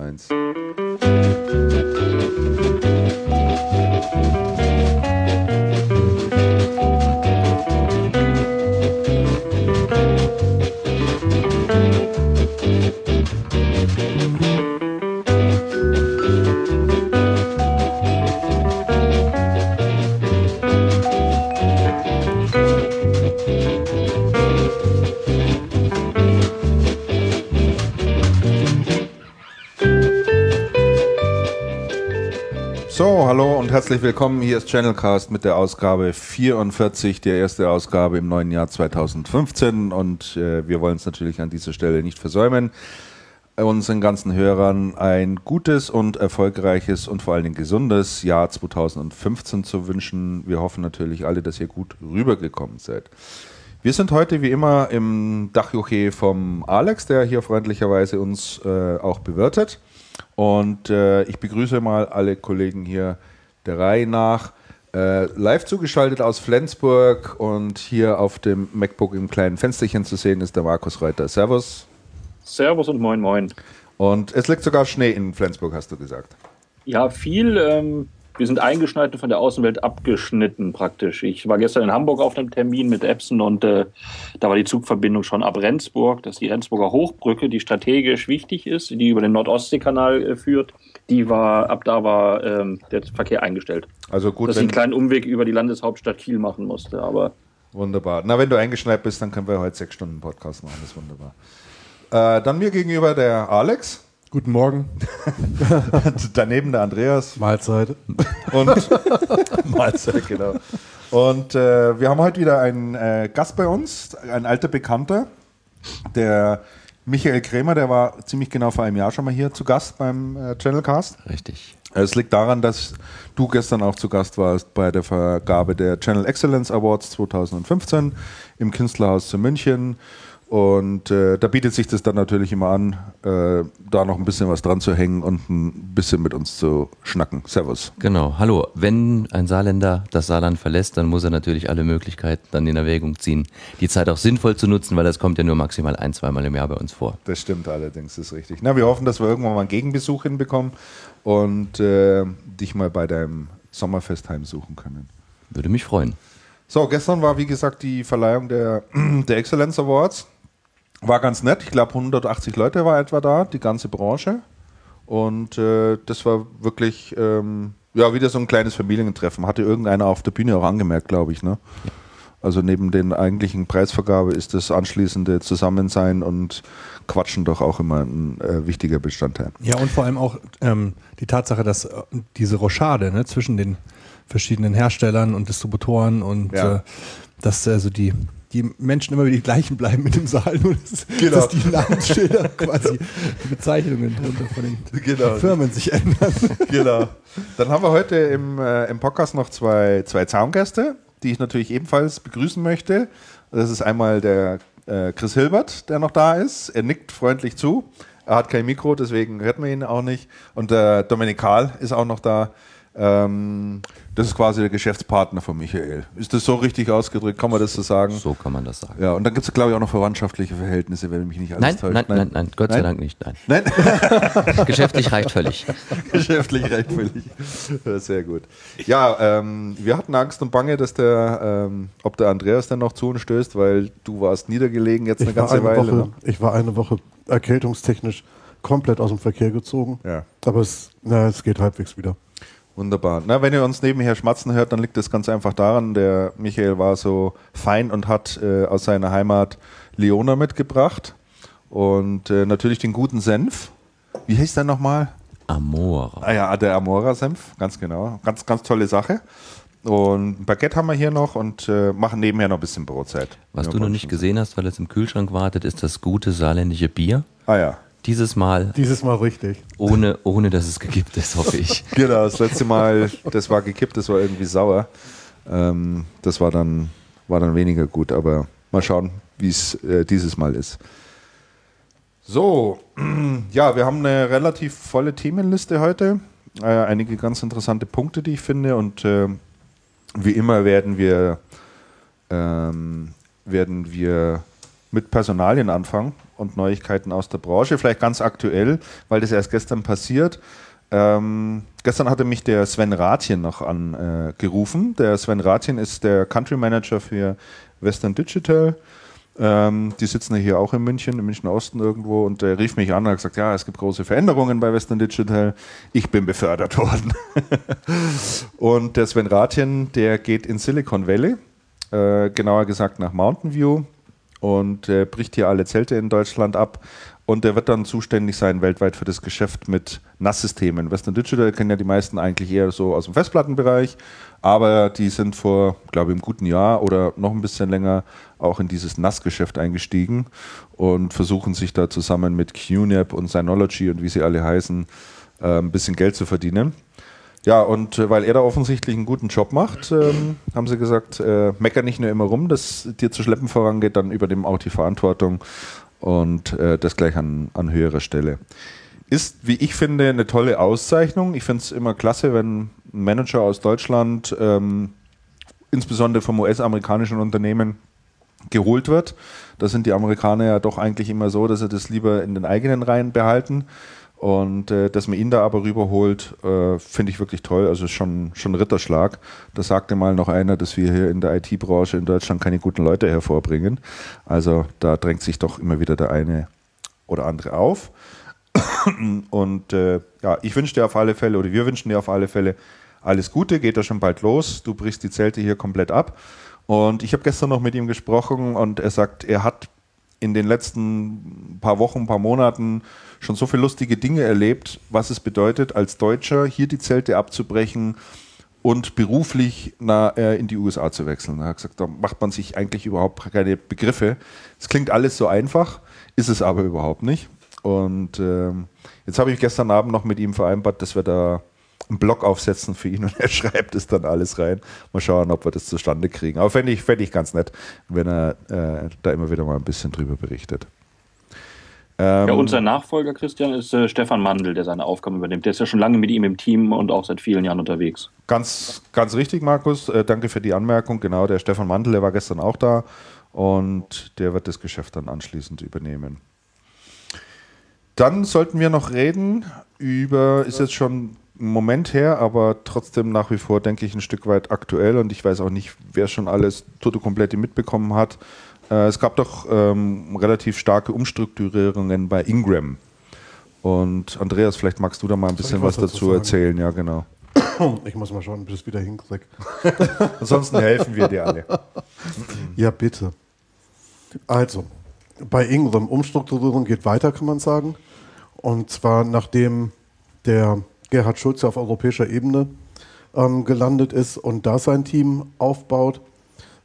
eins. Herzlich willkommen. Hier ist Channelcast mit der Ausgabe 44, der erste Ausgabe im neuen Jahr 2015. Und äh, wir wollen es natürlich an dieser Stelle nicht versäumen, unseren ganzen Hörern ein gutes und erfolgreiches und vor allen Dingen gesundes Jahr 2015 zu wünschen. Wir hoffen natürlich alle, dass ihr gut rübergekommen seid. Wir sind heute wie immer im Dachjoche vom Alex, der hier freundlicherweise uns äh, auch bewirtet. Und äh, ich begrüße mal alle Kollegen hier der Reihe nach. Äh, live zugeschaltet aus Flensburg und hier auf dem MacBook im kleinen Fensterchen zu sehen ist der Markus Reuter. Servus. Servus und moin moin. Und es liegt sogar Schnee in Flensburg, hast du gesagt. Ja, viel. Ähm, wir sind eingeschneit und von der Außenwelt abgeschnitten praktisch. Ich war gestern in Hamburg auf einem Termin mit Epson und äh, da war die Zugverbindung schon ab Rendsburg. Das ist die Rendsburger Hochbrücke, die strategisch wichtig ist, die über den Nordostseekanal äh, führt. Die war, ab da war ähm, der Verkehr eingestellt. Also gut, Dass ich einen kleinen Umweg über die Landeshauptstadt Kiel machen musste, aber Wunderbar. Na, wenn du eingeschneit bist, dann können wir heute sechs Stunden Podcast machen. Das ist wunderbar. Äh, dann mir gegenüber der Alex. Guten Morgen. Daneben der Andreas. Mahlzeit. Und Mahlzeit, genau. Und äh, wir haben heute wieder einen äh, Gast bei uns, ein alter Bekannter, der Michael Krämer, der war ziemlich genau vor einem Jahr schon mal hier zu Gast beim äh, Channelcast. Richtig. Es liegt daran, dass du gestern auch zu Gast warst bei der Vergabe der Channel Excellence Awards 2015 im Künstlerhaus zu München. Und äh, da bietet sich das dann natürlich immer an, äh, da noch ein bisschen was dran zu hängen und ein bisschen mit uns zu schnacken. Servus. Genau. Hallo. Wenn ein Saarländer das Saarland verlässt, dann muss er natürlich alle Möglichkeiten dann in Erwägung ziehen, die Zeit auch sinnvoll zu nutzen, weil das kommt ja nur maximal ein, zweimal im Jahr bei uns vor. Das stimmt allerdings, das ist richtig. Na, wir hoffen, dass wir irgendwann mal einen Gegenbesuch hinbekommen und äh, dich mal bei deinem Sommerfest heimsuchen können. Würde mich freuen. So, gestern war wie gesagt die Verleihung der, der Excellence Awards. War ganz nett. Ich glaube, 180 Leute war etwa da, die ganze Branche. Und äh, das war wirklich ähm, ja wieder so ein kleines Familientreffen. Hatte irgendeiner auf der Bühne auch angemerkt, glaube ich. Ne? Also neben den eigentlichen Preisvergabe ist das anschließende Zusammensein und Quatschen doch auch immer ein äh, wichtiger Bestandteil. Ja, und vor allem auch ähm, die Tatsache, dass äh, diese Rochade ne, zwischen den verschiedenen Herstellern und Distributoren und Ja. äh, dass also die, die Menschen immer wieder die gleichen bleiben mit dem Saal, nur dass, Genau. dass die Namensschilder quasi, die Bezeichnungen drunter von den Genau. Firmen sich ändern. genau. Dann haben wir heute im, äh, im Podcast noch zwei, zwei Zaungäste, die ich natürlich ebenfalls begrüßen möchte. Das ist einmal der äh, Chris Hilbert, der noch da ist. Er nickt freundlich zu. Er hat kein Mikro, deswegen hört man ihn auch nicht. Und der Dominik Karl ist auch noch da. Ähm, das ist quasi der Geschäftspartner von Michael. Ist das so richtig ausgedrückt? Kann man das so sagen? So kann man das sagen. Ja, und dann gibt es, glaube ich, auch noch verwandtschaftliche Verhältnisse, wenn mich nicht alles Nein, täuscht. nein, nein, nein, Gott sei Nein? Dank nicht. Nein. Nein? Geschäftlich reicht völlig. Geschäftlich recht völlig. Sehr gut. Ja, ähm, wir hatten Angst und Bange, dass der, ähm, ob der Andreas dann noch zu uns stößt, weil du warst niedergelegen jetzt eine Ich war, ganze eine Weile. Woche, ne? ich war eine Woche erkältungstechnisch komplett aus dem Verkehr gezogen. Ja, Aber es, na, es geht halbwegs wieder. Wunderbar. Na, wenn ihr uns nebenher schmatzen hört, dann liegt das ganz einfach daran, der Michael war so fein und hat äh, aus seiner Heimat Leona mitgebracht und äh, natürlich den guten Senf. Wie heißt der nochmal? Amora. Ah ja, der Amora-Senf, ganz genau. Ganz, ganz tolle Sache. Und ein Baguette haben wir hier noch und äh, machen nebenher noch ein bisschen Brotzeit. Was du noch nicht gesehen hast, weil es im Kühlschrank wartet, ist das gute saarländische Bier. Ah ja, Dieses Mal Dieses Mal richtig. ohne, ohne dass es gekippt ist, hoffe ich. genau. Das letzte Mal, das war gekippt, das war irgendwie sauer. Ähm, das war dann, war dann weniger gut, aber mal schauen, wie es äh, dieses Mal ist. So, ja, wir haben eine relativ volle Themenliste heute. Äh, einige ganz interessante Punkte, die ich finde. Und äh, wie immer werden wir, ähm, werden wir mit Personalien anfangen und Neuigkeiten aus der Branche. Vielleicht ganz aktuell, weil das erst gestern passiert. Ähm, gestern hatte mich der Sven Rathjen noch angerufen. Äh, der Sven Rathjen ist der Country Manager für Western Digital. Ähm, die sitzen hier auch in München, im München Osten irgendwo, und er rief mich an und hat gesagt, ja, es gibt große Veränderungen bei Western Digital. Ich bin befördert worden. und der Sven Rathjen, der geht in Silicon Valley, äh, genauer gesagt nach Mountain View und äh, bricht hier alle Zelte in Deutschland ab. Und der wird dann zuständig sein weltweit für das Geschäft mit NAS-Systemen. Western Digital kennen ja die meisten eigentlich eher so aus dem Festplattenbereich, aber die sind vor, glaube ich, einem guten Jahr oder noch ein bisschen länger auch in dieses NAS-Geschäft eingestiegen und versuchen sich da zusammen mit QNAP und Synology und wie sie alle heißen, äh, ein bisschen Geld zu verdienen. Ja, und äh, weil er da offensichtlich einen guten Job macht, ähm, haben sie gesagt, äh, mecker nicht nur immer rum, dass dir zu schleppen vorangeht, dann übernimm auch die Verantwortung und äh, das gleich an, an höherer Stelle. Ist, wie ich finde, eine tolle Auszeichnung. Ich finde es immer klasse, wenn ein Manager aus Deutschland, ähm, insbesondere vom US-amerikanischen Unternehmen, geholt wird. Da sind die Amerikaner ja doch eigentlich immer so, dass sie das lieber in den eigenen Reihen behalten. Und äh, dass man ihn da aber rüberholt, äh, finde ich wirklich toll. Also schon, schon Ritterschlag. Da sagte mal noch einer, dass wir hier in der IT-Branche in Deutschland keine guten Leute hervorbringen. Also da drängt sich doch immer wieder der eine oder andere auf. Und äh, ja, ich wünsche dir auf alle Fälle, oder wir wünschen dir auf alle Fälle alles Gute, geht da schon bald los. Du brichst die Zelte hier komplett ab. Und ich habe gestern noch mit ihm gesprochen und er sagt, er hat in den letzten paar Wochen, paar Monaten schon so viele lustige Dinge erlebt, was es bedeutet, als Deutscher hier die Zelte abzubrechen und beruflich na, äh, in die USA zu wechseln. Er hat gesagt, da macht man sich eigentlich überhaupt keine Begriffe. Es klingt alles so einfach, ist es aber überhaupt nicht. Und äh, jetzt habe ich gestern Abend noch mit ihm vereinbart, dass wir da einen Blog aufsetzen für ihn und er schreibt es dann alles rein. Mal schauen, ob wir das zustande kriegen. Aber fände ich, fänd ich ganz nett, wenn er äh, da immer wieder mal ein bisschen drüber berichtet. Ähm, ja, unser Nachfolger, Christian, ist äh, Stefan Mandl, der seine Aufgaben übernimmt. Der ist ja schon lange mit ihm im Team und auch seit vielen Jahren unterwegs. Ganz, ganz richtig, Markus. Äh, danke für die Anmerkung. Genau, der Stefan Mandl, der war gestern auch da und der wird das Geschäft dann anschließend übernehmen. Dann sollten wir noch reden über, ist jetzt schon Moment her, aber trotzdem nach wie vor, denke ich, ein Stück weit aktuell und ich weiß auch nicht, wer schon alles Toto Komplette mitbekommen hat. Äh, es gab doch ähm, relativ starke Umstrukturierungen bei Ingram. Und Andreas, vielleicht magst du da mal ein bisschen was, dazu sagen? erzählen, ja, genau. Ich muss mal schauen, ob ich das wieder hinkriege. Ansonsten helfen wir dir alle. Ja, bitte. Also, bei Ingram, Umstrukturierung geht weiter, kann man sagen. Und zwar nachdem der Gerhard Schulze auf europäischer Ebene ähm, gelandet ist und da sein Team aufbaut.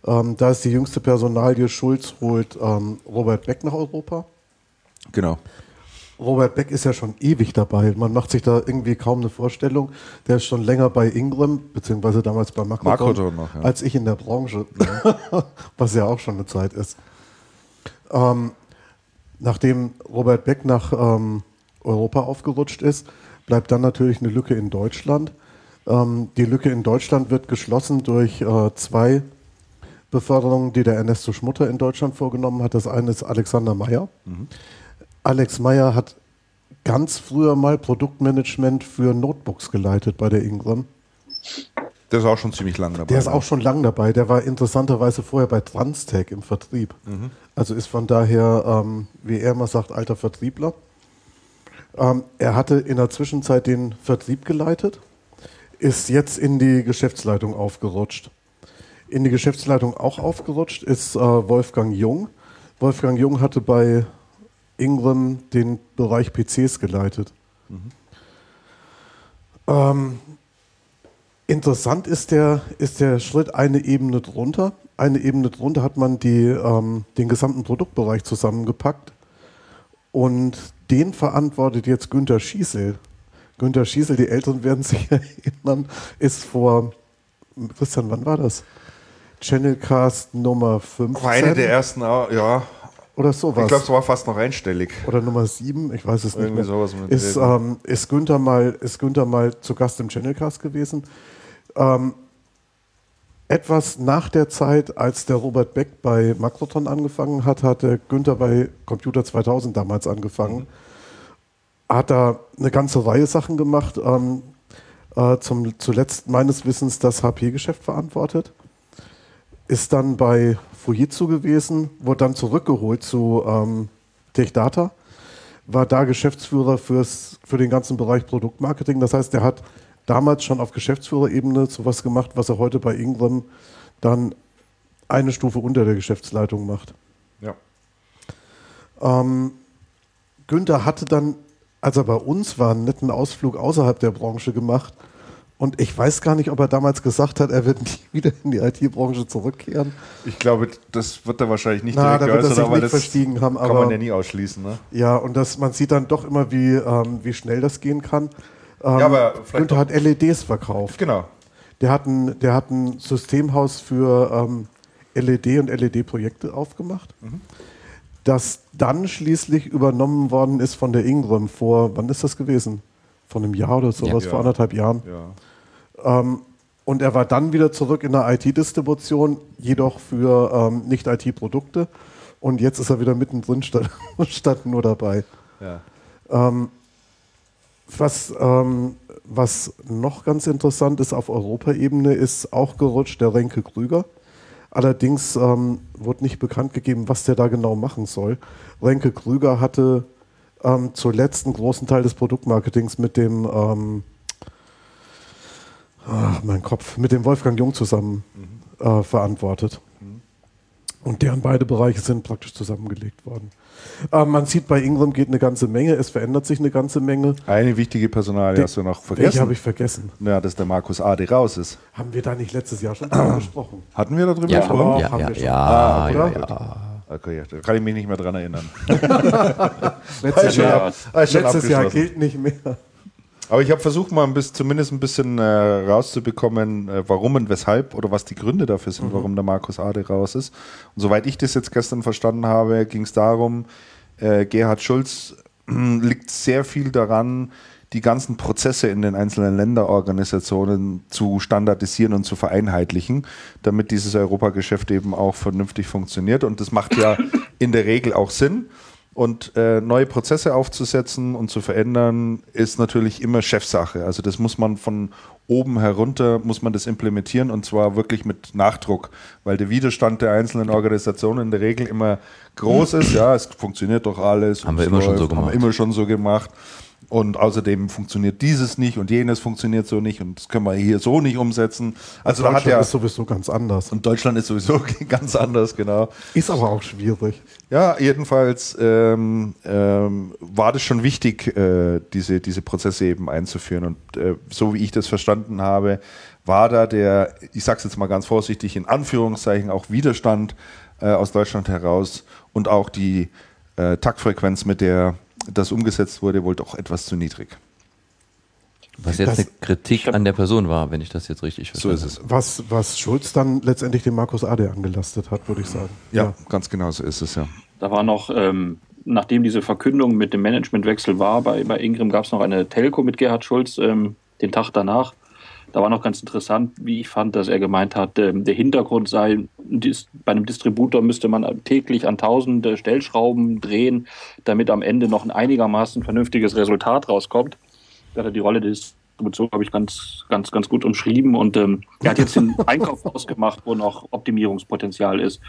Ähm, da ist die jüngste Personalie, Schulz holt ähm, Robert Beck nach Europa. Genau. Robert Beck ist ja schon ewig dabei. Man macht sich da irgendwie kaum eine Vorstellung. Der ist schon länger bei Ingram, beziehungsweise damals bei Makroton, ja. als ich in der Branche, was ja auch schon eine Zeit ist. Ähm, nachdem Robert Beck nach ähm, Europa aufgerutscht ist, bleibt dann natürlich eine Lücke in Deutschland. Ähm, die Lücke in Deutschland wird geschlossen durch äh, zwei Beförderungen, die der Ernesto Schmutter in Deutschland vorgenommen hat. Das eine ist Alexander Meyer. Mhm. Alex Meyer hat ganz früher mal Produktmanagement für Notebooks geleitet bei der Ingram. Der ist auch schon ziemlich lang dabei. Der ist auch schon lang dabei. Der war interessanterweise vorher bei Transtech im Vertrieb. Mhm. Also ist von daher, ähm, wie er immer sagt, alter Vertriebler. Ähm, er hatte in der Zwischenzeit den Vertrieb geleitet, ist jetzt in die Geschäftsleitung aufgerutscht. In die Geschäftsleitung auch aufgerutscht ist äh, Wolfgang Jung. Wolfgang Jung hatte bei Ingram den Bereich PCs geleitet. Mhm. Ähm, interessant ist der, ist der Schritt eine Ebene drunter. Eine Ebene drunter hat man die, ähm, den gesamten Produktbereich zusammengepackt und den verantwortet jetzt Günter Schießel. Günter Schießel, die Älteren werden sich erinnern, ist vor, Christian, wann war das? Channelcast Nummer 5. War eine der ersten, ja. Oder sowas. Ich glaube, es war fast noch einstellig. Oder Nummer 7, ich weiß es Irgendwie nicht mehr. Sowas ist, ähm, ist, Günther mal, ist Günther mal zu Gast im Channelcast gewesen. Ähm, etwas nach der Zeit, als der Robert Beck bei Makroton angefangen hat, hat der Günther bei Computer 2000 damals angefangen. Mhm. Hat da eine ganze Reihe Sachen gemacht. Ähm, äh, zum, zuletzt meines Wissens das HP-Geschäft verantwortet. Ist dann bei Fujitsu gewesen, wurde dann zurückgeholt zu ähm, TechData, war da Geschäftsführer fürs, für den ganzen Bereich Produktmarketing. Das heißt, er hat damals schon auf Geschäftsführerebene sowas gemacht, was er heute bei Ingram dann eine Stufe unter der Geschäftsleitung macht. Ja. Ähm, Günther hatte dann, als er bei uns war, einen netten Ausflug außerhalb der Branche gemacht. Und ich weiß gar nicht, ob er damals gesagt hat, er wird nie wieder in die IT-Branche zurückkehren. Ich glaube, das wird er wahrscheinlich nicht Na, direkt da wird er sich nicht verstiegen haben. Kann man ja nie ausschließen. Ne? Ja, und das, man sieht dann doch immer, wie, ähm, wie schnell das gehen kann. Ähm, ja, aber Günther hat LEDs verkauft. Genau. Der hat ein, der hat ein Systemhaus für ähm, LED und LED-Projekte aufgemacht, mhm. das dann schließlich übernommen worden ist von der Ingram vor, wann ist das gewesen? Vor einem Jahr oder sowas, ja. vor anderthalb Jahren. Ja. Ähm, und er war dann wieder zurück in der IT-Distribution, jedoch für ähm, Nicht-IT-Produkte. Und jetzt ist er wieder mittendrin statt, statt nur dabei. Ja. Ähm, was, ähm, was noch ganz interessant ist auf Europaebene, ist auch gerutscht der Renke Krüger. Allerdings ähm, wurde nicht bekannt gegeben, was der da genau machen soll. Renke Krüger hatte ähm, zuletzt einen großen Teil des Produktmarketings mit dem, ähm, ach, mein Kopf, mit dem Wolfgang Jung zusammen mhm. äh, verantwortet. Mhm. Und deren beide Bereiche sind praktisch zusammengelegt worden. Äh, man sieht, bei Ingram geht eine ganze Menge, es verändert sich eine ganze Menge. Eine wichtige Personalie hast du noch vergessen. Welche habe ich vergessen? Ja, dass der Markus Ade raus ist. Haben wir da nicht letztes Jahr schon drüber gesprochen? Hatten wir darüber ja, gesprochen? Ja, ja, ja, ah, ja, ja. Okay, da kann ich mich nicht mehr dran erinnern. letztes Jahr, letztes Jahr gilt nicht mehr. Aber ich habe versucht, mal ein bisschen, zumindest ein bisschen äh, rauszubekommen, äh, warum und weshalb oder was die Gründe dafür sind, mhm. warum der Markus Ade raus ist. Und soweit ich das jetzt gestern verstanden habe, ging es darum, äh, Gerhard Schulz liegt sehr viel daran, die ganzen Prozesse in den einzelnen Länderorganisationen zu standardisieren und zu vereinheitlichen, damit dieses Europageschäft eben auch vernünftig funktioniert. Und das macht ja in der Regel auch Sinn. Und äh, neue Prozesse aufzusetzen und zu verändern, ist natürlich immer Chefsache. Also das muss man von oben herunter, muss man das implementieren und zwar wirklich mit Nachdruck, weil der Widerstand der einzelnen Organisationen in der Regel immer groß ist. Ja, es funktioniert doch alles. Haben wir immer läuft, schon so gemacht. Haben wir immer schon so gemacht. Und außerdem funktioniert dieses nicht und jenes funktioniert so nicht und das können wir hier so nicht umsetzen. Also da hat ja ist sowieso ganz anders. Und Deutschland ist sowieso ganz anders, genau. Ist aber auch schwierig. Ja, jedenfalls ähm, ähm, war das schon wichtig, äh, diese, diese Prozesse eben einzuführen. Und äh, so wie ich das verstanden habe, war da der, ich sage es jetzt mal ganz vorsichtig, in Anführungszeichen auch Widerstand äh, aus Deutschland heraus und auch die äh, Taktfrequenz, mit der das umgesetzt wurde, wohl doch etwas zu niedrig. Was jetzt das, eine Kritik an der Person war, wenn ich das jetzt richtig verstehe. So ist es. Was, was Schulz dann letztendlich dem Markus Ade angelastet hat, würde ich sagen. Ja, ja, ganz genau so ist es, ja. Da war noch, ähm, nachdem diese Verkündung mit dem Managementwechsel war, bei, bei Ingram gab es noch eine Telco mit Gerhard Schulz ähm, den Tag danach. Da war noch ganz interessant, wie ich fand, dass er gemeint hat, ähm, der Hintergrund sei, bei einem Distributor müsste man täglich an tausende Stellschrauben drehen, damit am Ende noch ein einigermaßen vernünftiges Resultat rauskommt. Da hat er die Rolle des Distribution, glaube ich, ganz, ganz, ganz gut umschrieben. Und ähm, er hat jetzt den Einkauf ausgemacht, wo noch Optimierungspotenzial ist.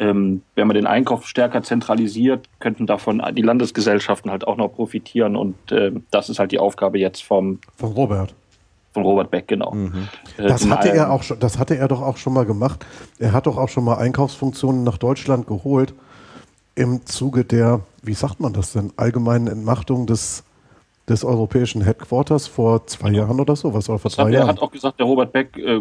Ähm, wenn man den Einkauf stärker zentralisiert, könnten davon die Landesgesellschaften halt auch noch profitieren. Und äh, das ist halt die Aufgabe jetzt vom, von Robert. Von Robert Beck, genau. Mhm. Äh, das hatte er auch schon, das hatte er doch auch schon mal gemacht. Er hat doch auch schon mal Einkaufsfunktionen nach Deutschland geholt im Zuge der, wie sagt man das denn, allgemeinen Entmachtung des, des europäischen Headquarters vor zwei Jahren oder so, was war vor drei Jahren? Er hat auch gesagt, der Robert Beck äh,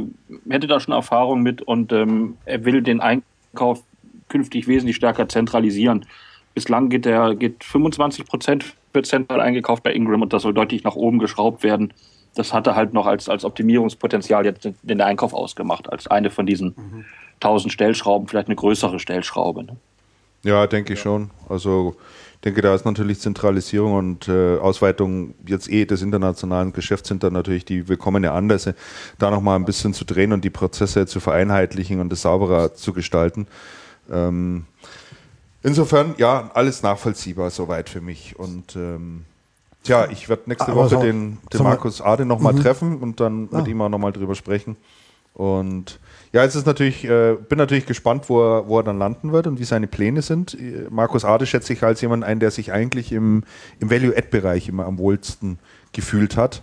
hätte da schon Erfahrung mit und ähm, er will den Einkauf künftig wesentlich stärker zentralisieren. Bislang geht der geht 25 Prozent wird zentral eingekauft bei Ingram und das soll deutlich nach oben geschraubt werden das hatte halt noch als, als Optimierungspotenzial jetzt den Einkauf ausgemacht, als eine von diesen mhm. 1000 Stellschrauben, vielleicht eine größere Stellschraube. Ne? Ja, denke ich schon. Also Ich denke, da ist natürlich Zentralisierung und äh, Ausweitung jetzt eh des internationalen Geschäfts sind dann natürlich die willkommene Anlässe, da nochmal ein bisschen zu drehen und die Prozesse zu vereinheitlichen und es sauberer zu gestalten. Ähm, insofern, ja, alles nachvollziehbar soweit für mich. Und ähm, tja, ich werde nächste Aber Woche so, den, den Markus Ade nochmal mhm. treffen und dann mit ah. ihm auch nochmal drüber sprechen. Und ja, jetzt ist natürlich, äh, bin natürlich gespannt, wo er, wo er dann landen wird und wie seine Pläne sind. Markus Ade schätze ich als jemand ein, der sich eigentlich im, im Value-Add-Bereich immer am wohlsten gefühlt hat.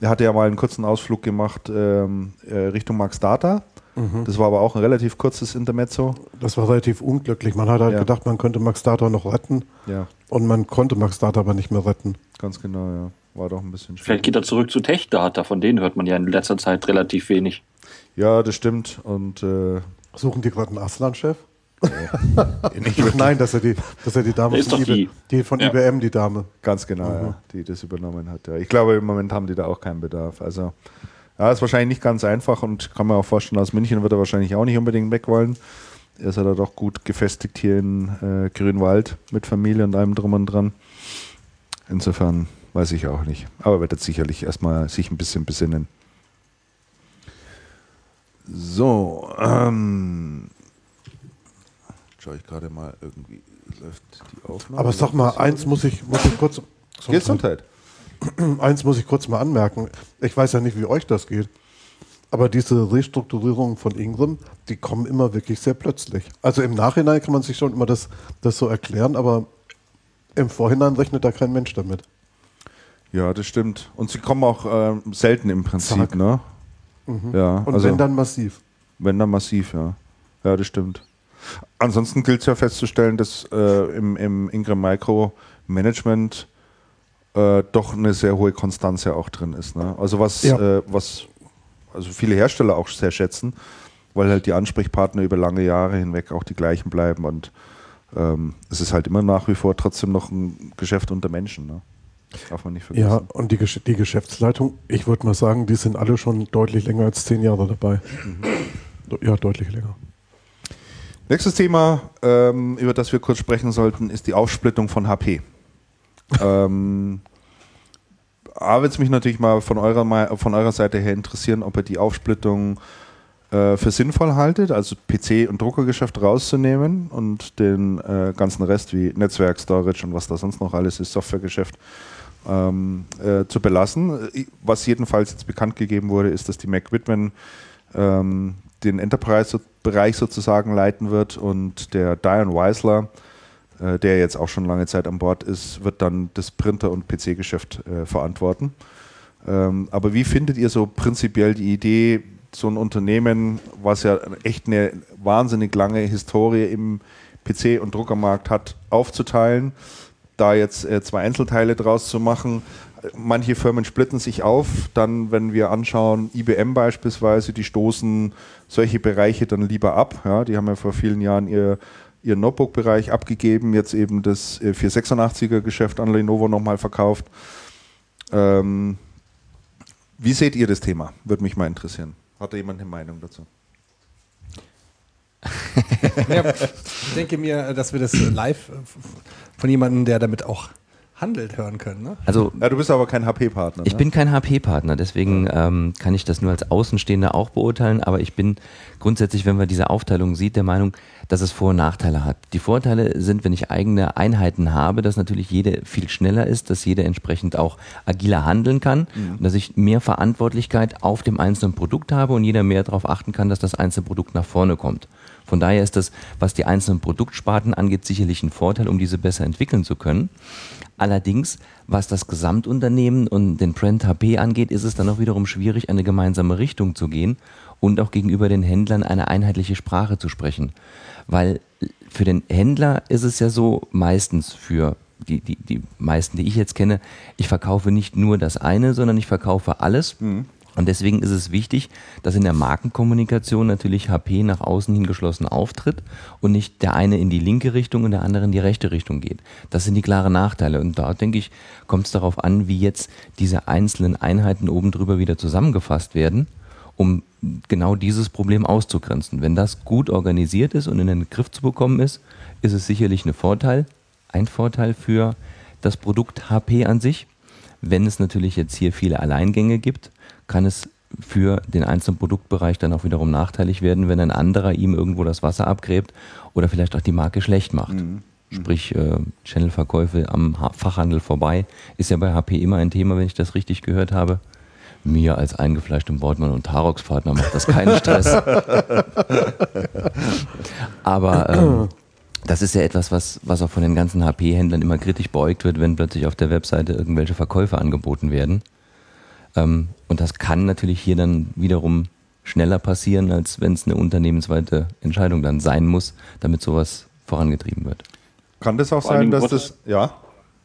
Er hatte ja mal einen kurzen Ausflug gemacht ähm, äh, Richtung Max Data. Mhm. Das war aber auch ein relativ kurzes Intermezzo. Das war relativ unglücklich. Man hat halt ja. gedacht, man könnte Max Data noch retten. Ja. Und man konnte Max Data aber nicht mehr retten. Ganz genau, ja. War doch ein bisschen schwierig. Vielleicht geht er zurück zu Tech-Data. Von denen hört man ja in letzter Zeit relativ wenig. Ja, das stimmt. Und äh, suchen die gerade einen Aslan-Chef? Nein, dass er die, dass er die Dame von, die. die von ja. IBM, die Dame. Ganz genau, mhm. ja, die das übernommen hat. Ja. Ich glaube, im Moment haben die da auch keinen Bedarf. Also, ja, ist wahrscheinlich nicht ganz einfach und kann man auch vorstellen, aus München wird er wahrscheinlich auch nicht unbedingt weg wollen. Er ist ja da doch gut gefestigt hier in äh, Grünwald mit Familie und allem drum und dran. Insofern weiß ich auch nicht. Aber wird jetzt sicherlich erstmal sich ein bisschen besinnen. So, ähm, schaue ich gerade mal, irgendwie läuft die Aufnahme. Aber sag mal, eins muss ich, muss ich kurz. Gesundheit. Eins muss ich kurz mal anmerken. Ich weiß ja nicht, wie euch das geht. Aber diese Restrukturierungen von Ingram, die kommen immer wirklich sehr plötzlich. Also im Nachhinein kann man sich schon immer das, das so erklären, aber im Vorhinein rechnet da kein Mensch damit. Ja, das stimmt. Und sie kommen auch äh, selten im Prinzip, Zack. ne? Mhm. Ja, Und also, wenn dann massiv. Wenn dann massiv, ja. Ja, das stimmt. Ansonsten gilt es ja festzustellen, dass äh, im, im Ingram Micro Management äh, doch eine sehr hohe Konstanz ja auch drin ist. Ne? Also was, ja. äh, was also viele Hersteller auch sehr schätzen, weil halt die Ansprechpartner über lange Jahre hinweg auch die gleichen bleiben und ähm, es ist halt immer nach wie vor trotzdem noch ein Geschäft unter Menschen. Ne? Darf man nicht vergessen. Ja, und die, die Geschäftsleitung, ich würde mal sagen, die sind alle schon deutlich länger als zehn Jahre dabei. Mhm. Ja, deutlich länger. Nächstes Thema, ähm, über das wir kurz sprechen sollten, ist die Aufsplittung von HP. ähm, A, wird es mich natürlich mal von eurer, von eurer Seite her interessieren, ob ihr die Aufsplittung äh, für sinnvoll haltet, also PC- und Druckergeschäft rauszunehmen und den äh, ganzen Rest wie Netzwerk, Storage und was da sonst noch alles ist, Softwaregeschäft ähm, äh, zu belassen. Was jedenfalls jetzt bekannt gegeben wurde, ist, dass die Mac Whitman ähm, den Enterprise-Bereich sozusagen leiten wird und der Diane Weisler, äh, der jetzt auch schon lange Zeit an Bord ist, wird dann das Printer- und PC-Geschäft äh, verantworten. Ähm, aber wie findet ihr so prinzipiell die Idee, so ein Unternehmen, was ja echt eine wahnsinnig lange Historie im PC- und Druckermarkt hat, aufzuteilen? da jetzt äh, zwei Einzelteile draus zu machen. Manche Firmen splitten sich auf. Dann, wenn wir anschauen, IBM beispielsweise, die stoßen solche Bereiche dann lieber ab. Ja, die haben ja vor vielen Jahren ihr, ihr Notebook-Bereich abgegeben, jetzt eben das 486er-Geschäft äh, an Lenovo nochmal verkauft. Ähm, wie seht ihr das Thema? Würde mich mal interessieren. Hat da jemand eine Meinung dazu? ja, ich denke mir, dass wir das live von jemandem, der damit auch handelt, hören können. Ne? Also, ja, du bist aber kein HP-Partner. Ich ne? bin kein HP-Partner, deswegen ähm, kann ich das nur als Außenstehender auch beurteilen, aber ich bin grundsätzlich, wenn man diese Aufteilung sieht, der Meinung, dass es Vor- und Nachteile hat. Die Vorteile sind, wenn ich eigene Einheiten habe, dass natürlich jede viel schneller ist, dass jeder entsprechend auch agiler handeln kann mhm. und dass ich mehr Verantwortlichkeit auf dem einzelnen Produkt habe und jeder mehr darauf achten kann, dass das einzelne Produkt nach vorne kommt. Von daher ist das, was die einzelnen Produktsparten angeht, sicherlich ein Vorteil, um diese besser entwickeln zu können. Allerdings, was das Gesamtunternehmen und den Brand HP angeht, ist es dann auch wiederum schwierig, eine gemeinsame Richtung zu gehen und auch gegenüber den Händlern eine einheitliche Sprache zu sprechen. Weil für den Händler ist es ja so, meistens für die, die, die meisten, die ich jetzt kenne, ich verkaufe nicht nur das eine, sondern ich verkaufe alles. Mhm. Und deswegen ist es wichtig, dass in der Markenkommunikation natürlich HP nach außen hin geschlossen auftritt und nicht der eine in die linke Richtung und der andere in die rechte Richtung geht. Das sind die klaren Nachteile. Und da denke ich, kommt es darauf an, wie jetzt diese einzelnen Einheiten oben drüber wieder zusammengefasst werden, um genau dieses Problem auszugrenzen. Wenn das gut organisiert ist und in den Griff zu bekommen ist, ist es sicherlich ein Vorteil. ein Vorteil für das Produkt HP an sich. Wenn es natürlich jetzt hier viele Alleingänge gibt, kann es für den einzelnen Produktbereich dann auch wiederum nachteilig werden, wenn ein anderer ihm irgendwo das Wasser abgräbt oder vielleicht auch die Marke schlecht macht. Mhm. Sprich, äh, Channelverkäufe am Fachhandel vorbei ist ja bei HP immer ein Thema, wenn ich das richtig gehört habe. Mir als eingefleischtem Wortmann und Tarox-Partner macht das keinen Stress. Aber ähm, das ist ja etwas, was, was auch von den ganzen HP-Händlern immer kritisch beäugt wird, wenn plötzlich auf der Webseite irgendwelche Verkäufe angeboten werden. Ähm, und das kann natürlich hier dann wiederum schneller passieren, als wenn es eine unternehmensweite Entscheidung dann sein muss, damit sowas vorangetrieben wird. Kann das auch vor sein, dass das, ja?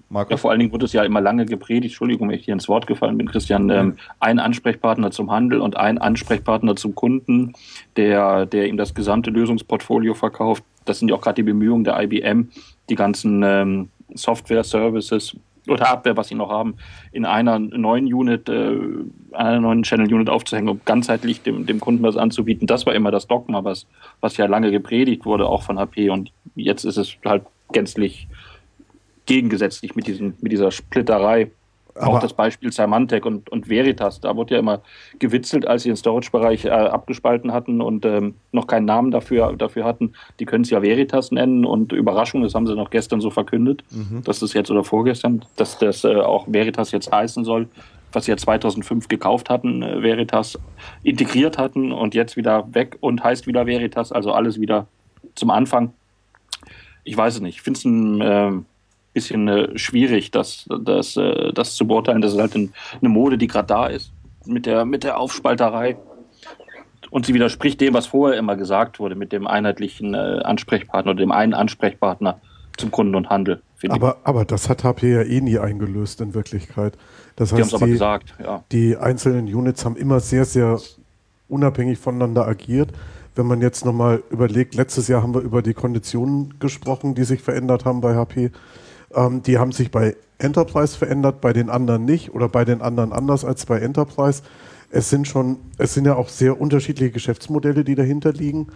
Markus? Ja, vor allen Dingen wurde es ja immer lange gepredigt, Entschuldigung, wenn ich hier ins Wort gefallen bin, Christian, ähm, ein Ansprechpartner zum Handel und ein Ansprechpartner zum Kunden, der, der ihm das gesamte Lösungsportfolio verkauft. Das sind ja auch gerade die Bemühungen der IBM, die ganzen ähm, Software-Services oder Hardware, was sie noch haben, in einer neuen Unit, äh, einer neuen Channel-Unit aufzuhängen, um ganzheitlich dem, dem Kunden was anzubieten. Das war immer das Dogma, was, was ja lange gepredigt wurde, auch von HP. Und jetzt ist es halt gänzlich gegengesetzlich mit, diesen, mit dieser Splitterei. Auch das Beispiel Symantec und, und Veritas, da wurde ja immer gewitzelt, als sie den Storage-Bereich äh, abgespalten hatten und ähm, noch keinen Namen dafür, dafür hatten. Die können es ja Veritas nennen und Überraschung, das haben sie noch gestern so verkündet, mhm. dass das jetzt oder vorgestern, dass das äh, auch Veritas jetzt heißen soll, was sie ja 2005 gekauft hatten, äh, Veritas integriert hatten und jetzt wieder weg und heißt wieder Veritas, also alles wieder zum Anfang. Ich weiß es nicht, ich finde es ein ähm, bisschen äh, schwierig, das, das, äh, das zu beurteilen. Das ist halt ein, eine Mode, die gerade da ist, mit der, mit der Aufspalterei. Und sie widerspricht dem, was vorher immer gesagt wurde, mit dem einheitlichen äh, Ansprechpartner oder dem einen Ansprechpartner zum Kunden und Handel. Aber, aber das hat HP ja eh nie eingelöst in Wirklichkeit. Das die heißt, die, gesagt, ja. die einzelnen Units haben immer sehr, sehr unabhängig voneinander agiert. Wenn man jetzt nochmal überlegt, letztes Jahr haben wir über die Konditionen gesprochen, die sich verändert haben bei HP. Ähm, die haben sich bei Enterprise verändert, bei den anderen nicht oder bei den anderen anders als bei Enterprise. Es sind schon, es sind ja auch sehr unterschiedliche Geschäftsmodelle, die dahinter liegen.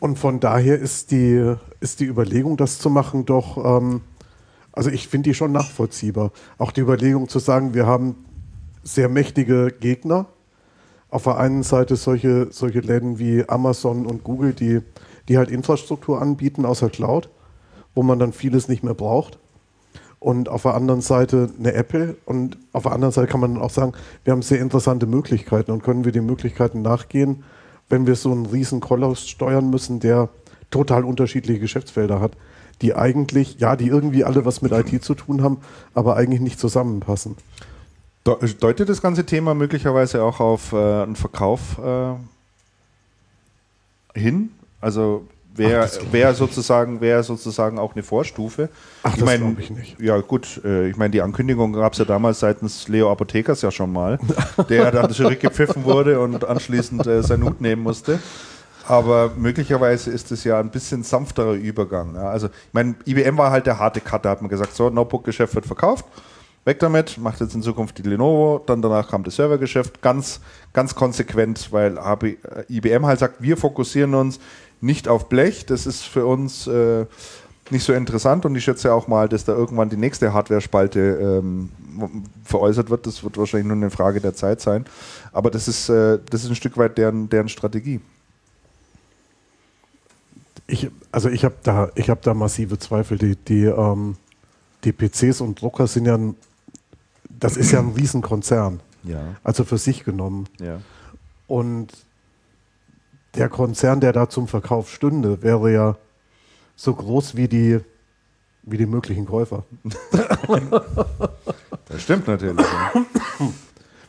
Und von daher ist die, ist die Überlegung, das zu machen, doch, ähm, also ich finde die schon nachvollziehbar. Auch die Überlegung zu sagen, wir haben sehr mächtige Gegner. Auf der einen Seite solche, solche Läden wie Amazon und Google, die, die halt Infrastruktur anbieten außer Cloud wo man dann vieles nicht mehr braucht. Und auf der anderen Seite eine Apple. Und auf der anderen Seite kann man auch sagen, wir haben sehr interessante Möglichkeiten und können wir den Möglichkeiten nachgehen, wenn wir so einen riesen Koloss steuern müssen, der total unterschiedliche Geschäftsfelder hat, die eigentlich, ja, die irgendwie alle was mit IT zu tun haben, aber eigentlich nicht zusammenpassen. Deutet das ganze Thema möglicherweise auch auf äh, einen Verkauf äh, hin? Also wäre wär sozusagen, wär sozusagen auch eine Vorstufe. Ach, ich das glaube ich nicht. Ja, gut, äh, ich meine, die Ankündigung gab es ja damals seitens Leo Apothekers ja schon mal, der dann zurückgepfiffen wurde und anschließend äh, seinen Hut nehmen musste. Aber möglicherweise ist es ja ein bisschen sanfterer Übergang. Ja. Also, ich meine, IBM war halt der harte Cut, da hat man gesagt, so, Notebook-Geschäft wird verkauft, weg damit, macht jetzt in Zukunft die Lenovo, dann danach kam das Servergeschäft, ganz, ganz konsequent, weil IBM halt sagt, wir fokussieren uns nicht auf Blech. Das ist für uns äh, nicht so interessant und ich schätze auch mal, dass da irgendwann die nächste Hardware-Spalte ähm, veräußert wird. Das wird wahrscheinlich nur eine Frage der Zeit sein. Aber das ist, äh, das ist ein Stück weit deren, deren Strategie. Ich, also ich habe da, hab da massive Zweifel. Die, die, ähm, die PCs und Drucker sind ja ein, das ist ja ein Riesenkonzern. Ja. Also für sich genommen. Ja. Und der Konzern, der da zum Verkauf stünde, wäre ja so groß wie die, wie die möglichen Käufer. das stimmt natürlich.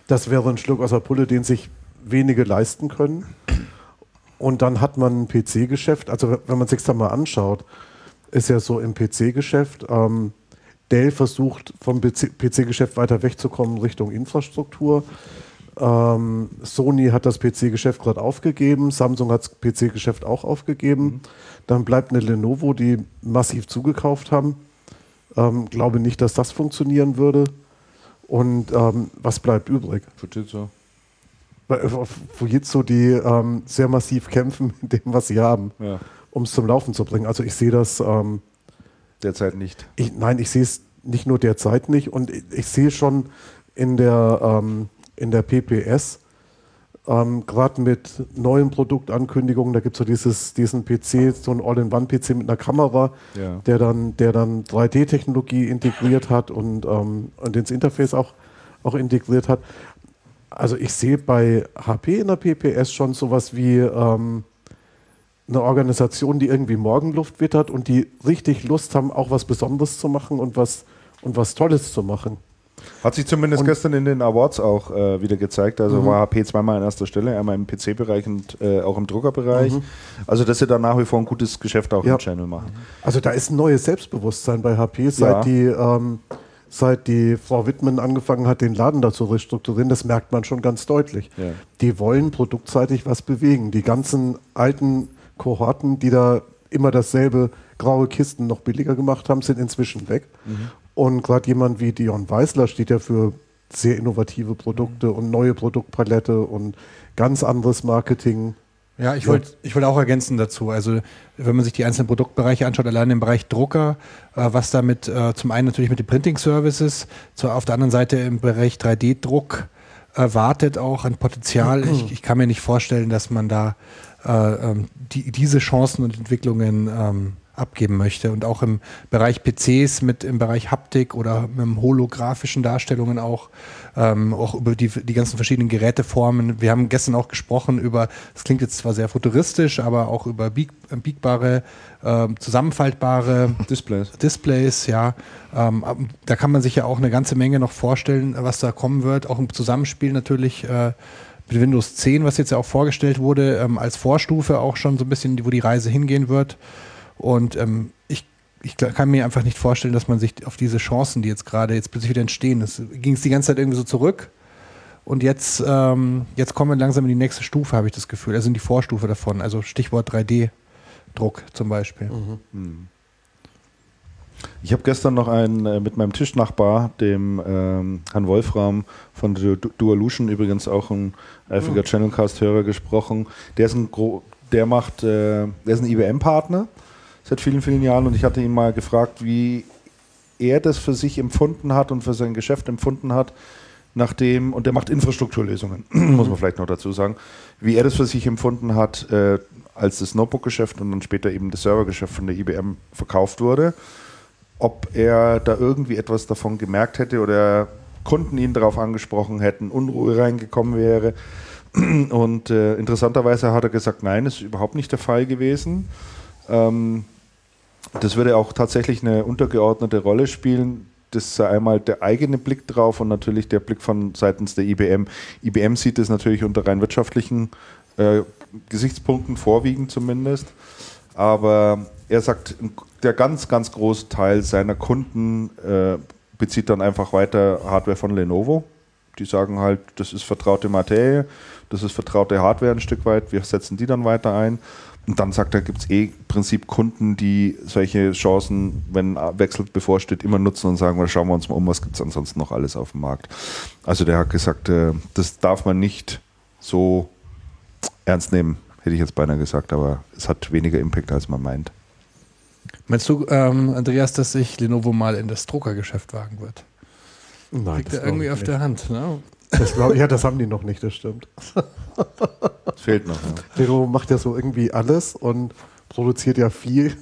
Das wäre ein Schluck aus der Pulle, den sich wenige leisten können. Und dann hat man ein PC-Geschäft. Also wenn man sich das mal anschaut, ist ja so im PC-Geschäft, ähm, Dell versucht vom PC-Geschäft weiter wegzukommen Richtung Infrastruktur. Ähm, Sony hat das PC-Geschäft gerade aufgegeben, Samsung hat das PC-Geschäft auch aufgegeben. Mhm. Dann bleibt eine Lenovo, die massiv zugekauft haben. Ähm, glaube nicht, dass das funktionieren würde. Und ähm, was bleibt übrig? Fujitsu. Äh, Fujitsu, die ähm, sehr massiv kämpfen mit dem, was sie haben, ja. um es zum Laufen zu bringen. Also ich sehe das, ähm, derzeit nicht. Ich, nein, ich sehe es nicht nur derzeit nicht und ich, ich sehe schon in der, ähm, in der PPS, ähm, gerade mit neuen Produktankündigungen, da gibt es so dieses, diesen PC, so ein All-in-One-PC mit einer Kamera, ja. der dann, der dann 3D-Technologie integriert hat und, ähm, und ins Interface auch, auch integriert hat. Also ich sehe bei HP in der PPS schon sowas wie ähm, eine Organisation, die irgendwie Morgenluft wittert und die richtig Lust haben, auch was Besonderes zu machen und was, und was Tolles zu machen. Hat sich zumindest und gestern in den Awards auch äh, wieder gezeigt. Also mhm. war HP zweimal an erster Stelle, einmal im PC-Bereich und äh, auch im Druckerbereich. Mhm. Also dass sie da nach wie vor ein gutes Geschäft auch ja. im Channel machen. Also da ist ein neues Selbstbewusstsein bei HP, seit ja. die ähm, seit die Frau Wittmann angefangen hat, den Laden da zu restrukturieren, das merkt man schon ganz deutlich. Ja. Die wollen produktseitig was bewegen. Die ganzen alten Kohorten, die da immer dasselbe graue Kisten noch billiger gemacht haben, sind inzwischen weg. Mhm. Und gerade jemand wie Dion Weisler steht ja für sehr innovative Produkte und neue Produktpalette und ganz anderes Marketing. Ja, ich wollte ich wollt auch ergänzen dazu. Also, wenn man sich die einzelnen Produktbereiche anschaut, allein im Bereich Drucker, äh, was damit äh, zum einen natürlich mit den Printing Services, zu, auf der anderen Seite im Bereich 3D-Druck äh, wartet auch ein Potenzial. Ich, ich, kann mir nicht vorstellen, dass man da äh, ähm, die, diese Chancen und Entwicklungen ähm, abgeben möchte. Und auch im Bereich PCs, mit im Bereich Haptik oder mit holographischen Darstellungen auch, ähm, auch über die, die ganzen verschiedenen Geräteformen. Wir haben gestern auch gesprochen über, das klingt jetzt zwar sehr futuristisch, aber auch über bieg, biegbare, äh, zusammenfaltbare Displays. Displays, ja. Ähm, da kann man sich ja auch eine ganze Menge noch vorstellen, was da kommen wird. Auch im Zusammenspiel natürlich. Äh, mit Windows 10, was jetzt ja auch vorgestellt wurde, ähm, als Vorstufe auch schon so ein bisschen, wo die Reise hingehen wird. Und ähm, ich, ich kann mir einfach nicht vorstellen, dass man sich auf diese Chancen, die jetzt gerade jetzt plötzlich wieder entstehen, es ging es die ganze Zeit irgendwie so zurück. Und jetzt, ähm, jetzt kommen wir langsam in die nächste Stufe, habe ich das Gefühl. Also in die Vorstufe davon. Also Stichwort 3D-Druck zum Beispiel. Mhm. mhm. Ich habe gestern noch einen äh, mit meinem Tischnachbar, dem ähm, Herrn Wolfram von du Dualution, übrigens auch ein eifriger mhm. Channelcast-Hörer gesprochen. Der ist ein Gro der macht, äh, der ist ein IBM-Partner seit vielen, vielen Jahren und ich hatte ihn mal gefragt, wie er das für sich empfunden hat und für sein Geschäft empfunden hat, nachdem, und der macht Infrastrukturlösungen, muss man vielleicht noch dazu sagen, wie er das für sich empfunden hat, äh, als das Notebook-Geschäft und dann später eben das Servergeschäft von der IBM verkauft wurde, ob er da irgendwie etwas davon gemerkt hätte oder Kunden ihn darauf angesprochen hätten, Unruhe reingekommen wäre. Und äh, interessanterweise hat er gesagt, nein, ist überhaupt nicht der Fall gewesen. Ähm, das würde auch tatsächlich eine untergeordnete Rolle spielen. Das sei einmal der eigene Blick drauf und natürlich der Blick von seitens der IBM. IBM sieht es natürlich unter rein wirtschaftlichen äh, Gesichtspunkten vorwiegend zumindest. Aber er sagt, der ganz, ganz große Teil seiner Kunden äh, bezieht dann einfach weiter Hardware von Lenovo. Die sagen halt, das ist vertraute Materie, das ist vertraute Hardware ein Stück weit, wir setzen die dann weiter ein. Und dann sagt er, gibt es eh im Prinzip Kunden, die solche Chancen, wenn Wechsel bevorsteht, immer nutzen und sagen, schauen wir uns mal um, was gibt es ansonsten noch alles auf dem Markt. Also der hat gesagt, äh, das darf man nicht so ernst nehmen, hätte ich jetzt beinahe gesagt, aber es hat weniger Impact, als man meint. Meinst du, ähm, Andreas, dass sich Lenovo mal in das Druckergeschäft wagen wird? Nein. Liegt er irgendwie auf nicht. der Hand. Ne? Das glaub, ja, das haben die noch nicht, das stimmt. Das fehlt noch. Ja. Lenovo macht ja so irgendwie alles und produziert ja viel.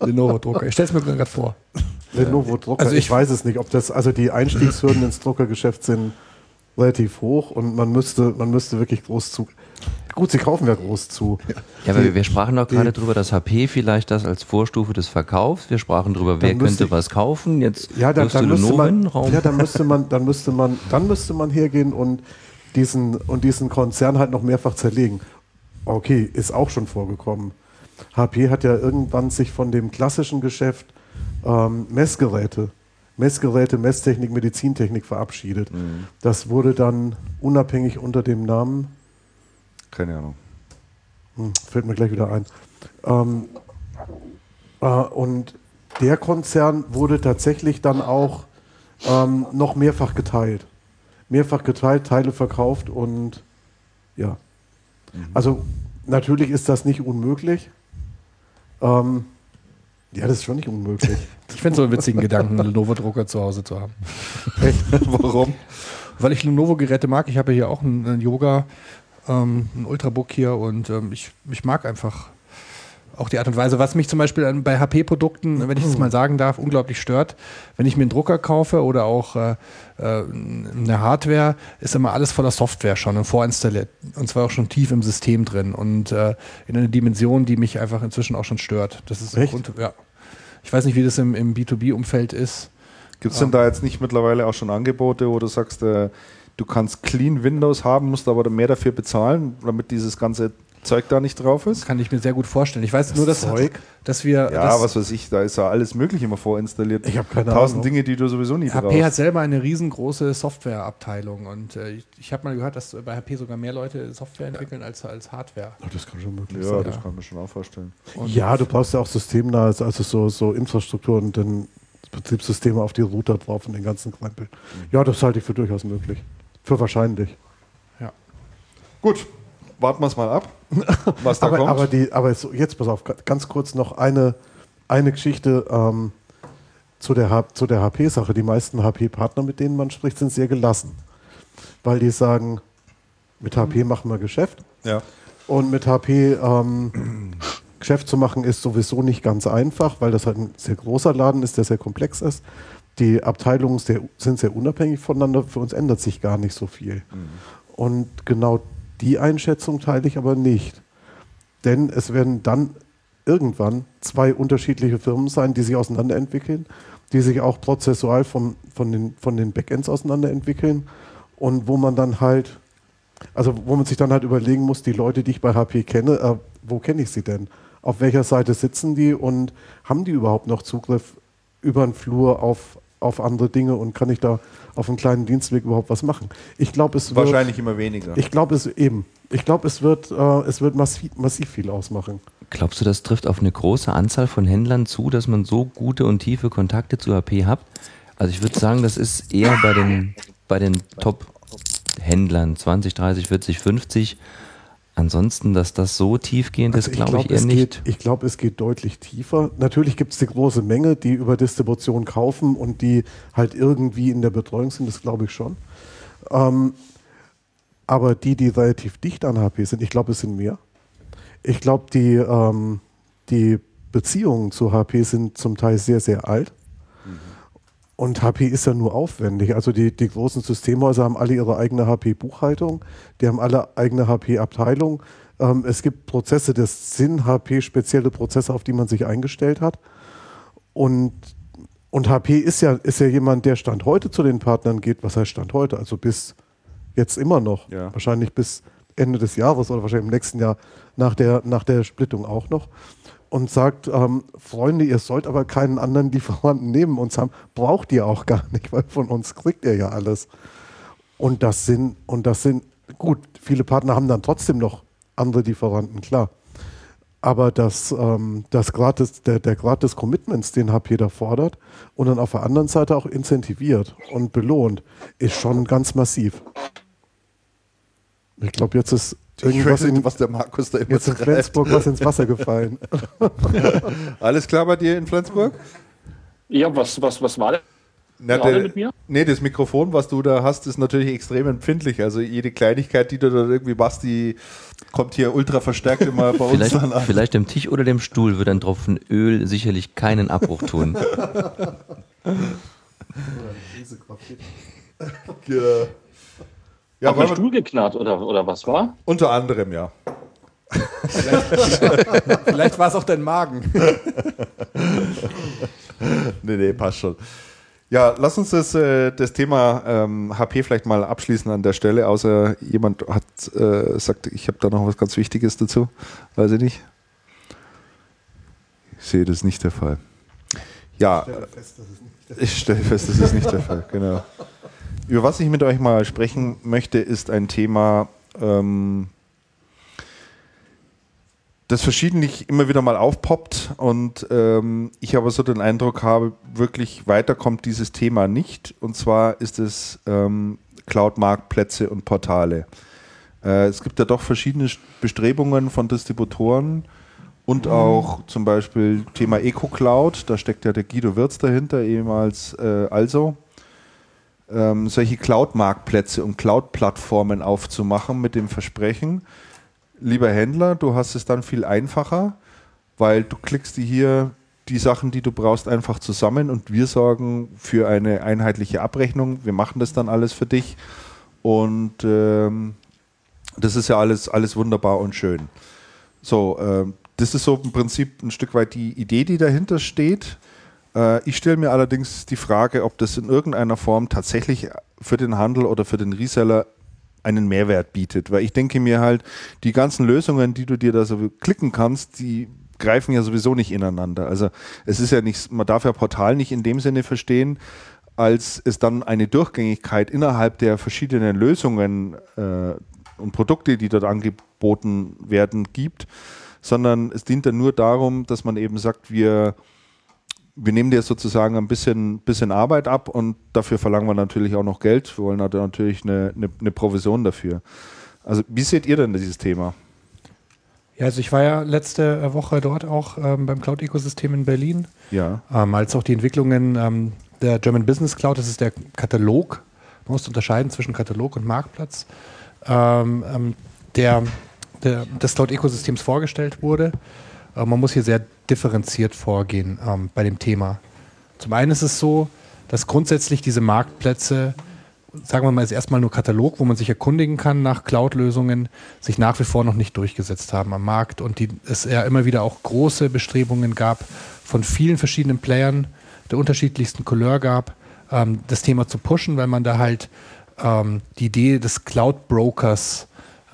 Lenovo-Drucker. Ich stelle es mir gerade vor. Lenovo-Drucker. Also ich, ich, weiß es nicht, ob das, also die Einstiegshürden ins Druckergeschäft sind relativ hoch und man müsste, man müsste wirklich groß zu. Gut, sie kaufen ja groß zu. Ja, aber wir sprachen doch gerade darüber, dass HP vielleicht das als Vorstufe des Verkaufs. Wir sprachen darüber, wer könnte ich, was kaufen. Jetzt ja, dann, dann müsste man, ja, dann müsste man, dann müsste man, dann müsste man hergehen und diesen und diesen Konzern halt noch mehrfach zerlegen. Okay, ist auch schon vorgekommen. HP hat ja irgendwann sich von dem klassischen Geschäft ähm, Messgeräte, Messgeräte, Messtechnik, Medizintechnik verabschiedet. Mhm. Das wurde dann unabhängig unter dem Namen keine Ahnung. Hm, fällt mir gleich wieder ein. Ähm, äh, und der Konzern wurde tatsächlich dann auch ähm, noch mehrfach geteilt. Mehrfach geteilt, Teile verkauft und ja. Mhm. Also natürlich ist das nicht unmöglich. Ähm, Ja, das ist schon nicht unmöglich. ich finde es so einen witzigen Gedanken, einen Lenovo-Drucker zu Hause zu haben. Echt? Warum? Weil ich Lenovo-Geräte mag. Ich habe hier auch einen, einen Yoga, ähm, einen Ultrabook hier und ähm, ich, ich mag einfach auch die Art und Weise, was mich zum Beispiel bei HP-Produkten, wenn ich das mal sagen darf, unglaublich stört, wenn ich mir einen Drucker kaufe oder auch äh, äh, eine Hardware, ist immer alles voller Software schon und vorinstalliert und zwar auch schon tief im System drin und äh, in einer Dimension, die mich einfach inzwischen auch schon stört. Das ist Echt? Grund, ja. Ich weiß nicht, wie das im, im B2B-Umfeld ist. Gibt es denn da jetzt nicht mittlerweile auch schon Angebote, wo du sagst, äh, du kannst Clean Windows haben, musst aber mehr dafür bezahlen, damit dieses ganze Zeug da nicht drauf ist? Kann ich mir sehr gut vorstellen. Ich weiß das nur, dass, Zeug? dass wir. Ja, das, was weiß ich, da ist ja alles Mögliche immer vorinstalliert. Ich habe keine Tausend Dinge, die du sowieso nie HP brauchst. hat selber eine riesengroße Softwareabteilung und äh, ich, ich habe mal gehört, dass bei HP sogar mehr Leute Software entwickeln als, als Hardware. Oh, das kann schon möglich ja, sein. Ja, das kann man schon auch vorstellen. Und ja, du brauchst ja auch systemnah, also so, so Infrastruktur und dann Betriebssysteme auf die Router drauf und den ganzen Krempel. Mhm. Ja, das halte ich für durchaus möglich. Für wahrscheinlich. Ja. Gut, warten wir es mal ab, was da aber, kommt. Aber, die, aber jetzt pass auf, ganz kurz noch eine, eine Geschichte ähm, zu der, zu der HP-Sache. Die meisten HP-Partner, mit denen man spricht, sind sehr gelassen. Weil die sagen, mit HP machen wir Geschäft. Ja. Und mit HP ähm, Geschäft zu machen ist sowieso nicht ganz einfach, weil das halt ein sehr großer Laden ist, der sehr komplex ist. Die Abteilungen sehr, sind sehr unabhängig voneinander. Für uns ändert sich gar nicht so viel. Mhm. Und genau die Einschätzung teile ich aber nicht. Denn es werden dann irgendwann zwei unterschiedliche Firmen sein, die sich auseinanderentwickeln, die sich auch prozessual von, von, den, von den Backends auseinanderentwickeln und wo man dann halt, also wo man sich dann halt überlegen muss, die Leute, die ich bei HP kenne, äh, wo kenne ich sie denn? Auf welcher Seite sitzen die und haben die überhaupt noch Zugriff über den Flur auf, auf andere Dinge und kann ich da auf einem kleinen Dienstweg überhaupt was machen? Ich glaube, es wird. Wahrscheinlich immer weniger. Ich glaube, es eben. Ich glaube, es wird, äh, es wird massiv, massiv viel ausmachen. Glaubst du, das trifft auf eine große Anzahl von Händlern zu, dass man so gute und tiefe Kontakte zu HP hat? Also ich würde sagen, das ist eher bei den, bei den Top-Händlern 20, 30, 40, 50 Ansonsten, dass das so tiefgehend also ist, glaube glaub, ich eher nicht. Geht, ich glaube, es geht deutlich tiefer. Natürlich gibt es die große Menge, die über Distribution kaufen und die halt irgendwie in der Betreuung sind, das glaube ich schon. Ähm, aber die, die relativ dicht an HP sind, ich glaube, es sind mehr. Ich glaube, die, ähm, die Beziehungen zu HP sind zum Teil sehr, sehr alt. Und HP ist ja nur aufwendig. Also die, die großen Systemhäuser haben alle ihre eigene HP-Buchhaltung, die haben alle eigene HP-Abteilung. Ähm, es gibt Prozesse, das sind HP spezielle Prozesse, auf die man sich eingestellt hat. Und, und HP ist ja, ist ja jemand, der Stand heute zu den Partnern geht. Was heißt Stand heute? Also bis jetzt immer noch. Ja. Wahrscheinlich bis Ende des Jahres oder wahrscheinlich im nächsten Jahr nach der, nach der Splittung auch noch und sagt, ähm, Freunde, ihr sollt aber keinen anderen Lieferanten neben uns haben, braucht ihr auch gar nicht, weil von uns kriegt ihr ja alles. Und das sind, und das sind, gut, viele Partner haben dann trotzdem noch andere Lieferanten, klar. Aber das, ähm, das Grad des, der, der Grad des Commitments, den HP da fordert und dann auf der anderen Seite auch incentiviert und belohnt, ist schon ganz massiv. Ich glaube, jetzt ist Irgendwas in, was der Markus da immer Jetzt in Flensburg was ins Wasser gefallen. Alles klar bei dir in Flensburg? Ja, was, was, was war denn? Na, der, mit mir? Nee, das Mikrofon, was du da hast, ist natürlich extrem empfindlich. Also jede Kleinigkeit, die du da irgendwie machst, die kommt hier ultra verstärkt immer bei uns dann an. Vielleicht dem Tisch oder dem Stuhl wird ein Tropfen Öl sicherlich keinen Abbruch tun. genau. Ja, Hat der Stuhl geknarrt oder, oder was war? Unter anderem, ja. Vielleicht, vielleicht war es auch dein Magen. nee, nee, passt schon. Ja, lass uns das, äh, das Thema ähm, HP vielleicht mal abschließen an der Stelle, außer jemand hat äh, sagt, ich habe da noch was ganz Wichtiges dazu. Weiß ich nicht. Ich sehe das nicht der Fall. Ja, ich stelle fest, das ist nicht der Fall, genau. Über was ich mit euch mal sprechen möchte, ist ein Thema, ähm, das verschiedentlich immer wieder mal aufpoppt und ähm, ich aber so den Eindruck habe, wirklich weiter kommt dieses Thema nicht. Und zwar ist es ähm, Cloud-Marktplätze und Portale. Äh, es gibt ja doch verschiedene Bestrebungen von Distributoren Und auch zum Beispiel Thema EcoCloud, da steckt ja der Guido Wirz dahinter, ehemals äh, also. Ähm, solche Cloud-Marktplätze und Cloud-Plattformen aufzumachen mit dem Versprechen, lieber Händler, du hast es dann viel einfacher, weil du klickst dir hier die Sachen, die du brauchst, einfach zusammen und wir sorgen für eine einheitliche Abrechnung. Wir machen das dann alles für dich und ähm, das ist ja alles, alles wunderbar und schön. So, äh, das ist so im Prinzip ein Stück weit die Idee, die dahinter steht. Äh, ich stelle mir allerdings die Frage, ob das in irgendeiner Form tatsächlich für den Handel oder für den Reseller einen Mehrwert bietet. Weil ich denke mir halt, die ganzen Lösungen, die du dir da so klicken kannst, die greifen ja sowieso nicht ineinander. Also es ist ja nicht, man darf ja Portal nicht in dem Sinne verstehen, als es dann eine Durchgängigkeit innerhalb der verschiedenen Lösungen äh, und Produkte, die dort angeboten werden, gibt, sondern es dient dann nur darum, dass man eben sagt, wir, wir nehmen dir sozusagen ein bisschen, bisschen Arbeit ab und dafür verlangen wir natürlich auch noch Geld. Wir wollen natürlich eine, eine, eine Provision dafür. Also wie seht ihr denn dieses Thema? Ja, also ich war ja letzte Woche dort auch ähm, beim Cloud-Ökosystem in Berlin. Ja. Ähm, als auch die Entwicklungen ähm, der German Business Cloud, das ist der Katalog. Man muss unterscheiden zwischen Katalog und Marktplatz. Ähm, ähm, der, der, des Cloud-Ökosystems vorgestellt wurde. Äh, man muss hier sehr differenziert vorgehen ähm, bei dem Thema. Zum einen ist es so, dass grundsätzlich diese Marktplätze sagen wir mal, ist erstmal nur Katalog, wo man sich erkundigen kann nach Cloud-Lösungen, sich nach wie vor noch nicht durchgesetzt haben am Markt und die, es ja immer wieder auch große Bestrebungen gab von vielen verschiedenen Playern der unterschiedlichsten Couleur gab, ähm, das Thema zu pushen, weil man da halt ähm, die Idee des Cloud-Brokers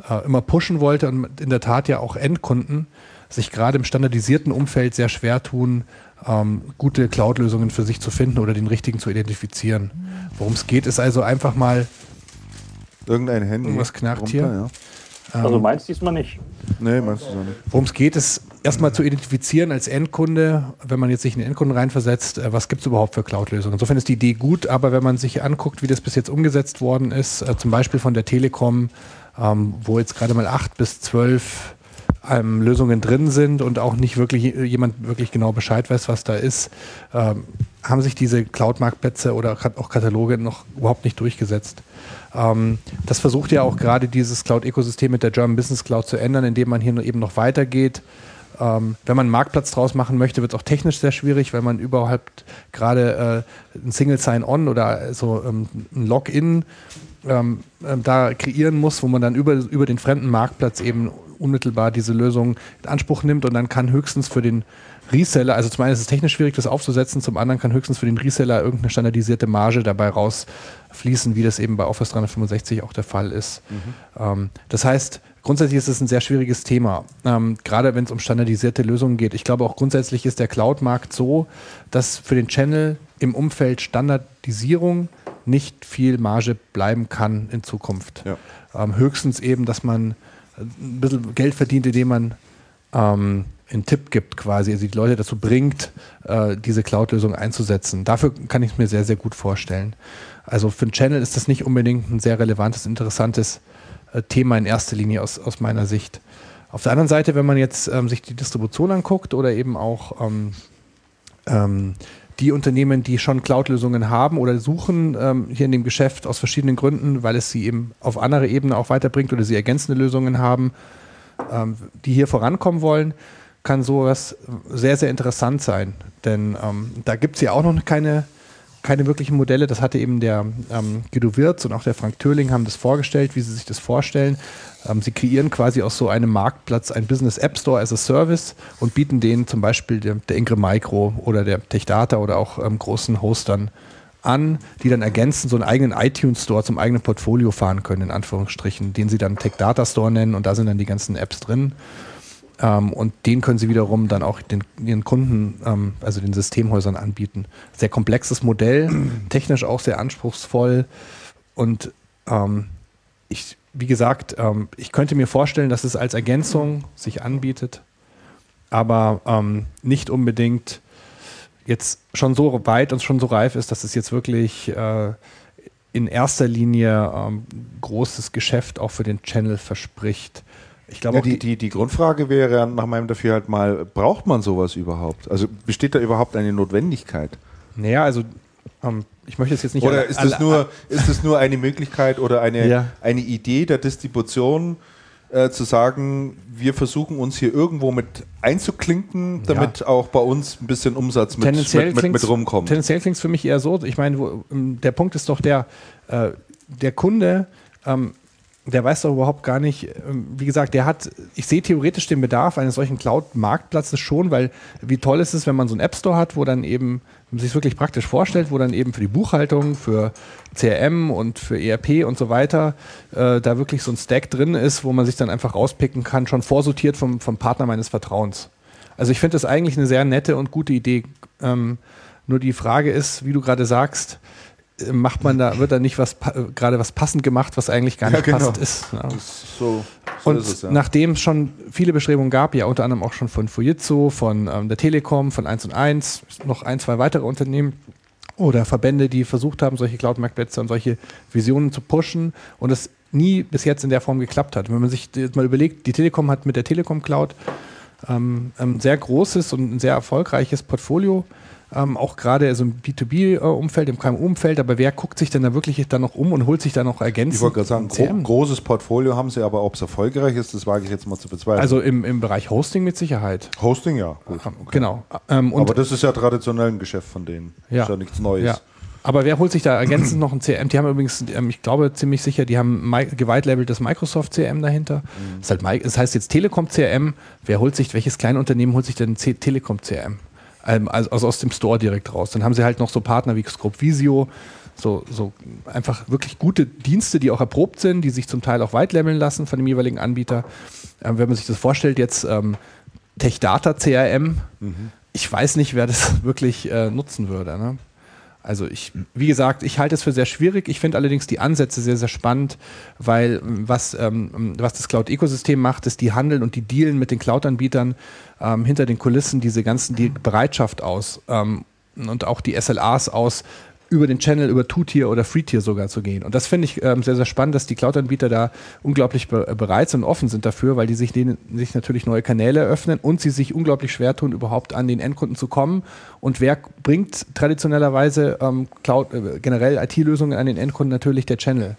äh, immer pushen wollte und in der Tat ja auch Endkunden sich gerade im standardisierten Umfeld sehr schwer tun, ähm, gute Cloud-Lösungen für sich zu finden oder den richtigen zu identifizieren. Worum es geht, ist also einfach mal irgendein Handy. Irgendwas runter, hier. Ja. Ähm, also meinst du diesmal nicht? Nee, meinst du so nicht. Worum es geht, ist erstmal zu identifizieren als Endkunde, wenn man jetzt sich in den Endkunden reinversetzt, äh, was gibt es überhaupt für Cloud-Lösungen. Insofern ist die Idee gut, aber wenn man sich anguckt, wie das bis jetzt umgesetzt worden ist, äh, zum Beispiel von der Telekom, ähm, wo jetzt gerade mal acht bis zwölf ähm, Lösungen drin sind und auch nicht wirklich jemand wirklich genau Bescheid weiß, was da ist, ähm, haben sich diese Cloud-Marktplätze oder auch Kataloge noch überhaupt nicht durchgesetzt. Ähm, das versucht ja auch gerade dieses Cloud-Ökosystem mit der German Business Cloud zu ändern, indem man hier eben noch weitergeht. Ähm, wenn man einen Marktplatz draus machen möchte, wird es auch technisch sehr schwierig, weil man überhaupt gerade äh, ein Single Sign-On oder so ähm, ein Login ähm, äh, da kreieren muss, wo man dann über, über den fremden Marktplatz eben unmittelbar diese Lösung in Anspruch nimmt und dann kann höchstens für den Reseller, also zum einen ist es technisch schwierig, das aufzusetzen, zum anderen kann höchstens für den Reseller irgendeine standardisierte Marge dabei rausfließen, wie das eben bei Office 365 auch der Fall ist. Mhm. Ähm, das heißt, grundsätzlich ist es ein sehr schwieriges Thema, ähm, gerade wenn es um standardisierte Lösungen geht. Ich glaube auch grundsätzlich ist der Cloud-Markt so, dass für den Channel im Umfeld Standardisierung nicht viel Marge bleiben kann in Zukunft. Ja. Ähm, höchstens eben, dass man ein bisschen Geld verdient, indem man ähm, einen Tipp gibt quasi, also die Leute dazu bringt, äh, diese Cloud-Lösung einzusetzen. Dafür kann ich es mir sehr, sehr gut vorstellen. Also für einen Channel ist das nicht unbedingt ein sehr relevantes, interessantes äh, Thema in erster Linie aus, aus meiner Sicht. Auf der anderen Seite, wenn man jetzt ähm, sich die Distribution anguckt oder eben auch ähm, ähm, die Unternehmen, die schon Cloud-Lösungen haben oder suchen ähm, hier in dem Geschäft aus verschiedenen Gründen, weil es sie eben auf andere Ebene auch weiterbringt oder sie ergänzende Lösungen haben, ähm, die hier vorankommen wollen, kann sowas sehr, sehr interessant sein. Denn ähm, da gibt es ja auch noch keine, keine wirklichen Modelle. Das hatte eben der ähm, Guido Wirz und auch der Frank Töling haben das vorgestellt, wie sie sich das vorstellen. Ähm, sie kreieren quasi aus so einem Marktplatz ein Business App Store as a Service und bieten den zum Beispiel der, der Ingram Micro oder der Techdata oder auch ähm, großen Hostern an, die dann ergänzend so einen eigenen iTunes Store zum eigenen Portfolio fahren können, in Anführungsstrichen, den sie dann Tech Data Store nennen und da sind dann die ganzen Apps drin. Ähm, und den können sie wiederum dann auch den, ihren Kunden, ähm, also den Systemhäusern anbieten. Sehr komplexes Modell, technisch auch sehr anspruchsvoll und ähm, ich wie gesagt, ähm, ich könnte mir vorstellen, dass es als Ergänzung sich anbietet, aber ähm, nicht unbedingt jetzt schon so weit und schon so reif ist, dass es jetzt wirklich äh, in erster Linie ähm, großes Geschäft auch für den Channel verspricht. Ich glaube, ja, die, die, die Grundfrage wäre nach meinem Dafürhalt mal, braucht man sowas überhaupt? Also besteht da überhaupt eine Notwendigkeit? Naja, also ähm, ich möchte es jetzt nicht. Oder ist das, nur, ist das nur eine Möglichkeit oder eine, ja. eine Idee der Distribution, äh, zu sagen, wir versuchen uns hier irgendwo mit einzuklinken, damit ja. auch bei uns ein bisschen Umsatz mit, mit, mit, mit rumkommt? Tendenziell klingt es für mich eher so. Ich meine, wo, ähm, der Punkt ist doch der, äh, der Kunde. Ähm, der weiß doch überhaupt gar nicht, ähm, wie gesagt, der hat, ich sehe theoretisch den Bedarf eines solchen Cloud-Marktplatzes schon, weil wie toll ist es, wenn man so einen App Store hat, wo dann eben, man sich wirklich praktisch vorstellt, wo dann eben für die Buchhaltung, für CRM und für ERP und so weiter, äh, da wirklich so ein Stack drin ist, wo man sich dann einfach rauspicken kann, schon vorsortiert vom, vom Partner meines Vertrauens. Also ich finde das eigentlich eine sehr nette und gute Idee. Ähm, nur die Frage ist, wie du gerade sagst, macht man da, wird da nicht was gerade was passend gemacht, was eigentlich gar nicht ja, genau. passend ist. Ja. ist so, so und ist es, ja. nachdem es schon viele Bestrebungen gab, ja unter anderem auch schon von Fujitsu, von ähm, der Telekom, von 1 und 1, noch ein, zwei weitere Unternehmen oder Verbände, die versucht haben, solche Cloud-Marktplätze und solche Visionen zu pushen und es nie bis jetzt in der Form geklappt hat. Wenn man sich jetzt mal überlegt, die Telekom hat mit der Telekom Cloud ähm, ein sehr großes und ein sehr erfolgreiches Portfolio ähm, auch gerade so im B2B-Umfeld, im KMU-Umfeld, aber wer guckt sich denn da wirklich dann noch um und holt sich da noch ergänzend? Ich wollte gerade sagen, gro großes Portfolio haben sie, aber ob es erfolgreich ist, das wage ich jetzt mal zu bezweifeln. Also im, im Bereich Hosting mit Sicherheit. Hosting, ja. Gut, okay. Genau. Ähm, aber das ist ja traditionell ein Geschäft von denen. Ja. Das ist ja nichts Neues. Ja. Aber wer holt sich da ergänzend noch ein CRM? Die haben übrigens, ähm, ich glaube ziemlich sicher, die haben geweitlabeltes Microsoft CRM dahinter. Mhm. Das, halt, das, heißt jetzt Telekom CRM. Wer holt sich, welches kleine Unternehmen holt sich denn Telekom CRM? Ähm, also, also aus dem Store direkt raus. Dann haben sie halt noch so Partner wie Scope Visio, so, so einfach wirklich gute Dienste, die auch erprobt sind, die sich zum Teil auch white lassen von dem jeweiligen Anbieter. Ähm, wenn man sich das vorstellt, jetzt ähm, Tech Data CRM, mhm. ich weiß nicht, wer das wirklich äh, nutzen würde. Ne? Also ich, wie gesagt, ich halte es für sehr schwierig. Ich finde allerdings die Ansätze sehr, sehr spannend, weil was, ähm, was das Cloud-Ökosystem macht, ist, die handeln und die dealen mit den Cloud-Anbietern ähm, hinter den Kulissen diese ganzen, die Bereitschaft aus ähm, und auch die SLAs aus, über den Channel, über Two-Tier oder Free-Tier sogar zu gehen. Und das finde ich ähm, sehr, sehr spannend, dass die Cloud-Anbieter da unglaublich be äh, bereit sind und offen sind dafür, weil die sich, denen, sich natürlich neue Kanäle eröffnen und sie sich unglaublich schwer tun, überhaupt an den Endkunden zu kommen. Und wer bringt traditionellerweise ähm, Cloud, äh, generell IT-Lösungen an den Endkunden? Natürlich der Channel.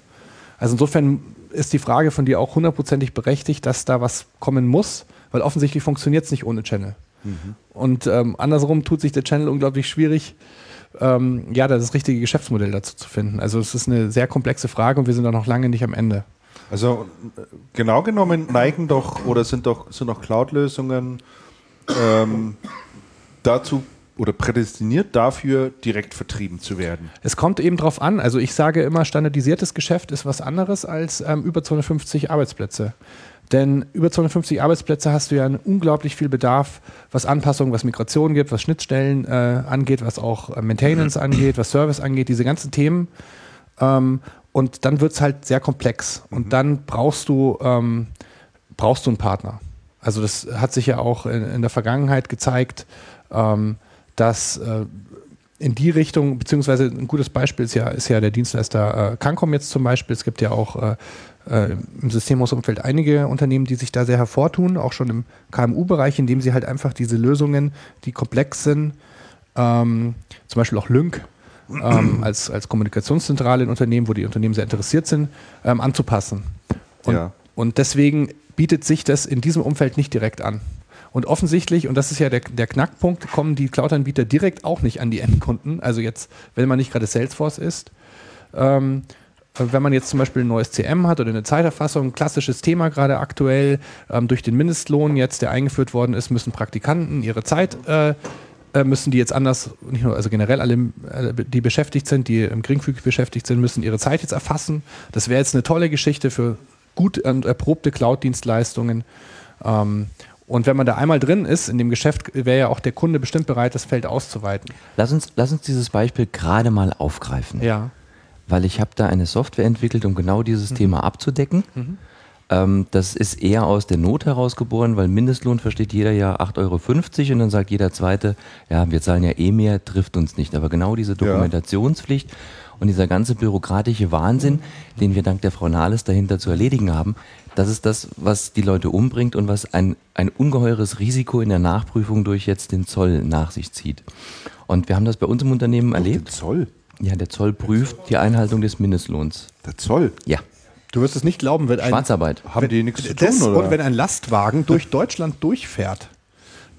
Also insofern ist die Frage von dir auch hundertprozentig berechtigt, dass da was kommen muss, weil offensichtlich funktioniert es nicht ohne Channel. Mhm. Und ähm, andersrum tut sich der Channel unglaublich schwierig, ähm, ja, das richtige Geschäftsmodell dazu zu finden. Also es ist eine sehr komplexe Frage und wir sind da noch lange nicht am Ende. Also genau genommen neigen doch oder sind doch, sind doch Cloud-Lösungen ähm, dazu oder prädestiniert dafür, direkt vertrieben zu werden? Es kommt eben drauf an. Also ich sage immer, standardisiertes Geschäft ist was anderes als ähm, über 250 Arbeitsplätze. Denn über 250 Arbeitsplätze hast du ja unglaublich viel Bedarf, was Anpassungen, was Migration gibt, was Schnittstellen äh, angeht, was auch äh, Maintenance angeht, was Service angeht, diese ganzen Themen. Ähm, und dann wird es halt sehr komplex. Und mhm. dann brauchst du, ähm, brauchst du einen Partner. Also das hat sich ja auch in, in der Vergangenheit gezeigt, ähm, dass äh, in die Richtung, beziehungsweise ein gutes Beispiel ist ja, ist ja der Dienstleister äh, Cancom jetzt zum Beispiel. Es gibt ja auch äh, äh, im Systemhausumfeld einige Unternehmen, die sich da sehr hervortun, auch schon im KMU-Bereich, indem sie halt einfach diese Lösungen, die komplex sind, ähm, zum Beispiel auch Lync ähm, als, als Kommunikationszentrale in Unternehmen, wo die Unternehmen sehr interessiert sind, ähm, anzupassen. Und, ja. und deswegen bietet sich das in diesem Umfeld nicht direkt an. Und offensichtlich, und das ist ja der, der Knackpunkt, kommen die Cloud-Anbieter direkt auch nicht an die Endkunden. Also jetzt, wenn man nicht gerade Salesforce ist. Ähm, wenn man jetzt zum Beispiel ein neues CM hat oder eine Zeiterfassung, ein klassisches Thema gerade aktuell, ähm, durch den Mindestlohn jetzt, der eingeführt worden ist, müssen Praktikanten ihre Zeit, äh, äh müssen die jetzt anders, nicht nur, also generell alle, die beschäftigt sind, die im geringfügig beschäftigt sind, müssen ihre Zeit jetzt erfassen. Das wäre jetzt eine tolle Geschichte für gut und erprobte Cloud-Dienstleistungen. Ähm, und wenn man da einmal drin ist in dem Geschäft, wäre ja auch der Kunde bestimmt bereit, das Feld auszuweiten. Lass uns, lass uns dieses Beispiel gerade mal aufgreifen. Ja weil ich habe da eine Software entwickelt, um genau dieses mhm. Thema abzudecken. Mhm. Ähm, das ist eher aus der Not herausgeboren, weil Mindestlohn versteht jeder ja 8,50 Euro und dann sagt jeder Zweite, ja, wir zahlen ja eh mehr, trifft uns nicht. Aber genau diese Dokumentationspflicht. Ja. Und dieser ganze bürokratische Wahnsinn, den wir dank der Frau Nahles dahinter zu erledigen haben, das ist das, was die Leute umbringt und was ein, ein ungeheures Risiko in der Nachprüfung durch jetzt den Zoll nach sich zieht. Und wir haben das bei uns im Unternehmen erlebt. Der Zoll? Ja, der Zoll prüft die Einhaltung des Mindestlohns. Der Zoll? Ja. Du wirst es nicht glauben, wenn ein, Schwarzarbeit. Haben die nichts zu tun, das, oder? Und wenn ein Lastwagen durch Deutschland durchfährt,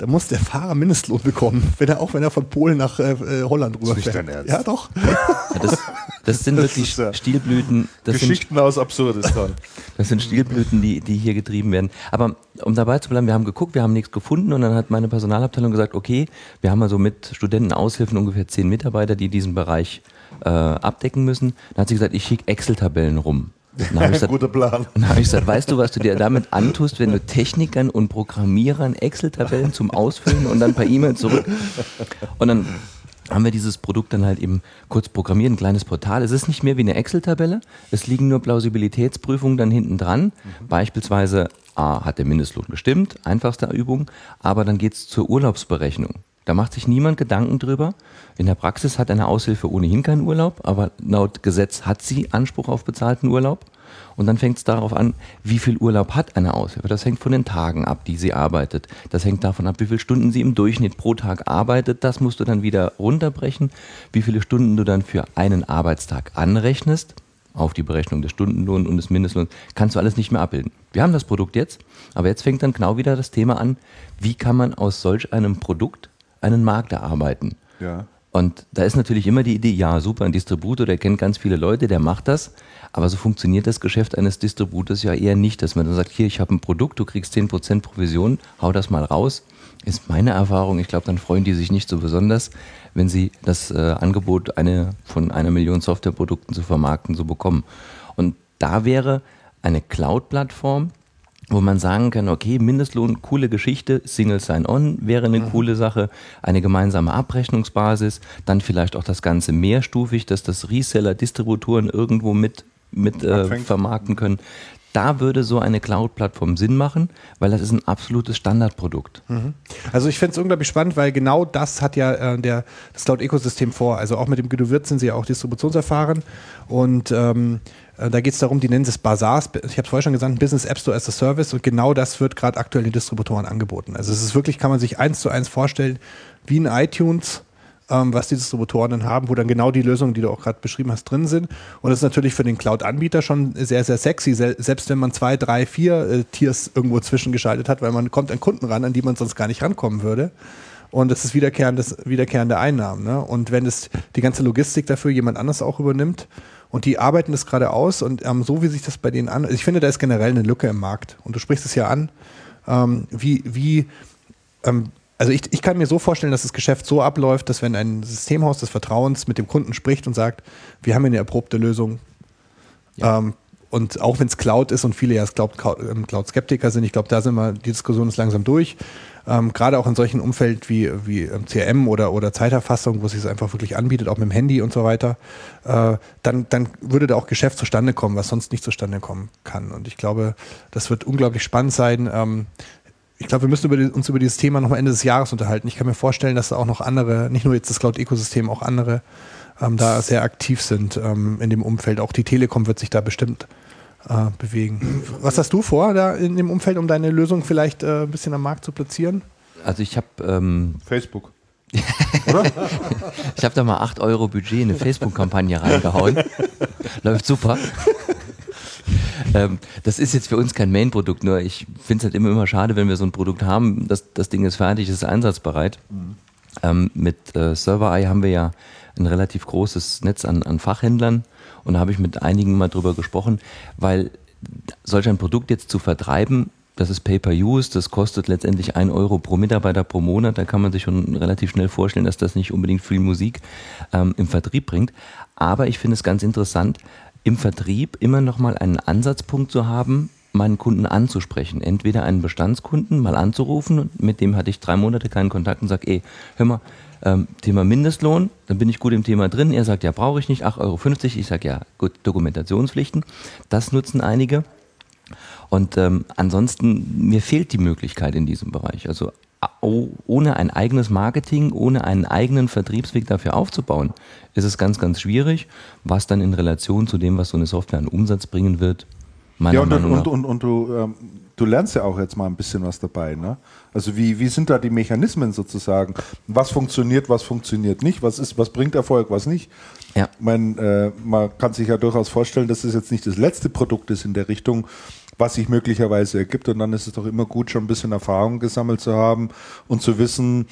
dann muss der Fahrer Mindestlohn bekommen, wenn er, auch wenn er von Polen nach äh, äh Holland rüberfährt. Ja, doch. Ja, das, das sind wirklich ist ja Stilblüten. Das sind, Geschichten aus Absurdistan. das sind Stilblüten, die, die hier getrieben werden. Aber um dabei zu bleiben, wir haben geguckt, wir haben nichts gefunden und dann hat meine Personalabteilung gesagt, okay, wir haben also mit Studenten Aushilfen ungefähr zehn Mitarbeiter, die diesen Bereich äh, abdecken müssen. Dann hat sie gesagt, ich schicke Excel-Tabellen rum. Dann ich gesagt, Guter Plan. Dann habe ich gesagt, weißt du, was du dir damit antust, wenn du Technikern und Programmierern Excel-Tabellen zum Ausfüllen und dann per E-Mail zurück. Und dann haben wir dieses Produkt dann halt eben kurz programmiert, ein kleines Portal. Es ist nicht mehr wie eine Excel-Tabelle, es liegen nur Plausibilitätsprüfungen dann hinten dran. Beispielsweise, A, hat der Mindestlohn gestimmt, einfachste Übung, aber dann geht es zur Urlaubsberechnung. Da macht sich niemand Gedanken drüber. In der Praxis hat eine Aushilfe ohnehin keinen Urlaub, aber laut Gesetz hat sie Anspruch auf bezahlten Urlaub. Und dann fängt es darauf an, wie viel Urlaub hat eine Aushilfe. Das hängt von den Tagen ab, die sie arbeitet. Das hängt davon ab, wie viele Stunden sie im Durchschnitt pro Tag arbeitet. Das musst du dann wieder runterbrechen, wie viele Stunden du dann für einen Arbeitstag anrechnest auf die Berechnung des Stundenlohns und des Mindestlohns, kannst du alles nicht mehr abbilden. Wir haben das Produkt jetzt, aber jetzt fängt dann genau wieder das Thema an, wie kann man aus solch einem Produkt einen Markt erarbeiten? Ja. Und da ist natürlich immer die Idee, ja, super, ein Distributor, der kennt ganz viele Leute, der macht das. Aber so funktioniert das Geschäft eines Distributors ja eher nicht, dass man dann sagt, hier, ich habe ein Produkt, du kriegst 10% Provision, hau das mal raus. Ist meine Erfahrung. Ich glaube, dann freuen die sich nicht so besonders, wenn sie das äh, Angebot eine, von einer Million Softwareprodukten zu vermarkten so bekommen. Und da wäre eine Cloud-Plattform, wo man sagen kann, okay, Mindestlohn, coole Geschichte, Single Sign-On wäre eine mhm. coole Sache, eine gemeinsame Abrechnungsbasis, dann vielleicht auch das Ganze mehrstufig, dass das Reseller, Distributoren irgendwo mit, mit äh, vermarkten können. Da würde so eine Cloud-Plattform Sinn machen, weil das ist ein absolutes Standardprodukt. Mhm. Also ich finde es unglaublich spannend, weil genau das hat ja äh, der, das Cloud-Ökosystem vor. Also auch mit dem Guido Wirt sind sie ja auch distributionserfahren und ähm, äh, da geht es darum, die nennen es Bazaars, ich habe es vorher schon gesagt, Business App Store as a Service und genau das wird gerade aktuell den Distributoren angeboten. Also es ist wirklich, kann man sich eins zu eins vorstellen, wie ein iTunes, ähm, was die Distributoren dann haben, wo dann genau die Lösungen, die du auch gerade beschrieben hast, drin sind. Und das ist natürlich für den Cloud-Anbieter schon sehr, sehr sexy, selbst wenn man zwei, drei, vier äh, Tiers irgendwo zwischengeschaltet hat, weil man kommt an Kunden ran, an die man sonst gar nicht rankommen würde. Und das ist wiederkehrende Einnahmen. Ne? Und wenn es die ganze Logistik dafür jemand anders auch übernimmt, und die arbeiten das gerade aus und ähm, so wie sich das bei denen an, ich finde, da ist generell eine Lücke im Markt. Und du sprichst es ja an, ähm, wie, wie, ähm, also ich, ich kann mir so vorstellen, dass das Geschäft so abläuft, dass wenn ein Systemhaus des Vertrauens mit dem Kunden spricht und sagt, wir haben hier eine erprobte Lösung, ja. ähm, und auch wenn es Cloud ist und viele ja ähm, Cloud-Skeptiker sind, ich glaube, da sind wir, die Diskussion ist langsam durch ähm, gerade auch in solchen Umfeld wie, wie ähm, CRM oder, oder Zeiterfassung, wo es sich einfach wirklich anbietet, auch mit dem Handy und so weiter, äh, dann, dann würde da auch Geschäft zustande kommen, was sonst nicht zustande kommen kann. Und ich glaube, das wird unglaublich spannend sein. Ähm, ich glaube, wir müssen über die, uns über dieses Thema noch mal Ende des Jahres unterhalten. Ich kann mir vorstellen, dass da auch noch andere, nicht nur jetzt das Cloud-Ökosystem, auch andere ähm, da sehr aktiv sind ähm, in dem Umfeld. Auch die Telekom wird sich da bestimmt äh, bewegen. Was hast du vor, da in dem Umfeld, um deine Lösung vielleicht äh, ein bisschen am Markt zu platzieren? Also ich habe ähm, Facebook. Oder? ich habe da mal 8 Euro Budget in eine Facebook-Kampagne reingehauen. Läuft super. ähm, das ist jetzt für uns kein Main-Produkt, nur ich finde es halt immer, immer schade, wenn wir so ein Produkt haben, das, das Ding ist fertig, ist einsatzbereit. Mhm. Ähm, mit äh, Server-Eye haben wir ja ein relativ großes Netz an, an Fachhändlern und da habe ich mit einigen mal drüber gesprochen, weil solch ein Produkt jetzt zu vertreiben, das ist Pay-per-Use, das kostet letztendlich ein Euro pro Mitarbeiter pro Monat. Da kann man sich schon relativ schnell vorstellen, dass das nicht unbedingt viel Musik ähm, im Vertrieb bringt. Aber ich finde es ganz interessant, im Vertrieb immer noch mal einen Ansatzpunkt zu haben, meinen Kunden anzusprechen. Entweder einen Bestandskunden mal anzurufen, mit dem hatte ich drei Monate keinen Kontakt und sage, ey, hör mal, ähm, Thema Mindestlohn, dann bin ich gut im Thema drin. Er sagt, ja, brauche ich nicht, 8,50 Euro. Ich sage, ja, gut, Dokumentationspflichten. Das nutzen einige. Und ähm, ansonsten, mir fehlt die Möglichkeit in diesem Bereich. Also ohne ein eigenes Marketing, ohne einen eigenen Vertriebsweg dafür aufzubauen, ist es ganz, ganz schwierig, was dann in Relation zu dem, was so eine Software an Umsatz bringen wird, meiner ja, und, Meinung nach. Und, und, und du, ähm, du lernst ja auch jetzt mal ein bisschen was dabei. Ne? Also wie, wie sind da die Mechanismen sozusagen? Was funktioniert, was funktioniert nicht? Was, ist, was bringt Erfolg, was nicht? Ja. Ich mein, äh, man kann sich ja durchaus vorstellen, dass es jetzt nicht das letzte Produkt ist in der Richtung, was sich möglicherweise ergibt. Und dann ist es doch immer gut, schon ein bisschen Erfahrung gesammelt zu haben und zu wissen,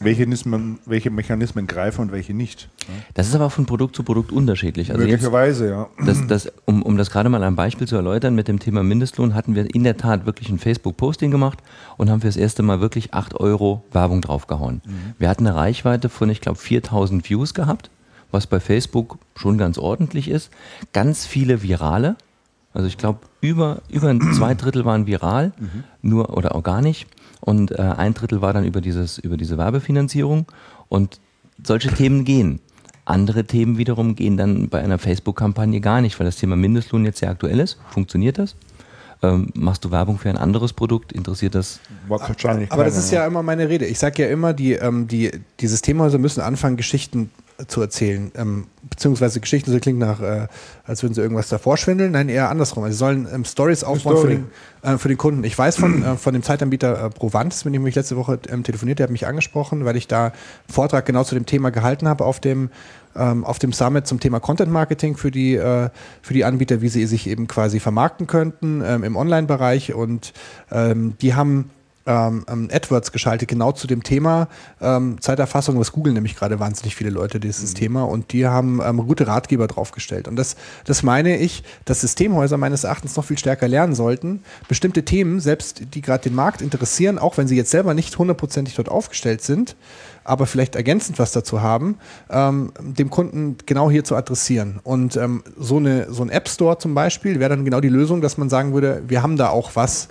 welche Mechanismen, welche Mechanismen greifen und welche nicht. Das ist aber von Produkt zu Produkt unterschiedlich. Also Möglicherweise, ja. Das, das, um, um das gerade mal ein Beispiel zu erläutern, mit dem Thema Mindestlohn hatten wir in der Tat wirklich ein Facebook-Posting gemacht und haben für das erste Mal wirklich 8 Euro Werbung draufgehauen. Mhm. Wir hatten eine Reichweite von, ich glaube, 4000 Views gehabt, was bei Facebook schon ganz ordentlich ist. Ganz viele Virale. Also ich glaube, über, über zwei Drittel waren viral, mhm. nur oder organisch. Und äh, ein Drittel war dann über, dieses, über diese Werbefinanzierung. Und solche Themen gehen. Andere Themen wiederum gehen dann bei einer Facebook-Kampagne gar nicht, weil das Thema Mindestlohn jetzt sehr aktuell ist. Funktioniert das? Ähm, machst du Werbung für ein anderes Produkt? Interessiert das? Wahrscheinlich Aber das ist ja immer meine Rede. Ich sage ja immer, die, ähm, die, die Systemhäuser müssen anfangen, Geschichten zu erzählen. Ähm, beziehungsweise Geschichten, so klingt nach, äh, als würden sie irgendwas davor schwindeln. Nein, eher andersrum. Also sie sollen ähm, Stories aufbauen Story. für, den, äh, für den Kunden. Ich weiß von, äh, von dem Zeitanbieter äh, Provantis, mit dem ich letzte Woche ähm, telefoniert, der hat mich angesprochen, weil ich da einen Vortrag genau zu dem Thema gehalten habe auf dem ähm, auf dem Summit zum Thema Content Marketing für die, äh, für die Anbieter, wie sie sich eben quasi vermarkten könnten ähm, im Online-Bereich. Und ähm, die haben ähm, ähm, AdWords geschaltet, genau zu dem Thema ähm, Zeiterfassung. Was googeln nämlich gerade wahnsinnig viele Leute dieses mhm. Thema und die haben ähm, gute Ratgeber draufgestellt. Und das, das meine ich, dass Systemhäuser meines Erachtens noch viel stärker lernen sollten, bestimmte Themen, selbst die gerade den Markt interessieren, auch wenn sie jetzt selber nicht hundertprozentig dort aufgestellt sind, aber vielleicht ergänzend was dazu haben, ähm, dem Kunden genau hier zu adressieren. Und ähm, so, eine, so ein App Store zum Beispiel wäre dann genau die Lösung, dass man sagen würde, wir haben da auch was,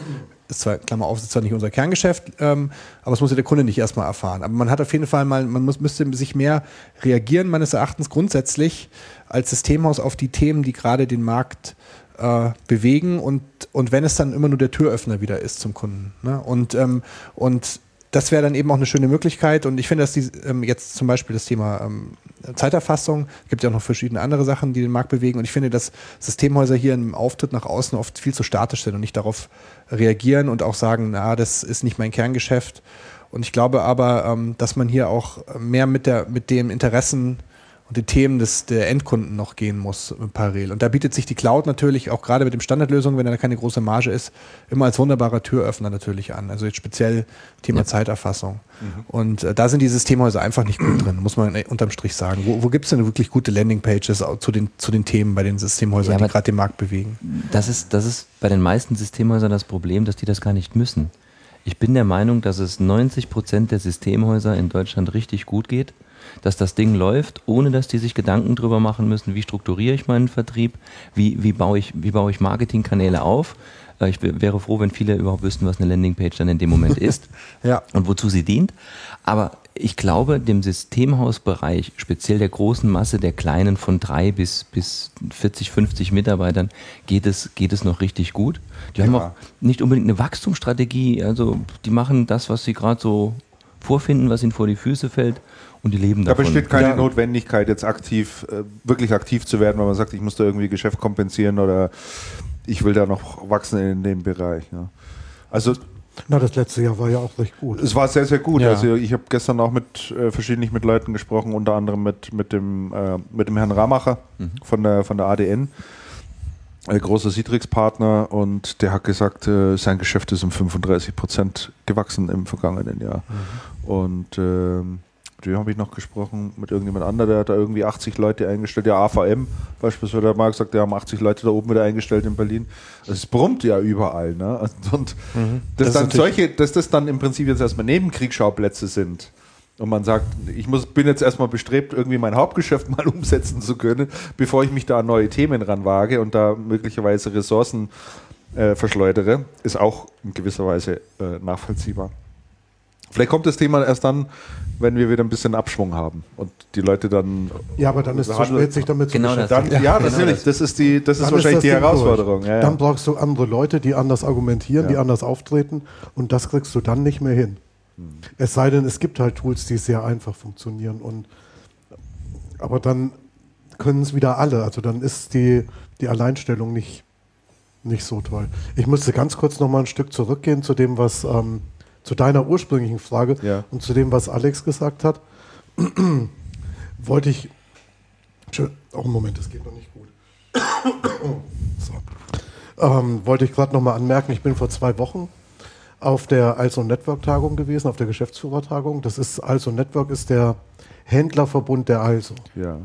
ist zwar, Klammer auf, ist zwar nicht unser Kerngeschäft, ähm, aber es muss ja der Kunde nicht erstmal erfahren. Aber man hat auf jeden Fall mal, man muss, müsste sich mehr reagieren, meines Erachtens grundsätzlich als Systemhaus auf die Themen, die gerade den Markt äh, bewegen und, und wenn es dann immer nur der Türöffner wieder ist zum Kunden. Ne? Und, ähm, und das wäre dann eben auch eine schöne Möglichkeit. Und ich finde, dass die ähm, jetzt zum Beispiel das Thema ähm, Zeiterfassung, gibt ja auch noch verschiedene andere Sachen, die den Markt bewegen. Und ich finde, dass Systemhäuser hier im Auftritt nach außen oft viel zu statisch sind und nicht darauf reagieren und auch sagen, na, das ist nicht mein Kerngeschäft. Und ich glaube aber, ähm, dass man hier auch mehr mit, der, mit den Interessen und die Themen des, der Endkunden noch gehen muss parallel. Und da bietet sich die Cloud natürlich auch gerade mit dem Standardlösung, wenn da keine große Marge ist, immer als wunderbarer Türöffner natürlich an. Also jetzt speziell Thema ja. Zeiterfassung. Mhm. Und äh, da sind die Systemhäuser einfach nicht gut drin, muss man äh, unterm Strich sagen. Wo, wo gibt es denn wirklich gute Landingpages zu den, zu den Themen bei den Systemhäusern, ja, die gerade den Markt bewegen? Das ist, das ist bei den meisten Systemhäusern das Problem, dass die das gar nicht müssen. Ich bin der Meinung, dass es 90 Prozent der Systemhäuser in Deutschland richtig gut geht dass das Ding läuft, ohne dass die sich Gedanken drüber machen müssen, wie strukturiere ich meinen Vertrieb, wie, wie, baue, ich, wie baue ich Marketingkanäle auf. Äh, ich wäre froh, wenn viele überhaupt wüssten, was eine Landingpage dann in dem Moment ist ja. und wozu sie dient. Aber ich glaube, dem Systemhausbereich, speziell der großen Masse der kleinen von drei bis, bis 40, 50 Mitarbeitern, geht es, geht es noch richtig gut. Die ja. haben auch nicht unbedingt eine Wachstumsstrategie. Also die machen das, was sie gerade so vorfinden, was ihnen vor die Füße fällt und die leben davon. Da besteht keine ja. Notwendigkeit, jetzt aktiv, äh, wirklich aktiv zu werden, weil man sagt, ich muss da irgendwie Geschäft kompensieren oder ich will da noch wachsen in dem Bereich. Ja. Also na, das letzte Jahr war ja auch recht gut. Es war sehr, sehr gut. Ja. Also ich habe gestern auch mit äh, verschiedentlich mit Leuten gesprochen, unter anderem mit, mit, dem, äh, mit dem Herrn Ramacher mhm. von, der, von der ADN, ein großer Citrix-Partner, und der hat gesagt, äh, sein Geschäft ist um 35 Prozent gewachsen im vergangenen Jahr. Mhm. Und ähm, dem habe ich noch gesprochen, mit irgendjemand anderem, der hat da irgendwie 80 Leute eingestellt. Ja, AVM beispielsweise hat mal gesagt, die haben 80 Leute da oben wieder eingestellt in Berlin. Es brummt ja überall. Ne? Und mhm. dass, das dann solche, dass das dann im Prinzip jetzt erstmal Nebenkriegsschauplätze sind. Und man sagt, ich muss, bin jetzt erstmal bestrebt, irgendwie mein Hauptgeschäft mal umsetzen zu können, bevor ich mich da an neue Themen ranwage und da möglicherweise Ressourcen äh, verschleudere, ist auch in gewisser Weise äh, nachvollziehbar. Vielleicht kommt das Thema erst dann, wenn wir wieder ein bisschen Abschwung haben und die Leute dann. Ja, aber dann ist es zu spät, sich damit genau zu beschäftigen. Dann, ja, genau natürlich. Das ist, die, das ist wahrscheinlich ist das die Herausforderung. Ja, ja. Dann brauchst du andere Leute, die anders argumentieren, ja. die anders auftreten und das kriegst du dann nicht mehr hin. Mhm. Es sei denn, es gibt halt Tools, die sehr einfach funktionieren. Und, aber dann können es wieder alle. Also dann ist die, die Alleinstellung nicht, nicht so toll. Ich musste ganz kurz noch mal ein Stück zurückgehen zu dem, was ähm, zu deiner ursprünglichen Frage ja. und zu dem, was Alex gesagt hat. Wollte ich. Oh, Moment, das geht noch nicht gut. so. ähm, wollte ich gerade noch mal anmerken, ich bin vor zwei Wochen auf der Also Network Tagung gewesen, auf der Geschäftsführertagung. Das ist Also Network ist der Händlerverbund der Also. Ja.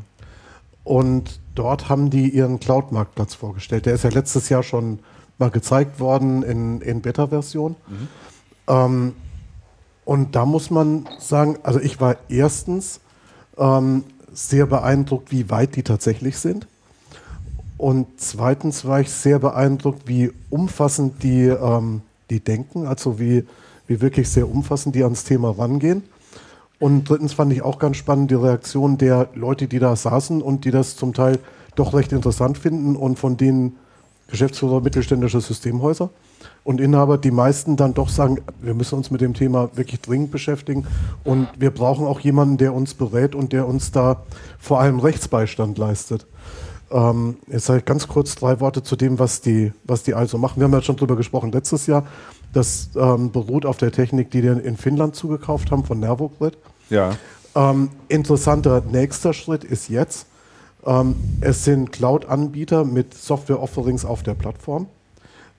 Und dort haben die ihren Cloud-Marktplatz vorgestellt. Der ist ja letztes Jahr schon mal gezeigt worden in, in Beta-Version. Mhm. Ähm, und da muss man sagen, also ich war erstens ähm, sehr beeindruckt, wie weit die tatsächlich sind. Und zweitens war ich sehr beeindruckt, wie umfassend die, ähm, die denken, also wie, wie wirklich sehr umfassend die ans Thema rangehen. Und drittens fand ich auch ganz spannend die Reaktion der Leute, die da saßen und die das zum Teil doch recht interessant finden und von denen Geschäftsführer mittelständischer Systemhäuser und Inhaber, die meisten dann doch sagen, wir müssen uns mit dem Thema wirklich dringend beschäftigen und wir brauchen auch jemanden, der uns berät und der uns da vor allem Rechtsbeistand leistet. Ähm, jetzt sage ich ganz kurz drei Worte zu dem, was die, was die also machen. Wir haben ja schon drüber gesprochen letztes Jahr. Das ähm, beruht auf der Technik, die die in Finnland zugekauft haben von Nervogrid. Ja. Ähm, interessanter nächster Schritt ist jetzt, ähm, es sind Cloud-Anbieter mit Software-Offerings auf der Plattform.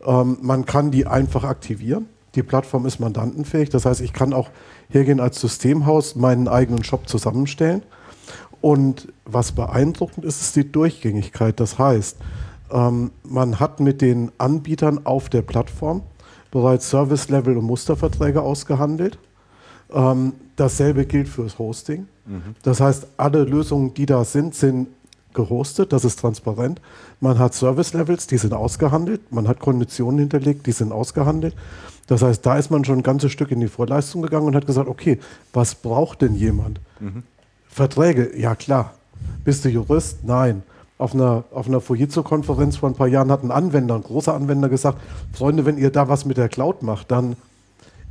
Ähm, man kann die einfach aktivieren. Die Plattform ist mandantenfähig. Das heißt, ich kann auch hergehen als Systemhaus meinen eigenen Shop zusammenstellen. Und was beeindruckend ist, ist die Durchgängigkeit. Das heißt, ähm, man hat mit den Anbietern auf der Plattform bereits Service-Level und Musterverträge ausgehandelt. Ähm, dasselbe gilt fürs Hosting. Mhm. Das heißt, alle Lösungen, die da sind, sind gehostet, das ist transparent. Man hat Service-Levels, die sind ausgehandelt. Man hat Konditionen hinterlegt, die sind ausgehandelt. Das heißt, da ist man schon ein ganzes Stück in die Vorleistung gegangen und hat gesagt, okay, was braucht denn jemand? Mhm. Verträge, ja klar. Bist du Jurist? Nein. Auf einer, auf einer Fujitsu-Konferenz vor ein paar Jahren hat ein Anwender, ein großer Anwender gesagt, Freunde, wenn ihr da was mit der Cloud macht, dann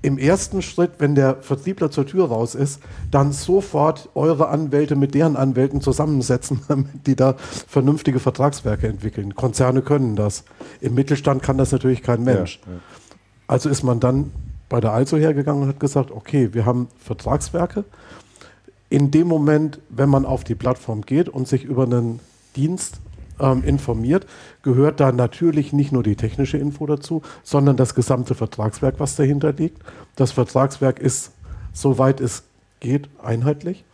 im ersten Schritt, wenn der Vertriebler zur Tür raus ist, dann sofort eure Anwälte mit deren Anwälten zusammensetzen, damit die da vernünftige Vertragswerke entwickeln. Konzerne können das. Im Mittelstand kann das natürlich kein Mensch. Ja, ja. Also ist man dann bei der Also hergegangen und hat gesagt, okay, wir haben Vertragswerke. In dem Moment, wenn man auf die Plattform geht und sich über einen Dienst ähm, informiert, gehört da natürlich nicht nur die technische Info dazu, sondern das gesamte Vertragswerk, was dahinter liegt. Das Vertragswerk ist, soweit es geht, einheitlich,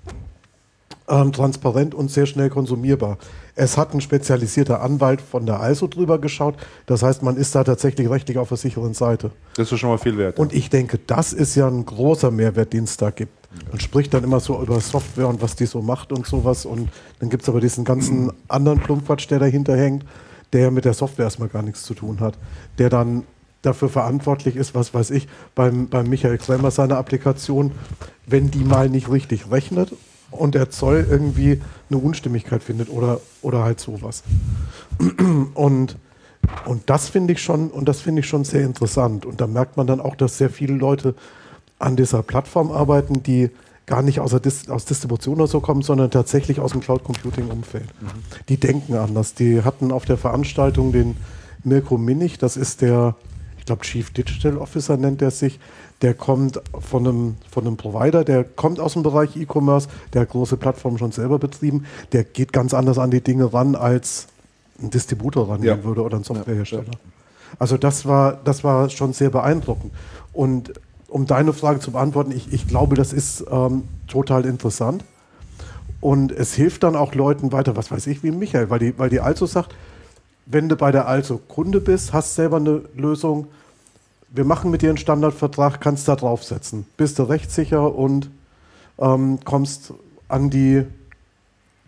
ähm, transparent und sehr schnell konsumierbar. Es hat ein spezialisierter Anwalt von der ISO drüber geschaut. Das heißt, man ist da tatsächlich rechtlich auf der sicheren Seite. Das ist schon mal viel wert. Und ich denke, das ist ja ein großer Mehrwert, den es da gibt. Man spricht dann immer so über Software und was die so macht und sowas. Und dann gibt es aber diesen ganzen anderen Plumpquatsch, der dahinter hängt, der ja mit der Software erstmal gar nichts zu tun hat. Der dann dafür verantwortlich ist, was weiß ich, beim, beim Michael Klemmer seine Applikation, wenn die mal nicht richtig rechnet und der Zoll irgendwie eine Unstimmigkeit findet oder, oder halt sowas. Und, und das finde ich schon, und das finde ich schon sehr interessant. Und da merkt man dann auch, dass sehr viele Leute an dieser Plattform arbeiten, die gar nicht aus, Dis aus Distribution oder so kommen, sondern tatsächlich aus dem Cloud Computing Umfeld. Mhm. Die denken anders. Die hatten auf der Veranstaltung den Mirko Minich, das ist der, ich glaube Chief Digital Officer nennt er sich, der kommt von einem, von einem Provider, der kommt aus dem Bereich E-Commerce, der hat große Plattformen schon selber betrieben, der geht ganz anders an die Dinge ran, als ein Distributor rangehen ja. würde oder ein Softwarehersteller. Ja. Also das war, das war schon sehr beeindruckend. Und um deine Frage zu beantworten, ich, ich glaube, das ist ähm, total interessant. Und es hilft dann auch Leuten weiter, was weiß ich, wie Michael, weil die, weil die Also sagt, wenn du bei der Also Kunde bist, hast selber eine Lösung, wir machen mit dir einen Standardvertrag, kannst da draufsetzen. Bist du rechtssicher und ähm, kommst an die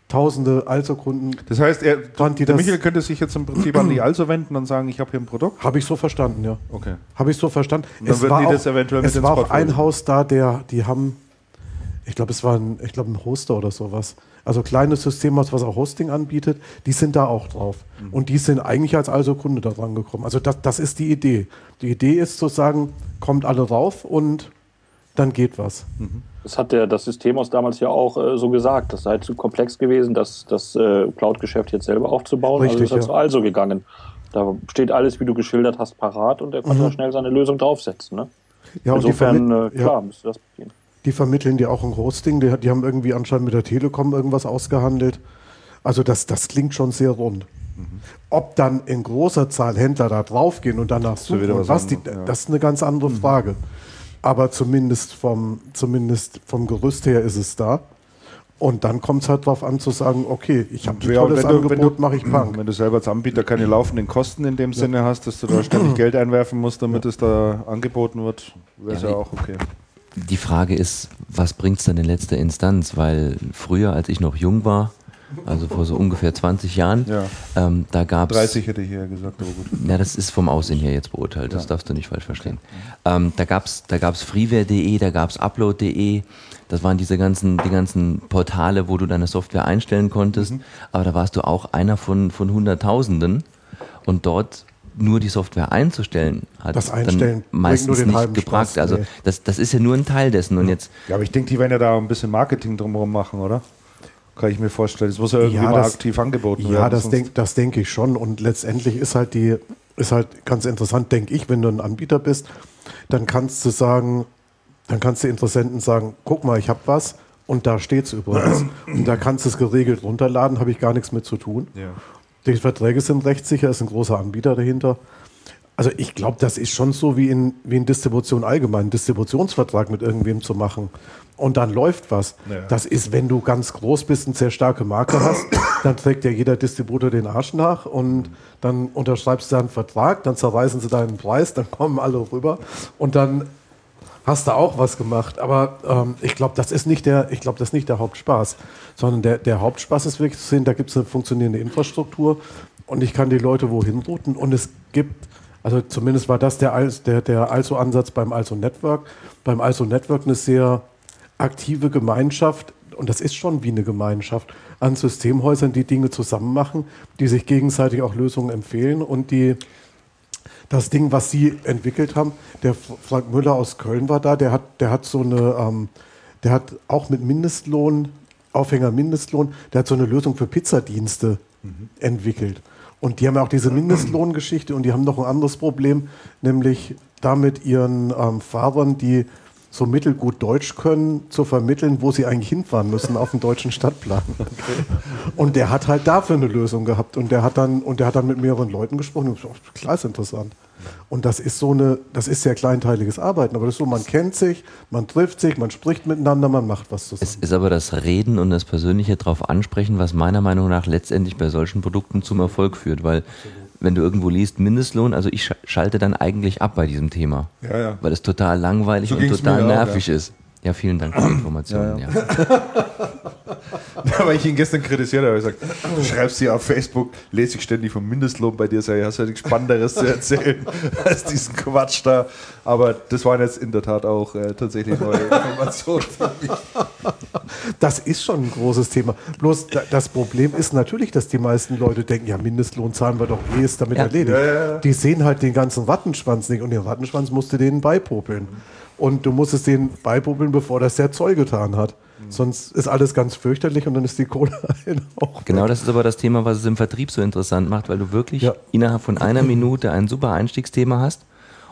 tausende Also-Kunden. Das heißt, er, der Michael könnte sich jetzt im Prinzip an die Also wenden und sagen, ich habe hier ein Produkt? Habe ich so verstanden, ja. Okay. Habe ich so verstanden. Und dann es war, auch, eventuell es war auch ein Haus da, der, die haben, ich glaube, es war ein, ich glaube, ein Hoster oder sowas. Also kleines System, was auch Hosting anbietet, die sind da auch drauf. Mhm. Und die sind eigentlich als Also-Kunde da dran gekommen. Also das, das ist die Idee. Die Idee ist zu sagen, kommt alle rauf und dann geht was. Das hat der, das System aus damals ja auch äh, so gesagt. Das sei zu komplex gewesen, das, das äh, Cloud-Geschäft jetzt selber aufzubauen. Richtig, also ist ja. also gegangen. Da steht alles, wie du geschildert hast, parat und er konnte mhm. schnell seine Lösung draufsetzen. Ne? Ja, Insofern, äh, klar, ja. müsste das gehen. Die vermitteln dir auch ein Hosting. Die, die, haben irgendwie anscheinend mit der Telekom irgendwas ausgehandelt. Also das, das klingt schon sehr rund. Mhm. Ob dann in großer Zahl Händler da draufgehen und danach suchen, was, was die, ja. das ist eine ganz andere mhm. Frage. Aber zumindest vom, zumindest vom Gerüst her ist es da. Und dann kommt es halt darauf an zu sagen, okay, ich habe ein ja, tolles Angebot, mache ich Punk. Wenn du selber als Anbieter keine laufenden Kosten in dem ja. Sinne hast, dass du da ständig Geld einwerfen musst, damit ja. es da angeboten wird, wäre es ja, auch okay. Die Frage ist, was bringt es dann in letzter Instanz? Weil früher, als ich noch jung war, also vor so ungefähr 20 Jahren. Ja. Ähm, da gab's, 30 hätte ich hier gesagt, aber gut. Ja, das ist vom Aussehen her jetzt beurteilt, das ja. darfst du nicht falsch verstehen. Okay. Ähm, da gab es da gab's freeware.de, da gab es upload.de, das waren diese ganzen, die ganzen Portale, wo du deine Software einstellen konntest, mhm. aber da warst du auch einer von, von Hunderttausenden und dort nur die Software einzustellen, hat das Einstellen dann meistens nicht gebracht. Spaß, also nee. das, das ist ja nur ein Teil dessen. Und jetzt ja, aber ich denke, die werden ja da ein bisschen Marketing drumherum machen, oder? kann ich mir vorstellen. Das muss ja irgendwie ja, mal aktiv angeboten ja, werden. Ja, das denke das denk ich schon. Und letztendlich ist halt die, ist halt ganz interessant, denke ich, wenn du ein Anbieter bist, dann kannst du sagen, dann kannst du Interessenten sagen, guck mal, ich habe was und da steht es übrigens. und da kannst du es geregelt runterladen, habe ich gar nichts mit zu tun. Ja. Die Verträge sind rechtssicher, ist ein großer Anbieter dahinter. Also ich glaube, das ist schon so wie in, wie in Distribution allgemein, einen Distributionsvertrag mit irgendwem zu machen und dann läuft was. Ja. Das ist, wenn du ganz groß bist und sehr starke Marke hast, dann trägt ja jeder Distributor den Arsch nach und dann unterschreibst du einen Vertrag, dann zerreißen sie deinen Preis, dann kommen alle rüber und dann hast du auch was gemacht. Aber ähm, ich glaube, das ist nicht der, ich glaube, das ist nicht der Hauptspaß, sondern der, der Hauptspaß ist wirklich zu sehen, da gibt es eine funktionierende Infrastruktur und ich kann die Leute wohin routen und es gibt also zumindest war das der, der, der Also-Ansatz beim Also Network. Beim Also Network eine sehr aktive Gemeinschaft, und das ist schon wie eine Gemeinschaft, an Systemhäusern, die Dinge zusammen machen, die sich gegenseitig auch Lösungen empfehlen und die das Ding, was Sie entwickelt haben, der Frank Müller aus Köln war da, der hat, der hat so eine, ähm, der hat auch mit Mindestlohn, Aufhänger Mindestlohn, der hat so eine Lösung für Pizzadienste mhm. entwickelt. Und die haben ja auch diese Mindestlohngeschichte und die haben noch ein anderes Problem, nämlich damit ihren ähm, Fahrern, die so mittelgut Deutsch können, zu vermitteln, wo sie eigentlich hinfahren müssen auf dem deutschen Stadtplan. Okay. Und der hat halt dafür eine Lösung gehabt und der hat dann und der hat dann mit mehreren Leuten gesprochen. Und, oh, klar ist interessant. Und das ist so eine, das ist sehr kleinteiliges Arbeiten, aber das ist so, man kennt sich, man trifft sich, man spricht miteinander, man macht was zusammen. Es ist aber das Reden und das Persönliche drauf ansprechen, was meiner Meinung nach letztendlich bei solchen Produkten zum Erfolg führt, weil wenn du irgendwo liest, Mindestlohn, also ich schalte dann eigentlich ab bei diesem Thema. Ja, ja. Weil es total langweilig so und total nervig auch, ja. ist. Ja, vielen Dank für die Informationen. Ja, ja. ja. Weil ich ihn gestern kritisiert habe, ich gesagt, du schreibst hier auf Facebook, lese ich ständig vom Mindestlohn bei dir, ich, hast ja nichts Spannenderes zu erzählen als diesen Quatsch da. Aber das waren jetzt in der Tat auch äh, tatsächlich neue Informationen für mich. Das ist schon ein großes Thema. Bloß das Problem ist natürlich, dass die meisten Leute denken, ja, Mindestlohn zahlen wir doch eh, ist damit ja. erledigt. Ja, die sehen halt den ganzen Rattenschwanz nicht und den Rattenschwanz musst du denen beipopeln. Und du musst es denen beipubbeln, bevor das der Zoll getan hat. Mhm. Sonst ist alles ganz fürchterlich und dann ist die Kohle auch. Genau, weg. das ist aber das Thema, was es im Vertrieb so interessant macht, weil du wirklich ja. innerhalb von einer Minute ein super Einstiegsthema hast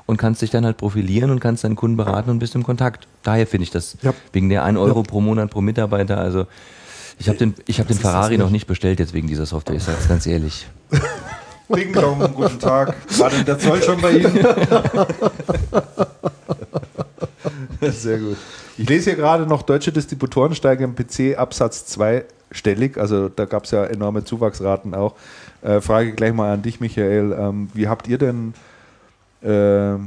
und kannst dich dann halt profilieren und kannst deinen Kunden beraten und bist im Kontakt. Daher finde ich das ja. wegen der 1 Euro ja. pro Monat pro Mitarbeiter. Also ich habe den, ich hab den Ferrari noch nicht bestellt jetzt wegen dieser Software, ich sage es ganz ehrlich. Ding Dong, guten Tag. War denn der Zoll schon bei Ihnen? Sehr gut. Ich lese hier gerade noch, deutsche Distributoren steigen im PC Absatz zweistellig. Also da gab es ja enorme Zuwachsraten auch. Äh, Frage gleich mal an dich, Michael. Ähm, wie habt ihr denn, äh,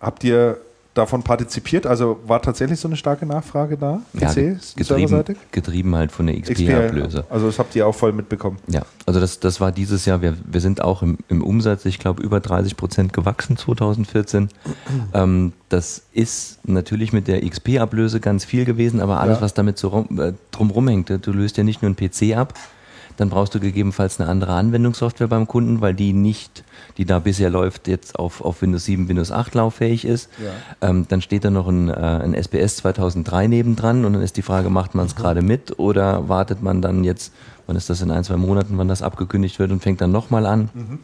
habt ihr davon partizipiert? Also war tatsächlich so eine starke Nachfrage da? PC, ja, getrieben, getrieben halt von der XP-Ablöse. Also das habt ihr auch voll mitbekommen. Ja, also das, das war dieses Jahr, wir, wir sind auch im, im Umsatz, ich glaube, über 30 Prozent gewachsen 2014. ähm, das ist natürlich mit der XP-Ablöse ganz viel gewesen, aber alles, ja. was damit so rum, äh, drumrum hängt, du löst ja nicht nur einen PC ab, dann brauchst du gegebenenfalls eine andere Anwendungssoftware beim Kunden, weil die nicht, die da bisher läuft, jetzt auf, auf Windows 7, Windows 8 lauffähig ist. Ja. Ähm, dann steht da noch ein, äh, ein SBS 2003 nebendran und dann ist die Frage, macht man es mhm. gerade mit oder wartet man dann jetzt, wann ist das in ein, zwei Monaten, wann das abgekündigt wird und fängt dann nochmal an. Mhm.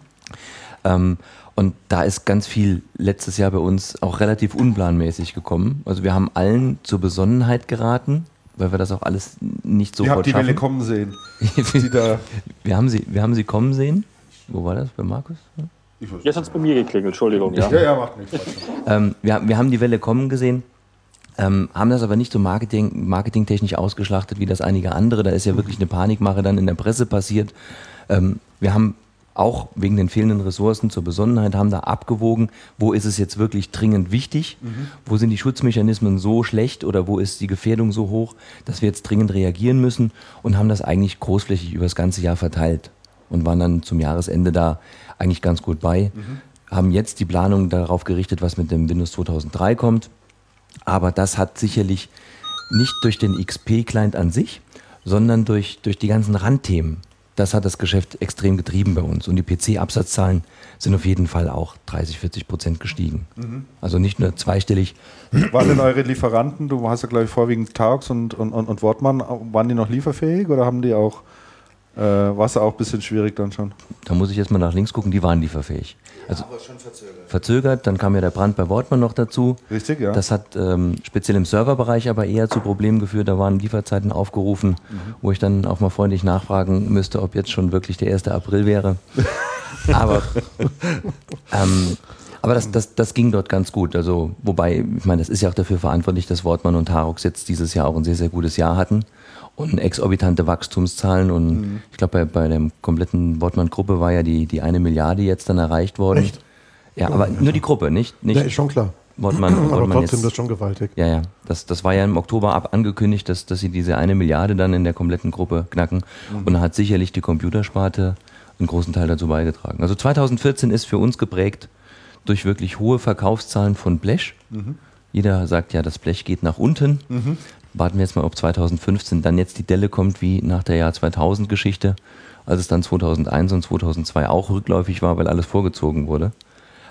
Ähm, und da ist ganz viel letztes Jahr bei uns auch relativ unplanmäßig gekommen. Also wir haben allen zur Besonnenheit geraten, weil wir das auch alles nicht so Ihr habt die Welle kommen sehen. wir, haben sie, wir haben sie kommen sehen. Wo war das? Bei Markus? Jetzt hat es bei mir geklingelt, Entschuldigung. Ja, ja, ja macht nichts. ähm, wir, wir haben die Welle kommen gesehen. Ähm, haben das aber nicht so Marketing, marketingtechnisch ausgeschlachtet wie das einige andere. Da ist ja wirklich eine Panikmache dann in der Presse passiert. Ähm, wir haben auch wegen den fehlenden Ressourcen zur Besonnenheit haben da abgewogen, wo ist es jetzt wirklich dringend wichtig, mhm. wo sind die Schutzmechanismen so schlecht oder wo ist die Gefährdung so hoch, dass wir jetzt dringend reagieren müssen und haben das eigentlich großflächig über das ganze Jahr verteilt und waren dann zum Jahresende da eigentlich ganz gut bei. Mhm. Haben jetzt die Planung darauf gerichtet, was mit dem Windows 2003 kommt. Aber das hat sicherlich nicht durch den XP-Client an sich, sondern durch, durch die ganzen Randthemen das hat das Geschäft extrem getrieben bei uns. Und die PC-Absatzzahlen sind auf jeden Fall auch 30, 40 Prozent gestiegen. Mhm. Also nicht nur zweistellig. Waren denn eure Lieferanten, du hast ja glaube ich vorwiegend Targs und, und, und, und Wortmann, waren die noch lieferfähig oder haben die auch äh, war es auch ein bisschen schwierig dann schon? Da muss ich jetzt mal nach links gucken, die waren lieferfähig. Also ja, aber schon verzögert. Verzögert, dann kam ja der Brand bei Wortmann noch dazu. Richtig, ja. Das hat ähm, speziell im Serverbereich aber eher zu Problemen geführt. Da waren Lieferzeiten aufgerufen, mhm. wo ich dann auch mal freundlich nachfragen müsste, ob jetzt schon wirklich der 1. April wäre. aber ähm, aber das, das, das ging dort ganz gut. Also, wobei, ich meine, das ist ja auch dafür verantwortlich, dass Wortmann und Tarox jetzt dieses Jahr auch ein sehr, sehr gutes Jahr hatten und exorbitante Wachstumszahlen. Und mhm. ich glaube, bei, bei der kompletten Wortmann-Gruppe war ja die, die eine Milliarde jetzt dann erreicht worden. Echt? Ja, aber nur die Gruppe, nicht? nicht ja, ist schon klar. Wortmann, aber Wortmann trotzdem, jetzt, das ist schon gewaltig. Ja, ja. Das, das war ja im Oktober ab angekündigt, dass, dass sie diese eine Milliarde dann in der kompletten Gruppe knacken. Mhm. Und da hat sicherlich die Computersparte einen großen Teil dazu beigetragen. Also 2014 ist für uns geprägt durch wirklich hohe Verkaufszahlen von Blech. Mhm. Jeder sagt ja, das Blech geht nach unten. Mhm warten wir jetzt mal, ob 2015 dann jetzt die Delle kommt, wie nach der Jahr 2000 Geschichte, als es dann 2001 und 2002 auch rückläufig war, weil alles vorgezogen wurde.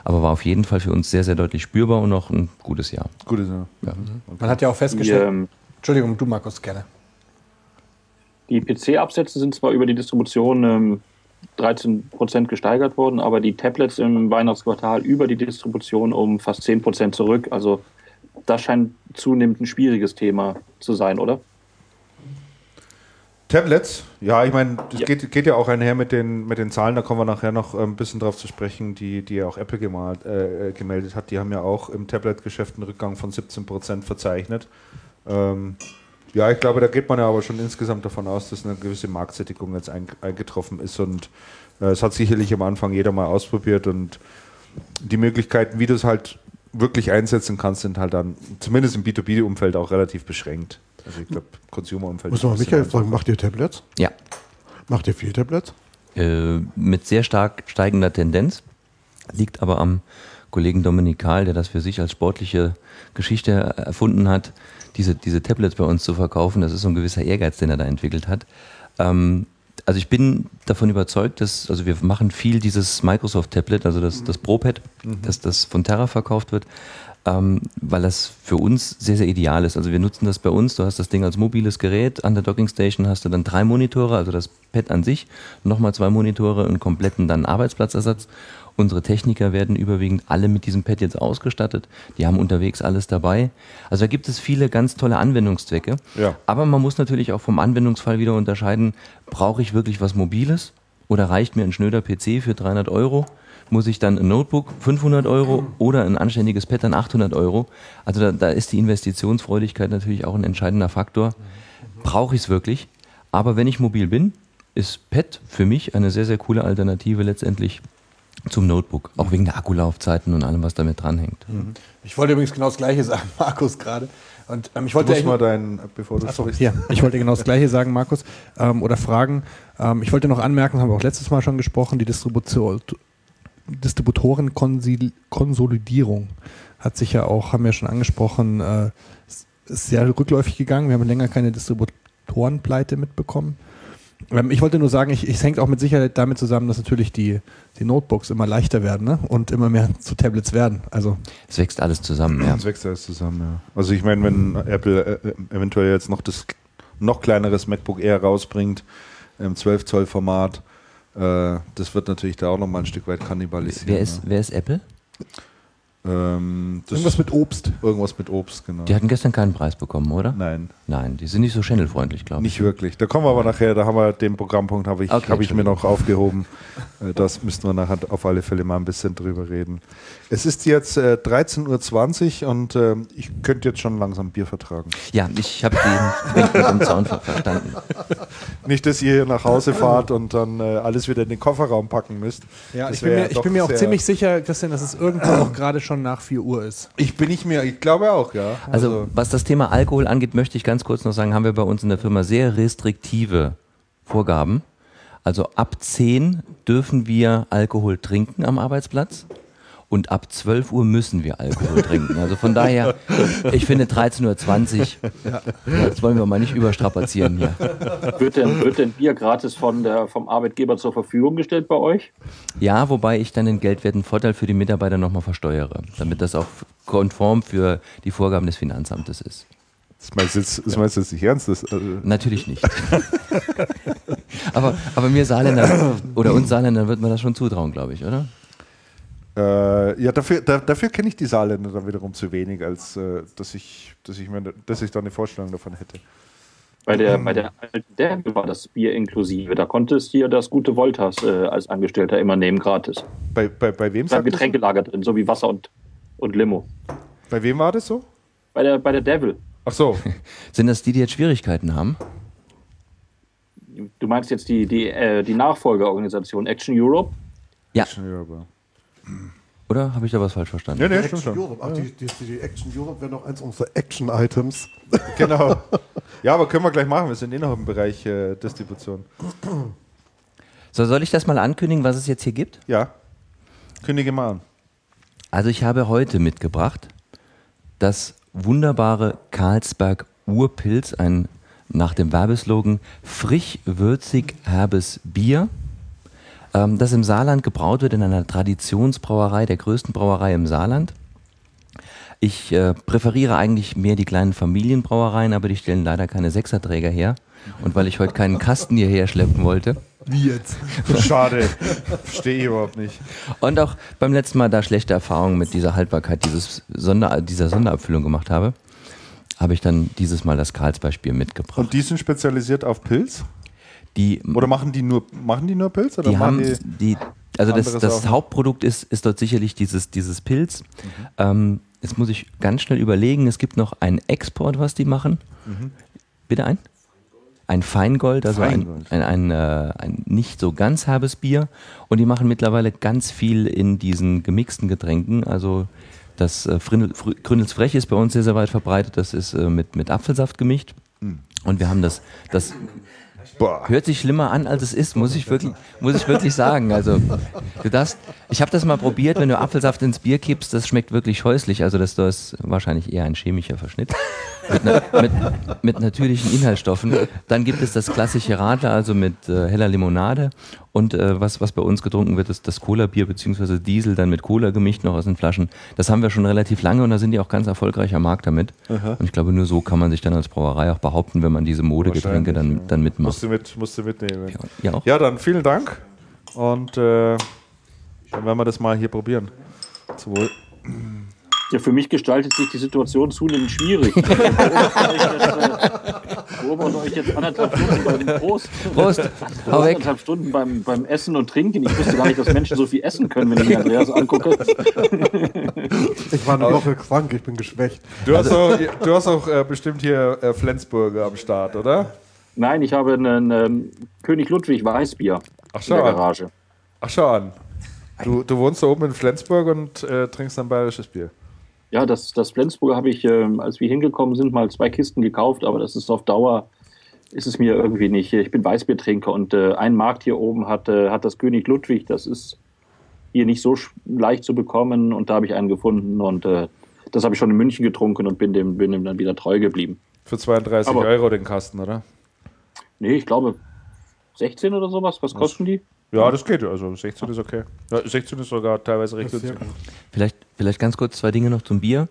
Aber war auf jeden Fall für uns sehr, sehr deutlich spürbar und noch ein gutes Jahr. Gutes Jahr. Ja. Mhm. Man hat ja auch festgestellt. Die, ähm, Entschuldigung, du Markus, gerne. Die PC-Absätze sind zwar über die Distribution ähm, 13% gesteigert worden, aber die Tablets im Weihnachtsquartal über die Distribution um fast 10% zurück. Also das scheint zunehmend ein schwieriges Thema zu sein, oder? Tablets, ja, ich meine, das ja. Geht, geht, ja auch einher mit den, mit den Zahlen, da kommen wir nachher noch ein bisschen drauf zu sprechen, die, die ja auch Apple gemalt, äh, gemeldet hat. Die haben ja auch im Tablet-Geschäft einen Rückgang von 17% verzeichnet. Ähm, ja, ich glaube, da geht man ja aber schon insgesamt davon aus, dass eine gewisse Marktsättigung jetzt eingetroffen ist und äh, es hat sicherlich am Anfang jeder mal ausprobiert und die Möglichkeiten, wie du es halt wirklich einsetzen kannst, sind halt dann zumindest im B2B-Umfeld auch relativ beschränkt. Also ich glaube, Consumer-Umfeld. Muss man Michael fragen, macht ihr Tablets? Ja. Macht ihr viel Tablets? Äh, mit sehr stark steigender Tendenz. Liegt aber am Kollegen Dominikal, der das für sich als sportliche Geschichte erfunden hat, diese, diese Tablets bei uns zu verkaufen. Das ist so ein gewisser Ehrgeiz, den er da entwickelt hat. Ähm, also ich bin davon überzeugt, dass, also wir machen viel dieses Microsoft-Tablet, also das, das ProPad, mhm. dass das von Terra verkauft wird, ähm, weil das für uns sehr, sehr ideal ist. Also wir nutzen das bei uns, du hast das Ding als mobiles Gerät, an der Dockingstation hast du dann drei Monitore, also das Pad an sich, nochmal zwei Monitore, einen kompletten dann Arbeitsplatzersatz Unsere Techniker werden überwiegend alle mit diesem Pad jetzt ausgestattet. Die haben unterwegs alles dabei. Also da gibt es viele ganz tolle Anwendungszwecke. Ja. Aber man muss natürlich auch vom Anwendungsfall wieder unterscheiden, brauche ich wirklich was Mobiles oder reicht mir ein schnöder PC für 300 Euro? Muss ich dann ein Notebook 500 Euro oder ein anständiges Pad dann 800 Euro? Also da, da ist die Investitionsfreudigkeit natürlich auch ein entscheidender Faktor. Brauche ich es wirklich? Aber wenn ich mobil bin, ist Pad für mich eine sehr, sehr coole Alternative letztendlich zum Notebook, auch wegen der Akkulaufzeiten und allem, was damit dranhängt. Mhm. Ich wollte übrigens genau das Gleiche sagen, Markus, gerade. Und ähm, ich wollte du mal dein, bevor du Achso, hier. Ich wollte genau das Gleiche sagen, Markus, ähm, oder fragen. Ähm, ich wollte noch anmerken, haben wir auch letztes Mal schon gesprochen, die Distribution, Distributorenkonsolidierung hat sich ja auch, haben wir schon angesprochen, äh, ist sehr rückläufig gegangen. Wir haben länger keine Distributorenpleite mitbekommen. Ähm, ich wollte nur sagen, ich, es hängt auch mit Sicherheit damit zusammen, dass natürlich die, die Notebooks immer leichter werden ne? und immer mehr zu Tablets werden. Also es wächst alles zusammen, ja. Es wächst alles zusammen, ja. Also ich meine, wenn Apple äh, eventuell jetzt noch das noch kleineres MacBook Air rausbringt, im 12 Zoll Format, äh, das wird natürlich da auch noch mal ein Stück weit kannibalisieren. Wer ist, wer ist Apple? Ähm, irgendwas mit Obst. Irgendwas mit Obst, genau. Die hatten gestern keinen Preis bekommen, oder? Nein. Nein, die sind nicht so channelfreundlich, glaube ich. Nicht wirklich. Da kommen wir aber nachher, da haben wir den Programmpunkt, habe ich, okay, hab ich mir noch aufgehoben. Äh, das müssten wir nachher auf alle Fälle mal ein bisschen drüber reden. Es ist jetzt äh, 13.20 Uhr und äh, ich könnte jetzt schon langsam Bier vertragen. Ja, ich habe den mit dem Zaun verstanden. Nicht, dass ihr hier nach Hause fahrt und dann äh, alles wieder in den Kofferraum packen müsst. Ja, ich bin, mir, ich bin mir auch ziemlich sicher, Christian, dass es irgendwo auch gerade schon nach 4 Uhr ist. Ich bin nicht mehr, ich glaube auch, ja. Also, also was das Thema Alkohol angeht, möchte ich ganz kurz noch sagen, haben wir bei uns in der Firma sehr restriktive Vorgaben. Also ab 10 dürfen wir Alkohol trinken am Arbeitsplatz und ab 12 Uhr müssen wir Alkohol trinken. Also von daher, ich finde 13.20 Uhr, ja. das wollen wir mal nicht überstrapazieren hier. Wird denn, wird denn Bier gratis von der, vom Arbeitgeber zur Verfügung gestellt bei euch? Ja, wobei ich dann den geldwerten Vorteil für die Mitarbeiter nochmal versteuere, damit das auch konform für die Vorgaben des Finanzamtes ist. Das meinst du jetzt, das meinst du jetzt nicht ernst? Das, also Natürlich nicht. aber, aber mir Saarländer oder uns Saarländern wird man das schon zutrauen, glaube ich, oder? Äh, ja, dafür, da, dafür kenne ich die Saarländer dann wiederum zu wenig, als äh, dass, ich, dass, ich mir, dass ich da eine Vorstellung davon hätte. Bei der, bei der alten Derbe war das Bier inklusive. Da konntest du hier das gute Voltas äh, als Angestellter immer nehmen, gratis. Bei, bei, bei wem? Da Getränkelager drin, so wie Wasser und, und Limo. Bei wem war das so? Bei der, bei der Devil. Ach so. Sind das die, die jetzt Schwierigkeiten haben? Du meinst jetzt die, die, äh, die Nachfolgeorganisation Action Europe? Ja. Action Europe. Oder habe ich da was falsch verstanden? Ja, nee, schon. Europe. Ach, die, die, die Action Europe wäre noch eins unserer Action-Items. genau. Ja, aber können wir gleich machen. Wir sind eh noch im Bereich äh, Distribution. So, soll ich das mal ankündigen, was es jetzt hier gibt? Ja. Kündige mal an. Also ich habe heute mitgebracht das wunderbare Carlsberg Urpilz, ein nach dem Werbeslogan frisch, würzig, herbes Bier ähm, das im Saarland gebraut wird in einer Traditionsbrauerei, der größten Brauerei im Saarland. Ich äh, präferiere eigentlich mehr die kleinen Familienbrauereien, aber die stellen leider keine Sechserträger her. Und weil ich heute keinen Kasten hierher schleppen wollte. Wie jetzt? Schade. Verstehe ich überhaupt nicht. Und auch beim letzten Mal da schlechte Erfahrungen mit dieser Haltbarkeit dieses Sonder, dieser Sonderabfüllung gemacht habe, habe ich dann dieses Mal das Karlsbeispiel mitgebracht. Und die sind spezialisiert auf Pilz? Die, oder machen die nur, machen die nur Pilz? Oder die haben die, die also das, das Hauptprodukt ist, ist dort sicherlich dieses, dieses Pilz. Mhm. Ähm, jetzt muss ich ganz schnell überlegen, es gibt noch einen Export, was die machen. Mhm. Bitte ein? Ein Feingold, also Feingold. ein, ein, ein, äh, ein, nicht so ganz herbes Bier. Und die machen mittlerweile ganz viel in diesen gemixten Getränken. Also das äh, Gründelsfrech ist bei uns sehr, sehr weit verbreitet. Das ist äh, mit, mit Apfelsaft gemischt. Mhm. Und wir haben das, das Boah. Hört sich schlimmer an, als es ist, muss ich wirklich, muss ich wirklich sagen. Also, du darfst, ich habe das mal probiert, wenn du Apfelsaft ins Bier kippst, das schmeckt wirklich scheußlich. Also, das, das ist wahrscheinlich eher ein chemischer Verschnitt mit, mit, mit, natürlichen Inhaltsstoffen. Dann gibt es das klassische Radler, also mit äh, heller Limonade. Und äh, was, was bei uns getrunken wird, ist das Cola-Bier bzw. Diesel dann mit Cola gemischt noch aus den Flaschen. Das haben wir schon relativ lange und da sind die auch ganz erfolgreich am Markt damit. Aha. Und ich glaube, nur so kann man sich dann als Brauerei auch behaupten, wenn man diese Modegetränke dann, dann mitmacht. Musst du, mit, musst du mitnehmen. Ja, ja dann vielen Dank und äh, dann werden wir das mal hier probieren. Zum Wohl. Ja, für mich gestaltet sich die Situation zunehmend schwierig. Beobachte euch jetzt anderthalb Stunden beim Prost. Prost. Hau weg. Anderthalb Stunden beim, beim Essen und Trinken. Ich wusste gar nicht, dass Menschen so viel essen können, wenn ich mir Andreas angucke. Ich war eine Woche krank, ich bin geschwächt. Du hast auch, du hast auch äh, bestimmt hier äh, Flensburger am Start, oder? Nein, ich habe einen ähm, König Ludwig Weißbier Ach, in der Garage. Ach schau an. Du, du wohnst da oben in Flensburg und äh, trinkst ein bayerisches Bier. Ja, das, das Flensburger habe ich, äh, als wir hingekommen sind, mal zwei Kisten gekauft, aber das ist auf Dauer, ist es mir irgendwie nicht. Ich bin Weißbiertrinker und äh, ein Markt hier oben hat, äh, hat das König Ludwig, das ist hier nicht so leicht zu bekommen und da habe ich einen gefunden und äh, das habe ich schon in München getrunken und bin dem, bin dem dann wieder treu geblieben. Für 32 aber, Euro den Kasten, oder? Nee, ich glaube 16 oder sowas? Was kosten die? Ja, das geht. Also 16 ist okay. Ja, 16 ist sogar teilweise recht günstig. Vielleicht, vielleicht ganz kurz zwei Dinge noch zum Bier.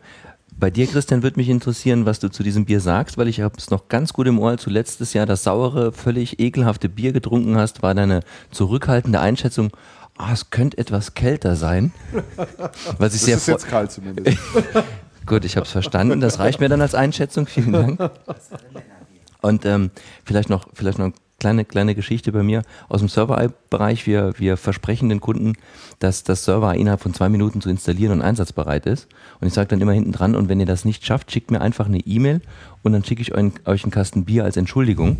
Bei dir, Christian, würde mich interessieren, was du zu diesem Bier sagst, weil ich habe es noch ganz gut im Ohr, als du letztes Jahr das saure, völlig ekelhafte Bier getrunken hast, war deine zurückhaltende Einschätzung, oh, es könnte etwas kälter sein. Was ich das sehr ist jetzt kalt zumindest. gut, ich habe es verstanden. Das reicht mir dann als Einschätzung. Vielen Dank. Und ähm, vielleicht noch, vielleicht noch ein kleine, kleine Geschichte bei mir aus dem Server-Bereich. Wir, wir versprechen den Kunden, dass das Server innerhalb von zwei Minuten zu installieren und einsatzbereit ist. Und ich sage dann immer hinten dran, und wenn ihr das nicht schafft, schickt mir einfach eine E-Mail und dann schicke ich euch, euch einen Kasten Bier als Entschuldigung.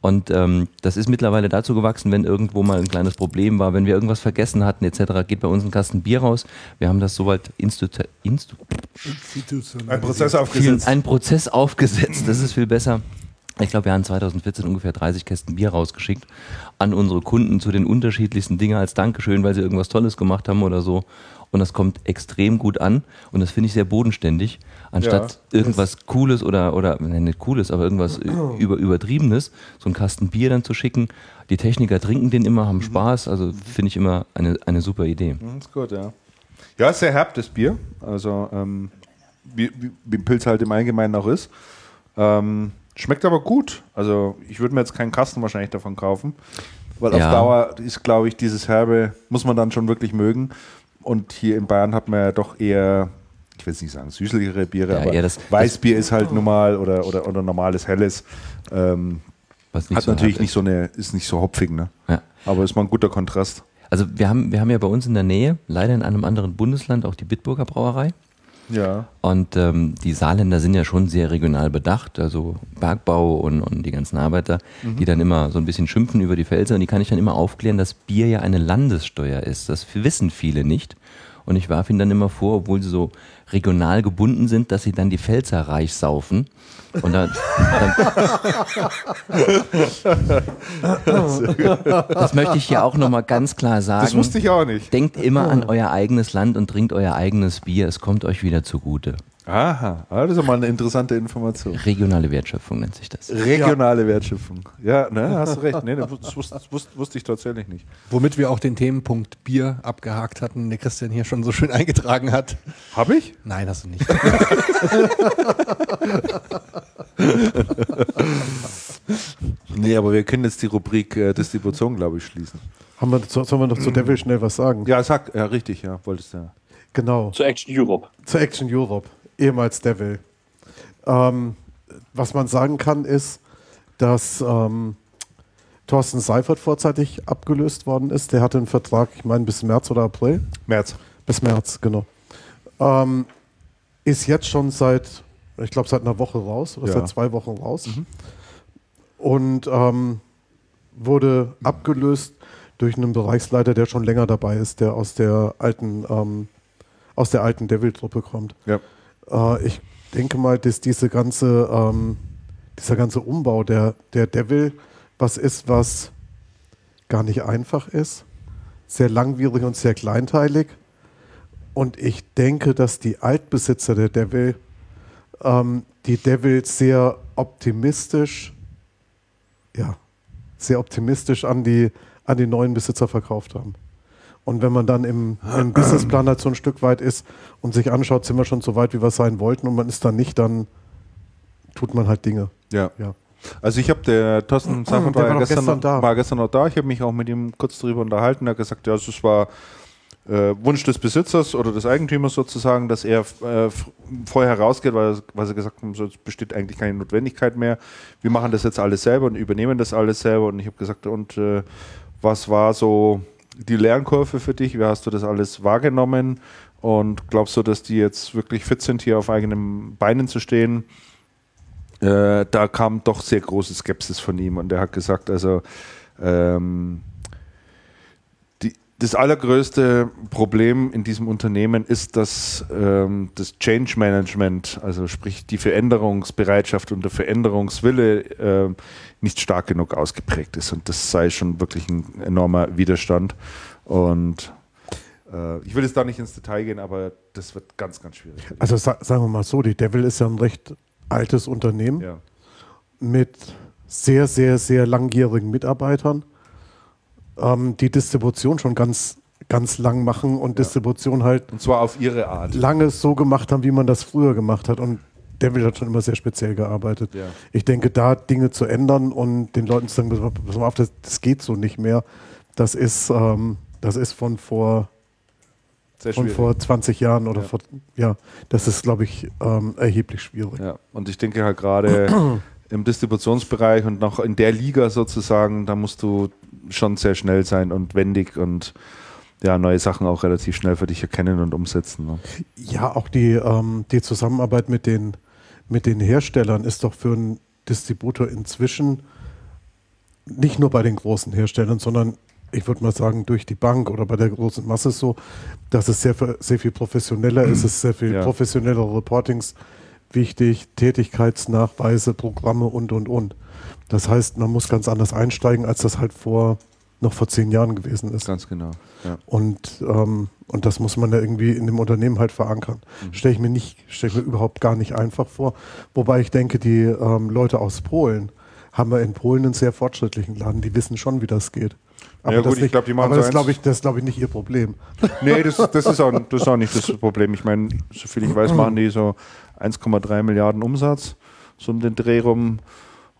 Und ähm, das ist mittlerweile dazu gewachsen, wenn irgendwo mal ein kleines Problem war, wenn wir irgendwas vergessen hatten etc., geht bei uns ein Kasten Bier raus. Wir haben das soweit institu institu ein Prozess aufgesetzt. Ein Prozess aufgesetzt, das ist viel besser. Ich glaube, wir haben 2014 ungefähr 30 Kästen Bier rausgeschickt an unsere Kunden zu den unterschiedlichsten Dingen als Dankeschön, weil sie irgendwas Tolles gemacht haben oder so. Und das kommt extrem gut an und das finde ich sehr bodenständig. Anstatt ja, irgendwas Cooles oder, oder nicht Cooles, aber irgendwas über, Übertriebenes, so einen Kasten Bier dann zu schicken. Die Techniker trinken den immer, haben mhm. Spaß. Also finde ich immer eine, eine super Idee. Mhm, ist gut, ja. Ja, sehr herb, das Bier. Also, ähm, wie, wie, wie Pilz halt im Allgemeinen auch ist. Ähm, Schmeckt aber gut. Also ich würde mir jetzt keinen Kasten wahrscheinlich davon kaufen, weil ja. auf Dauer ist, glaube ich, dieses Herbe, muss man dann schon wirklich mögen. Und hier in Bayern hat man ja doch eher, ich will es nicht sagen, süßlichere Biere, ja, aber das, Weißbier das, ist halt normal oder, oder, oder normales Helles. Ähm, hat so natürlich nicht so eine, ist nicht so hopfig, ne? Ja. Aber ist mal ein guter Kontrast. Also wir haben, wir haben ja bei uns in der Nähe, leider in einem anderen Bundesland, auch die Bitburger Brauerei. Ja. Und ähm, die Saarländer sind ja schon sehr regional bedacht, also Bergbau und, und die ganzen Arbeiter, mhm. die dann immer so ein bisschen schimpfen über die Felser und die kann ich dann immer aufklären, dass Bier ja eine Landessteuer ist. Das wissen viele nicht. Und ich warf ihnen dann immer vor, obwohl sie so regional gebunden sind, dass sie dann die Pfälzer reich saufen. Und dann, dann das möchte ich hier auch nochmal ganz klar sagen. Das wusste ich auch nicht. Denkt immer an euer eigenes Land und trinkt euer eigenes Bier. Es kommt euch wieder zugute. Aha, ah, das ist mal eine interessante Information. Regionale Wertschöpfung nennt sich das. Regionale ja. Wertschöpfung. Ja, ne, hast du recht. Nee, das wusste, wusste, wusste ich tatsächlich nicht. Womit wir auch den Themenpunkt Bier abgehakt hatten, der Christian hier schon so schön eingetragen hat. Hab ich? Nein, hast du nicht. nee, aber wir können jetzt die Rubrik äh, Distribution, glaube ich, schließen. Haben wir, sollen wir noch zu Devil schnell was sagen? Ja, sag, ja, richtig, ja, wolltest du ja. Genau. Zu Action Europe. Zu Action Europe, ehemals Devil. Ähm, was man sagen kann, ist, dass ähm, Thorsten Seifert vorzeitig abgelöst worden ist. Der hatte einen Vertrag, ich meine, bis März oder April. März. Bis März, genau. Ähm, ist jetzt schon seit, ich glaube, seit einer Woche raus oder ja. seit zwei Wochen raus. Mhm. Und ähm, wurde abgelöst durch einen Bereichsleiter, der schon länger dabei ist, der aus der alten ähm, aus der alten Devil-Truppe kommt. Ja. Äh, ich denke mal, dass diese ganze, ähm, dieser ganze Umbau der, der Devil was ist, was gar nicht einfach ist, sehr langwierig und sehr kleinteilig. Und ich denke, dass die Altbesitzer der Devil ähm, die Devil sehr optimistisch, ja, sehr optimistisch an die, an die neuen Besitzer verkauft haben. Und wenn man dann im, im Businessplan halt so ein Stück weit ist und sich anschaut, sind wir schon so weit, wie wir sein wollten und man ist dann nicht, dann tut man halt Dinge. Ja. ja. Also ich habe der Thorsten Sachen war, war, gestern, gestern da. war gestern noch da. Ich habe mich auch mit ihm kurz darüber unterhalten. Er hat gesagt, ja, es war äh, Wunsch des Besitzers oder des Eigentümers sozusagen, dass er äh, vorher rausgeht, weil, weil sie gesagt haben, es besteht eigentlich keine Notwendigkeit mehr. Wir machen das jetzt alles selber und übernehmen das alles selber. Und ich habe gesagt, und äh, was war so die Lernkurve für dich? Wie hast du das alles wahrgenommen? Und glaubst du, dass die jetzt wirklich fit sind, hier auf eigenen Beinen zu stehen? Äh, da kam doch sehr große Skepsis von ihm und er hat gesagt, also ähm, das allergrößte Problem in diesem Unternehmen ist, dass ähm, das Change Management, also sprich die Veränderungsbereitschaft und der Veränderungswille äh, nicht stark genug ausgeprägt ist. Und das sei schon wirklich ein enormer Widerstand. Und äh, ich will jetzt da nicht ins Detail gehen, aber das wird ganz, ganz schwierig. Also sa sagen wir mal so, die Devil ist ja ein recht altes Unternehmen ja. mit sehr, sehr, sehr langjährigen Mitarbeitern ähm, die Distribution schon ganz, ganz lang machen und ja. Distribution halt. Und zwar auf ihre Art. Lange so gemacht haben, wie man das früher gemacht hat. Und Devil hat schon immer sehr speziell gearbeitet. Ja. Ich denke, da Dinge zu ändern und den Leuten zu sagen, pass mal auf, das, das geht so nicht mehr, das ist, ähm, das ist von vor von vor 20 Jahren oder ja. vor, ja, das ist, glaube ich, ähm, erheblich schwierig. Ja, und ich denke halt gerade im Distributionsbereich und noch in der Liga sozusagen, da musst du schon sehr schnell sein und wendig und ja, neue Sachen auch relativ schnell für dich erkennen und umsetzen. Ne? Ja, auch die, ähm, die Zusammenarbeit mit den, mit den Herstellern ist doch für einen Distributor inzwischen nicht nur bei den großen Herstellern, sondern ich würde mal sagen, durch die Bank oder bei der großen Masse so, dass es sehr, sehr viel professioneller ist, es ist sehr viel ja. professionellere Reportings wichtig, Tätigkeitsnachweise, Programme und, und, und. Das heißt, man muss ganz anders einsteigen, als das halt vor noch vor zehn Jahren gewesen ist. Ganz genau. Ja. Und, ähm, und das muss man ja irgendwie in dem Unternehmen halt verankern. Mhm. Stelle ich mir nicht, stelle ich mir überhaupt gar nicht einfach vor. Wobei ich denke, die ähm, Leute aus Polen haben wir in Polen einen sehr fortschrittlichen Laden. Die wissen schon, wie das geht. Aber ja, gut, nicht, ich glaube, die machen aber das glaube ich, das glaube ich nicht ihr Problem. Nee, das, das, ist auch, das ist auch nicht das Problem. Ich meine, soviel ich weiß, machen die so 1,3 Milliarden Umsatz, so um den Dreh rum.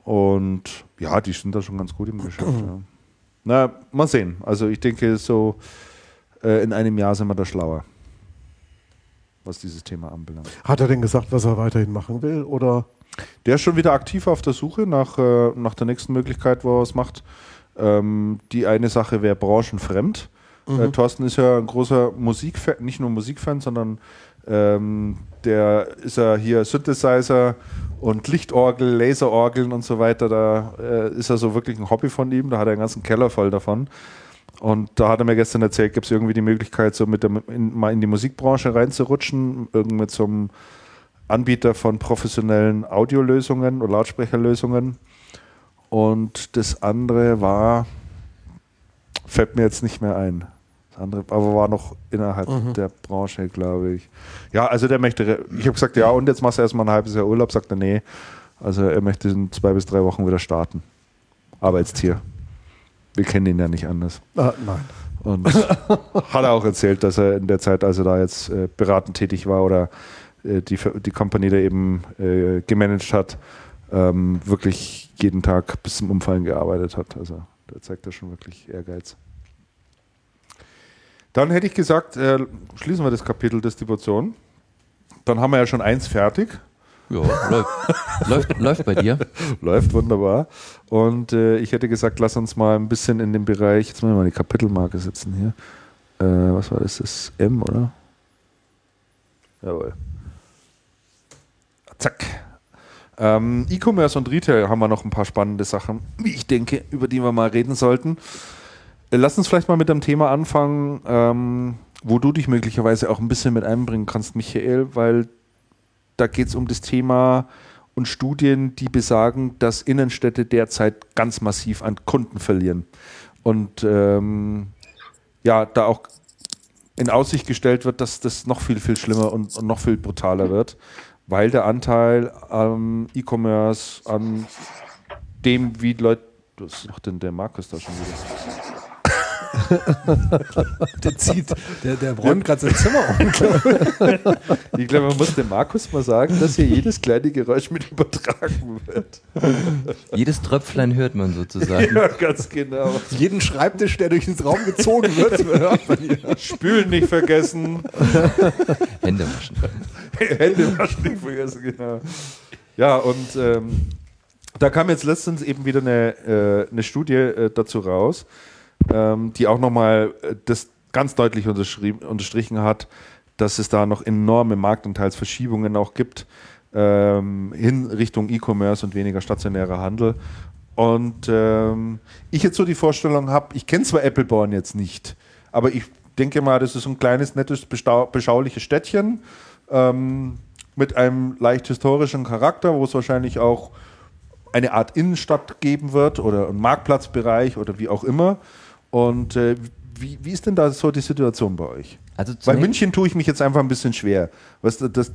Und ja, die sind da schon ganz gut im Geschäft. ja. Na, mal sehen. Also ich denke, so äh, in einem Jahr sind wir da schlauer, was dieses Thema anbelangt. Hat er denn gesagt, was er weiterhin machen will? Oder? Der ist schon wieder aktiv auf der Suche nach, äh, nach der nächsten Möglichkeit, wo er es macht. Ähm, die eine Sache wäre branchenfremd. Mhm. Äh, Thorsten ist ja ein großer Musikfan, nicht nur Musikfan, sondern ähm, der ist ja hier Synthesizer und Lichtorgel, Laserorgeln und so weiter. Da äh, ist er so wirklich ein Hobby von ihm. Da hat er einen ganzen Keller voll davon. Und da hat er mir gestern erzählt, gibt es irgendwie die Möglichkeit, so mit der, in, mal in die Musikbranche reinzurutschen, irgendwie mit so einem Anbieter von professionellen Audiolösungen oder Lautsprecherlösungen. Und das andere war, fällt mir jetzt nicht mehr ein. Andere, aber war noch innerhalb mhm. der Branche, glaube ich. Ja, also der möchte, ich habe gesagt, ja, und jetzt machst du erstmal ein halbes Jahr Urlaub, sagt er, nee. Also er möchte in zwei bis drei Wochen wieder starten. Arbeitstier. Wir kennen ihn ja nicht anders. Ah, nein. Und hat er auch erzählt, dass er in der Zeit, als er da jetzt äh, beratend tätig war oder äh, die, die Company da eben äh, gemanagt hat, ähm, wirklich jeden Tag bis zum Umfallen gearbeitet hat. Also da zeigt er schon wirklich Ehrgeiz. Dann hätte ich gesagt, äh, schließen wir das Kapitel Distribution. Dann haben wir ja schon eins fertig. Ja, läuft. läuft, läuft bei dir. läuft wunderbar. Und äh, ich hätte gesagt, lass uns mal ein bisschen in dem Bereich, jetzt müssen wir mal die Kapitelmarke setzen hier. Äh, was war das? Das M, oder? Jawohl. Zack. Ähm, E-Commerce und Retail haben wir noch ein paar spannende Sachen, wie ich denke, über die wir mal reden sollten. Lass uns vielleicht mal mit einem Thema anfangen, ähm, wo du dich möglicherweise auch ein bisschen mit einbringen kannst, Michael, weil da geht es um das Thema und Studien, die besagen, dass Innenstädte derzeit ganz massiv an Kunden verlieren. Und ähm, ja, da auch in Aussicht gestellt wird, dass das noch viel, viel schlimmer und, und noch viel brutaler wird weil der Anteil am E-Commerce, an dem, wie Leute. Was macht denn der Markus da schon wieder? der zieht, der, der räumt gerade sein Zimmer um. ich glaube, man muss dem Markus mal sagen, dass hier jedes kleine Geräusch mit übertragen wird. Jedes Tröpflein hört man sozusagen. Ja, ganz genau. Jeden Schreibtisch, der durch den Raum gezogen wird, hört man hier. Spülen nicht vergessen. Hände waschen. Hände waschen nicht vergessen, genau. Ja, und ähm, da kam jetzt letztens eben wieder eine, äh, eine Studie äh, dazu raus ähm, die auch nochmal äh, das ganz deutlich unterstrichen hat, dass es da noch enorme Marktanteilsverschiebungen auch gibt ähm, in Richtung E-Commerce und weniger stationärer Handel. Und ähm, ich jetzt so die Vorstellung habe, ich kenne zwar Appleborn jetzt nicht, aber ich denke mal, das ist ein kleines, nettes, beschauliches Städtchen ähm, mit einem leicht historischen Charakter, wo es wahrscheinlich auch eine Art Innenstadt geben wird oder einen Marktplatzbereich oder wie auch immer. Und äh, wie, wie ist denn da so die Situation bei euch? Also Bei München tue ich mich jetzt einfach ein bisschen schwer. Weißt du, das,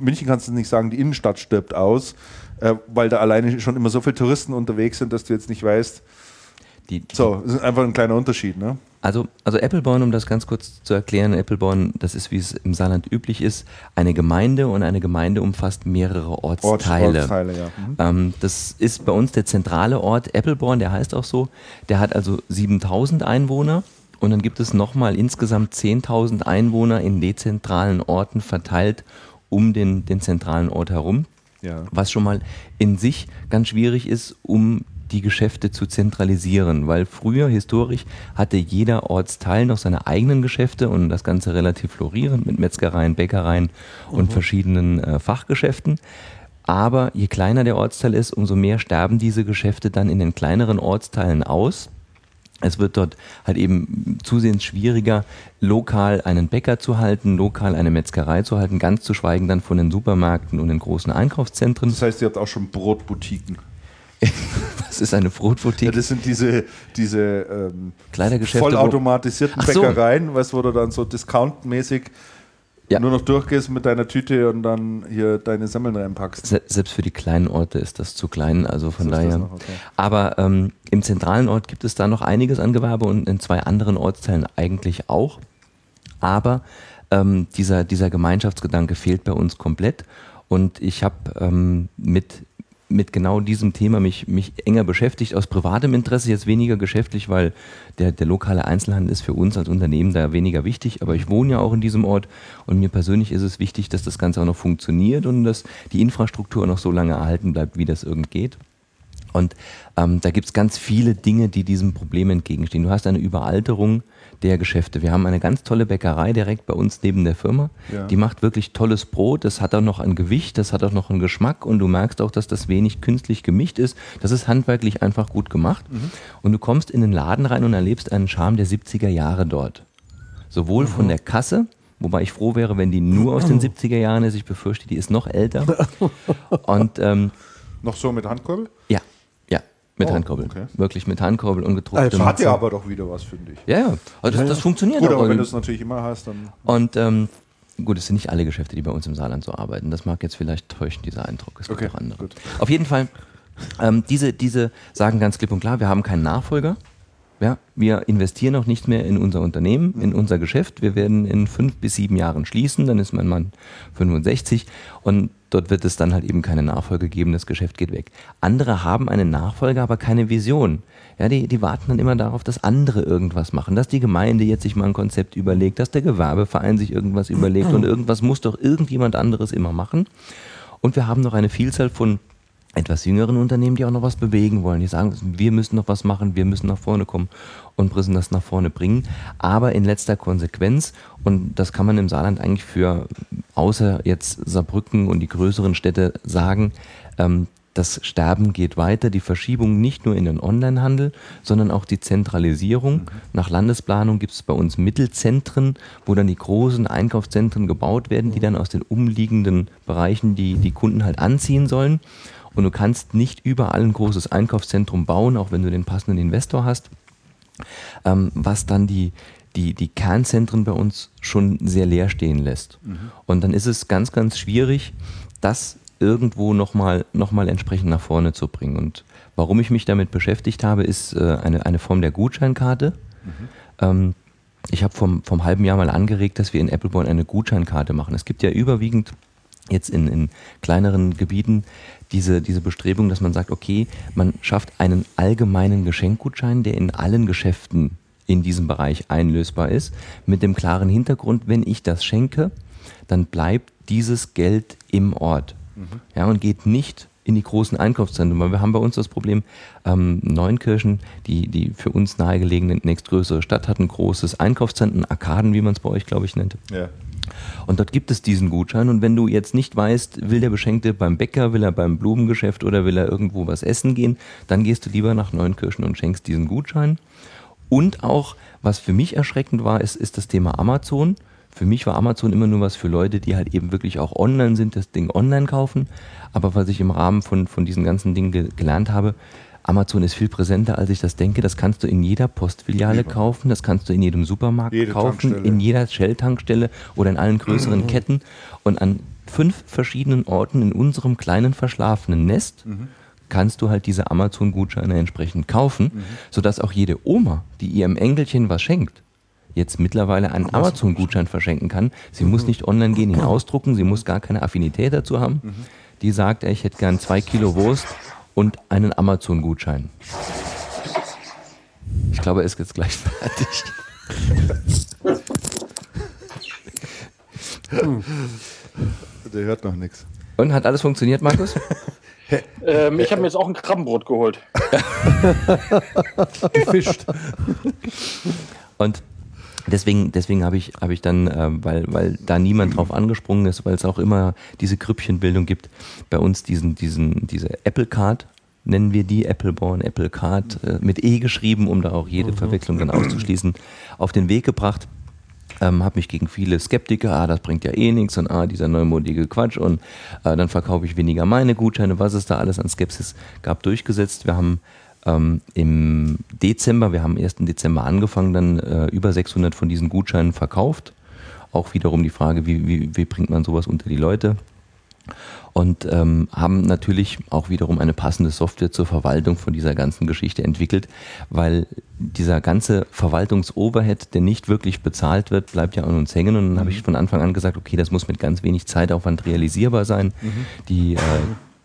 München kannst du nicht sagen, die Innenstadt stirbt aus, äh, weil da alleine schon immer so viele Touristen unterwegs sind, dass du jetzt nicht weißt. Die, die, so, das ist einfach ein kleiner Unterschied, ne? Also, also Appleborn, um das ganz kurz zu erklären, Appleborn, das ist, wie es im Saarland üblich ist, eine Gemeinde und eine Gemeinde umfasst mehrere Ortsteile. Ortsteile ja. mhm. ähm, das ist bei uns der zentrale Ort Appleborn, der heißt auch so. Der hat also 7000 Einwohner und dann gibt es nochmal insgesamt 10.000 Einwohner in dezentralen Orten verteilt um den, den zentralen Ort herum. Ja. Was schon mal in sich ganz schwierig ist, um die Geschäfte zu zentralisieren, weil früher historisch hatte jeder Ortsteil noch seine eigenen Geschäfte und das Ganze relativ florierend mit Metzgereien, Bäckereien und mhm. verschiedenen äh, Fachgeschäften. Aber je kleiner der Ortsteil ist, umso mehr sterben diese Geschäfte dann in den kleineren Ortsteilen aus. Es wird dort halt eben zusehends schwieriger, lokal einen Bäcker zu halten, lokal eine Metzgerei zu halten, ganz zu schweigen dann von den Supermärkten und den großen Einkaufszentren. Das heißt, ihr habt auch schon Brotboutiquen. Was ist eine Brotboutique? Ja, das sind diese, diese ähm, Kleidergeschäfte, vollautomatisierten Bäckereien, so. weißt, wo du dann so discountmäßig ja. nur noch durchgehst mit deiner Tüte und dann hier deine Semmeln reinpackst. Se selbst für die kleinen Orte ist das zu klein, also von daher. Noch, okay. Aber ähm, im zentralen Ort gibt es da noch einiges an Gewerbe und in zwei anderen Ortsteilen eigentlich auch. Aber ähm, dieser, dieser Gemeinschaftsgedanke fehlt bei uns komplett. Und ich habe ähm, mit mit genau diesem Thema mich, mich enger beschäftigt, aus privatem Interesse, jetzt weniger geschäftlich, weil der, der lokale Einzelhandel ist für uns als Unternehmen da weniger wichtig, aber ich wohne ja auch in diesem Ort und mir persönlich ist es wichtig, dass das Ganze auch noch funktioniert und dass die Infrastruktur noch so lange erhalten bleibt, wie das irgend geht. Und ähm, da gibt es ganz viele Dinge, die diesem Problem entgegenstehen. Du hast eine Überalterung der Geschäfte. Wir haben eine ganz tolle Bäckerei direkt bei uns neben der Firma. Ja. Die macht wirklich tolles Brot. Das hat auch noch ein Gewicht, das hat auch noch einen Geschmack und du merkst auch, dass das wenig künstlich gemischt ist. Das ist handwerklich einfach gut gemacht. Mhm. Und du kommst in den Laden rein und erlebst einen Charme der 70er Jahre dort. Sowohl mhm. von der Kasse, Wobei ich froh wäre, wenn die nur aus den 70er Jahren ist. Ich befürchte, die ist noch älter. Und, ähm, noch so mit Handkurbel? Ja. Mit oh, Handkurbel. Okay. Wirklich mit Handkurbel und gedrucktem. Also hat ja aber doch wieder was, finde ich. Ja, ja. Also das, das funktioniert Gut, aber wenn du es natürlich immer hast, dann. Und ähm, gut, es sind nicht alle Geschäfte, die bei uns im Saarland so arbeiten. Das mag jetzt vielleicht täuschen, dieser Eindruck. Es gibt okay, auch andere. Gut. Auf jeden Fall, ähm, diese, diese sagen ganz klipp und klar, wir haben keinen Nachfolger. Ja, wir investieren auch nicht mehr in unser Unternehmen, in unser Geschäft. Wir werden in fünf bis sieben Jahren schließen, dann ist mein Mann 65 und dort wird es dann halt eben keine Nachfolge geben, das Geschäft geht weg. Andere haben eine Nachfolge, aber keine Vision. Ja, die, die warten dann immer darauf, dass andere irgendwas machen, dass die Gemeinde jetzt sich mal ein Konzept überlegt, dass der Gewerbeverein sich irgendwas überlegt und irgendwas muss doch irgendjemand anderes immer machen. Und wir haben noch eine Vielzahl von etwas jüngeren Unternehmen, die auch noch was bewegen wollen. Die sagen, wir müssen noch was machen, wir müssen nach vorne kommen und müssen das nach vorne bringen. Aber in letzter Konsequenz, und das kann man im Saarland eigentlich für außer jetzt Saarbrücken und die größeren Städte sagen, ähm, das Sterben geht weiter, die Verschiebung nicht nur in den Onlinehandel, sondern auch die Zentralisierung. Mhm. Nach Landesplanung gibt es bei uns Mittelzentren, wo dann die großen Einkaufszentren gebaut werden, die dann aus den umliegenden Bereichen die, die Kunden halt anziehen sollen. Und du kannst nicht überall ein großes Einkaufszentrum bauen, auch wenn du den passenden Investor hast, ähm, was dann die, die, die Kernzentren bei uns schon sehr leer stehen lässt. Mhm. Und dann ist es ganz, ganz schwierig, das irgendwo nochmal noch mal entsprechend nach vorne zu bringen. Und warum ich mich damit beschäftigt habe, ist äh, eine, eine Form der Gutscheinkarte. Mhm. Ähm, ich habe vom, vom halben Jahr mal angeregt, dass wir in Appleborn eine Gutscheinkarte machen. Es gibt ja überwiegend jetzt in, in kleineren Gebieten diese, diese Bestrebung, dass man sagt, okay, man schafft einen allgemeinen Geschenkgutschein, der in allen Geschäften in diesem Bereich einlösbar ist, mit dem klaren Hintergrund, wenn ich das schenke, dann bleibt dieses Geld im Ort. Mhm. Ja, und geht nicht in die großen Einkaufszentren, weil wir haben bei uns das Problem, ähm, Neunkirchen, die, die für uns nahegelegene nächstgrößere Stadt, hat ein großes Einkaufszentrum, Arkaden, wie man es bei euch, glaube ich, nennt. Ja. Und dort gibt es diesen Gutschein. Und wenn du jetzt nicht weißt, will der Beschenkte beim Bäcker, will er beim Blumengeschäft oder will er irgendwo was essen gehen, dann gehst du lieber nach Neunkirchen und schenkst diesen Gutschein. Und auch, was für mich erschreckend war, ist, ist das Thema Amazon. Für mich war Amazon immer nur was für Leute, die halt eben wirklich auch online sind, das Ding online kaufen. Aber was ich im Rahmen von, von diesen ganzen Dingen ge gelernt habe, Amazon ist viel präsenter, als ich das denke. Das kannst du in jeder Postfiliale kaufen, das kannst du in jedem Supermarkt Jede kaufen, in jeder Shell-Tankstelle oder in allen größeren mhm. Ketten. Und an fünf verschiedenen Orten in unserem kleinen verschlafenen Nest mhm. kannst du halt diese Amazon-Gutscheine entsprechend kaufen, mhm. sodass auch jede Oma, die ihrem Enkelchen was schenkt, jetzt mittlerweile einen Amazon-Gutschein verschenken kann. Sie mhm. muss nicht online gehen, ihn ausdrucken, sie muss gar keine Affinität dazu haben. Mhm. Die sagt, ich hätte gern zwei Kilo Wurst und einen Amazon-Gutschein. Ich glaube, er ist jetzt gleich fertig. Der hört noch nichts. Und hat alles funktioniert, Markus? ähm, ich habe mir jetzt auch ein Krabbenbrot geholt. Gefischt. Und deswegen, deswegen habe ich, hab ich dann, äh, weil, weil da niemand drauf angesprungen ist, weil es auch immer diese Grüppchenbildung gibt, bei uns diesen, diesen, diese Apple Card, nennen wir die, Appleborn, Apple Card, äh, mit E geschrieben, um da auch jede mhm. Verwechslung dann auszuschließen, auf den Weg gebracht. Ähm, habe mich gegen viele Skeptiker, ah, das bringt ja eh nichts und ah, dieser neumodige Quatsch und äh, dann verkaufe ich weniger meine Gutscheine, was es da alles an Skepsis gab, durchgesetzt. Wir haben ähm, im Dezember, wir haben am 1. Dezember angefangen, dann äh, über 600 von diesen Gutscheinen verkauft. Auch wiederum die Frage, wie, wie, wie bringt man sowas unter die Leute? und ähm, haben natürlich auch wiederum eine passende Software zur Verwaltung von dieser ganzen Geschichte entwickelt, weil dieser ganze Verwaltungsoverhead, der nicht wirklich bezahlt wird, bleibt ja an uns hängen. Und dann mhm. habe ich von Anfang an gesagt, okay, das muss mit ganz wenig Zeitaufwand realisierbar sein. Mhm. Die äh,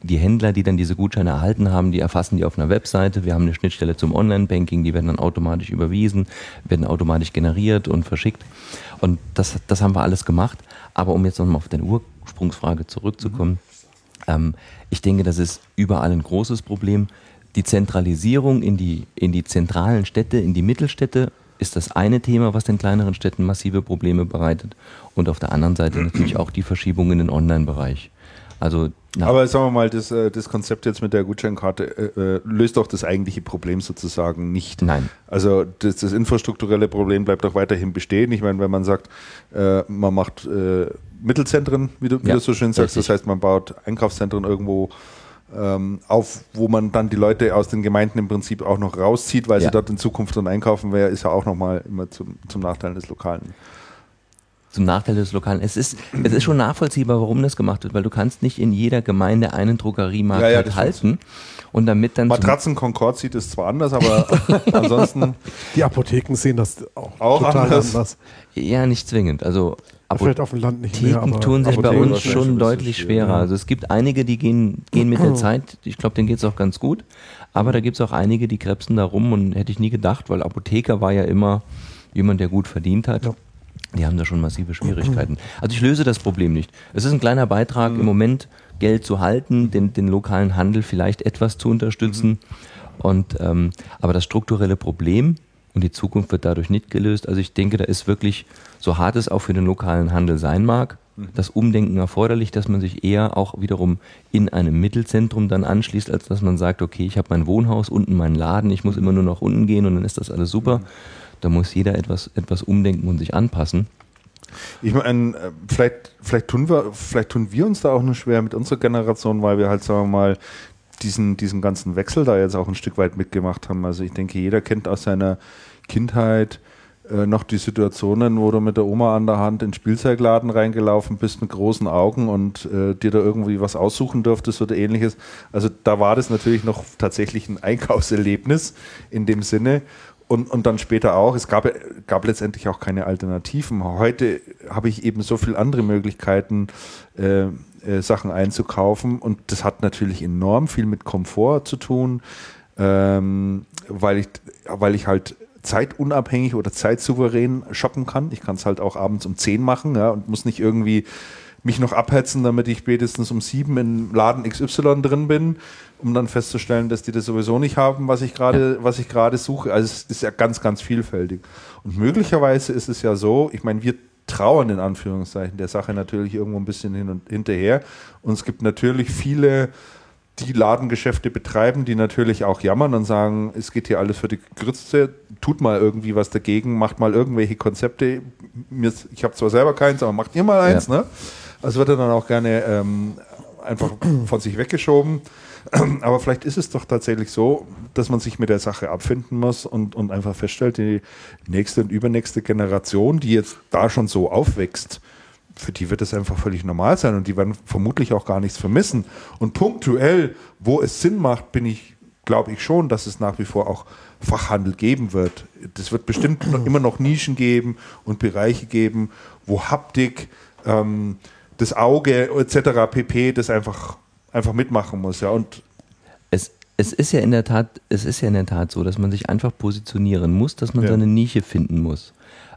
die Händler, die dann diese Gutscheine erhalten haben, die erfassen die auf einer Webseite. Wir haben eine Schnittstelle zum Online-Banking, die werden dann automatisch überwiesen, werden automatisch generiert und verschickt. Und das, das haben wir alles gemacht. Aber um jetzt nochmal auf deine Ursprungsfrage zurückzukommen, mhm. Ähm, ich denke, das ist überall ein großes Problem. Die Zentralisierung in die, in die zentralen Städte, in die Mittelstädte ist das eine Thema, was den kleineren Städten massive Probleme bereitet. Und auf der anderen Seite natürlich auch die Verschiebung in den Online-Bereich. Also aber sagen wir mal, das, äh, das Konzept jetzt mit der Gutscheinkarte äh, äh, löst doch das eigentliche Problem sozusagen nicht. Nein. Also das, das infrastrukturelle Problem bleibt auch weiterhin bestehen. Ich meine, wenn man sagt, äh, man macht äh, Mittelzentren, wie du, wie ja, du so schön sagst, richtig. das heißt, man baut Einkaufszentren irgendwo ähm, auf, wo man dann die Leute aus den Gemeinden im Prinzip auch noch rauszieht, weil ja. sie dort in Zukunft dann einkaufen wäre, ist ja auch nochmal immer zum, zum Nachteil des Lokalen zum Nachteil des Lokalen. Es ist, es ist schon nachvollziehbar, warum das gemacht wird, weil du kannst nicht in jeder Gemeinde einen Drogeriemarkt ja, ja, halt halten. Und damit dann. Matratzen Concord sieht es zwar anders, aber ansonsten. Die Apotheken sehen das auch, auch total anders. anders. Ja, nicht zwingend. Also Vielleicht auf dem Land nicht Apotheken mehr, tun sich Apotheken bei uns schon deutlich schwerer. Ja. Also es gibt einige, die gehen, gehen mit der Zeit. Ich glaube, denen geht es auch ganz gut. Aber da gibt es auch einige, die krebsen da rum und hätte ich nie gedacht, weil Apotheker war ja immer jemand, der gut verdient hat. Ja. Die haben da schon massive Schwierigkeiten. Also ich löse das Problem nicht. Es ist ein kleiner Beitrag mhm. im Moment, Geld zu halten, den, den lokalen Handel vielleicht etwas zu unterstützen. Mhm. Und, ähm, aber das strukturelle Problem und die Zukunft wird dadurch nicht gelöst. Also ich denke, da ist wirklich, so hart es auch für den lokalen Handel sein mag, mhm. das Umdenken erforderlich, dass man sich eher auch wiederum in einem Mittelzentrum dann anschließt, als dass man sagt, okay, ich habe mein Wohnhaus, unten meinen Laden, ich muss immer nur nach unten gehen und dann ist das alles super. Mhm da muss jeder etwas, etwas umdenken und sich anpassen. Ich meine, äh, vielleicht, vielleicht, tun wir, vielleicht tun wir uns da auch nur schwer mit unserer Generation, weil wir halt, sagen wir mal, diesen, diesen ganzen Wechsel da jetzt auch ein Stück weit mitgemacht haben. Also ich denke, jeder kennt aus seiner Kindheit äh, noch die Situationen, wo du mit der Oma an der Hand in den Spielzeugladen reingelaufen bist mit großen Augen und äh, dir da irgendwie was aussuchen durftest oder ähnliches. Also da war das natürlich noch tatsächlich ein Einkaufserlebnis in dem Sinne. Und, und dann später auch, es gab, gab letztendlich auch keine Alternativen. Heute habe ich eben so viele andere Möglichkeiten, äh, äh, Sachen einzukaufen. Und das hat natürlich enorm viel mit Komfort zu tun, ähm, weil, ich, weil ich halt zeitunabhängig oder zeitsouverän shoppen kann. Ich kann es halt auch abends um 10 machen ja, und muss nicht irgendwie mich noch abhetzen, damit ich spätestens um 7 im Laden XY drin bin um dann festzustellen, dass die das sowieso nicht haben, was ich gerade, was ich gerade suche. Also es ist ja ganz, ganz vielfältig. Und möglicherweise ist es ja so, ich meine, wir trauern in Anführungszeichen der Sache natürlich irgendwo ein bisschen hin und hinterher. Und es gibt natürlich viele, die Ladengeschäfte betreiben, die natürlich auch jammern und sagen, es geht hier alles für die Grütze, tut mal irgendwie was dagegen, macht mal irgendwelche Konzepte. Ich habe zwar selber keins, aber macht ihr mal eins. Ja. Ne? Also wird er dann auch gerne ähm, einfach von sich weggeschoben. Aber vielleicht ist es doch tatsächlich so, dass man sich mit der Sache abfinden muss und, und einfach feststellt, die nächste und übernächste Generation, die jetzt da schon so aufwächst, für die wird es einfach völlig normal sein und die werden vermutlich auch gar nichts vermissen. Und punktuell, wo es Sinn macht, bin ich, glaube ich schon, dass es nach wie vor auch Fachhandel geben wird. Das wird bestimmt noch, immer noch Nischen geben und Bereiche geben, wo Haptik, ähm, das Auge etc. pp. das einfach, einfach mitmachen muss. Ja. Und es, es ist ja in der Tat, es ist ja in der Tat so, dass man sich einfach positionieren muss, dass man ja. seine Nische finden muss.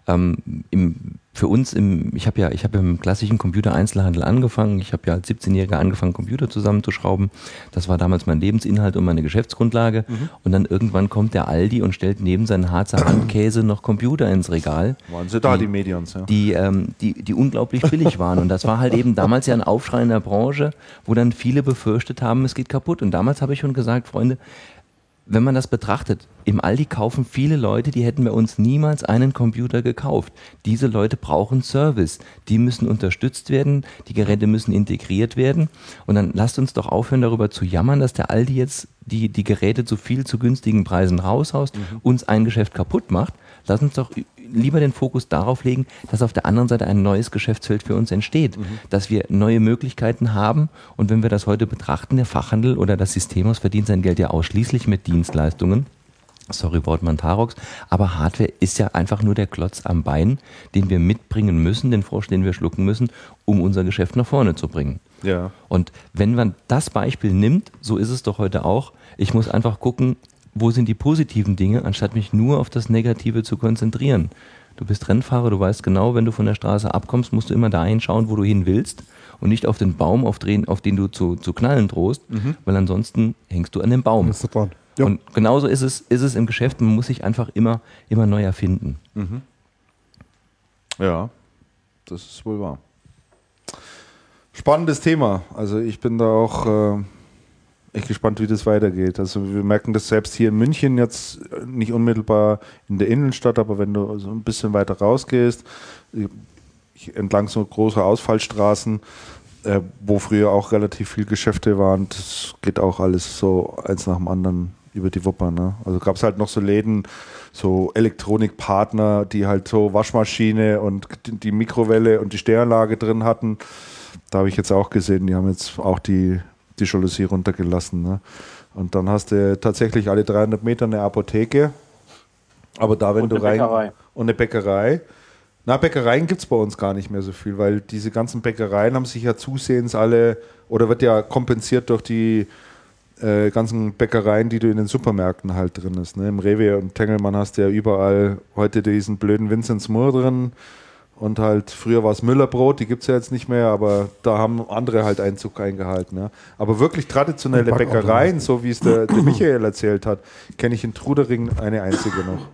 Ähm, im, für uns, im, ich habe ja, ich habe im klassischen Computer-Einzelhandel angefangen. Ich habe ja als 17-Jähriger angefangen, Computer zusammenzuschrauben. Das war damals mein Lebensinhalt und meine Geschäftsgrundlage. Mhm. Und dann irgendwann kommt der Aldi und stellt neben seinen Harzer Handkäse noch Computer ins Regal. Waren sie da, die, die Medions, ja. Die, ähm, die, die unglaublich billig waren. Und das war halt eben damals ja ein Aufschrei in der Branche, wo dann viele befürchtet haben, es geht kaputt. Und damals habe ich schon gesagt, Freunde, wenn man das betrachtet, im Aldi kaufen viele Leute, die hätten bei uns niemals einen Computer gekauft. Diese Leute brauchen Service. Die müssen unterstützt werden, die Geräte müssen integriert werden. Und dann lasst uns doch aufhören, darüber zu jammern, dass der Aldi jetzt die, die Geräte zu viel zu günstigen Preisen raushaust, mhm. uns ein Geschäft kaputt macht. Lass uns doch lieber den Fokus darauf legen, dass auf der anderen Seite ein neues Geschäftsfeld für uns entsteht, mhm. dass wir neue Möglichkeiten haben. Und wenn wir das heute betrachten, der Fachhandel oder das Systemhaus verdient sein Geld ja ausschließlich mit Dienstleistungen. Sorry, Wortmann Tarox. Aber Hardware ist ja einfach nur der Klotz am Bein, den wir mitbringen müssen, den Frosch, den wir schlucken müssen, um unser Geschäft nach vorne zu bringen. Ja. Und wenn man das Beispiel nimmt, so ist es doch heute auch. Ich muss einfach gucken, wo sind die positiven Dinge, anstatt mich nur auf das Negative zu konzentrieren. Du bist Rennfahrer, du weißt genau, wenn du von der Straße abkommst, musst du immer dahin schauen, wo du hin willst und nicht auf den Baum, auf den, auf den du zu, zu knallen drohst, mhm. weil ansonsten hängst du an dem Baum. Ja. Und genauso ist es, ist es im Geschäft, man muss sich einfach immer, immer neu erfinden. Mhm. Ja, das ist wohl wahr. Spannendes Thema. Also ich bin da auch... Äh echt gespannt, wie das weitergeht. Also wir merken das selbst hier in München jetzt nicht unmittelbar in der Innenstadt, aber wenn du so ein bisschen weiter rausgehst, entlang so großer Ausfallstraßen, äh, wo früher auch relativ viel Geschäfte waren, das geht auch alles so eins nach dem anderen über die Wupper. Ne? Also gab es halt noch so Läden, so Elektronikpartner, die halt so Waschmaschine und die Mikrowelle und die Stehanlage drin hatten. Da habe ich jetzt auch gesehen, die haben jetzt auch die die Jalousie runtergelassen. Ne? Und dann hast du tatsächlich alle 300 Meter eine Apotheke. Aber da, wenn und du rein. Bäckerei. Und eine Bäckerei. Na, Bäckereien gibt es bei uns gar nicht mehr so viel, weil diese ganzen Bäckereien haben sich ja zusehends alle, oder wird ja kompensiert durch die äh, ganzen Bäckereien, die du in den Supermärkten halt drin hast. Ne? Im Rewe und Tengelmann hast du ja überall heute diesen blöden Vinzenz Moore drin und halt, früher war es Müllerbrot, die gibt es ja jetzt nicht mehr, aber da haben andere halt Einzug eingehalten. Ja. Aber wirklich traditionelle Bäckereien, so wie es der, der Michael erzählt hat, kenne ich in Trudering eine einzige noch.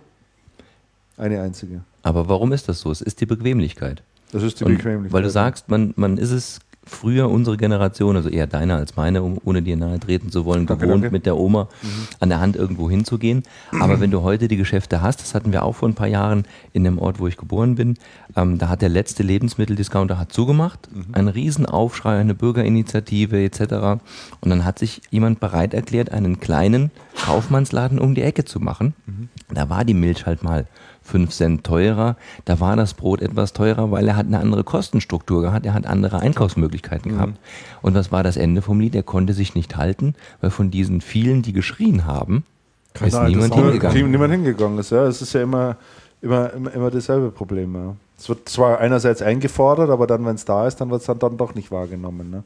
Eine einzige. Aber warum ist das so? Es ist die Bequemlichkeit. Das ist die Bequemlichkeit. Weil du sagst, man, man ist es früher unsere Generation, also eher deine als meine, um, ohne dir nahe treten zu wollen, danke, gewohnt danke. mit der Oma mhm. an der Hand irgendwo hinzugehen. Aber wenn du heute die Geschäfte hast, das hatten wir auch vor ein paar Jahren in dem Ort, wo ich geboren bin, ähm, da hat der letzte Lebensmitteldiscounter hat zugemacht, mhm. ein Riesenaufschrei, eine Bürgerinitiative etc. Und dann hat sich jemand bereit erklärt, einen kleinen Kaufmannsladen um die Ecke zu machen. Mhm. Da war die Milch halt mal 5 Cent teurer. Da war das Brot etwas teurer, weil er hat eine andere Kostenstruktur gehabt, er hat andere Einkaufsmöglichkeiten mhm. gehabt. Und was war das Ende vom Lied? Er konnte sich nicht halten, weil von diesen vielen, die geschrien haben, Keine ist niemand hingegangen. Niemand hingegangen ist, ja. Es ist ja immer, immer, immer, immer dasselbe Problem, ja. Es wird zwar einerseits eingefordert, aber dann, wenn es da ist, dann wird es dann, dann doch nicht wahrgenommen. Ne?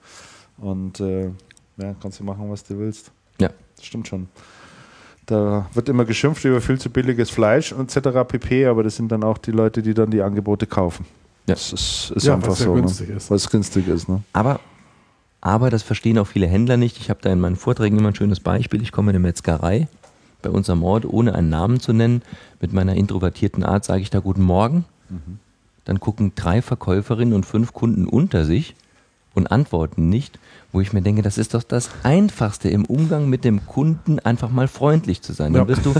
Und äh, ja, kannst du machen, was du willst. Ja. Das stimmt schon. Da wird immer geschimpft über viel zu billiges Fleisch und etc. pp, aber das sind dann auch die Leute, die dann die Angebote kaufen. Ja. Das ist, ist ja, einfach so. Ne? Günstig ne? ist. Was günstig ist. Ne? Aber, aber das verstehen auch viele Händler nicht. Ich habe da in meinen Vorträgen immer ein schönes Beispiel. Ich komme in eine Metzgerei bei unserem Ort, ohne einen Namen zu nennen. Mit meiner introvertierten Art sage ich da Guten Morgen. Mhm. Dann gucken drei Verkäuferinnen und fünf Kunden unter sich und antworten nicht wo ich mir denke, das ist doch das Einfachste im Umgang mit dem Kunden, einfach mal freundlich zu sein. Dann bist du,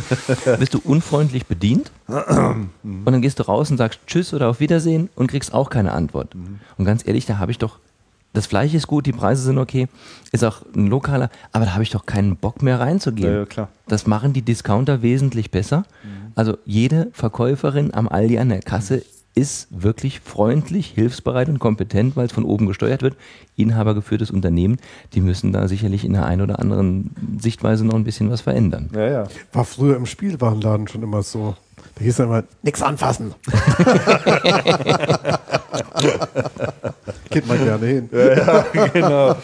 bist du unfreundlich bedient und dann gehst du raus und sagst Tschüss oder auf Wiedersehen und kriegst auch keine Antwort. Und ganz ehrlich, da habe ich doch, das Fleisch ist gut, die Preise sind okay, ist auch ein lokaler, aber da habe ich doch keinen Bock mehr reinzugehen. Ja, klar. Das machen die Discounter wesentlich besser. Also jede Verkäuferin am Aldi an der Kasse ist wirklich freundlich, hilfsbereit und kompetent, weil es von oben gesteuert wird. Inhabergeführtes Unternehmen, die müssen da sicherlich in der einen oder anderen Sichtweise noch ein bisschen was verändern. Ja, ja. War früher im Spielwarenladen schon immer so. Da hieß dann immer, nichts anfassen. Geht man gerne hin. Ja, ja, genau.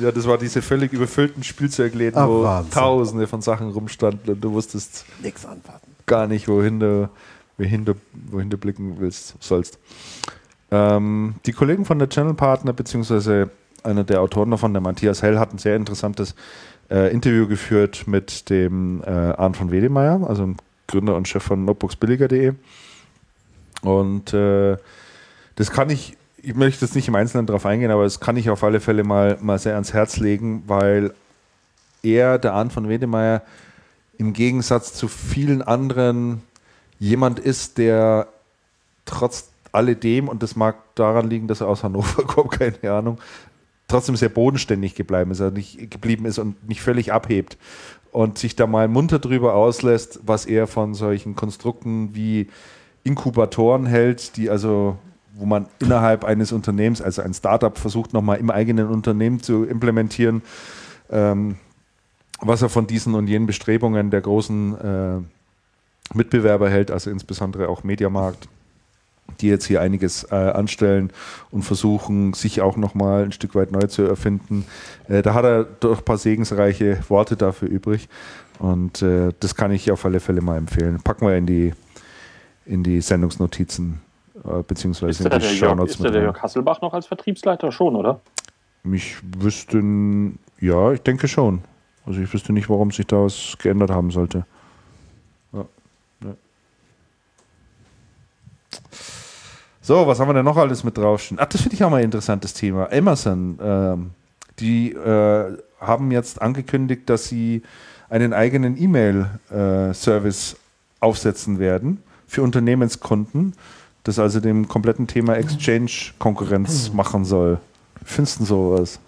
Ja, das war diese völlig überfüllten Spielzeugläden, wo Wahnsinn. tausende von Sachen rumstanden und du wusstest nichts anfassen. gar nicht, wohin du, wohin du, wohin du blicken willst, sollst. Ähm, die Kollegen von der Channel Partner, beziehungsweise einer der Autoren davon, der Matthias Hell, hat ein sehr interessantes äh, Interview geführt mit dem äh, Arndt von Wedemeyer, also Gründer und Chef von notebooksbilliger.de. Und äh, das kann ich, ich möchte jetzt nicht im Einzelnen darauf eingehen, aber das kann ich auf alle Fälle mal, mal sehr ans Herz legen, weil er, der Arndt von Wedemeyer, im Gegensatz zu vielen anderen jemand ist, der trotz alledem, und das mag daran liegen, dass er aus Hannover kommt, keine Ahnung, trotzdem sehr bodenständig geblieben ist, er nicht geblieben ist und nicht völlig abhebt und sich da mal munter drüber auslässt, was er von solchen Konstrukten wie Inkubatoren hält, die also, wo man innerhalb eines Unternehmens, also ein Startup versucht nochmal im eigenen Unternehmen zu implementieren, ähm, was er von diesen und jenen Bestrebungen der großen äh, Mitbewerber hält, also insbesondere auch Mediamarkt, die jetzt hier einiges äh, anstellen und versuchen, sich auch nochmal ein Stück weit neu zu erfinden. Äh, da hat er doch ein paar segensreiche Worte dafür übrig. Und äh, das kann ich auf alle Fälle mal empfehlen. Packen wir in die, in die Sendungsnotizen äh, beziehungsweise in die Shownotes Ist der, der Jörg Hasselbach noch als Vertriebsleiter schon, oder? Ich wüsste, ja, ich denke schon. Also ich wüsste nicht, warum sich da was geändert haben sollte. Ja. Ja. So, was haben wir denn noch alles mit draufstehen? Ach, das finde ich auch mal ein interessantes Thema. Amazon, ähm, die äh, haben jetzt angekündigt, dass sie einen eigenen E-Mail-Service äh, aufsetzen werden für Unternehmenskunden, das also dem kompletten Thema Exchange Konkurrenz machen soll. Findest du sowas?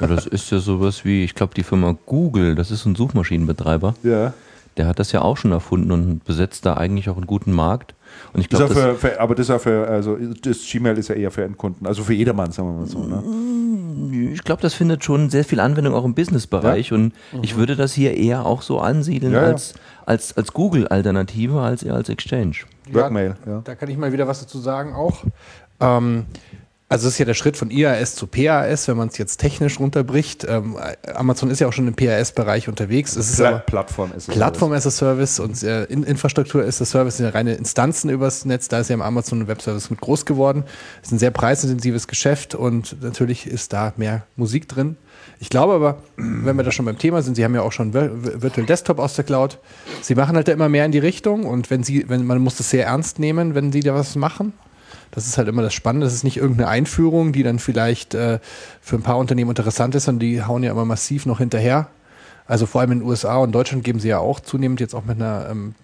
Ja, das ist ja sowas wie, ich glaube, die Firma Google, das ist ein Suchmaschinenbetreiber. Ja. Der hat das ja auch schon erfunden und besetzt da eigentlich auch einen guten Markt. Und ich glaube, das für, aber das ist ja für, also das Gmail ist ja eher für Endkunden, also für jedermann, sagen wir mal so. Ne? Ich glaube, das findet schon sehr viel Anwendung auch im Businessbereich ja? und mhm. ich würde das hier eher auch so ansiedeln ja, als, als, als Google-Alternative, als eher als Exchange. Workmail, ja. Da kann ich mal wieder was dazu sagen auch. Ähm, also es ist ja der Schritt von IAS zu PAS, wenn man es jetzt technisch runterbricht. Ähm, Amazon ist ja auch schon im PAS-Bereich unterwegs. Es ist Pla Plattform as a Plattform as a Service und äh, in Infrastruktur as a Service sind ja reine Instanzen übers Netz. Da ist ja im Amazon Web Service mit groß geworden. Es ist ein sehr preisintensives Geschäft und natürlich ist da mehr Musik drin. Ich glaube aber, wenn wir da schon beim Thema sind, Sie haben ja auch schon Virtual Desktop aus der Cloud. Sie machen halt da immer mehr in die Richtung und wenn Sie, wenn man muss das sehr ernst nehmen, wenn Sie da was machen. Das ist halt immer das Spannende. Das ist nicht irgendeine Einführung, die dann vielleicht äh, für ein paar Unternehmen interessant ist, sondern die hauen ja immer massiv noch hinterher. Also vor allem in den USA und Deutschland geben sie ja auch zunehmend jetzt auch mit einer ähm,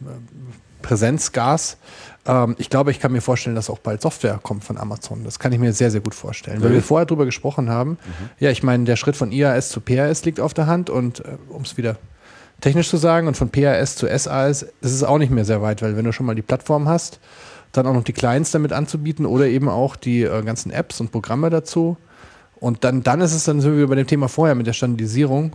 Präsenz Gas. Ähm, ich glaube, ich kann mir vorstellen, dass auch bald Software kommt von Amazon. Das kann ich mir sehr, sehr gut vorstellen. Weil wir vorher drüber gesprochen haben, mhm. ja, ich meine, der Schritt von IAS zu PAS liegt auf der Hand und äh, um es wieder technisch zu sagen und von PAS zu SAS ist es auch nicht mehr sehr weit, weil wenn du schon mal die Plattform hast, dann auch noch die Clients damit anzubieten oder eben auch die äh, ganzen Apps und Programme dazu. Und dann, dann ist es dann so wie bei dem Thema vorher mit der Standardisierung.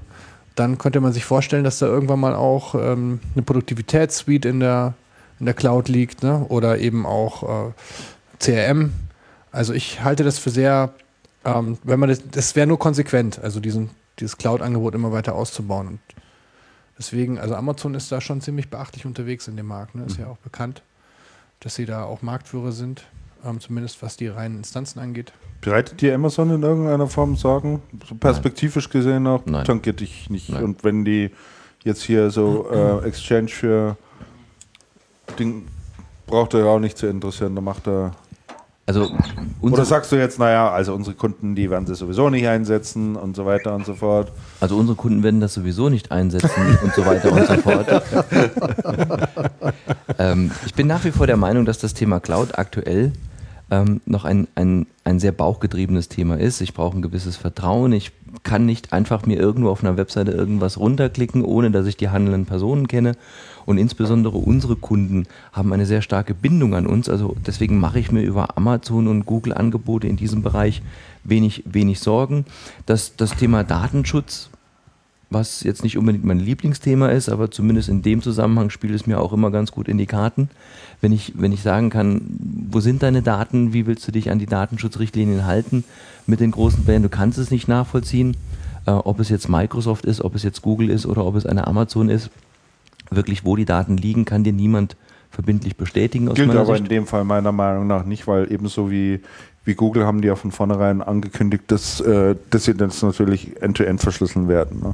Dann könnte man sich vorstellen, dass da irgendwann mal auch ähm, eine Produktivitätssuite in der, in der Cloud liegt ne? oder eben auch äh, CRM. Also ich halte das für sehr, ähm, wenn man das, das wäre nur konsequent, also diesen, dieses Cloud-Angebot immer weiter auszubauen. Und deswegen, also Amazon ist da schon ziemlich beachtlich unterwegs in dem Markt, ne? ist mhm. ja auch bekannt dass sie da auch Marktführer sind, ähm, zumindest was die reinen Instanzen angeht. Bereitet dir Amazon in irgendeiner Form Sorgen? So perspektivisch Nein. gesehen auch, Nein. tankiert dich nicht. Nein. Und wenn die jetzt hier so äh, Exchange für Ding braucht er ja auch nicht zu interessieren, da macht er also Oder sagst du jetzt, naja, also unsere Kunden, die werden sie sowieso nicht einsetzen und so weiter und so fort? Also unsere Kunden werden das sowieso nicht einsetzen und so weiter und so fort. ähm, ich bin nach wie vor der Meinung, dass das Thema Cloud aktuell ähm, noch ein, ein, ein sehr bauchgetriebenes Thema ist. Ich brauche ein gewisses Vertrauen. Ich kann nicht einfach mir irgendwo auf einer Webseite irgendwas runterklicken, ohne dass ich die handelnden Personen kenne. Und insbesondere unsere Kunden haben eine sehr starke Bindung an uns. Also deswegen mache ich mir über Amazon und Google Angebote in diesem Bereich wenig, wenig Sorgen. Das, das Thema Datenschutz was jetzt nicht unbedingt mein Lieblingsthema ist, aber zumindest in dem Zusammenhang spielt es mir auch immer ganz gut in die Karten. Wenn ich, wenn ich sagen kann, wo sind deine Daten, wie willst du dich an die Datenschutzrichtlinien halten mit den großen Playern, du kannst es nicht nachvollziehen, äh, ob es jetzt Microsoft ist, ob es jetzt Google ist oder ob es eine Amazon ist. Wirklich, wo die Daten liegen, kann dir niemand verbindlich bestätigen. Gilt aber Sicht. in dem Fall meiner Meinung nach nicht, weil ebenso wie wie Google haben die ja von vornherein angekündigt, dass, äh, dass sie das natürlich end-to-end -end verschlüsseln werden. Ne?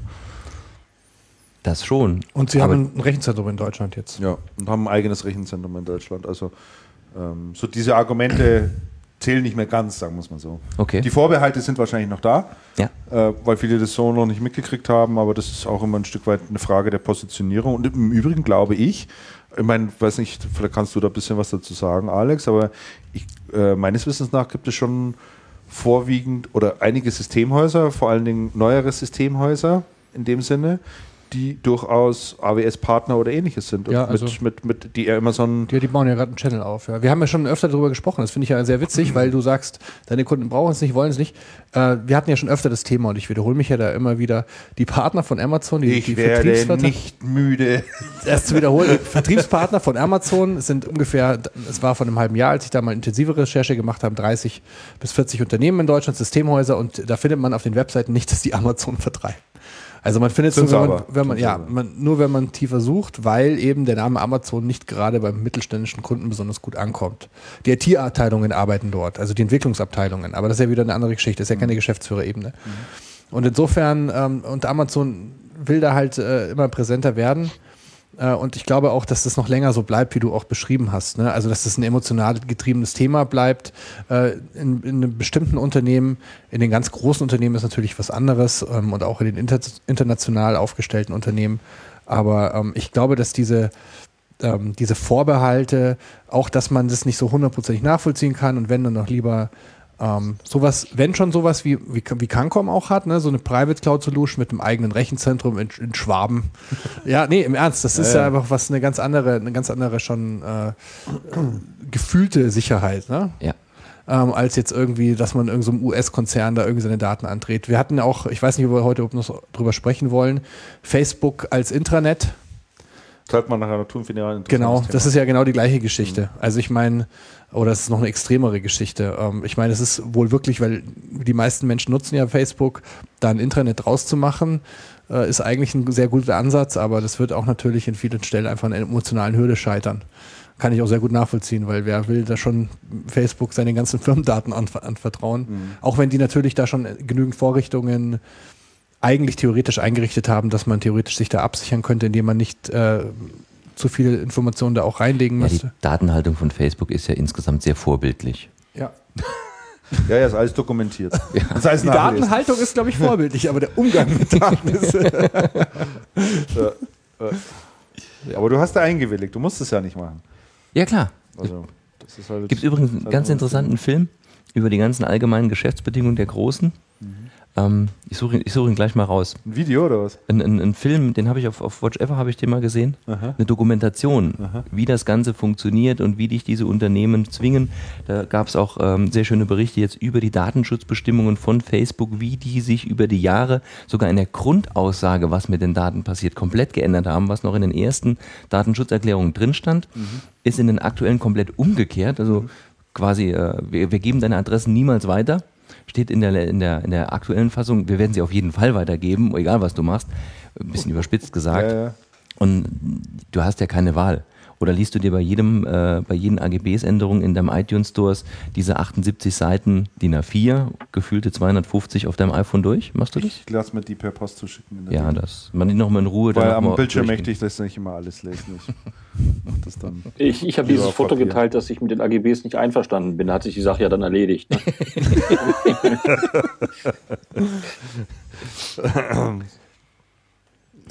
Das schon. Und sie haben ein Rechenzentrum in Deutschland jetzt. Ja, und haben ein eigenes Rechenzentrum in Deutschland. Also ähm, so diese Argumente zählen nicht mehr ganz, sagen wir es mal so. Okay. Die Vorbehalte sind wahrscheinlich noch da, ja. äh, weil viele das so noch nicht mitgekriegt haben, aber das ist auch immer ein Stück weit eine Frage der Positionierung. Und im Übrigen glaube ich, ich meine, weiß nicht, vielleicht kannst du da ein bisschen was dazu sagen, Alex, aber ich, äh, meines Wissens nach gibt es schon vorwiegend oder einige Systemhäuser, vor allen Dingen neuere Systemhäuser in dem Sinne, die durchaus AWS-Partner oder ähnliches sind. Ja, also mit, mit, mit, die Amazon. Ja, die bauen ja gerade einen Channel auf. Ja. Wir haben ja schon öfter darüber gesprochen. Das finde ich ja sehr witzig, weil du sagst, deine Kunden brauchen es nicht, wollen es nicht. Äh, wir hatten ja schon öfter das Thema und ich wiederhole mich ja da immer wieder. Die Partner von Amazon, die, ich die werde nicht müde. Das zu wiederholen. Die Vertriebspartner von Amazon sind ungefähr, es war vor einem halben Jahr, als ich da mal intensive Recherche gemacht habe, 30 bis 40 Unternehmen in Deutschland, Systemhäuser und da findet man auf den Webseiten nicht, dass die Amazon vertreiben. Also man findet es nur, wenn man, wenn man ja, man, nur wenn man tiefer sucht, weil eben der Name Amazon nicht gerade beim mittelständischen Kunden besonders gut ankommt. Die IT-Abteilungen arbeiten dort, also die Entwicklungsabteilungen, aber das ist ja wieder eine andere Geschichte, das ist ja keine mhm. Geschäftsführerebene. Mhm. Und insofern, ähm, und Amazon will da halt äh, immer präsenter werden. Äh, und ich glaube auch, dass das noch länger so bleibt, wie du auch beschrieben hast. Ne? Also, dass das ein emotional getriebenes Thema bleibt. Äh, in, in bestimmten Unternehmen, in den ganz großen Unternehmen ist natürlich was anderes ähm, und auch in den inter international aufgestellten Unternehmen. Aber ähm, ich glaube, dass diese, ähm, diese Vorbehalte, auch dass man das nicht so hundertprozentig nachvollziehen kann und wenn dann noch lieber ähm, sowas, wenn schon sowas wie, wie, wie Cancom auch hat, ne, so eine Private Cloud Solution mit einem eigenen Rechenzentrum in, in Schwaben. ja, nee, im Ernst, das ist ja, ja, einfach was eine ganz andere, eine ganz andere schon äh, gefühlte Sicherheit, ne? Ja. Ähm, als jetzt irgendwie, dass man irgendeinem so US-Konzern da irgendwie seine Daten andreht. Wir hatten ja auch, ich weiß nicht, ob wir heute noch drüber sprechen wollen, Facebook als Intranet. Zahlt man nachher ich Genau, das ist ja genau die gleiche Geschichte. Mhm. Also ich meine, oder es ist noch eine extremere Geschichte. Ähm, ich meine, es ist wohl wirklich, weil die meisten Menschen nutzen ja Facebook, da ein Intranet draus zu machen, äh, ist eigentlich ein sehr guter Ansatz, aber das wird auch natürlich in vielen Stellen einfach an einer emotionalen Hürde scheitern. Kann ich auch sehr gut nachvollziehen, weil wer will da schon Facebook seine ganzen Firmendaten anvertrauen? Mhm. Auch wenn die natürlich da schon genügend Vorrichtungen eigentlich theoretisch eingerichtet haben, dass man theoretisch sich da absichern könnte, indem man nicht äh, zu viele Informationen da auch reinlegen müsste. Ja, die Datenhaltung von Facebook ist ja insgesamt sehr vorbildlich. Ja. Ja, ja, ist alles dokumentiert. Ja. Das heißt, die Datenhaltung ist, glaube ich, vorbildlich, aber der Umgang mit Daten ist. aber du hast da eingewilligt, du musst es ja nicht machen. Ja, klar. Also, halt, Gibt übrigens einen halt ganz interessanten Film über die ganzen allgemeinen Geschäftsbedingungen der Großen. Ähm, ich suche ihn, such ihn gleich mal raus. Ein Video oder was? Ein, ein, ein Film, den habe ich auf, auf Watch Ever habe ich den mal gesehen. Aha. Eine Dokumentation, Aha. wie das Ganze funktioniert und wie dich diese Unternehmen zwingen. Da gab es auch ähm, sehr schöne Berichte jetzt über die Datenschutzbestimmungen von Facebook, wie die sich über die Jahre sogar in der Grundaussage, was mit den Daten passiert, komplett geändert haben, was noch in den ersten Datenschutzerklärungen drin stand, mhm. ist in den aktuellen komplett umgekehrt. Also mhm. quasi, äh, wir, wir geben deine Adressen niemals weiter steht in der, in, der, in der aktuellen Fassung, wir werden sie auf jeden Fall weitergeben, egal was du machst. Ein bisschen überspitzt gesagt. Ja, ja. Und du hast ja keine Wahl. Oder liest du dir bei jedem, äh, bei jeden AGBs-Änderungen in deinem iTunes Stores diese 78 Seiten DIN A4, gefühlte 250 auf deinem iPhone durch? Machst du das? Ich lasse mir die per Post zuschicken. Ja, das. Man die nochmal in Ruhe. Weil am Bildschirm möchte ich das nicht immer alles lesen. Ich, ich, ich habe dieses Foto Papier. geteilt, dass ich mit den AGBs nicht einverstanden bin. Da hat sich die Sache ja dann erledigt. Ne?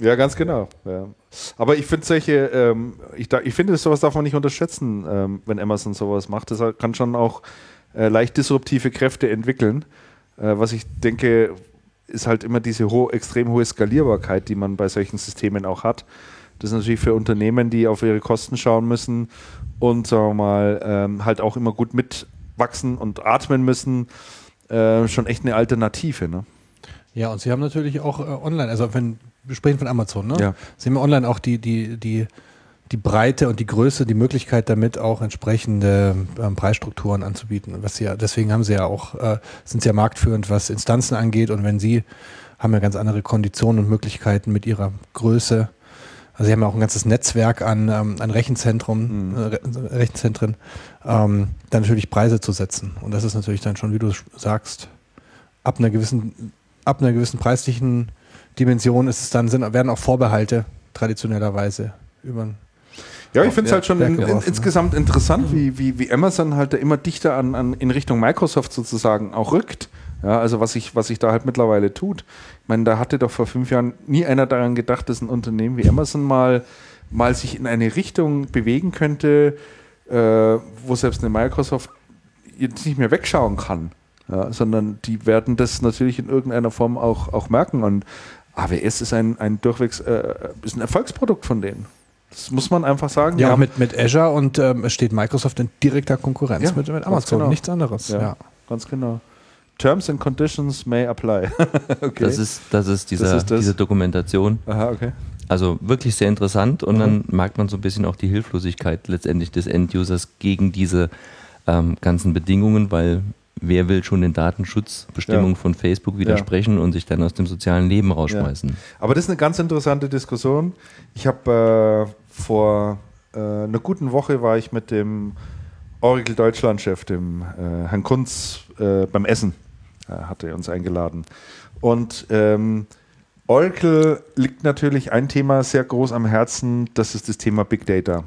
Ja, ganz genau. Ja. Aber ich finde solche, ähm, ich, ich finde, sowas darf man nicht unterschätzen, ähm, wenn Amazon sowas macht. Das kann schon auch äh, leicht disruptive Kräfte entwickeln. Äh, was ich denke, ist halt immer diese ho extrem hohe Skalierbarkeit, die man bei solchen Systemen auch hat. Das ist natürlich für Unternehmen, die auf ihre Kosten schauen müssen und sagen wir mal ähm, halt auch immer gut mitwachsen und atmen müssen, äh, schon echt eine Alternative. Ne? Ja, und sie haben natürlich auch äh, online, also wenn wir sprechen von Amazon, ne? Ja. Sie haben online auch die, die, die, die Breite und die Größe, die Möglichkeit damit auch entsprechende ähm, Preisstrukturen anzubieten. Was sie ja, deswegen haben sie ja auch, äh, sind sie ja marktführend, was Instanzen angeht. Und wenn sie haben ja ganz andere Konditionen und Möglichkeiten mit ihrer Größe. Also sie haben ja auch ein ganzes Netzwerk an, ähm, an Rechenzentrum, mhm. äh, Rechenzentren, ähm, dann natürlich Preise zu setzen. Und das ist natürlich dann schon, wie du sagst, ab einer gewissen, ab einer gewissen preislichen Dimension ist es dann, sind, werden auch Vorbehalte traditionellerweise über ja, ich finde es halt schon in, in, ne? insgesamt interessant, wie, wie, wie Amazon halt da immer dichter an, an, in Richtung Microsoft sozusagen auch rückt. Ja, also was sich was ich da halt mittlerweile tut. Ich meine, da hatte doch vor fünf Jahren nie einer daran gedacht, dass ein Unternehmen wie Amazon mal, mal sich in eine Richtung bewegen könnte, äh, wo selbst eine Microsoft jetzt nicht mehr wegschauen kann. Ja, sondern die werden das natürlich in irgendeiner Form auch, auch merken. Und AWS ist ein, ein durchwegs äh, ist ein Erfolgsprodukt von denen. Das muss man einfach sagen. Ja, mit, mit Azure und ähm, es steht Microsoft in direkter Konkurrenz ja, mit, mit Amazon, genau. nichts anderes. Ja, ja, ganz genau. Terms and Conditions may apply. okay. Das ist, das ist, dieser, das ist das. diese Dokumentation. Aha, okay. Also wirklich sehr interessant und mhm. dann merkt man so ein bisschen auch die Hilflosigkeit letztendlich des Endusers gegen diese ähm, ganzen Bedingungen, weil wer will schon den Datenschutzbestimmungen ja. von Facebook widersprechen ja. und sich dann aus dem sozialen Leben rausschmeißen? Ja. Aber das ist eine ganz interessante Diskussion. Ich habe äh, vor äh, einer guten Woche war ich mit dem Oracle Deutschland-Chef, dem äh, Herrn Kunz, äh, beim Essen. Er hatte uns eingeladen. Und ähm, Oracle liegt natürlich ein Thema sehr groß am Herzen, das ist das Thema Big Data.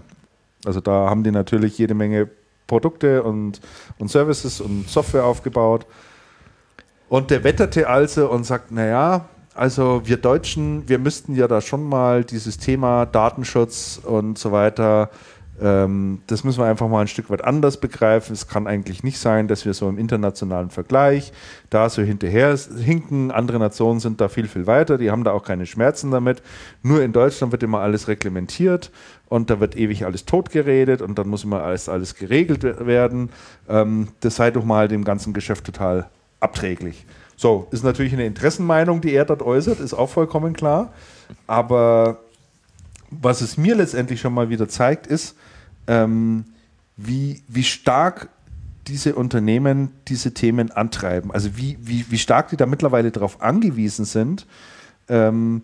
Also da haben die natürlich jede Menge Produkte und, und Services und Software aufgebaut. Und der wetterte also und sagt, naja, also wir Deutschen, wir müssten ja da schon mal dieses Thema Datenschutz und so weiter das müssen wir einfach mal ein Stück weit anders begreifen. Es kann eigentlich nicht sein, dass wir so im internationalen Vergleich da so hinterher hinken. Andere Nationen sind da viel, viel weiter. Die haben da auch keine Schmerzen damit. Nur in Deutschland wird immer alles reglementiert und da wird ewig alles totgeredet und dann muss immer alles, alles geregelt werden. Ähm, das sei doch mal dem ganzen Geschäft total abträglich. So, ist natürlich eine Interessenmeinung, die er dort äußert, ist auch vollkommen klar. Aber was es mir letztendlich schon mal wieder zeigt, ist, ähm, wie, wie stark diese Unternehmen diese Themen antreiben. Also wie, wie, wie stark die da mittlerweile darauf angewiesen sind, ähm,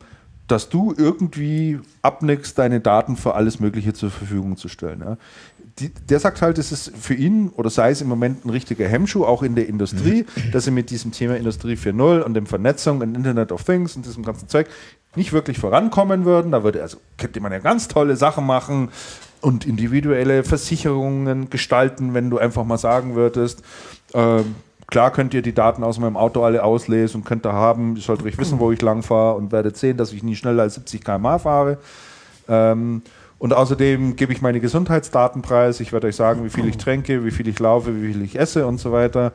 dass du irgendwie abnickst, deine Daten für alles Mögliche zur Verfügung zu stellen. Ja. Die, der sagt halt, es ist für ihn oder sei es im Moment ein richtiger Hemmschuh, auch in der Industrie, mhm. dass er mit diesem Thema Industrie 4.0 und dem Vernetzung und Internet of Things und diesem ganzen Zeug nicht wirklich vorankommen würden. Da würde also könnte man ja ganz tolle Sachen machen, und individuelle Versicherungen gestalten, wenn du einfach mal sagen würdest, äh, klar könnt ihr die Daten aus meinem Auto alle auslesen und könnt da haben, ihr sollt euch wissen, wo ich lang fahre und werdet sehen, dass ich nie schneller als 70 km/h fahre. Ähm, und außerdem gebe ich meine Gesundheitsdaten preis. Ich werde euch sagen, wie viel ich trinke, wie viel ich laufe, wie viel ich esse und so weiter.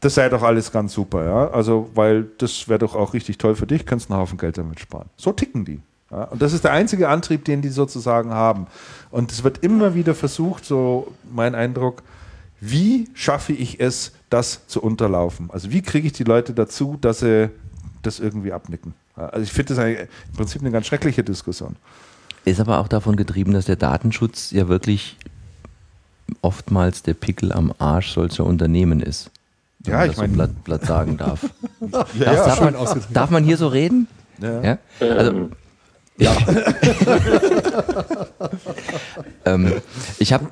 Das sei doch alles ganz super, ja. Also, weil das wäre doch auch richtig toll für dich, kannst einen Haufen Geld damit sparen. So ticken die. Ja? Und das ist der einzige Antrieb, den die sozusagen haben. Und es wird immer wieder versucht, so mein Eindruck, wie schaffe ich es, das zu unterlaufen? Also wie kriege ich die Leute dazu, dass sie das irgendwie abnicken? Also ich finde das im Prinzip eine ganz schreckliche Diskussion. Ist aber auch davon getrieben, dass der Datenschutz ja wirklich oftmals der Pickel am Arsch solcher Unternehmen ist. Ja, ich meine. So platt, platt sagen darf. ja, darf, ja, darf, man, darf, man, hier so reden? Ja. ja? Also, ja. ähm, ich habe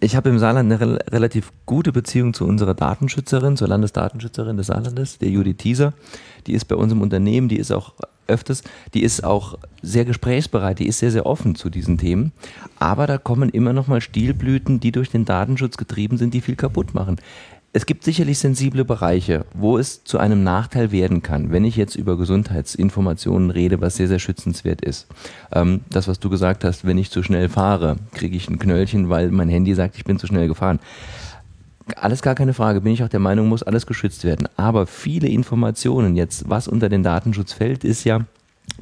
ich hab im Saarland eine re relativ gute Beziehung zu unserer Datenschützerin, zur Landesdatenschützerin des Saarlandes, der Judith Thieser. Die ist bei uns im Unternehmen, die ist auch öfters, die ist auch sehr gesprächsbereit, die ist sehr, sehr offen zu diesen Themen. Aber da kommen immer noch mal Stilblüten, die durch den Datenschutz getrieben sind, die viel kaputt machen es gibt sicherlich sensible Bereiche, wo es zu einem Nachteil werden kann, wenn ich jetzt über Gesundheitsinformationen rede, was sehr, sehr schützenswert ist. Ähm, das, was du gesagt hast, wenn ich zu schnell fahre, kriege ich ein Knöllchen, weil mein Handy sagt, ich bin zu schnell gefahren. alles gar keine Frage, bin ich auch der Meinung, muss alles geschützt werden. Aber viele Informationen jetzt, was unter den Datenschutz fällt, ist ja,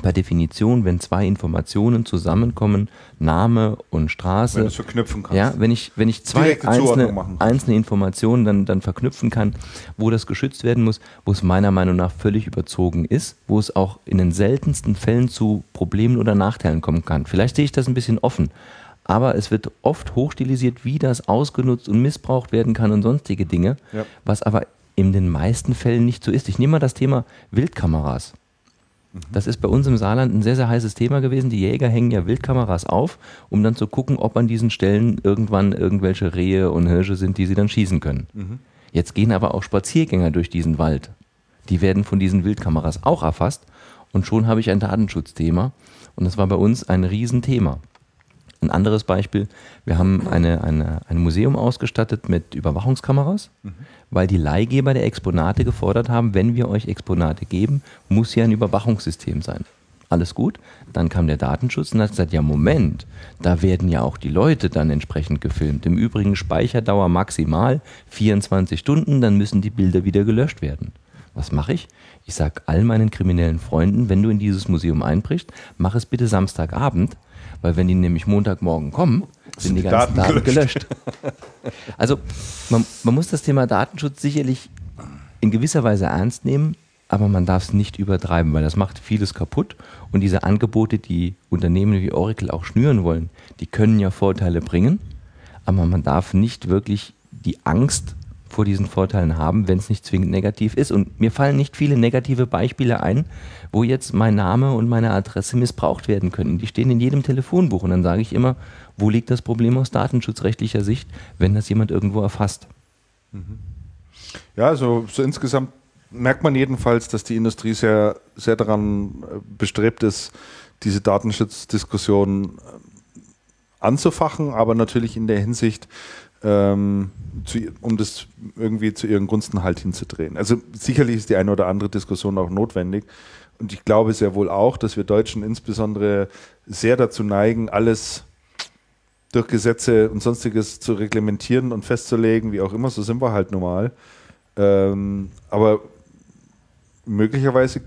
per Definition, wenn zwei Informationen zusammenkommen, Name und Straße. Wenn du es verknüpfen kannst. Ja, wenn ich, wenn ich zwei einzelne, einzelne Informationen dann, dann verknüpfen kann, wo das geschützt werden muss, wo es meiner Meinung nach völlig überzogen ist, wo es auch in den seltensten Fällen zu Problemen oder Nachteilen kommen kann. Vielleicht sehe ich das ein bisschen offen, aber es wird oft hochstilisiert, wie das ausgenutzt und missbraucht werden kann und sonstige Dinge, ja. was aber in den meisten Fällen nicht so ist. Ich nehme mal das Thema Wildkameras. Das ist bei uns im Saarland ein sehr, sehr heißes Thema gewesen. Die Jäger hängen ja Wildkameras auf, um dann zu gucken, ob an diesen Stellen irgendwann irgendwelche Rehe und Hirsche sind, die sie dann schießen können. Mhm. Jetzt gehen aber auch Spaziergänger durch diesen Wald. Die werden von diesen Wildkameras auch erfasst und schon habe ich ein Datenschutzthema und das war bei uns ein Riesenthema. Ein anderes Beispiel, wir haben eine, eine, ein Museum ausgestattet mit Überwachungskameras, mhm. weil die Leihgeber der Exponate gefordert haben, wenn wir euch Exponate geben, muss hier ein Überwachungssystem sein. Alles gut, dann kam der Datenschutz und hat gesagt, ja Moment, da werden ja auch die Leute dann entsprechend gefilmt. Im Übrigen Speicherdauer maximal 24 Stunden, dann müssen die Bilder wieder gelöscht werden. Was mache ich? Ich sage all meinen kriminellen Freunden, wenn du in dieses Museum einbrichst, mach es bitte Samstagabend, weil wenn die nämlich Montagmorgen kommen, sind, die, die ganzen Daten, Daten gelöscht. also man, man muss das Thema Datenschutz sicherlich in gewisser Weise ernst nehmen, aber man darf es nicht übertreiben, weil das macht vieles kaputt. Und diese Angebote, die Unternehmen wie Oracle auch schnüren wollen, die können ja Vorteile bringen, aber man darf nicht wirklich die Angst vor diesen Vorteilen haben, wenn es nicht zwingend negativ ist. Und mir fallen nicht viele negative Beispiele ein, wo jetzt mein Name und meine Adresse missbraucht werden können. Die stehen in jedem Telefonbuch und dann sage ich immer, wo liegt das Problem aus datenschutzrechtlicher Sicht, wenn das jemand irgendwo erfasst? Mhm. Ja, also so insgesamt merkt man jedenfalls, dass die Industrie sehr, sehr daran äh, bestrebt ist, diese Datenschutzdiskussion äh, anzufachen, aber natürlich in der Hinsicht, ähm, zu, um das irgendwie zu ihren Gunsten halt hinzudrehen. Also sicherlich ist die eine oder andere Diskussion auch notwendig. Und ich glaube sehr wohl auch, dass wir Deutschen insbesondere sehr dazu neigen, alles durch Gesetze und sonstiges zu reglementieren und festzulegen, wie auch immer, so sind wir halt normal. Ähm, aber möglicherweise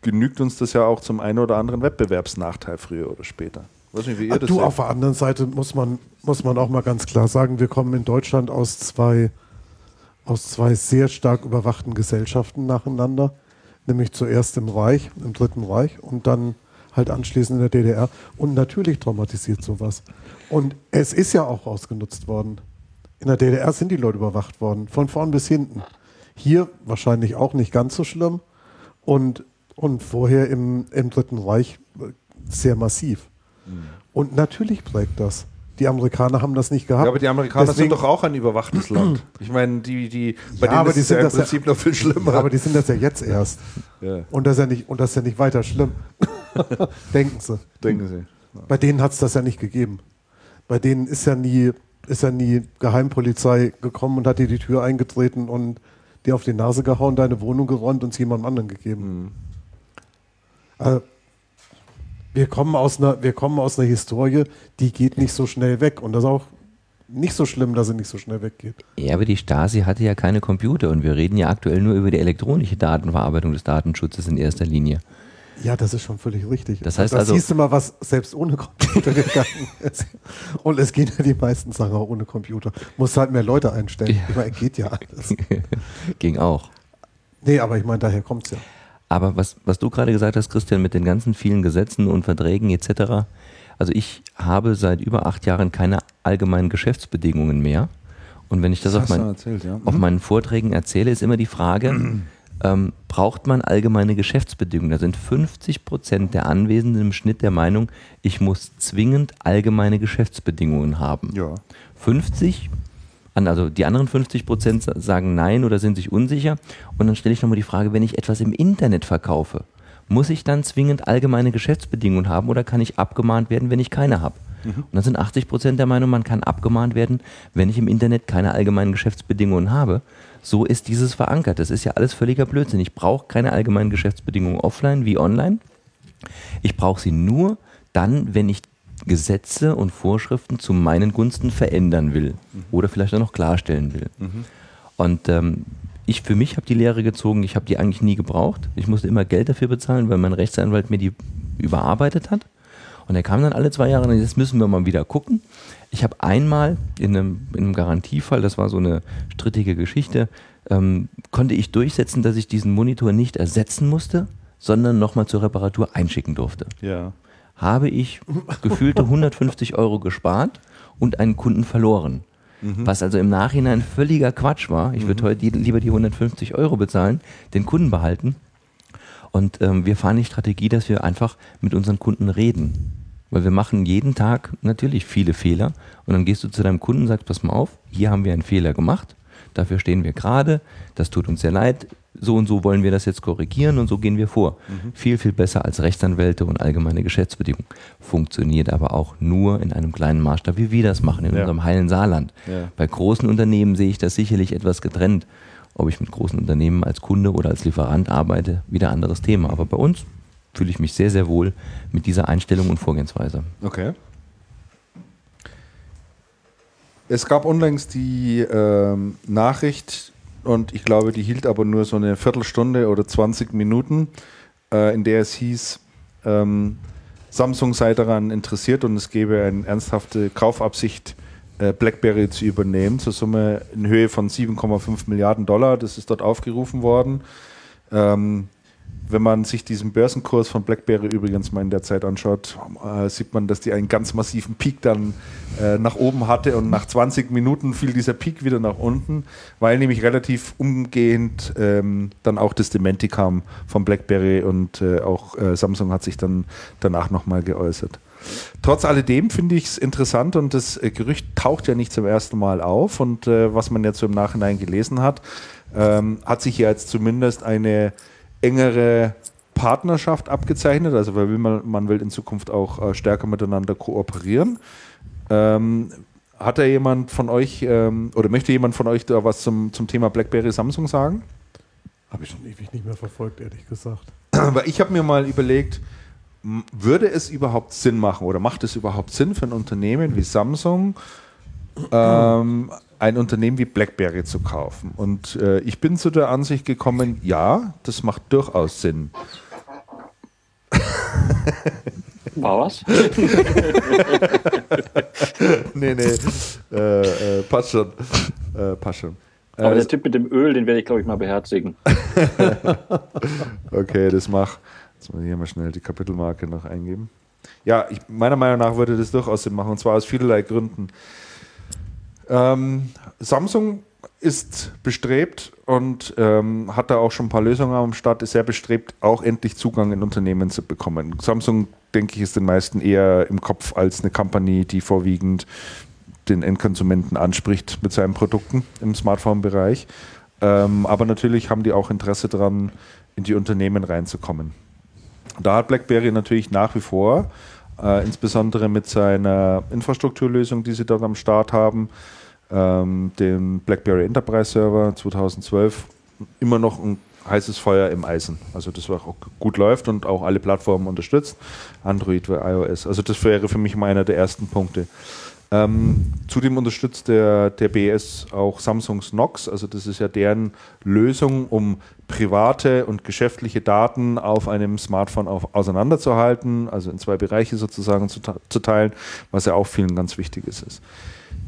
genügt uns das ja auch zum einen oder anderen Wettbewerbsnachteil früher oder später. Weiß nicht, wie ihr das du, seht. auf der anderen Seite muss man, muss man auch mal ganz klar sagen, wir kommen in Deutschland aus zwei, aus zwei sehr stark überwachten Gesellschaften nacheinander. Nämlich zuerst im Reich, im Dritten Reich und dann halt anschließend in der DDR. Und natürlich traumatisiert sowas. Und es ist ja auch ausgenutzt worden. In der DDR sind die Leute überwacht worden, von vorn bis hinten. Hier wahrscheinlich auch nicht ganz so schlimm. Und, und vorher im, im Dritten Reich sehr massiv. Und natürlich prägt das. Die Amerikaner haben das nicht gehabt. Ja, aber die Amerikaner Deswegen, sind doch auch ein überwachtes Land. Ich meine, die, die, bei ja, denen ist die es ja im Prinzip ja, noch viel schlimmer. aber die sind das ja jetzt erst. Ja. Und, das ist ja nicht, und das ist ja nicht weiter schlimm. Denken sie. Denken sie. Ja. Bei denen hat es das ja nicht gegeben. Bei denen ist ja nie, ist ja nie Geheimpolizei gekommen und hat dir die Tür eingetreten und dir auf die Nase gehauen, deine Wohnung geräumt und es jemandem anderen gegeben. Mhm. Also, wir kommen aus einer, wir kommen aus einer Historie, die geht nicht so schnell weg. Und das ist auch nicht so schlimm, dass sie nicht so schnell weggeht. Ja, aber die Stasi hatte ja keine Computer und wir reden ja aktuell nur über die elektronische Datenverarbeitung des Datenschutzes in erster Linie. Ja, das ist schon völlig richtig. Das heißt das also, siehst du mal, was selbst ohne Computer gegangen ist. Und es gehen ja die meisten Sachen auch ohne Computer. Muss halt mehr Leute einstellen. Ja. Ich meine, geht ja alles. Ging auch. Nee, aber ich meine, daher kommt es ja. Aber was, was du gerade gesagt hast, Christian, mit den ganzen vielen Gesetzen und Verträgen etc., also ich habe seit über acht Jahren keine allgemeinen Geschäftsbedingungen mehr. Und wenn ich das, das auf, mein, erzählt, ja. auf mhm. meinen Vorträgen erzähle, ist immer die Frage, ähm, braucht man allgemeine Geschäftsbedingungen? Da sind 50 Prozent der Anwesenden im Schnitt der Meinung, ich muss zwingend allgemeine Geschäftsbedingungen haben. Ja. 50 an. Also die anderen 50 Prozent sagen nein oder sind sich unsicher. Und dann stelle ich nochmal die Frage, wenn ich etwas im Internet verkaufe, muss ich dann zwingend allgemeine Geschäftsbedingungen haben oder kann ich abgemahnt werden, wenn ich keine habe? Mhm. Und dann sind 80 Prozent der Meinung, man kann abgemahnt werden, wenn ich im Internet keine allgemeinen Geschäftsbedingungen habe. So ist dieses verankert. Das ist ja alles völliger Blödsinn. Ich brauche keine allgemeinen Geschäftsbedingungen offline wie online. Ich brauche sie nur dann, wenn ich Gesetze und Vorschriften zu meinen Gunsten verändern will mhm. oder vielleicht auch noch klarstellen will. Mhm. Und ähm, ich für mich habe die Lehre gezogen, ich habe die eigentlich nie gebraucht. Ich musste immer Geld dafür bezahlen, weil mein Rechtsanwalt mir die überarbeitet hat. Und er kam dann alle zwei Jahre und jetzt müssen wir mal wieder gucken. Ich habe einmal in einem, in einem, Garantiefall, das war so eine strittige Geschichte, ähm, konnte ich durchsetzen, dass ich diesen Monitor nicht ersetzen musste, sondern nochmal zur Reparatur einschicken durfte. Ja. Habe ich gefühlte 150 Euro gespart und einen Kunden verloren. Mhm. Was also im Nachhinein völliger Quatsch war. Ich würde mhm. heute lieber die 150 Euro bezahlen, den Kunden behalten. Und ähm, wir fahren die Strategie, dass wir einfach mit unseren Kunden reden. Weil wir machen jeden Tag natürlich viele Fehler. Und dann gehst du zu deinem Kunden und sagst, pass mal auf, hier haben wir einen Fehler gemacht. Dafür stehen wir gerade. Das tut uns sehr leid. So und so wollen wir das jetzt korrigieren und so gehen wir vor. Mhm. Viel, viel besser als Rechtsanwälte und allgemeine Geschäftsbedingungen. Funktioniert aber auch nur in einem kleinen Maßstab, wie wir das machen in ja. unserem heilen Saarland. Ja. Bei großen Unternehmen sehe ich das sicherlich etwas getrennt. Ob ich mit großen Unternehmen als Kunde oder als Lieferant arbeite, wieder anderes Thema. Aber bei uns fühle ich mich sehr, sehr wohl mit dieser Einstellung und Vorgehensweise. Okay. Es gab unlängst die ähm, Nachricht, und ich glaube, die hielt aber nur so eine Viertelstunde oder 20 Minuten, äh, in der es hieß, ähm, Samsung sei daran interessiert und es gäbe eine ernsthafte Kaufabsicht, äh, BlackBerry zu übernehmen, zur Summe in Höhe von 7,5 Milliarden Dollar. Das ist dort aufgerufen worden. Ähm, wenn man sich diesen Börsenkurs von BlackBerry übrigens mal in der Zeit anschaut, äh, sieht man, dass die einen ganz massiven Peak dann äh, nach oben hatte und nach 20 Minuten fiel dieser Peak wieder nach unten, weil nämlich relativ umgehend ähm, dann auch das Dementi kam von BlackBerry und äh, auch äh, Samsung hat sich dann danach nochmal geäußert. Trotz alledem finde ich es interessant und das äh, Gerücht taucht ja nicht zum ersten Mal auf und äh, was man jetzt so im Nachhinein gelesen hat, ähm, hat sich ja jetzt zumindest eine engere Partnerschaft abgezeichnet. Also weil man, man will in Zukunft auch äh, stärker miteinander kooperieren. Ähm, hat da jemand von euch ähm, oder möchte jemand von euch da was zum, zum Thema BlackBerry Samsung sagen? Habe ich schon ewig nicht mehr verfolgt, ehrlich gesagt. Aber ich habe mir mal überlegt, würde es überhaupt Sinn machen oder macht es überhaupt Sinn für ein Unternehmen wie Samsung, ähm, ein Unternehmen wie BlackBerry zu kaufen. Und äh, ich bin zu der Ansicht gekommen, ja, das macht durchaus Sinn. War was? nee, nee. Äh, äh, passt schon. Äh, passt schon. Aber der Tipp mit dem Öl, den werde ich, glaube ich, mal beherzigen. okay, das mach. Jetzt muss ich hier mal schnell die Kapitelmarke noch eingeben. Ja, ich, meiner Meinung nach würde das durchaus Sinn machen, und zwar aus vielerlei Gründen. Ähm, Samsung ist bestrebt und ähm, hat da auch schon ein paar Lösungen am Start, ist sehr bestrebt, auch endlich Zugang in Unternehmen zu bekommen. Samsung, denke ich, ist den meisten eher im Kopf als eine Company, die vorwiegend den Endkonsumenten anspricht mit seinen Produkten im Smartphone-Bereich. Ähm, aber natürlich haben die auch Interesse daran, in die Unternehmen reinzukommen. Da hat BlackBerry natürlich nach wie vor, äh, insbesondere mit seiner Infrastrukturlösung, die sie dort am Start haben, ähm, den BlackBerry Enterprise Server 2012 immer noch ein heißes Feuer im Eisen. Also das auch gut läuft und auch alle Plattformen unterstützt, Android iOS. Also das wäre für mich mal einer der ersten Punkte. Ähm, zudem unterstützt der, der BS auch Samsungs Knox, also das ist ja deren Lösung, um private und geschäftliche Daten auf einem Smartphone auf, auseinanderzuhalten, also in zwei Bereiche sozusagen zu, zu teilen, was ja auch vielen ganz wichtig ist.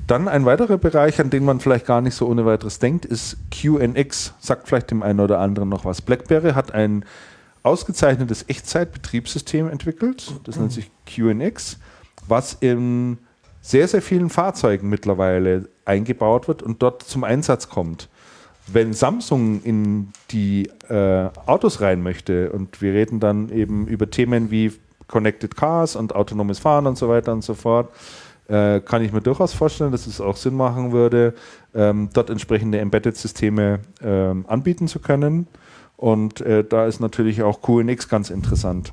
Dann ein weiterer Bereich, an den man vielleicht gar nicht so ohne weiteres denkt, ist QNX. Sagt vielleicht dem einen oder anderen noch was. BlackBerry hat ein ausgezeichnetes Echtzeitbetriebssystem entwickelt. Das nennt sich QNX, was in sehr, sehr vielen Fahrzeugen mittlerweile eingebaut wird und dort zum Einsatz kommt. Wenn Samsung in die äh, Autos rein möchte und wir reden dann eben über Themen wie Connected Cars und autonomes Fahren und so weiter und so fort, äh, kann ich mir durchaus vorstellen, dass es auch Sinn machen würde, ähm, dort entsprechende Embedded-Systeme ähm, anbieten zu können. Und äh, da ist natürlich auch QNX ganz interessant.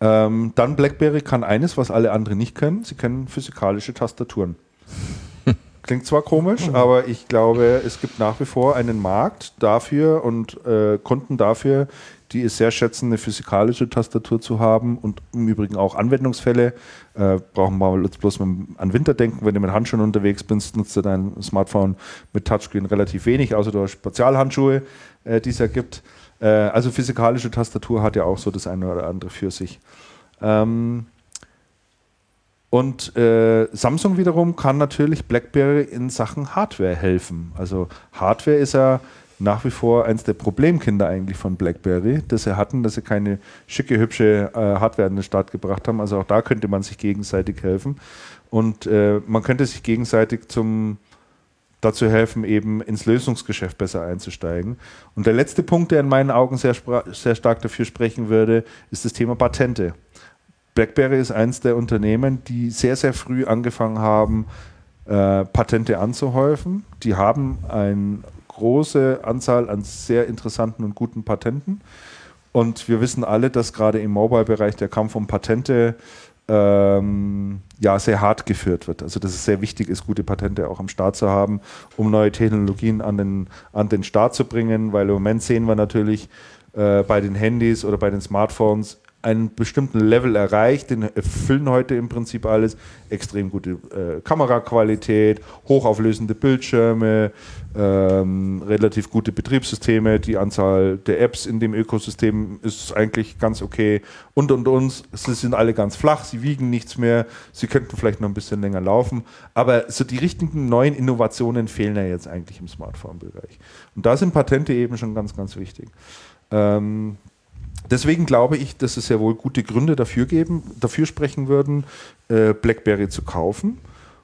Ähm, dann BlackBerry kann eines, was alle anderen nicht können. Sie können physikalische Tastaturen. Klingt zwar komisch, aber ich glaube, es gibt nach wie vor einen Markt dafür und äh, Kunden dafür, die es sehr schätzen, eine physikalische Tastatur zu haben und im Übrigen auch Anwendungsfälle. Äh, brauchen wir jetzt bloß an Winter denken, wenn du mit Handschuhen unterwegs bist, nutzt du dein Smartphone mit Touchscreen relativ wenig, außer du hast Spezialhandschuhe, äh, die es ja gibt. Äh, also physikalische Tastatur hat ja auch so das eine oder andere für sich. Ähm, und äh, Samsung wiederum kann natürlich BlackBerry in Sachen Hardware helfen. Also Hardware ist ja nach wie vor eins der Problemkinder eigentlich von BlackBerry, dass sie hatten, dass sie keine schicke, hübsche äh, Hardware an den Start gebracht haben. Also auch da könnte man sich gegenseitig helfen. Und äh, man könnte sich gegenseitig zum dazu helfen, eben ins Lösungsgeschäft besser einzusteigen. Und der letzte Punkt, der in meinen Augen sehr, sehr stark dafür sprechen würde, ist das Thema Patente. BlackBerry ist eines der Unternehmen, die sehr, sehr früh angefangen haben, äh, Patente anzuhäufen. Die haben eine große Anzahl an sehr interessanten und guten Patenten. Und wir wissen alle, dass gerade im Mobile-Bereich der Kampf um Patente ähm, ja, sehr hart geführt wird. Also dass es sehr wichtig ist, gute Patente auch am Start zu haben, um neue Technologien an den, an den Start zu bringen, weil im Moment sehen wir natürlich äh, bei den Handys oder bei den Smartphones einen bestimmten Level erreicht, den erfüllen heute im Prinzip alles. Extrem gute äh, Kameraqualität, hochauflösende Bildschirme, ähm, relativ gute Betriebssysteme, die Anzahl der Apps in dem Ökosystem ist eigentlich ganz okay. Und und uns, sie sind alle ganz flach, sie wiegen nichts mehr, sie könnten vielleicht noch ein bisschen länger laufen. Aber so die richtigen neuen Innovationen fehlen ja jetzt eigentlich im Smartphone-Bereich. Und da sind Patente eben schon ganz, ganz wichtig. Ähm, Deswegen glaube ich, dass es ja wohl gute Gründe dafür geben, dafür sprechen würden, äh, BlackBerry zu kaufen.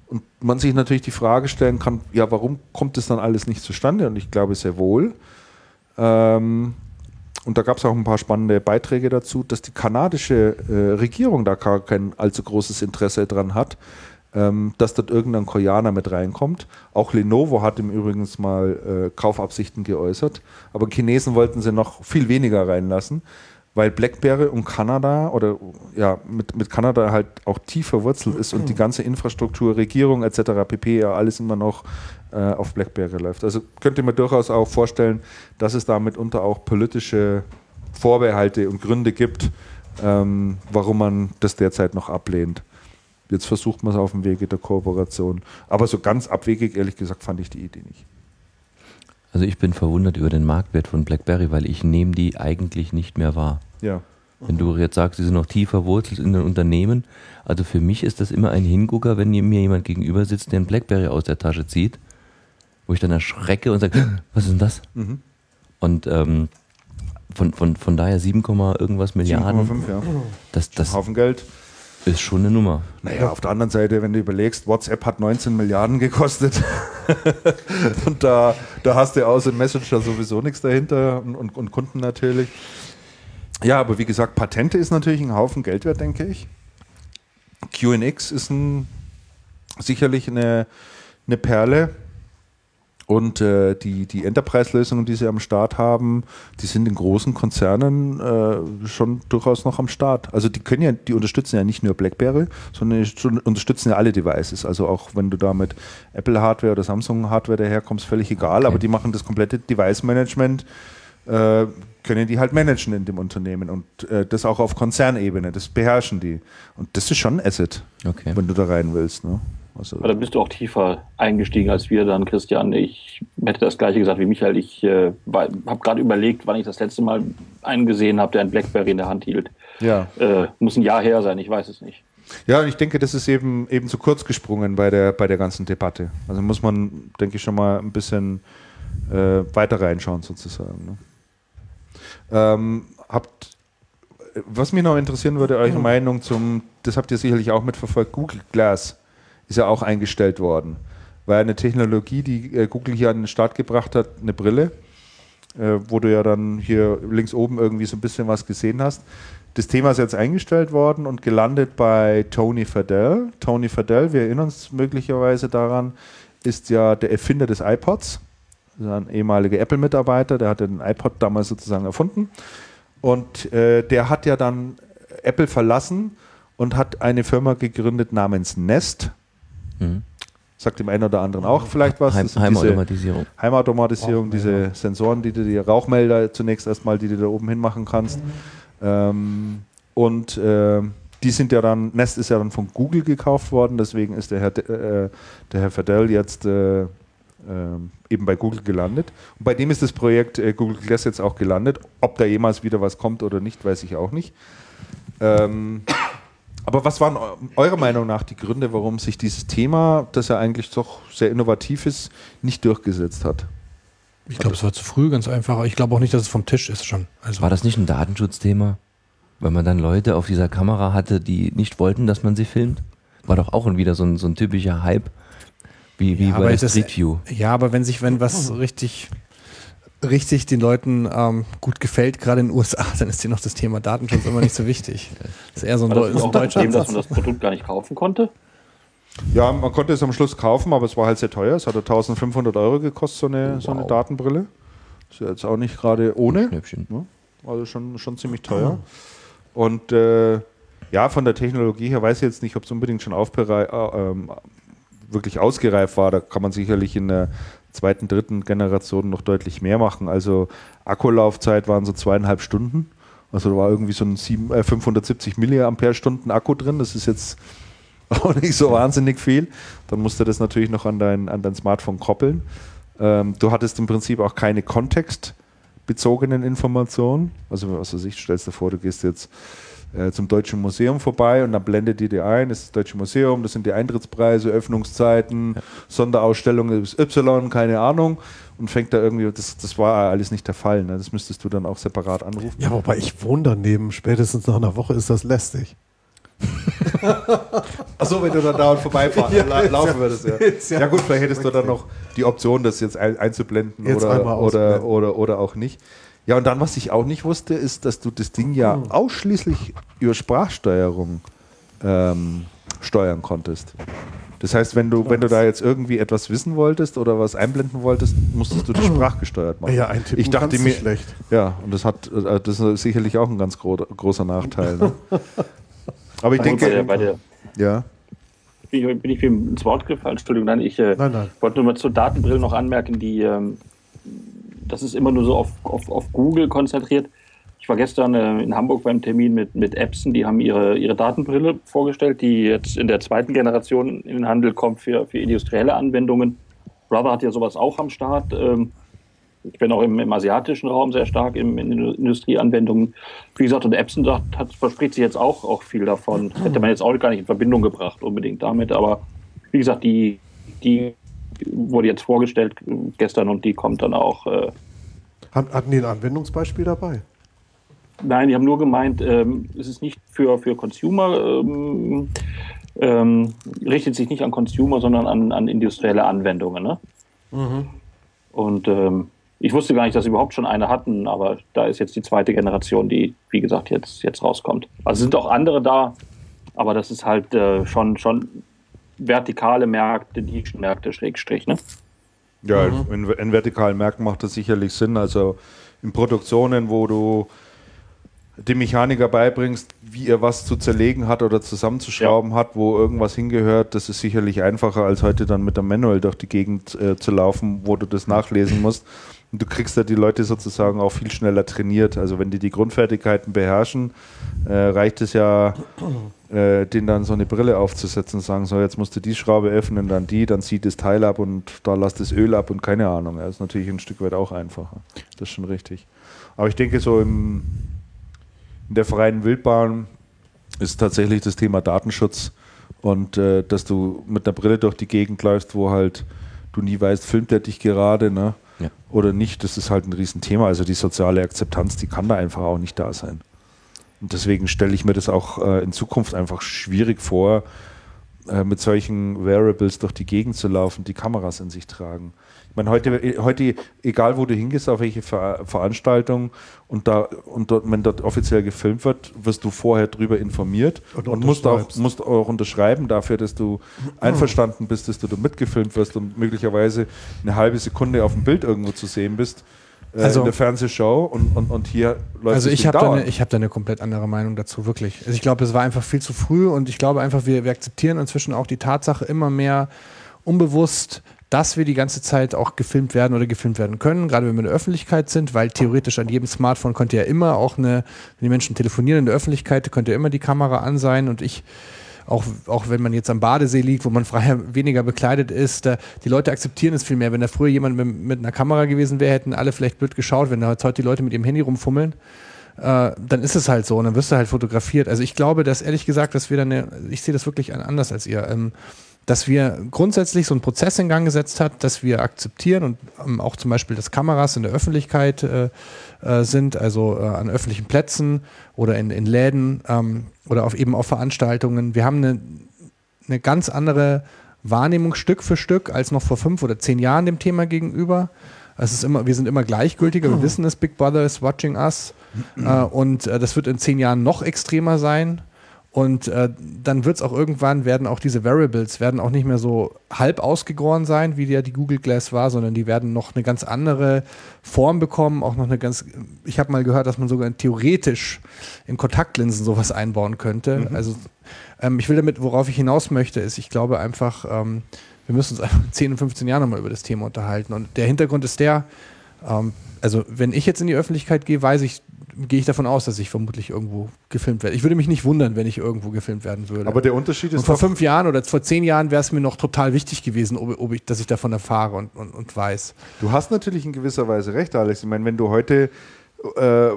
Und man sich natürlich die Frage stellen kann, ja, warum kommt das dann alles nicht zustande? Und ich glaube sehr wohl. Ähm, und da gab es auch ein paar spannende Beiträge dazu, dass die kanadische äh, Regierung da gar kein allzu großes Interesse dran hat, ähm, dass dort irgendein Koreaner mit reinkommt. Auch Lenovo hat im Übrigen mal äh, Kaufabsichten geäußert, aber Chinesen wollten sie noch viel weniger reinlassen weil BlackBerry und Kanada oder ja, mit, mit Kanada halt auch tief verwurzelt ist und die ganze Infrastruktur, Regierung etc. pp. ja alles immer noch äh, auf BlackBerry läuft. Also könnte man durchaus auch vorstellen, dass es da mitunter auch politische Vorbehalte und Gründe gibt, ähm, warum man das derzeit noch ablehnt. Jetzt versucht man es auf dem Wege der Kooperation. Aber so ganz abwegig, ehrlich gesagt, fand ich die Idee nicht. Also ich bin verwundert über den Marktwert von BlackBerry, weil ich nehme die eigentlich nicht mehr wahr. Ja. Wenn du jetzt sagst, sie sind noch tiefer wurzelt in den Unternehmen, also für mich ist das immer ein Hingucker, wenn mir jemand gegenüber sitzt, der ein BlackBerry aus der Tasche zieht, wo ich dann erschrecke und sage, was ist denn das? Mhm. Und ähm, von, von, von daher 7, irgendwas Milliarden. 7,5, ja. Das, das, Haufen Geld. Ist schon eine Nummer. Naja, auf der anderen Seite, wenn du überlegst, WhatsApp hat 19 Milliarden gekostet und da, da hast du außer Messenger sowieso nichts dahinter und, und, und, Kunden natürlich. Ja, aber wie gesagt, Patente ist natürlich ein Haufen Geld wert, denke ich. QNX ist ein, sicherlich eine, eine Perle. Und äh, die, die Enterprise-Lösungen, die sie am Start haben, die sind in großen Konzernen äh, schon durchaus noch am Start. Also die können ja, die unterstützen ja nicht nur BlackBerry, sondern die unterstützen ja alle Devices. Also auch wenn du da mit Apple-Hardware oder Samsung-Hardware daherkommst, völlig egal, okay. aber die machen das komplette Device-Management, äh, können die halt managen in dem Unternehmen und äh, das auch auf Konzernebene, das beherrschen die. Und das ist schon ein Asset, okay. wenn du da rein willst. Ne? Also, Aber da bist du auch tiefer eingestiegen als wir dann, Christian. Ich hätte das gleiche gesagt wie Michael. Ich äh, habe gerade überlegt, wann ich das letzte Mal einen gesehen habe, der ein Blackberry in der Hand hielt. Ja. Äh, muss ein Jahr her sein, ich weiß es nicht. Ja, und ich denke, das ist eben, eben zu kurz gesprungen bei der, bei der ganzen Debatte. Also muss man, denke ich, schon mal ein bisschen äh, weiter reinschauen, sozusagen. Ne? Ähm, habt, was mich noch interessieren würde, eure. Meinung zum, das habt ihr sicherlich auch mitverfolgt, Google Glass ist ja auch eingestellt worden. War eine Technologie, die äh, Google hier an den Start gebracht hat, eine Brille, äh, wo du ja dann hier links oben irgendwie so ein bisschen was gesehen hast. Das Thema ist jetzt eingestellt worden und gelandet bei Tony Fadell. Tony Fadell, wir erinnern uns möglicherweise daran, ist ja der Erfinder des iPods. ein ehemaliger Apple-Mitarbeiter, der hat den iPod damals sozusagen erfunden. Und äh, der hat ja dann Apple verlassen und hat eine Firma gegründet namens Nest. Mhm. sagt dem einen oder anderen auch vielleicht was. Heim, Heimautomatisierung. Heimautomatisierung, diese Sensoren, die du die Rauchmelder zunächst erstmal, die du da oben hin machen kannst. Ähm, und äh, die sind ja dann, Nest ist ja dann von Google gekauft worden, deswegen ist der Herr, äh, der Herr Fadell jetzt äh, ähm, eben bei Google gelandet. Und bei dem ist das Projekt äh, Google Glass jetzt auch gelandet. Ob da jemals wieder was kommt oder nicht, weiß ich auch nicht. Ähm, aber was waren eurer Meinung nach die Gründe, warum sich dieses Thema, das ja eigentlich doch sehr innovativ ist, nicht durchgesetzt hat? Ich glaube, es war zu früh, ganz einfach. Ich glaube auch nicht, dass es vom Tisch ist schon. Also war das nicht ein Datenschutzthema? Weil man dann Leute auf dieser Kamera hatte, die nicht wollten, dass man sie filmt? War doch auch wieder so ein, so ein typischer Hype, wie, wie ja, bei Street View. Ja, aber wenn sich, wenn was richtig richtig den Leuten ähm, gut gefällt, gerade in den USA, dann ist dir noch das Thema Datenschutz immer nicht so wichtig. Das ist eher so ein, Deu ein deutscher Problem, dass man das Produkt gar nicht kaufen konnte? Ja, man konnte es am Schluss kaufen, aber es war halt sehr teuer. Es hat 1500 Euro gekostet, so eine, wow. so eine Datenbrille. Ist ja jetzt auch nicht gerade ohne. Schnäppchen. Ne? Also schon, schon ziemlich teuer. Und äh, ja, von der Technologie her weiß ich jetzt nicht, ob es unbedingt schon aufberei äh, ähm, wirklich ausgereift war. Da kann man sicherlich in der zweiten, dritten Generation noch deutlich mehr machen. Also Akkulaufzeit waren so zweieinhalb Stunden. Also da war irgendwie so ein 7, äh, 570 Milliampere-Stunden Akku drin. Das ist jetzt auch nicht so wahnsinnig viel. Dann musst du das natürlich noch an dein, an dein Smartphone koppeln. Ähm, du hattest im Prinzip auch keine kontextbezogenen Informationen. Also was weiß ich, stellst dir vor, du gehst jetzt äh, zum Deutschen Museum vorbei und dann blendet die dir ein, das ist das Deutsche Museum, das sind die Eintrittspreise, Öffnungszeiten, ja. Sonderausstellung ist Y, keine Ahnung. Und fängt da irgendwie, das, das war alles nicht der Fall. Ne? Das müsstest du dann auch separat anrufen. Ja, wobei ich wohne daneben, spätestens nach einer Woche ist das lästig. Achso, wenn du dann dauernd vorbeifahren ja, la laufen würdest. Ja. ja. gut, vielleicht hättest du dann noch die Option, das jetzt ein einzublenden jetzt oder, oder, oder, oder auch nicht. Ja, und dann, was ich auch nicht wusste, ist, dass du das Ding ja hm. ausschließlich über Sprachsteuerung ähm, steuern konntest. Das heißt, wenn du, wenn du da jetzt irgendwie etwas wissen wolltest oder was einblenden wolltest, musstest du das sprachgesteuert machen. Ja, ein Tipp ich dachte mir, schlecht. Ja, und das hat äh, das ist sicherlich auch ein ganz gro großer Nachteil. Ne? Aber ich denke, bei der, bei der, ja. Bin ich ins Wort gefallen? Entschuldigung, nein, ich äh, nein, nein. wollte nur mal zur Datenbrille noch anmerken, die ähm, das ist immer nur so auf, auf, auf Google konzentriert. Ich war gestern äh, in Hamburg beim Termin mit, mit Epson, die haben ihre, ihre Datenbrille vorgestellt, die jetzt in der zweiten Generation in den Handel kommt für, für industrielle Anwendungen. Brother hat ja sowas auch am Start. Ähm, ich bin auch im, im, asiatischen Raum sehr stark in, in Industrieanwendungen. Wie gesagt, und Epson sagt, hat, verspricht sich jetzt auch, auch viel davon. Hätte man jetzt auch gar nicht in Verbindung gebracht, unbedingt damit. Aber wie gesagt, die, die wurde jetzt vorgestellt gestern und die kommt dann auch. Äh, Hatten die ein Anwendungsbeispiel dabei? Nein, die haben nur gemeint, ähm, es ist nicht für, für Consumer, ähm, ähm, richtet sich nicht an Consumer, sondern an, an industrielle Anwendungen. Ne? Mhm. Und ähm, ich wusste gar nicht, dass sie überhaupt schon eine hatten, aber da ist jetzt die zweite Generation, die, wie gesagt, jetzt, jetzt rauskommt. Also sind auch andere da, aber das ist halt äh, schon, schon vertikale Märkte, Nischenmärkte, Schrägstrich, ne? Ja, mhm. in, in, vertikalen Märkten macht das sicherlich Sinn. Also in Produktionen, wo du dem Mechaniker beibringst, wie er was zu zerlegen hat oder zusammenzuschrauben ja. hat, wo irgendwas hingehört, das ist sicherlich einfacher, als heute dann mit der Manual durch die Gegend äh, zu laufen, wo du das nachlesen musst. Und du kriegst ja die Leute sozusagen auch viel schneller trainiert. Also wenn die die Grundfertigkeiten beherrschen, äh, reicht es ja, äh, denen dann so eine Brille aufzusetzen und sagen, so jetzt musst du die Schraube öffnen, dann die, dann zieht das Teil ab und da lass das Öl ab und keine Ahnung. Das ist natürlich ein Stück weit auch einfacher. Das ist schon richtig. Aber ich denke, so im, in der freien Wildbahn ist tatsächlich das Thema Datenschutz und äh, dass du mit einer Brille durch die Gegend läufst, wo halt du nie weißt, filmt er dich gerade, ne? Ja. Oder nicht, das ist halt ein Riesenthema. Also die soziale Akzeptanz, die kann da einfach auch nicht da sein. Und deswegen stelle ich mir das auch äh, in Zukunft einfach schwierig vor, äh, mit solchen Wearables durch die Gegend zu laufen, die Kameras in sich tragen. Ich meine, heute, heute, egal wo du hingehst, auf welche Ver Veranstaltung und da und dort, wenn dort offiziell gefilmt wird, wirst du vorher drüber informiert und, und musst, auch, musst auch unterschreiben dafür, dass du einverstanden bist, dass du da mitgefilmt wirst und möglicherweise eine halbe Sekunde auf dem Bild irgendwo zu sehen bist äh, also, in der Fernsehshow und, und, und hier läuft Also ich habe da, eine, hab da eine komplett andere Meinung dazu, wirklich. Also ich glaube, es war einfach viel zu früh und ich glaube einfach, wir, wir akzeptieren inzwischen auch die Tatsache immer mehr, unbewusst, dass wir die ganze Zeit auch gefilmt werden oder gefilmt werden können, gerade wenn wir in der Öffentlichkeit sind, weil theoretisch an jedem Smartphone könnte ja immer auch eine, wenn die Menschen telefonieren in der Öffentlichkeit, könnte ja immer die Kamera an sein und ich auch, auch wenn man jetzt am Badesee liegt, wo man freier weniger bekleidet ist, da, die Leute akzeptieren es viel mehr. Wenn da früher jemand mit, mit einer Kamera gewesen wäre, hätten alle vielleicht blöd geschaut, wenn da heute die Leute mit ihrem Handy rumfummeln. Äh, dann ist es halt so und dann wirst du halt fotografiert. Also ich glaube, dass ehrlich gesagt, dass wir dann, ich sehe das wirklich anders als ihr. Ähm, dass wir grundsätzlich so einen Prozess in Gang gesetzt hat, dass wir akzeptieren und ähm, auch zum Beispiel, dass Kameras in der Öffentlichkeit äh, äh, sind, also äh, an öffentlichen Plätzen oder in, in Läden ähm, oder auf eben auf Veranstaltungen. Wir haben eine, eine ganz andere Wahrnehmung Stück für Stück als noch vor fünf oder zehn Jahren dem Thema gegenüber. Es ist immer, wir sind immer gleichgültiger, wir wissen es, Big Brother is watching us. Äh, und äh, das wird in zehn Jahren noch extremer sein. Und äh, dann wird es auch irgendwann, werden auch diese Variables, werden auch nicht mehr so halb ausgegoren sein, wie ja die Google Glass war, sondern die werden noch eine ganz andere Form bekommen, auch noch eine ganz, ich habe mal gehört, dass man sogar theoretisch in Kontaktlinsen sowas einbauen könnte. Mhm. Also ähm, ich will damit, worauf ich hinaus möchte, ist, ich glaube einfach, ähm, wir müssen uns einfach in 10 und 15 Jahren nochmal über das Thema unterhalten. Und der Hintergrund ist der, ähm, also wenn ich jetzt in die Öffentlichkeit gehe, weiß ich, gehe ich davon aus, dass ich vermutlich irgendwo gefilmt werde. Ich würde mich nicht wundern, wenn ich irgendwo gefilmt werden würde. Aber der Unterschied ist. Und vor fünf Jahren oder vor zehn Jahren wäre es mir noch total wichtig gewesen, ob, ob ich, dass ich davon erfahre und, und, und, weiß. Du hast natürlich in gewisser Weise recht, Alex. Ich meine, wenn du heute äh,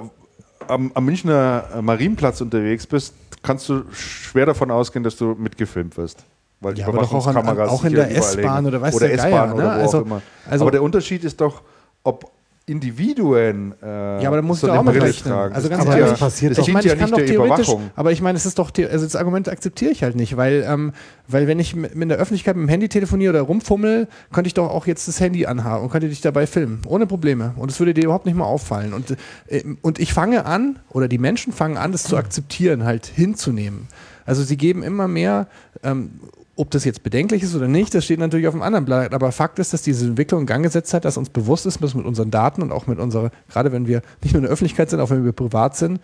am, am Münchner Marienplatz unterwegs bist, kannst du schwer davon ausgehen, dass du mitgefilmt wirst. Weil die ja, aber doch auch, an, auch in der S-Bahn oder weißt oder S-Bahn ne? oder wo also, auch immer. Also aber der Unterschied ist doch, ob Individuen äh, ja, aber da musst so du auch mal rechnen. Also ganz ehrlich, das passiert das ich meine, ja ich kann doch theoretisch, aber ich meine, es ist doch, also das Argument akzeptiere ich halt nicht, weil, ähm, weil wenn ich mit, in der Öffentlichkeit mit dem Handy telefoniere oder rumfummel, könnte ich doch auch jetzt das Handy anhaben und könnte dich dabei filmen, ohne Probleme. Und es würde dir überhaupt nicht mal auffallen. Und, äh, und ich fange an, oder die Menschen fangen an, das zu akzeptieren, halt hinzunehmen. Also sie geben immer mehr ähm, ob das jetzt bedenklich ist oder nicht, das steht natürlich auf dem anderen Blatt. Aber Fakt ist, dass diese Entwicklung in Gang gesetzt hat, dass uns bewusst ist, dass mit unseren Daten und auch mit unserer, gerade wenn wir nicht nur in der Öffentlichkeit sind, auch wenn wir privat sind,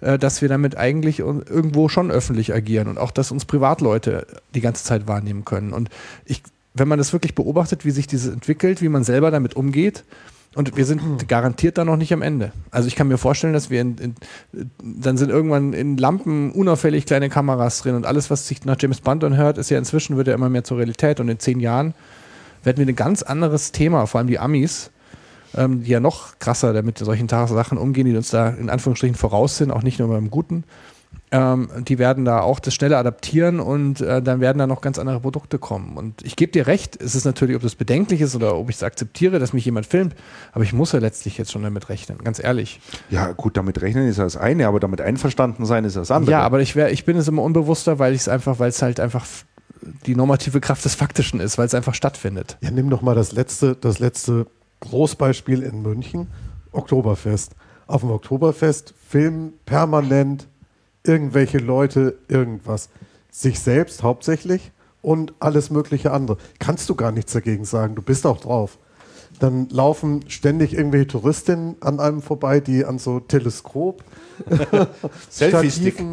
äh, dass wir damit eigentlich irgendwo schon öffentlich agieren und auch, dass uns Privatleute die ganze Zeit wahrnehmen können. Und ich, wenn man das wirklich beobachtet, wie sich dieses entwickelt, wie man selber damit umgeht, und wir sind garantiert da noch nicht am Ende. Also ich kann mir vorstellen, dass wir in, in, dann sind irgendwann in Lampen unauffällig kleine Kameras drin und alles, was sich nach James Bond anhört, ist ja inzwischen wird ja immer mehr zur Realität. Und in zehn Jahren werden wir ein ganz anderes Thema, vor allem die Amis, ähm, die ja noch krasser damit solchen Sachen umgehen, die uns da in Anführungsstrichen voraus sind, auch nicht nur beim Guten, ähm, die werden da auch das schneller adaptieren und äh, dann werden da noch ganz andere Produkte kommen. Und ich gebe dir recht, es ist natürlich, ob das bedenklich ist oder ob ich es akzeptiere, dass mich jemand filmt, aber ich muss ja letztlich jetzt schon damit rechnen, ganz ehrlich. Ja, gut, damit rechnen ist das eine, aber damit einverstanden sein ist das andere. Ja, aber ich, wär, ich bin es immer unbewusster, weil ich es einfach, weil es halt einfach die normative Kraft des Faktischen ist, weil es einfach stattfindet. Ja, nimm doch mal das letzte, das letzte Großbeispiel in München, Oktoberfest. Auf dem Oktoberfest filmen permanent irgendwelche Leute irgendwas. Sich selbst hauptsächlich und alles mögliche andere. Kannst du gar nichts dagegen sagen, du bist auch drauf. Dann laufen ständig irgendwelche Touristinnen an einem vorbei, die an so Teleskop, Selfie-Stick.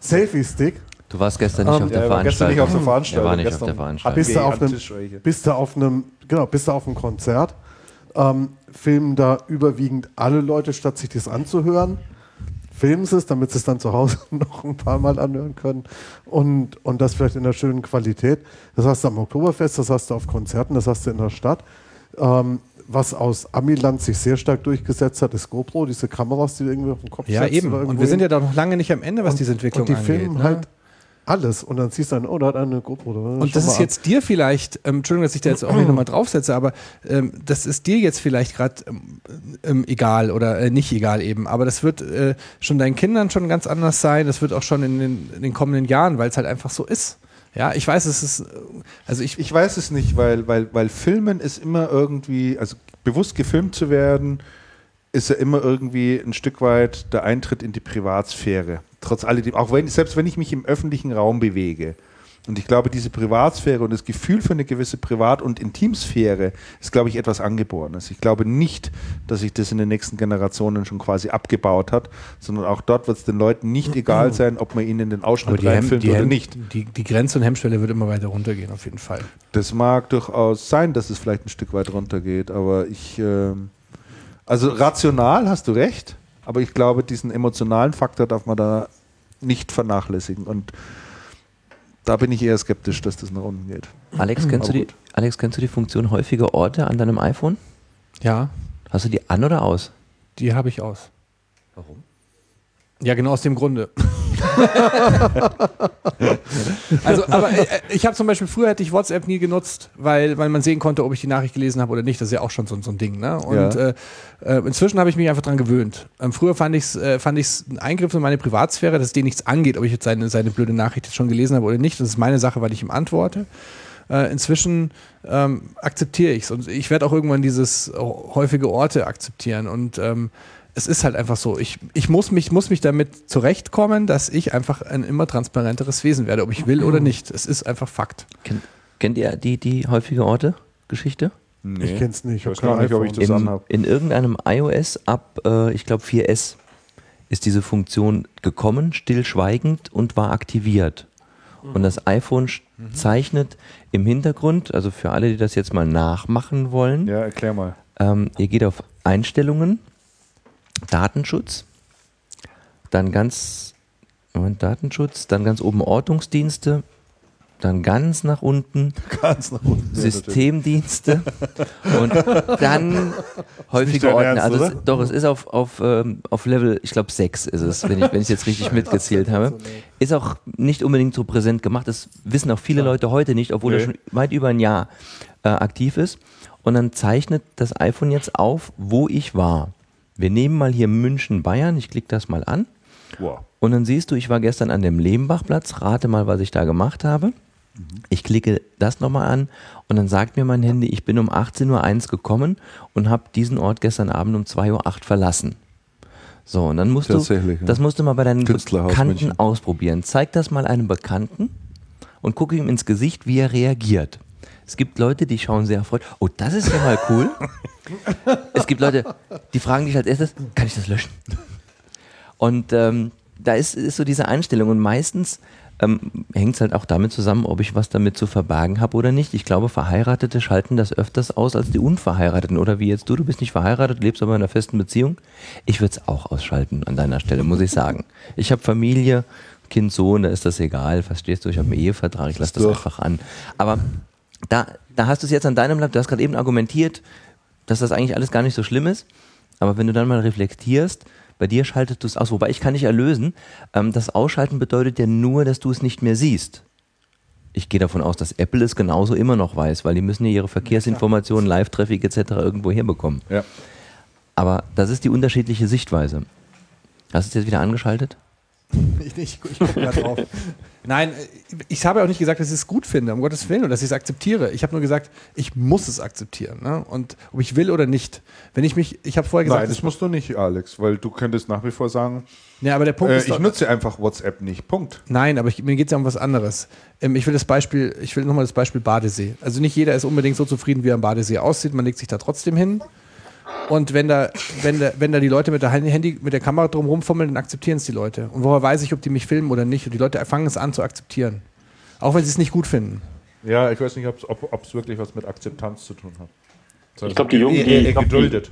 Selfie-Stick. Du warst gestern nicht um, auf der Veranstaltung. Gestern nicht auf der Veranstaltung. Er war nicht auf der Veranstaltung. Bist du auf einem, bist du auf einem, genau, bist du auf einem Konzert, ähm, filmen da überwiegend alle Leute, statt sich das anzuhören filmen sie es, damit sie es dann zu Hause noch ein paar Mal anhören können und, und das vielleicht in der schönen Qualität. Das hast du am Oktoberfest, das hast du auf Konzerten, das hast du in der Stadt. Ähm, was aus Amiland sich sehr stark durchgesetzt hat, ist GoPro, diese Kameras, die irgendwie auf dem Kopf Ja, eben. Und wir sind ja da noch lange nicht am Ende, was und, diese Entwicklung angeht. Und die angeht, filmen ne? halt alles und dann siehst du dann, oh, da hat eine GoPro. Und das ist jetzt dir vielleicht, ähm, Entschuldigung, dass ich da jetzt auch nicht nochmal draufsetze, aber ähm, das ist dir jetzt vielleicht gerade ähm, ähm, egal oder äh, nicht egal eben, aber das wird äh, schon deinen Kindern schon ganz anders sein, das wird auch schon in den, in den kommenden Jahren, weil es halt einfach so ist. Ja, ich weiß, es ist, also ich. Ich weiß es nicht, weil, weil, weil Filmen ist immer irgendwie, also bewusst gefilmt zu werden, ist ja immer irgendwie ein Stück weit der Eintritt in die Privatsphäre. Trotz alledem, auch wenn, selbst wenn ich mich im öffentlichen Raum bewege, Und ich glaube, diese Privatsphäre und das Gefühl für eine gewisse Privat- und Intimsphäre ist, glaube ich, etwas Angeborenes. Ich glaube nicht, dass sich das in den nächsten Generationen schon quasi abgebaut hat, sondern auch dort wird es den Leuten nicht egal sein, ob man ihnen in den Ausschnitt reinfilmt oder nicht. Die, die Grenze und Hemmschwelle wird immer weiter runtergehen, auf jeden Fall. Das mag durchaus sein, dass es vielleicht ein Stück weit runtergeht, aber ich, äh, also rational hast du recht, aber ich glaube, diesen emotionalen Faktor darf man da nicht vernachlässigen und da bin ich eher skeptisch, dass das nach unten geht. Alex, kennst, du die, Alex, kennst du die Funktion häufige Orte an deinem iPhone? Ja. Hast du die an oder aus? Die habe ich aus. Warum? Ja, genau aus dem Grunde. also, aber äh, ich habe zum Beispiel, früher hätte ich WhatsApp nie genutzt, weil, weil man sehen konnte, ob ich die Nachricht gelesen habe oder nicht. Das ist ja auch schon so, so ein Ding. Ne? Und ja. äh, äh inzwischen habe ich mich einfach dran gewöhnt. Ähm, früher fand ich es äh, fand ich's ein Eingriff in meine Privatsphäre, dass es dir nichts angeht, ob ich jetzt seine, seine blöde Nachricht jetzt schon gelesen habe oder nicht. Das ist meine Sache, weil ich ihm antworte. Äh, inzwischen ähm, akzeptiere ich es und ich werde auch irgendwann dieses häufige Orte akzeptieren und ähm, es ist halt einfach so. Ich, ich muss, mich, muss mich damit zurechtkommen, dass ich einfach ein immer transparenteres Wesen werde, ob ich will oder nicht. Es ist einfach Fakt. Kennt, kennt ihr die, die häufige Orte-Geschichte? Nee. Ich kenn's nicht. Ich weiß gar nicht, ob ich das in, anhabe. In irgendeinem iOS ab, äh, ich glaube 4S, ist diese Funktion gekommen, stillschweigend und war aktiviert. Und das iPhone zeichnet im Hintergrund, also für alle, die das jetzt mal nachmachen wollen. Ja, erklär mal. Ähm, ihr geht auf Einstellungen Datenschutz, dann ganz Moment, Datenschutz, dann ganz oben Ortungsdienste, dann ganz nach unten, ganz nach unten Systemdienste und dann häufige Ordner. Also es, doch, es ist auf, auf, ähm, auf Level, ich glaube 6 ist es, wenn ich wenn ich jetzt richtig mitgezählt habe. Ist auch nicht unbedingt so präsent gemacht. Das wissen auch viele Leute heute nicht, obwohl okay. er schon weit über ein Jahr äh, aktiv ist. Und dann zeichnet das iPhone jetzt auf, wo ich war. Wir nehmen mal hier München, Bayern. Ich klicke das mal an. Wow. Und dann siehst du, ich war gestern an dem Lehmbachplatz. Rate mal, was ich da gemacht habe. Mhm. Ich klicke das nochmal an und dann sagt mir mein Handy, ich bin um 18.01 Uhr gekommen und habe diesen Ort gestern Abend um 2.08 Uhr verlassen. So, und dann musst du, das musst du mal bei deinen Bekannten München. ausprobieren. Zeig das mal einem Bekannten und gucke ihm ins Gesicht, wie er reagiert. Es gibt Leute, die schauen sehr erfreut. Oh, das ist ja mal cool. es gibt Leute, die fragen dich als erstes, kann ich das löschen? Und ähm, da ist, ist so diese Einstellung. Und meistens ähm, hängt es halt auch damit zusammen, ob ich was damit zu verbergen habe oder nicht. Ich glaube, Verheiratete schalten das öfters aus als die Unverheirateten. Oder wie jetzt du, du bist nicht verheiratet, lebst aber in einer festen Beziehung. Ich würde es auch ausschalten an deiner Stelle, muss ich sagen. Ich habe Familie, Kind, Sohn, da ist das egal, verstehst du, ich habe einen Ehevertrag, ich lasse das einfach an. Aber da, da hast du es jetzt an deinem Land, du hast gerade eben argumentiert, dass das eigentlich alles gar nicht so schlimm ist. Aber wenn du dann mal reflektierst, bei dir schaltest du es aus, wobei ich kann nicht erlösen. Ähm, das Ausschalten bedeutet ja nur, dass du es nicht mehr siehst. Ich gehe davon aus, dass Apple es genauso immer noch weiß, weil die müssen ja ihre Verkehrsinformationen, Live-Traffic etc. irgendwo herbekommen. Ja. Aber das ist die unterschiedliche Sichtweise. Hast du es jetzt wieder angeschaltet? Ich, ich, ich gucke da drauf. Nein, ich habe auch nicht gesagt, dass ich es gut finde, um Gottes Willen, oder dass ich es akzeptiere. Ich habe nur gesagt, ich muss es akzeptieren. Ne? Und ob ich will oder nicht. Wenn ich mich, ich habe vorher gesagt. Nein, das musst du nicht, Alex, weil du könntest nach wie vor sagen, ja, aber der Punkt äh, ist ich nutze einfach WhatsApp nicht. Punkt. Nein, aber ich, mir geht es ja um was anderes. Ähm, ich will das Beispiel, ich will nochmal das Beispiel Badesee. Also nicht jeder ist unbedingt so zufrieden, wie er am Badesee aussieht. Man legt sich da trotzdem hin. Und wenn da, wenn, da, wenn da die Leute mit der Handy, mit der Kamera drum rumfummeln, dann akzeptieren es die Leute. Und woher weiß ich, ob die mich filmen oder nicht? Und die Leute fangen es an zu akzeptieren. Auch wenn sie es nicht gut finden. Ja, ich weiß nicht, ob es wirklich was mit Akzeptanz zu tun hat. Das ich glaube, die, Jungen, die, ich glaub, die,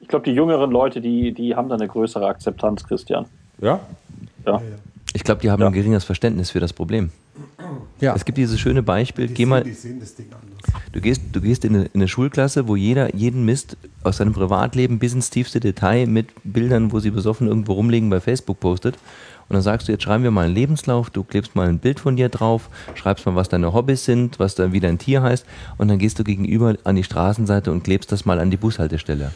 ich glaub, die jüngeren Leute, die, die haben da eine größere Akzeptanz, Christian. Ja? Ja. Ich glaube, die haben ja. ein geringes Verständnis für das Problem. Ja. Es gibt dieses schöne Beispiel, die geh mal. Du gehst, du gehst in eine, in eine, Schulklasse, wo jeder jeden Mist aus seinem Privatleben bis ins tiefste Detail mit Bildern, wo sie besoffen irgendwo rumliegen, bei Facebook postet. Und dann sagst du, jetzt schreiben wir mal einen Lebenslauf, du klebst mal ein Bild von dir drauf, schreibst mal, was deine Hobbys sind, was dann wieder ein Tier heißt, und dann gehst du gegenüber an die Straßenseite und klebst das mal an die Bushaltestelle.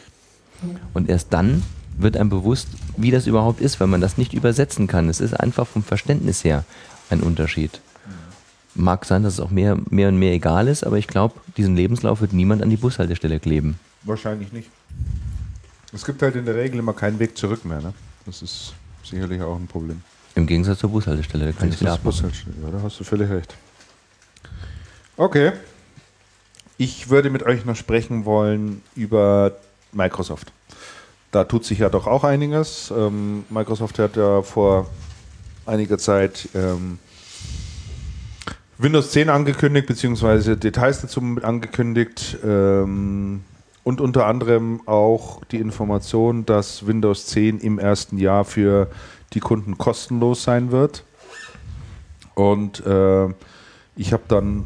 Und erst dann wird einem bewusst, wie das überhaupt ist, weil man das nicht übersetzen kann. Es ist einfach vom Verständnis her ein Unterschied. Mag sein, dass es auch mehr, mehr und mehr egal ist, aber ich glaube, diesen Lebenslauf wird niemand an die Bushaltestelle kleben. Wahrscheinlich nicht. Es gibt halt in der Regel immer keinen Weg zurück mehr. Ne? Das ist sicherlich auch ein Problem. Im Gegensatz zur Bushaltestelle, da kann ich wieder abmachen. Ja, da hast du völlig recht. Okay. Ich würde mit euch noch sprechen wollen über Microsoft. Da tut sich ja doch auch einiges. Ähm, Microsoft hat ja vor einiger Zeit ähm, Windows 10 angekündigt, beziehungsweise Details dazu angekündigt. Ähm, und unter anderem auch die Information, dass Windows 10 im ersten Jahr für die Kunden kostenlos sein wird. Und äh, ich habe dann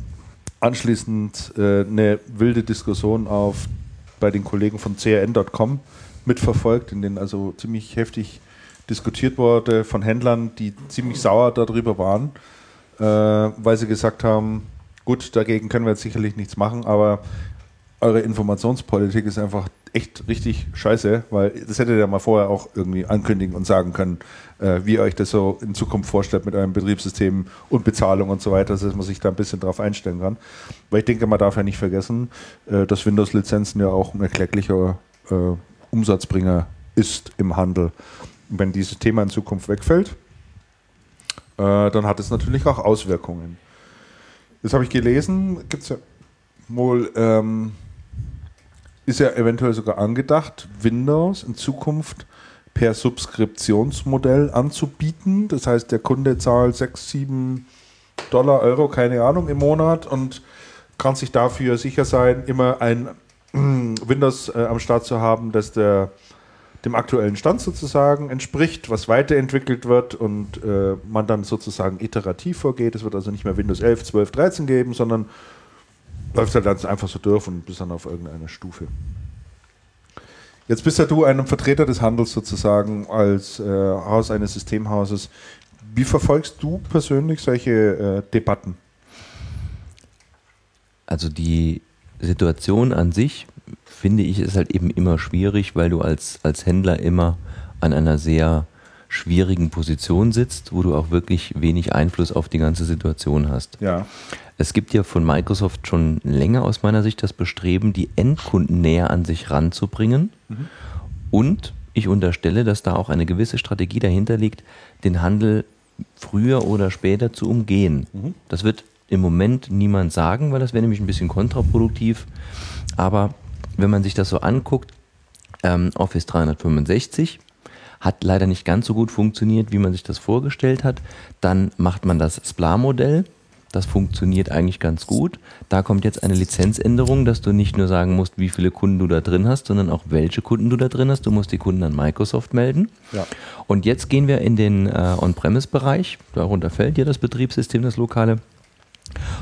anschließend äh, eine wilde Diskussion auf bei den Kollegen von crn.com mitverfolgt, in denen also ziemlich heftig diskutiert wurde von Händlern, die ziemlich sauer darüber waren, äh, weil sie gesagt haben, gut, dagegen können wir jetzt sicherlich nichts machen, aber eure Informationspolitik ist einfach echt richtig scheiße, weil das hättet ihr mal vorher auch irgendwie ankündigen und sagen können, äh, wie ihr euch das so in Zukunft vorstellt mit eurem Betriebssystem und Bezahlung und so weiter, dass man sich da ein bisschen drauf einstellen kann. Weil ich denke, man darf ja nicht vergessen, äh, dass Windows-Lizenzen ja auch ein erklecklicher äh, Umsatzbringer ist im Handel. Und wenn dieses Thema in Zukunft wegfällt, dann hat es natürlich auch Auswirkungen. Das habe ich gelesen, gibt es ja wohl ähm, ist ja eventuell sogar angedacht, Windows in Zukunft per Subskriptionsmodell anzubieten. Das heißt, der Kunde zahlt 6, 7 Dollar, Euro, keine Ahnung, im Monat und kann sich dafür sicher sein, immer ein Windows äh, am Start zu haben, das der, dem aktuellen Stand sozusagen entspricht, was weiterentwickelt wird und äh, man dann sozusagen iterativ vorgeht. Es wird also nicht mehr Windows 11, 12, 13 geben, sondern läuft halt dann einfach so durch und bist dann auf irgendeiner Stufe. Jetzt bist ja du ein Vertreter des Handels sozusagen als äh, Haus eines Systemhauses. Wie verfolgst du persönlich solche äh, Debatten? Also die Situation an sich, finde ich, ist halt eben immer schwierig, weil du als, als Händler immer an einer sehr schwierigen Position sitzt, wo du auch wirklich wenig Einfluss auf die ganze Situation hast. Ja. Es gibt ja von Microsoft schon länger aus meiner Sicht das Bestreben, die Endkunden näher an sich ranzubringen. Mhm. Und ich unterstelle, dass da auch eine gewisse Strategie dahinter liegt, den Handel früher oder später zu umgehen. Mhm. Das wird im Moment niemand sagen, weil das wäre nämlich ein bisschen kontraproduktiv. Aber wenn man sich das so anguckt, ähm, Office 365 hat leider nicht ganz so gut funktioniert, wie man sich das vorgestellt hat. Dann macht man das SPLA-Modell. Das funktioniert eigentlich ganz gut. Da kommt jetzt eine Lizenzänderung, dass du nicht nur sagen musst, wie viele Kunden du da drin hast, sondern auch welche Kunden du da drin hast. Du musst die Kunden an Microsoft melden. Ja. Und jetzt gehen wir in den äh, On-Premise-Bereich. Darunter fällt dir das Betriebssystem, das lokale.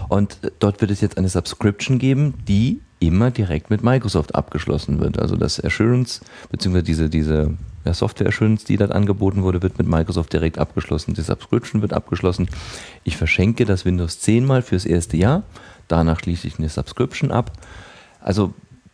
Und dort wird es jetzt eine Subscription geben, die immer direkt mit Microsoft abgeschlossen wird. Also das Assurance, beziehungsweise diese, diese Software Assurance, die dort angeboten wurde, wird mit Microsoft direkt abgeschlossen. Die Subscription wird abgeschlossen. Ich verschenke das Windows 10 mal fürs erste Jahr. Danach schließe ich eine Subscription ab. Also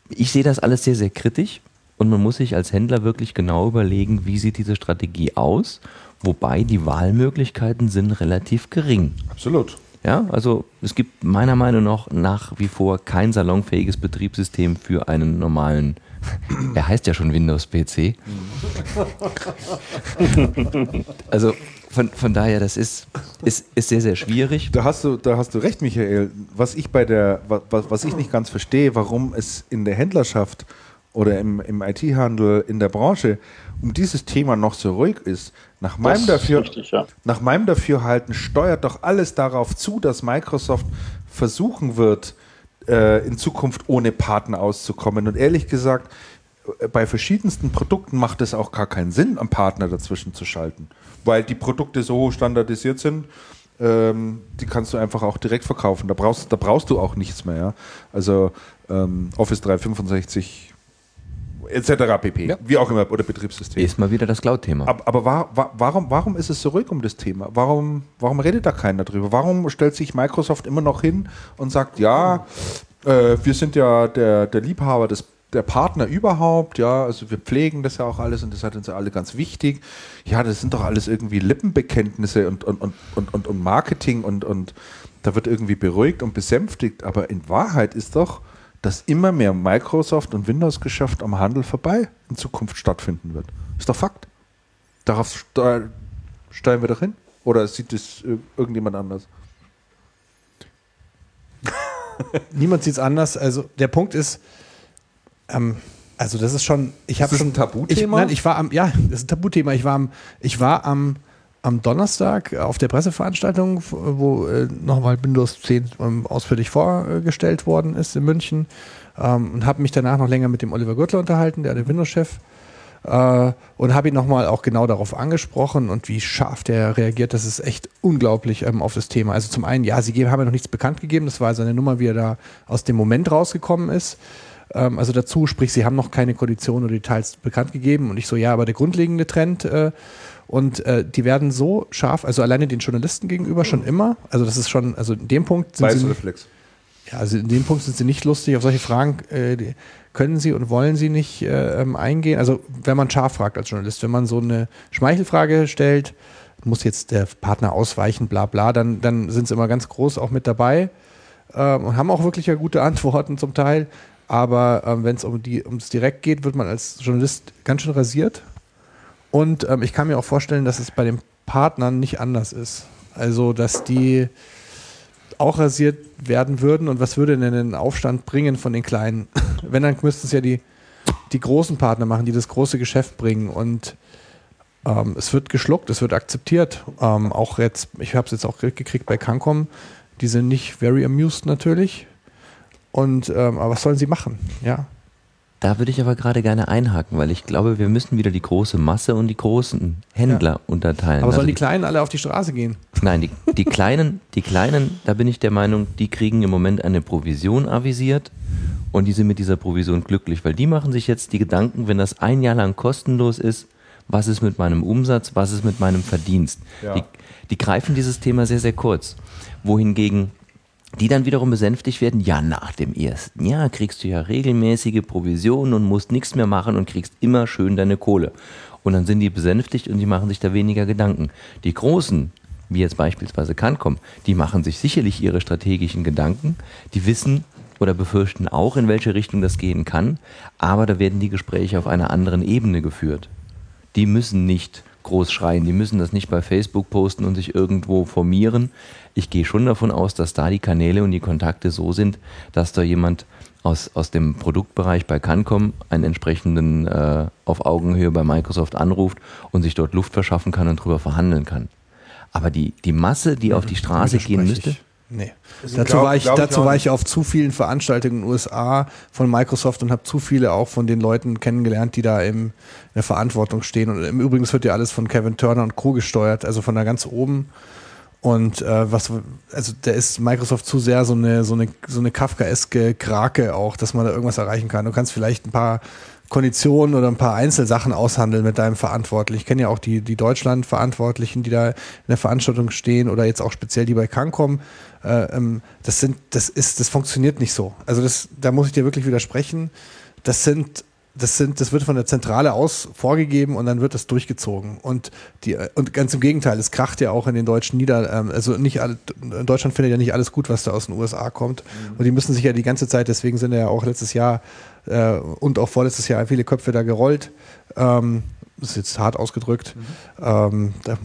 ich sehe das alles sehr, sehr kritisch und man muss sich als Händler wirklich genau überlegen, wie sieht diese Strategie aus, wobei die Wahlmöglichkeiten sind relativ gering. Absolut. Ja, also es gibt meiner Meinung nach nach wie vor kein salonfähiges Betriebssystem für einen normalen er heißt ja schon Windows PC. also von, von daher, das ist, ist, ist sehr, sehr schwierig. Da hast, du, da hast du recht, Michael. Was ich bei der, was, was ich nicht ganz verstehe, warum es in der Händlerschaft oder im, im IT-Handel, in der Branche um dieses Thema noch so ruhig ist. Nach meinem, Dafür, richtig, ja. nach meinem Dafürhalten steuert doch alles darauf zu, dass Microsoft versuchen wird, äh, in Zukunft ohne Partner auszukommen. Und ehrlich gesagt, äh, bei verschiedensten Produkten macht es auch gar keinen Sinn, einen Partner dazwischen zu schalten, weil die Produkte so standardisiert sind. Ähm, die kannst du einfach auch direkt verkaufen. Da brauchst, da brauchst du auch nichts mehr. Ja? Also ähm, Office 365 etc. pp. Ja. Wie auch immer, oder Betriebssystem. Ist mal wieder das Cloud-Thema. Aber, aber war, war, warum, warum ist es so ruhig um das Thema? Warum, warum redet da keiner drüber? Warum stellt sich Microsoft immer noch hin und sagt, ja, äh, wir sind ja der, der Liebhaber des der Partner überhaupt, ja, also wir pflegen das ja auch alles und das hat uns ja alle ganz wichtig. Ja, das sind doch alles irgendwie Lippenbekenntnisse und, und, und, und, und Marketing und, und da wird irgendwie beruhigt und besänftigt, aber in Wahrheit ist doch, dass immer mehr Microsoft- und Windows-Geschäft am Handel vorbei in Zukunft stattfinden wird. Ist doch Fakt. Darauf steuern wir doch hin? Oder sieht es irgendjemand anders? niemand sieht es anders. Also der Punkt ist, ähm, also das ist schon, ich habe schon ein Tabuthema. Ich, nein, ich war am, ja, das ist ein Tabuthema. Ich war am, ich war am, am Donnerstag auf der Presseveranstaltung, wo äh, nochmal Windows 10 ähm, ausführlich vorgestellt worden ist in München ähm, und habe mich danach noch länger mit dem Oliver Gürtler unterhalten, der der Windows-Chef äh, und habe ihn nochmal auch genau darauf angesprochen und wie scharf der reagiert. Das ist echt unglaublich ähm, auf das Thema. Also zum einen, ja, sie haben ja noch nichts bekannt gegeben. Das war seine Nummer, wie er da aus dem Moment rausgekommen ist. Also dazu, sprich, sie haben noch keine Konditionen oder Details bekannt gegeben. Und ich so, ja, aber der grundlegende Trend äh, und äh, die werden so scharf, also alleine den Journalisten gegenüber schon immer. Also das ist schon, also in dem Punkt sind Weiß sie, Reflex. Ja, also in dem Punkt sind sie nicht lustig. Auf solche Fragen äh, können sie und wollen sie nicht äh, ähm, eingehen. Also wenn man scharf fragt als Journalist, wenn man so eine Schmeichelfrage stellt, muss jetzt der Partner ausweichen, bla bla, dann, dann sind sie immer ganz groß auch mit dabei ähm, und haben auch wirklich ja gute Antworten zum Teil. Aber ähm, wenn es um die ums direkt geht, wird man als Journalist ganz schön rasiert. Und ähm, ich kann mir auch vorstellen, dass es bei den Partnern nicht anders ist. Also, dass die auch rasiert werden würden. Und was würde denn den Aufstand bringen von den Kleinen? Wenn, dann müssten es ja die, die großen Partner machen, die das große Geschäft bringen. Und ähm, es wird geschluckt, es wird akzeptiert. Ähm, auch jetzt, ich habe es jetzt auch gekriegt bei Cancom, die sind nicht very amused natürlich. Und ähm, aber was sollen sie machen? Ja. Da würde ich aber gerade gerne einhaken, weil ich glaube, wir müssen wieder die große Masse und die großen Händler ja. unterteilen. Aber sollen also die, Kleinen alle auf die Straße gehen? Nein, die, die Kleinen, die Kleinen, da bin ich der Meinung, die kriegen im Moment eine Provision avisiert und die sind mit dieser Provision glücklich, weil die machen sich jetzt die Gedanken, wenn das ein Jahr lang kostenlos ist, was ist mit meinem Umsatz, was ist mit meinem Verdienst. Ja. Die, die greifen dieses Thema sehr, sehr kurz. Wohingegen die dann wiederum besänftigt werden, ja, nach dem ersten Jahr kriegst du ja regelmäßige Provisionen und musst nichts mehr machen und kriegst immer schön deine Kohle. Und dann sind die besänftigt und die machen sich da weniger Gedanken. Die Großen, wie jetzt beispielsweise Cancom, die machen sich sicherlich ihre strategischen Gedanken, die wissen oder befürchten auch, in welche Richtung das gehen kann, aber da werden die Gespräche auf einer anderen Ebene geführt. Die müssen nicht groß schreien. Die müssen das nicht bei Facebook posten und sich irgendwo formieren. Ich gehe schon davon aus, dass da die Kanäle und die Kontakte so sind, dass da jemand aus, aus dem Produktbereich bei Cancom einen entsprechenden äh, auf Augenhöhe bei Microsoft anruft und sich dort Luft verschaffen kann und drüber verhandeln kann. Aber die, die Masse, die auf die Straße gehen müsste. Nee. Dazu, glaub, war ich, dazu ich war ich auf zu vielen Veranstaltungen in den USA von Microsoft und habe zu viele auch von den Leuten kennengelernt, die da im, in der Verantwortung stehen. Und im Übrigen wird ja alles von Kevin Turner und Co. gesteuert, also von da ganz oben. Und äh, was, also da ist Microsoft zu sehr so eine, so eine, so eine Kafkaeske Krake auch, dass man da irgendwas erreichen kann. Du kannst vielleicht ein paar Konditionen oder ein paar Einzelsachen aushandeln mit deinem Verantwortlichen. Ich kenne ja auch die, die Deutschland-Verantwortlichen, die da in der Veranstaltung stehen oder jetzt auch speziell die bei Cancom. Äh, ähm, das sind, das ist, das funktioniert nicht so. Also das, da muss ich dir wirklich widersprechen. Das sind das sind, das wird von der Zentrale aus vorgegeben und dann wird das durchgezogen. Und die, und ganz im Gegenteil, es kracht ja auch in den deutschen Nieder, ähm, also nicht alle, Deutschland findet ja nicht alles gut, was da aus den USA kommt. Mhm. Und die müssen sich ja die ganze Zeit, deswegen sind ja auch letztes Jahr äh, und auch vorletztes Jahr viele Köpfe da gerollt. Ähm, das ist jetzt hart ausgedrückt. Mhm. Ähm, da,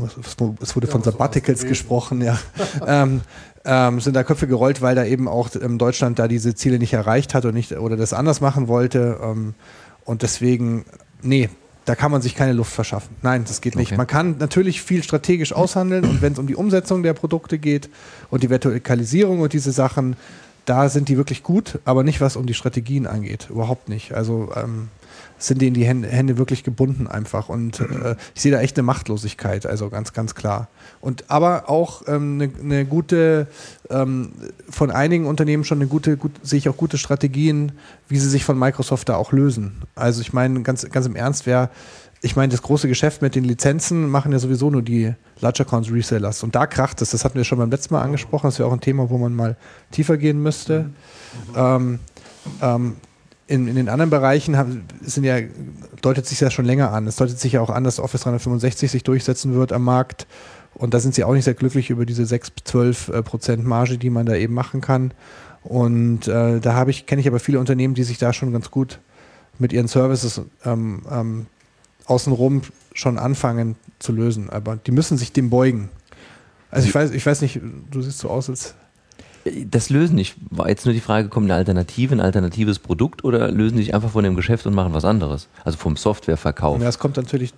es wurde ja, von Sabbaticals gesprochen, ja. ähm, ähm, sind da Köpfe gerollt, weil da eben auch ähm, Deutschland da diese Ziele nicht erreicht hat und nicht oder das anders machen wollte. Ähm, und deswegen, nee, da kann man sich keine Luft verschaffen. Nein, das geht nicht. Okay. Man kann natürlich viel strategisch aushandeln und wenn es um die Umsetzung der Produkte geht und die Vertikalisierung und diese Sachen, da sind die wirklich gut, aber nicht was um die Strategien angeht. Überhaupt nicht. Also ähm, sind denen die Hände, Hände wirklich gebunden einfach. Und äh, ich sehe da echt eine Machtlosigkeit, also ganz, ganz klar. Und aber auch ähm, eine, eine gute, ähm, von einigen Unternehmen schon eine gute, gut, sehe ich auch gute Strategien, wie sie sich von Microsoft da auch lösen. Also ich meine, ganz, ganz im Ernst, wer ich meine, das große Geschäft mit den Lizenzen machen ja sowieso nur die Large Accounts Resellers. Und da kracht es. Das hatten wir schon beim letzten Mal angesprochen. Das ja auch ein Thema, wo man mal tiefer gehen müsste. Mhm. Ähm, ähm, in, in, den anderen Bereichen haben, sind ja, deutet sich das schon länger an. Es deutet sich ja auch an, dass Office 365 sich durchsetzen wird am Markt. Und da sind sie auch nicht sehr glücklich über diese 6, 12 äh, Prozent Marge, die man da eben machen kann. Und äh, da habe ich, kenne ich aber viele Unternehmen, die sich da schon ganz gut mit ihren Services ähm, ähm, außenrum schon anfangen zu lösen. Aber die müssen sich dem beugen. Also ich weiß, ich weiß nicht, du siehst so aus, als Das lösen nicht. War jetzt nur die Frage, kommt eine Alternative, ein alternatives Produkt oder lösen sich einfach von dem Geschäft und machen was anderes? Also vom Softwareverkauf. Ja, es kommt natürlich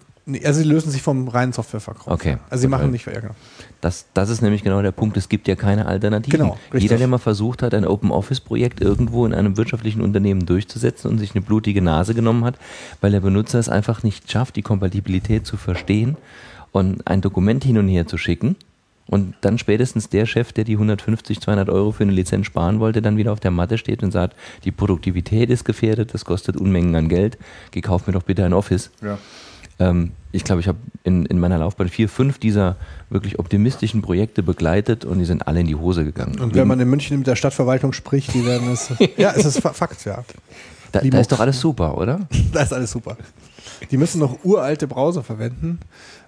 also sie lösen sich vom reinen Softwareverkauf. Okay. Also sie machen nicht, ja, genau. Das, das ist nämlich genau der Punkt, es gibt ja keine Alternativen. Genau, richtig. Jeder, der mal versucht hat, ein Open Office Projekt irgendwo in einem wirtschaftlichen Unternehmen durchzusetzen und sich eine blutige Nase genommen hat, weil der Benutzer es einfach nicht schafft, die Kompatibilität zu verstehen und ein Dokument hin und her zu schicken, und dann spätestens der Chef, der die 150, 200 Euro für eine Lizenz sparen wollte, dann wieder auf der Matte steht und sagt, die Produktivität ist gefährdet, das kostet Unmengen an Geld, geh kauf mir doch bitte ein Office. Ja. Ähm, ich glaube, ich habe in, in meiner Laufbahn vier, fünf dieser wirklich optimistischen Projekte begleitet und die sind alle in die Hose gegangen. Und wenn man in München mit der Stadtverwaltung spricht, die werden es. ja, es ist Fakt, ja. Da, da ist doch alles super, oder? da ist alles super. Die müssen noch uralte Browser verwenden,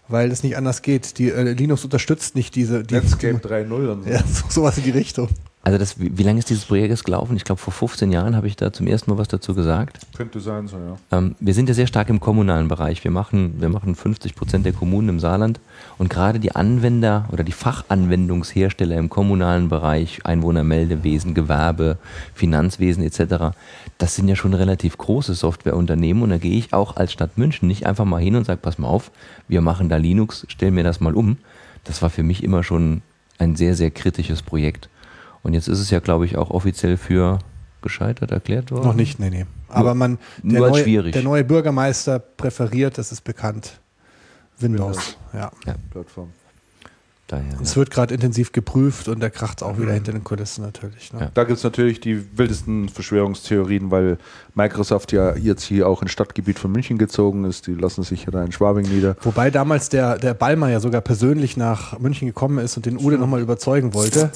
weil es nicht anders geht. Die äh, Linux unterstützt nicht diese. Die, Netscape 3.0 und so. Ja, so, sowas in die Richtung. Also das, wie, wie lange ist dieses Projekt jetzt gelaufen? Ich glaube, vor 15 Jahren habe ich da zum ersten Mal was dazu gesagt. Könnte sein, so ja. Ähm, wir sind ja sehr stark im kommunalen Bereich. Wir machen, wir machen 50 Prozent der Kommunen im Saarland und gerade die Anwender oder die Fachanwendungshersteller im kommunalen Bereich, Einwohnermeldewesen, Gewerbe, Finanzwesen etc., das sind ja schon relativ große Softwareunternehmen und da gehe ich auch als Stadt München nicht einfach mal hin und sage, pass mal auf, wir machen da Linux, stellen mir das mal um. Das war für mich immer schon ein sehr, sehr kritisches Projekt. Und jetzt ist es ja, glaube ich, auch offiziell für gescheitert erklärt worden. Noch nicht, nee, nee. Aber man, der, neue, schwierig. der neue Bürgermeister präferiert, das ist bekannt, Windows. Windows. Ja. ja. Plattform. Daher, es ja. wird gerade intensiv geprüft und da kracht es auch wieder hinter den Kulissen natürlich. Ne? Ja. Da gibt es natürlich die wildesten Verschwörungstheorien, weil Microsoft ja jetzt hier auch ins Stadtgebiet von München gezogen ist. Die lassen sich ja da in Schwabing nieder. Wobei damals der, der Ballmer ja sogar persönlich nach München gekommen ist und den Ude nochmal überzeugen wollte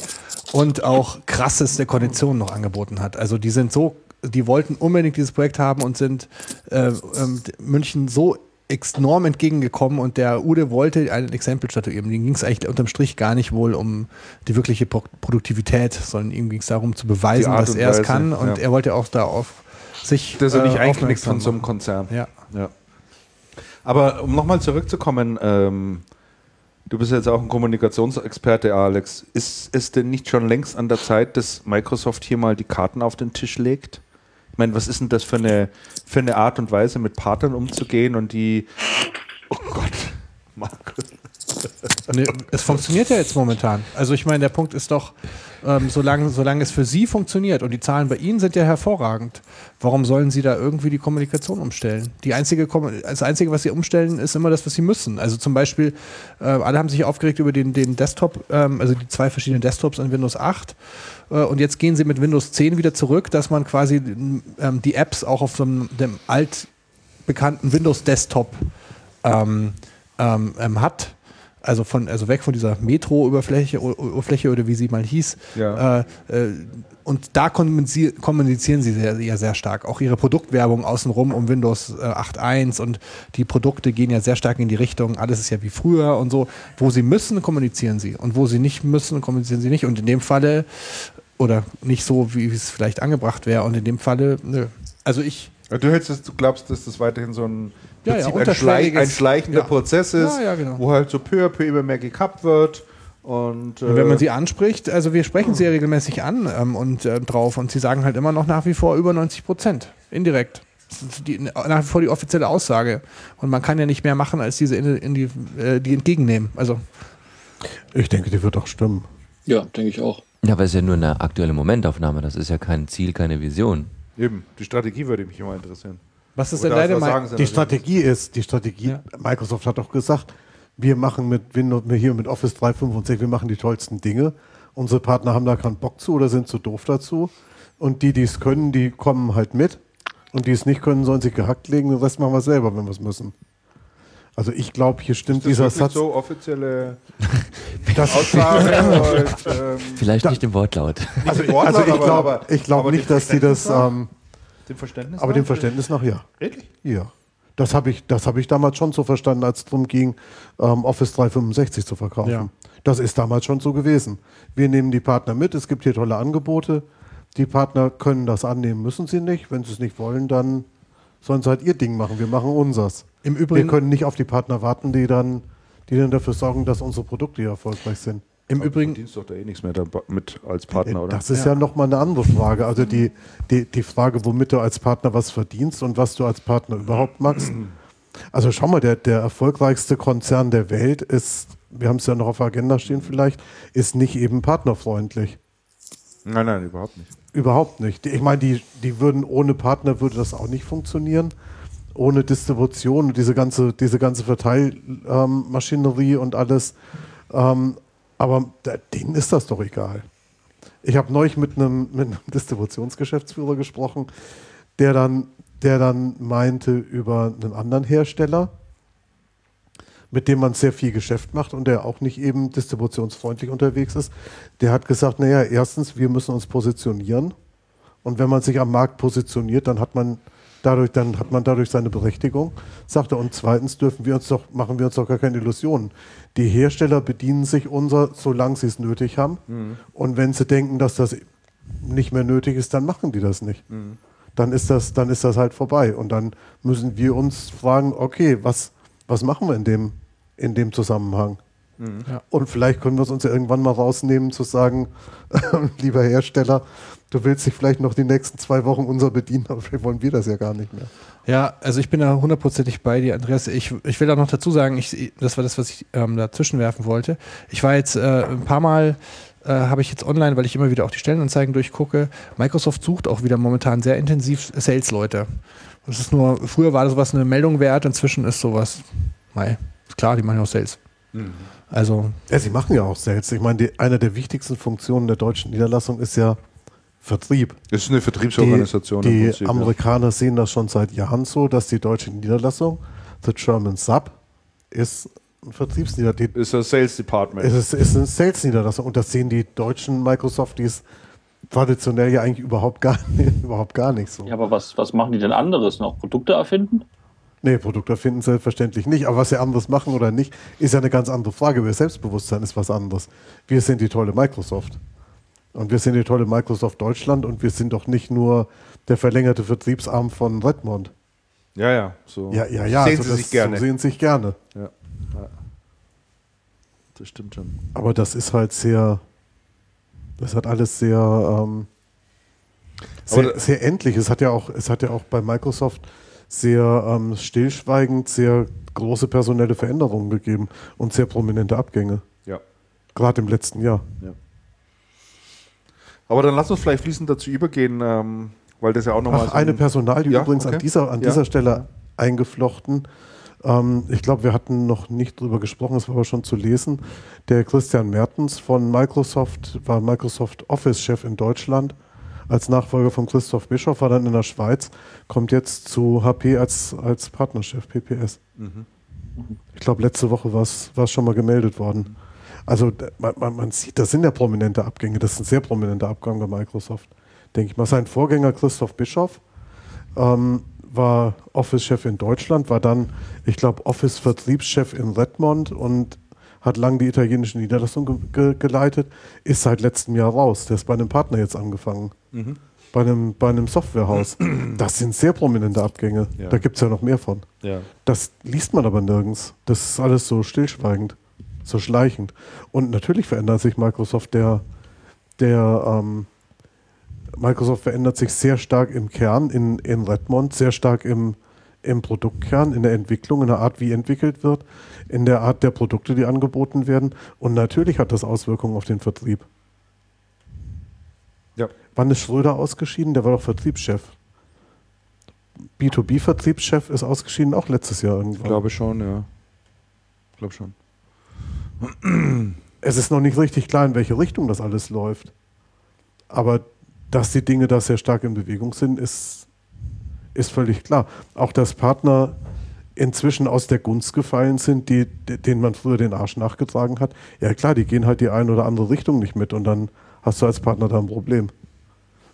und auch krasseste Konditionen noch angeboten hat. Also die sind so, die wollten unbedingt dieses Projekt haben und sind äh, äh, München so enorm entgegengekommen und der Ude wollte ein Exempel statuieren. Ihm ging es eigentlich unterm Strich gar nicht wohl um die wirkliche Produktivität, sondern ihm ging es darum zu beweisen, dass er es kann und ja. er wollte auch da auf sich. Dass er nicht äh, einknickt von so einem Konzern. Ja. ja. Aber um nochmal zurückzukommen, ähm, du bist jetzt auch ein Kommunikationsexperte, Alex. Ist es denn nicht schon längst an der Zeit, dass Microsoft hier mal die Karten auf den Tisch legt? Meine, was ist denn das für eine, für eine Art und Weise, mit Partnern umzugehen und die. Oh Gott, Markus. Nee, es funktioniert ja jetzt momentan. Also ich meine, der Punkt ist doch, ähm, solange, solange es für Sie funktioniert und die Zahlen bei Ihnen sind ja hervorragend, warum sollen Sie da irgendwie die Kommunikation umstellen? Die einzige, das Einzige, was Sie umstellen, ist immer das, was Sie müssen. Also zum Beispiel, äh, alle haben sich aufgeregt über den, den Desktop, ähm, also die zwei verschiedenen Desktops an Windows 8 äh, und jetzt gehen Sie mit Windows 10 wieder zurück, dass man quasi ähm, die Apps auch auf einem, dem altbekannten Windows Desktop ähm, ähm, ähm hat also von also weg von dieser Metro-Oberfläche Oberfläche oder wie sie mal hieß. Ja. Äh, äh, und da kommunizieren sie sehr, ja sehr stark. Auch ihre Produktwerbung außenrum um Windows äh, 8.1 und die Produkte gehen ja sehr stark in die Richtung, alles ist ja wie früher und so. Wo sie müssen, kommunizieren sie. Und wo sie nicht müssen, kommunizieren sie nicht. Und in dem Falle, oder nicht so, wie es vielleicht angebracht wäre, und in dem Falle, nö. Also ich. Du, hältst, du glaubst, dass das weiterhin so ein ja, ja, ein, Schleich, ein, schleichender ja. Prozess ist, genau. wo halt so peu à peu immer mehr gekappt wird. Und, äh und, wenn man sie anspricht, also wir sprechen sie ja regelmäßig an ähm, und äh, drauf und sie sagen halt immer noch nach wie vor über 90 Prozent, indirekt. Die, nach wie vor die offizielle Aussage. Und man kann ja nicht mehr machen, als diese in, in die, äh, die entgegennehmen. Also ich denke, die wird auch stimmen. Ja, denke ich auch. Ja, aber es ist ja nur eine aktuelle Momentaufnahme. Das ist ja kein Ziel, keine Vision. Eben, die Strategie würde mich immer interessieren. Was ist denn deine Meinung? Die Strategie ist, die Strategie, ja. Microsoft hat doch gesagt, wir machen mit Windows, hier mit Office 365, wir machen die tollsten Dinge. Unsere Partner haben da keinen Bock zu oder sind zu doof dazu. Und die, die es können, die kommen halt mit. Und die es nicht können, sollen sich gehackt legen. Den Rest machen wir selber, wenn wir es müssen. Also ich glaube, hier stimmt ist das dieser Satz. so offizielle Aussage. und, ähm, Vielleicht nicht im Wortlaut. Also, Wortlaut, also ich glaube glaub nicht, dass die das. Ähm, dem Verständnis Aber nach? dem Verständnis nach, ja. Wirklich? Ja. Das habe ich, hab ich damals schon so verstanden, als es darum ging, ähm, Office 365 zu verkaufen. Ja. Das ist damals schon so gewesen. Wir nehmen die Partner mit, es gibt hier tolle Angebote. Die Partner können das annehmen, müssen sie nicht. Wenn sie es nicht wollen, dann sollen sie halt ihr Ding machen. Wir machen unseres. Im Übrigen, wir können nicht auf die Partner warten, die dann, die dann dafür sorgen, dass unsere Produkte hier erfolgreich sind. Im Übrigen. Du doch da eh nichts mehr mit als Partner, oder? Das ist ja, ja nochmal eine andere Frage. Also die, die, die Frage, womit du als Partner was verdienst und was du als Partner überhaupt machst. Also schau mal, der, der erfolgreichste Konzern der Welt ist, wir haben es ja noch auf der Agenda stehen vielleicht, ist nicht eben partnerfreundlich. Nein, nein, überhaupt nicht. Überhaupt nicht. Ich meine, die, die würden ohne Partner würde das auch nicht funktionieren. Ohne Distribution und diese ganze, diese ganze Verteilmaschinerie ähm, und alles. Ähm, aber denen ist das doch egal. Ich habe neulich mit einem, mit einem Distributionsgeschäftsführer gesprochen, der dann, der dann meinte über einen anderen Hersteller, mit dem man sehr viel Geschäft macht und der auch nicht eben distributionsfreundlich unterwegs ist. Der hat gesagt, naja, erstens, wir müssen uns positionieren. Und wenn man sich am Markt positioniert, dann hat man dadurch, dann hat man dadurch seine Berechtigung, sagt er. Und zweitens dürfen wir uns doch, machen wir uns doch gar keine Illusionen. Die Hersteller bedienen sich unser, solange sie es nötig haben. Mhm. Und wenn sie denken, dass das nicht mehr nötig ist, dann machen die das nicht. Mhm. Dann ist das, dann ist das halt vorbei. Und dann müssen wir uns fragen, okay, was, was machen wir in dem, in dem Zusammenhang? Mhm. Ja. Und vielleicht können wir es uns ja irgendwann mal rausnehmen, zu sagen, lieber Hersteller, du willst dich vielleicht noch die nächsten zwei Wochen unser bedienen, aber vielleicht wollen wir das ja gar nicht mehr. Ja, also ich bin da hundertprozentig bei dir, Andreas. Ich, ich will auch noch dazu sagen, ich, das war das, was ich ähm, dazwischen werfen wollte. Ich war jetzt äh, ein paar Mal äh, habe ich jetzt online, weil ich immer wieder auch die Stellenanzeigen durchgucke. Microsoft sucht auch wieder momentan sehr intensiv Sales-Leute. Das ist nur, früher war das was eine Meldung wert, inzwischen ist sowas, mei, ist klar, die machen ja auch Sales. Mhm. Also. Ja, sie machen ja auch Sales. Ich meine, die, eine der wichtigsten Funktionen der deutschen Niederlassung ist ja Vertrieb. Es ist eine Vertriebsorganisation. Die, die Prinzip, Amerikaner ja. sehen das schon seit Jahren so, dass die deutsche Niederlassung, the German Sub, ist ein Vertriebsniederlassung. Ist ein Sales Department. Es ist, ist eine Sales-Niederlassung und das sehen die deutschen Microsofties traditionell ja eigentlich überhaupt gar, nicht, überhaupt gar nicht so. Ja, aber was, was machen die denn anderes noch? Produkte erfinden? Nee, Produkte erfinden selbstverständlich nicht. Aber was sie anderes machen oder nicht, ist ja eine ganz andere Frage. Ihr Selbstbewusstsein ist was anderes. Wir sind die tolle Microsoft. Und wir sind die tolle Microsoft Deutschland und wir sind doch nicht nur der verlängerte Vertriebsarm von Redmond. Ja, ja, so ja, ja, ja, sehen also sie sich gerne. So sehen sich gerne. Ja. ja. Das stimmt schon. Aber das ist halt sehr, das hat alles sehr, ähm, sehr, sehr endlich. Es hat ja auch, es hat ja auch bei Microsoft sehr ähm, stillschweigend sehr große personelle Veränderungen gegeben und sehr prominente Abgänge. Ja. Gerade im letzten Jahr. Ja. Aber dann lass uns vielleicht fließend dazu übergehen, ähm, weil das ja auch nochmal. So eine Personal, die ja, übrigens okay. an dieser, an dieser Stelle eingeflochten. Ähm, ich glaube, wir hatten noch nicht drüber gesprochen, es war aber schon zu lesen. Der Christian Mertens von Microsoft war Microsoft Office-Chef in Deutschland als Nachfolger von Christoph Bischoff, war dann in der Schweiz, kommt jetzt zu HP als, als Partnerchef, PPS. Mhm. Ich glaube, letzte Woche war es schon mal gemeldet worden. Also man, man, man, sieht, das sind ja prominente Abgänge, das ein sehr prominenter Abgang bei Microsoft, denke ich mal. Sein Vorgänger Christoph Bischoff ähm, war Office-Chef in Deutschland, war dann, ich glaube, Office-Vertriebschef in Redmond und hat lang die italienische Niederlassung ge ge geleitet, ist seit letztem Jahr raus. Der ist bei einem Partner jetzt angefangen. Mhm. Bei einem, bei einem Softwarehaus. Das sind sehr prominente Abgänge. Ja. Da gibt es ja noch mehr von. Ja. Das liest man aber nirgends. Das ist alles so stillschweigend so schleichend. Und natürlich verändert sich Microsoft, der, der ähm, Microsoft verändert sich sehr stark im Kern in, in Redmond, sehr stark im, im Produktkern, in der Entwicklung, in der Art, wie entwickelt wird, in der Art der Produkte, die angeboten werden. Und natürlich hat das Auswirkungen auf den Vertrieb. Ja. Wann ist Schröder ausgeschieden? Der war doch Vertriebschef. B2B-Vertriebschef ist ausgeschieden auch letztes Jahr irgendwann. Ich glaube schon, ja. Ich glaube schon. Es ist noch nicht richtig klar, in welche Richtung das alles läuft. Aber dass die Dinge da sehr stark in Bewegung sind, ist, ist völlig klar. Auch dass Partner inzwischen aus der Gunst gefallen sind, die, denen man früher den Arsch nachgetragen hat. Ja klar, die gehen halt die eine oder andere Richtung nicht mit und dann hast du als Partner da ein Problem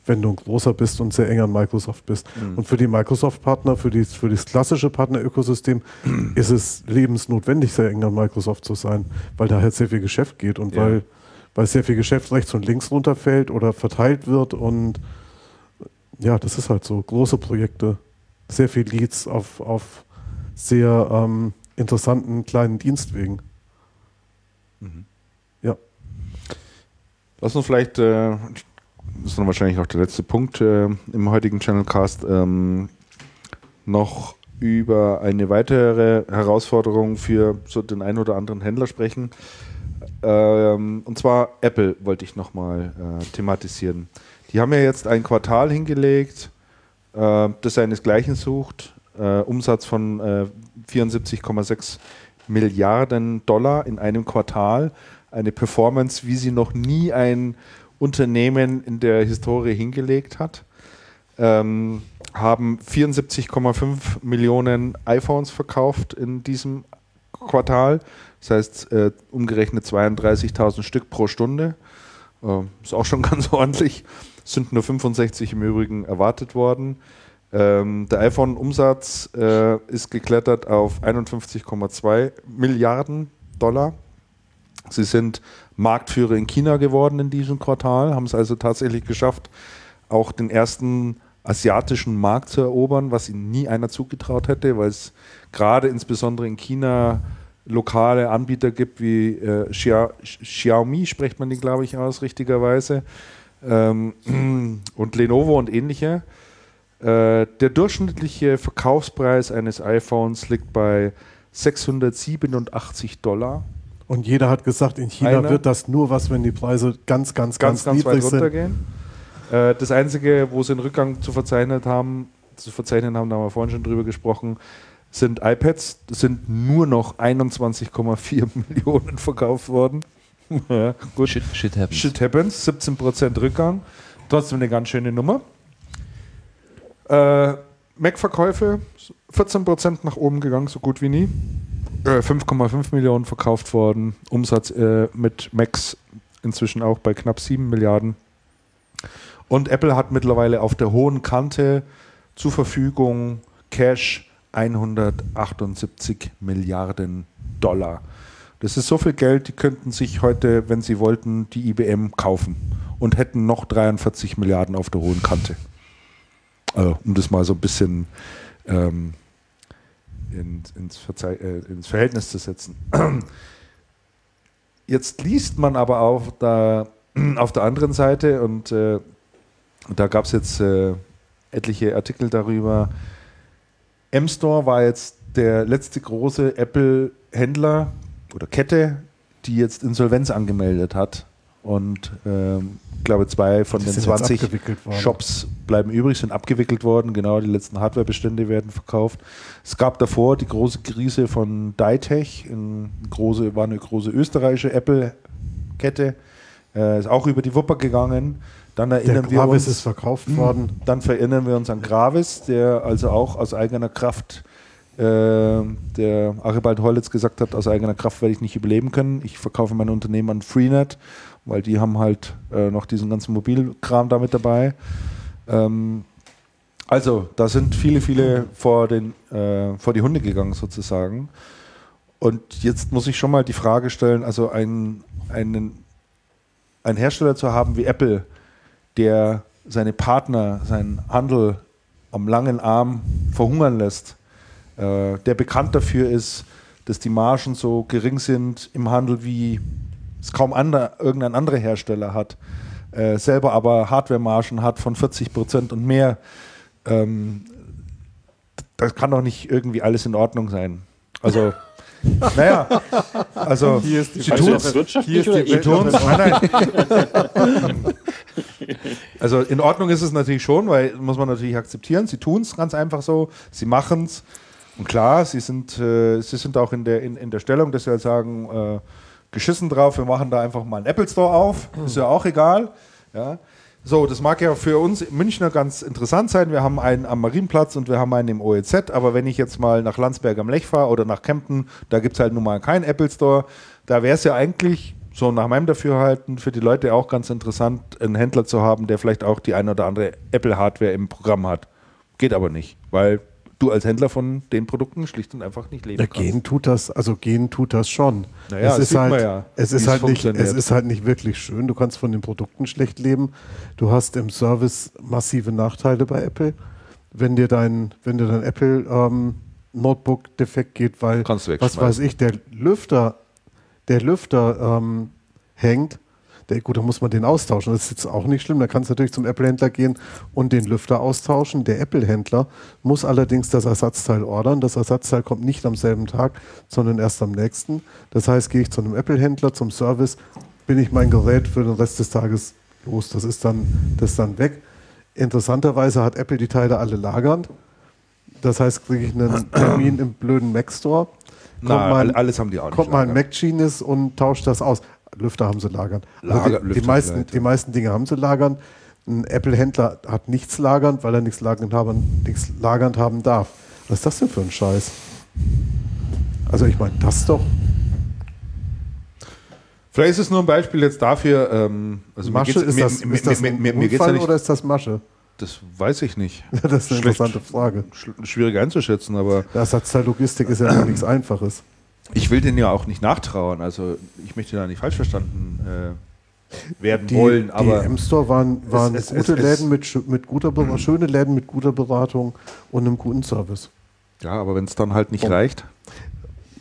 wenn du ein großer bist und sehr eng an Microsoft bist. Mhm. Und für die Microsoft-Partner, für, die, für das klassische Partner-Ökosystem mhm. ist es lebensnotwendig, sehr eng an Microsoft zu sein, weil da halt sehr viel Geschäft geht und ja. weil, weil sehr viel Geschäft rechts und links runterfällt oder verteilt wird und ja, das ist halt so. Große Projekte, sehr viel Leads auf, auf sehr ähm, interessanten kleinen Dienstwegen. Mhm. Ja. Lass uns vielleicht, äh, das ist dann wahrscheinlich auch der letzte Punkt äh, im heutigen Channelcast, ähm, noch über eine weitere Herausforderung für so den einen oder anderen Händler sprechen. Ähm, und zwar Apple wollte ich nochmal äh, thematisieren. Die haben ja jetzt ein Quartal hingelegt, äh, das seinesgleichen sucht. Äh, Umsatz von 74,6 äh, Milliarden Dollar in einem Quartal. Eine Performance, wie sie noch nie ein Unternehmen in der Historie hingelegt hat. Ähm, haben 74,5 Millionen iPhones verkauft in diesem Quartal. Das heißt, äh, umgerechnet 32.000 Stück pro Stunde. Äh, ist auch schon ganz ordentlich. Sind nur 65 im Übrigen erwartet worden. Ähm, der iPhone-Umsatz äh, ist geklettert auf 51,2 Milliarden Dollar. Sie sind Marktführer in China geworden in diesem Quartal, haben es also tatsächlich geschafft, auch den ersten asiatischen Markt zu erobern, was ihnen nie einer zugetraut hätte, weil es gerade insbesondere in China lokale Anbieter gibt wie äh, Xia, Xiaomi, spricht man die, glaube ich, aus, richtigerweise, ähm, und Lenovo und ähnliche. Äh, der durchschnittliche Verkaufspreis eines iPhones liegt bei 687 Dollar. Und jeder hat gesagt, in China Einer. wird das nur was, wenn die Preise ganz, ganz, ganz, ganz, ganz weit runtergehen. Äh, das Einzige, wo sie einen Rückgang zu verzeichnen haben, zu verzeichnen haben, da haben wir vorhin schon drüber gesprochen, sind iPads. Das sind nur noch 21,4 Millionen verkauft worden. ja, gut. Shit, shit happens. Shit happens. 17% Rückgang. Trotzdem eine ganz schöne Nummer. Äh, Mac-Verkäufe 14% nach oben gegangen, so gut wie nie. 5,5 äh, Millionen verkauft worden. Umsatz äh, mit Macs inzwischen auch bei knapp 7 Milliarden. Und Apple hat mittlerweile auf der hohen Kante zur Verfügung Cash 178 Milliarden Dollar. Das ist so viel Geld, die könnten sich heute, wenn sie wollten, die IBM kaufen und hätten noch 43 Milliarden auf der hohen Kante. Also, um das mal so ein bisschen ähm, in, ins, äh, ins, Verhältnis zu setzen. Jetzt liest man aber auch da, auf der anderen Seite, und äh, da gab es jetzt äh, etliche Artikel darüber, M-Store war jetzt der letzte große Apple-Händler oder Kette, die jetzt Insolvenz angemeldet hat. Und ähm, ich glaube, zwei von die den 20 Shops bleiben übrig, sind abgewickelt worden. Genau, die letzten Hardwarebestände werden verkauft. Es gab davor die große Krise von Ditech, große, war eine große österreichische Apple-Kette, äh, ist auch über die Wupper gegangen. Dann erinnern der wir uns, ist verkauft worden. Dann erinnern wir uns an Gravis, der also auch aus eigener Kraft, der Archibald Hollitz gesagt hat, aus eigener Kraft werde ich nicht überleben können. Ich verkaufe mein Unternehmen an Freenet, weil die haben halt äh, noch diesen ganzen Mobilkram damit dabei. Ähm, also, da sind viele, viele vor, den, äh, vor die Hunde gegangen sozusagen. Und jetzt muss ich schon mal die Frage stellen, also ein, einen, einen Hersteller zu haben wie Apple, der seine Partner, seinen Handel am langen Arm verhungern lässt, äh, der bekannt dafür ist, dass die Margen so gering sind im Handel, wie es kaum ander, irgendein anderer Hersteller hat, äh, selber aber Hardware-Margen hat von 40 Prozent und mehr. Ähm, das kann doch nicht irgendwie alles in Ordnung sein. Also naja, also hier ist die es wirtschaftlich hier ist die. Also in Ordnung ist es natürlich schon, weil muss man natürlich akzeptieren. Sie tun es ganz einfach so, sie machen es. Und klar, sie sind, äh, sie sind auch in der, in, in der Stellung, dass sie halt sagen, äh, geschissen drauf, wir machen da einfach mal einen Apple Store auf, ist ja auch egal. Ja. So, das mag ja für uns Münchner ganz interessant sein. Wir haben einen am Marienplatz und wir haben einen im OEZ, aber wenn ich jetzt mal nach Landsberg am Lech fahre oder nach Kempten, da gibt es halt nun mal keinen Apple Store. Da wäre es ja eigentlich so nach meinem Dafürhalten für die Leute auch ganz interessant, einen Händler zu haben, der vielleicht auch die eine oder andere Apple-Hardware im Programm hat. Geht aber nicht, weil du als Händler von den Produkten schlicht und einfach nicht leben ja, kannst. Gehen tut das, also gehen tut das schon. Naja, es, ist halt, ja, es, ist halt nicht, es ist halt nicht wirklich schön. Du kannst von den Produkten schlecht leben. Du hast im Service massive Nachteile bei Apple. Wenn dir dein, wenn dir dein Apple ähm, Notebook defekt geht, weil was weiß ich, der Lüfter, der Lüfter ähm, hängt, Der, gut, da muss man den austauschen. Das ist jetzt auch nicht schlimm. Da kannst du natürlich zum Apple-Händler gehen und den Lüfter austauschen. Der Apple-Händler muss allerdings das Ersatzteil ordern. Das Ersatzteil kommt nicht am selben Tag, sondern erst am nächsten. Das heißt, gehe ich zu einem Apple-Händler zum Service, bin ich mein Gerät für den Rest des Tages los. Das ist dann, das ist dann weg. Interessanterweise hat Apple die Teile alle lagernd. Das heißt, kriege ich einen Termin im blöden Mac Store. Kommt Na, mal, alles haben die auch nicht. Kommt mal ein Mac Genius und tauscht das aus. Lüfter haben sie lagern. Also Lager, die, die, meisten, die meisten Dinge haben sie lagern. Ein Apple-Händler hat nichts lagernd, weil er nichts lagernd haben, nichts lagernd haben darf. Was ist das denn für ein Scheiß? Also ich meine, das doch. Vielleicht ist es nur ein Beispiel jetzt dafür. Ähm, also Masche, ist das, mir, ist das mir, mir, mir Unfall ja oder ist das Masche? Das weiß ich nicht. das ist eine Schlecht, interessante Frage. Schwierig einzuschätzen, aber. Das Logistik ist ja nichts Einfaches. Ich will den ja auch nicht nachtrauern, also ich möchte da nicht falsch verstanden äh, werden die, wollen. Aber die M-Store waren, waren es, es, gute es, Läden mit, mit guter Beratung, schöne Läden mit guter Beratung und einem guten Service. Ja, aber wenn es dann halt nicht oh. reicht.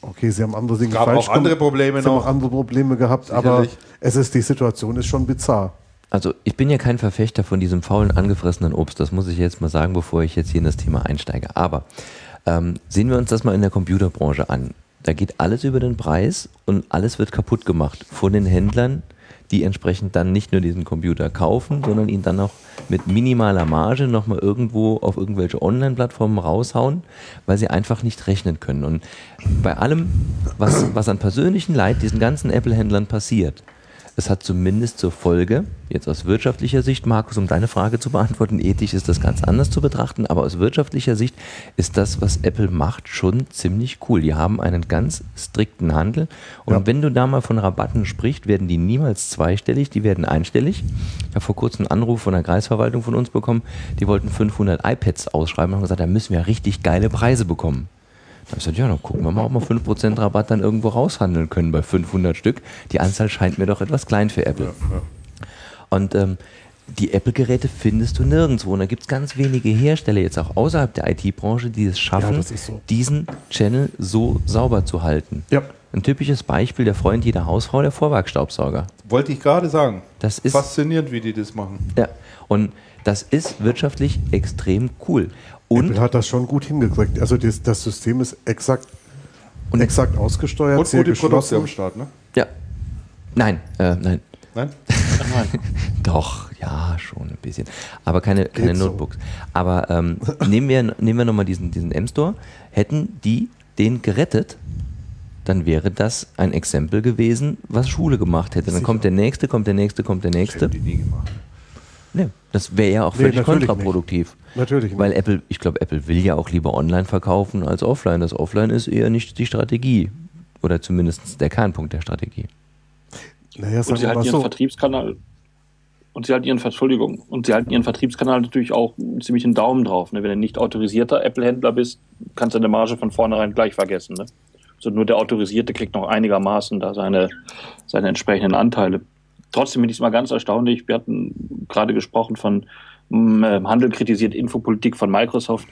Okay, sie haben andere Dinge gab falsch auch andere Probleme sie noch. Haben auch andere Probleme gehabt, Sicherlich. aber es ist die Situation ist schon bizarr. Also ich bin ja kein Verfechter von diesem faulen, angefressenen Obst. Das muss ich jetzt mal sagen, bevor ich jetzt hier in das Thema einsteige. Aber ähm, sehen wir uns das mal in der Computerbranche an. Da geht alles über den Preis und alles wird kaputt gemacht von den Händlern, die entsprechend dann nicht nur diesen Computer kaufen, sondern ihn dann auch mit minimaler Marge nochmal irgendwo auf irgendwelche Online-Plattformen raushauen, weil sie einfach nicht rechnen können. Und bei allem, was, was an persönlichen Leid diesen ganzen Apple-Händlern passiert, es hat zumindest zur Folge, jetzt aus wirtschaftlicher Sicht, Markus, um deine Frage zu beantworten, ethisch ist das ganz anders zu betrachten, aber aus wirtschaftlicher Sicht ist das, was Apple macht, schon ziemlich cool. Die haben einen ganz strikten Handel und ja. wenn du da mal von Rabatten sprichst, werden die niemals zweistellig, die werden einstellig. Ich habe vor kurzem einen Anruf von der Kreisverwaltung von uns bekommen, die wollten 500 iPads ausschreiben und haben gesagt, da müssen wir richtig geile Preise bekommen. Da habe ich gesagt, ja, dann gucken wir mal, ob wir 5% Rabatt dann irgendwo raushandeln können bei 500 Stück. Die Anzahl scheint mir doch etwas klein für Apple. Ja, ja. Und ähm, die Apple-Geräte findest du nirgendwo. Und da gibt es ganz wenige Hersteller, jetzt auch außerhalb der IT-Branche, die es schaffen, ja, so. diesen Channel so sauber zu halten. Ja. Ein typisches Beispiel, der Freund jeder Hausfrau, der Vorwerkstaubsauger. Wollte ich gerade sagen. Das ist faszinierend, wie die das machen. Ja, und das ist wirtschaftlich extrem cool. Und Apple hat das schon gut hingekriegt. Also das, das System ist exakt, und exakt ausgesteuert. Und gute Produkte am Start, ne? Ja. Nein, äh, nein. Nein? Doch, ja, schon ein bisschen. Aber keine, keine Notebooks. So. Aber ähm, nehmen wir, nehmen wir nochmal diesen, diesen M-Store. Hätten die den gerettet, dann wäre das ein Exempel gewesen, was Schule gemacht hätte. Dann Sicher. kommt der nächste, kommt der nächste, kommt der nächste. Das hätten die nie gemacht. Nee, das wäre ja auch völlig nee, kontraproduktiv. Nicht. Natürlich. Nicht. Weil Apple, ich glaube, Apple will ja auch lieber online verkaufen als offline. Das Offline ist eher nicht die Strategie. Oder zumindest der Kernpunkt der Strategie. Naja, und sie halten ihren so. Vertriebskanal und sie halten ihren, Entschuldigung, und sie halten ihren Vertriebskanal natürlich auch ziemlich einen Daumen drauf. Ne? Wenn du nicht autorisierter Apple-Händler bist, kannst du deine Marge von vornherein gleich vergessen. Ne? Also nur der Autorisierte kriegt noch einigermaßen da seine, seine entsprechenden Anteile trotzdem bin ich mal ganz erstaunlich. Wir hatten gerade gesprochen von äh, Handel kritisiert Infopolitik von Microsoft.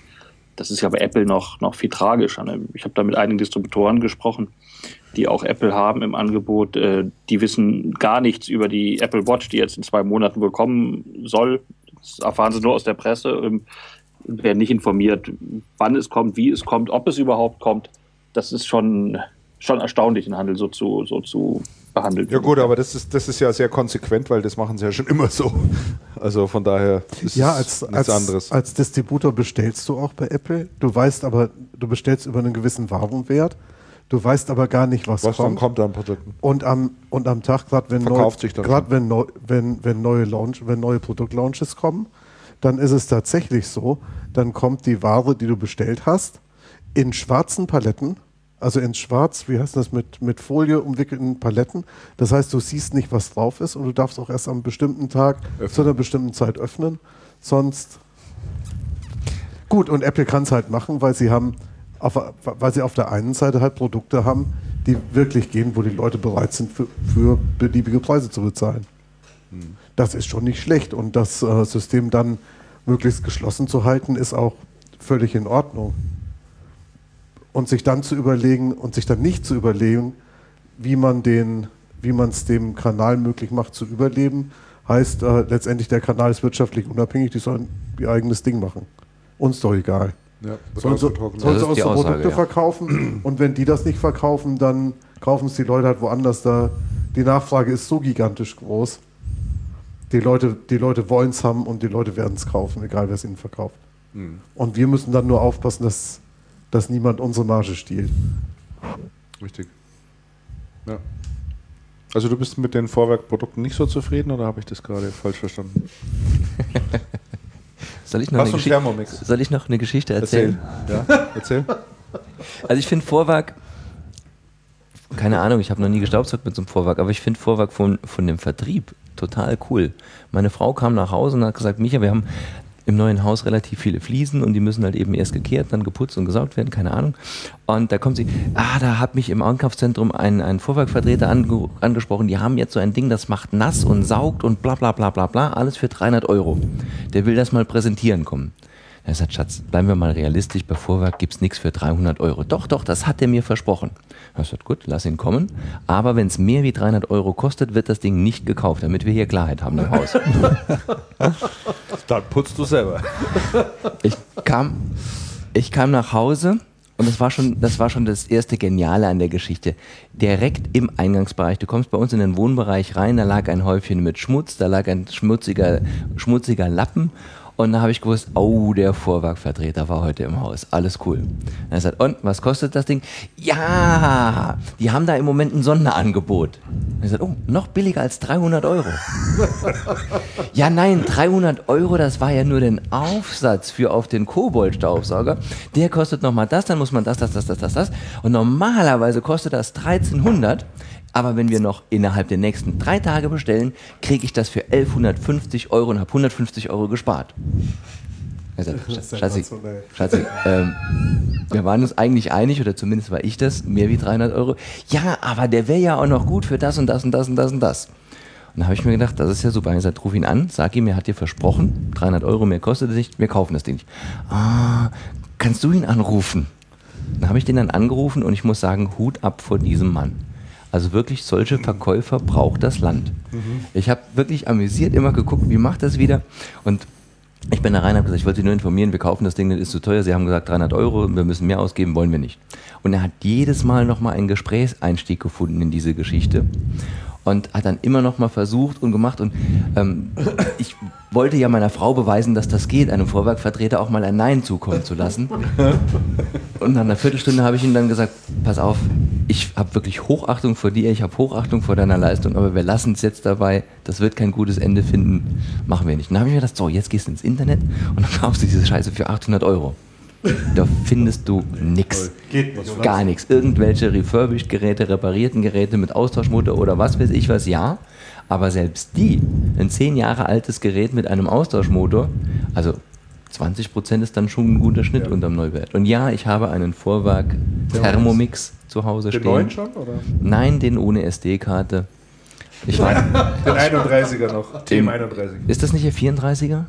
Das ist ja bei Apple noch, noch viel tragischer. Ne? Ich habe da mit einigen Distributoren gesprochen, die auch Apple haben im Angebot. Äh, die wissen gar nichts über die Apple Watch, die jetzt in zwei Monaten wohl kommen soll. Das erfahren sie nur aus der Presse, ähm, werden nicht informiert, wann es kommt, wie es kommt, ob es überhaupt kommt. Das ist schon, schon erstaunlich, den Handel so zu, so zu behandelt Ja gut, aber das ist, das ist ja sehr konsequent, weil das machen sie ja schon immer so. Also von daher ist ja, als, nichts als, anderes. Als Distributor bestellst du auch bei Apple. Du weißt aber, du bestellst über einen gewissen Warenwert. Du weißt aber gar nicht, was, was kommt. kommt an Produkten. Und am, und am Tag, gerade wenn, neu, wenn, neu, wenn, wenn, neue Launch, wenn neue Produktlaunches kommen, dann ist es tatsächlich so, dann kommt die Ware, die du bestellt hast, in schwarzen Paletten also in schwarz, wie heißt das, mit, mit Folie umwickelten Paletten. Das heißt, du siehst nicht, was drauf ist und du darfst auch erst am bestimmten Tag öffnen. zu einer bestimmten Zeit öffnen. Sonst. Gut, und Apple kann es halt machen, weil sie haben, auf, weil sie auf der einen Seite halt Produkte haben, die wirklich gehen, wo die Leute bereit sind, für, für beliebige Preise zu bezahlen. Hm. Das ist schon nicht schlecht. Und das äh, System dann möglichst geschlossen zu halten, ist auch völlig in Ordnung und sich dann zu überlegen und sich dann nicht zu überlegen, wie man den, wie man es dem Kanal möglich macht zu überleben. Heißt äh, letztendlich, der Kanal ist wirtschaftlich unabhängig, die sollen ihr eigenes Ding machen. Uns doch egal. Ja, sollen sie, sollen sie unsere Produkte ja. verkaufen und wenn die das nicht verkaufen, dann kaufen es die Leute halt woanders. Da die Nachfrage ist so gigantisch groß. Die Leute, die Leute wollen es haben und die Leute werden es kaufen, egal wer es ihnen verkauft. Mhm. Und wir müssen dann nur aufpassen, dass, dass niemand unsere Marge stiehlt. Richtig. Ja. Also du bist mit den Vorwerkprodukten nicht so zufrieden oder habe ich das gerade falsch verstanden? soll, ich noch eine soll ich noch eine Geschichte erzählen? Erzähl. Ja, erzähl. Also ich finde Vorwerk, keine Ahnung, ich habe noch nie gestaubsaugt mit so einem Vorwerk, aber ich finde Vorwerk von, von dem Vertrieb total cool. Meine Frau kam nach Hause und hat gesagt, Micha, wir haben im neuen Haus relativ viele Fliesen und die müssen halt eben erst gekehrt, dann geputzt und gesaugt werden, keine Ahnung. Und da kommt sie, ah, da hat mich im Einkaufszentrum ein, ein Vorwerkvertreter ange angesprochen, die haben jetzt so ein Ding, das macht nass und saugt und bla bla bla bla bla, alles für 300 Euro. Der will das mal präsentieren kommen. Er sagt, Schatz, bleiben wir mal realistisch, bei Vorwerk gibt es nichts für 300 Euro. Doch, doch, das hat er mir versprochen. Er sagt, gut, lass ihn kommen. Aber wenn es mehr wie 300 Euro kostet, wird das Ding nicht gekauft, damit wir hier Klarheit haben im Haus. Dann putzt du selber. Ich kam, ich kam nach Hause und das war, schon, das war schon das erste Geniale an der Geschichte. Direkt im Eingangsbereich. Du kommst bei uns in den Wohnbereich rein, da lag ein Häufchen mit Schmutz, da lag ein schmutziger, schmutziger Lappen und dann habe ich gewusst, oh, der Vorwerkvertreter war heute im Haus. Alles cool. Dann er sagt, und was kostet das Ding? Ja, die haben da im Moment ein Sonderangebot. Er sagt, oh, noch billiger als 300 Euro. ja, nein, 300 Euro, das war ja nur der Aufsatz für auf den Kobold-Staubsauger. Der kostet nochmal das, dann muss man das, das, das, das, das, das. Und normalerweise kostet das 1300. Aber wenn wir noch innerhalb der nächsten drei Tage bestellen, kriege ich das für 1150 Euro und habe 150 Euro gespart. Also, Schatzi, Schatzi ähm, wir waren uns eigentlich einig, oder zumindest war ich das, mehr wie 300 Euro. Ja, aber der wäre ja auch noch gut für das und das und das und das und das. Und da habe ich mir gedacht, das ist ja super. Ich gesagt, ruf ihn an, sag ihm, er hat dir versprochen, 300 Euro mehr kostet es nicht, wir kaufen das Ding nicht. Ah, kannst du ihn anrufen? Dann habe ich den dann angerufen und ich muss sagen, Hut ab vor diesem Mann. Also wirklich solche Verkäufer braucht das Land. Mhm. Ich habe wirklich amüsiert immer geguckt, wie macht das wieder? Und ich bin da rein und habe gesagt, ich wollte Sie nur informieren, wir kaufen das Ding, das ist zu teuer. Sie haben gesagt 300 Euro, wir müssen mehr ausgeben, wollen wir nicht. Und er hat jedes Mal nochmal einen Gesprächseinstieg gefunden in diese Geschichte und hat dann immer noch mal versucht und gemacht. Und ähm, ich wollte ja meiner Frau beweisen, dass das geht, einem Vorwerkvertreter auch mal ein Nein zukommen zu lassen. Und nach einer Viertelstunde habe ich ihm dann gesagt, pass auf, ich habe wirklich Hochachtung vor dir, ich habe Hochachtung vor deiner Leistung, aber wir lassen es jetzt dabei, das wird kein gutes Ende finden, machen wir nicht. Und dann habe ich mir gedacht, so, jetzt gehst du ins Internet und dann kaufst du diese Scheiße für 800 Euro. Da findest du nichts. Gar nichts. Irgendwelche refurbished Geräte, reparierten Geräte mit Austauschmotor oder was weiß ich was, ja. Aber selbst die, ein zehn Jahre altes Gerät mit einem Austauschmotor, also 20 Prozent ist dann schon ein guter Schnitt ja. unterm Neuwert. Und ja, ich habe einen Vorwerk Thermomix zu Hause den stehen. Den neuen schon, oder? Nein, den ohne SD-Karte. Ich war den 31er noch. Team 31. Ist das nicht der 34er?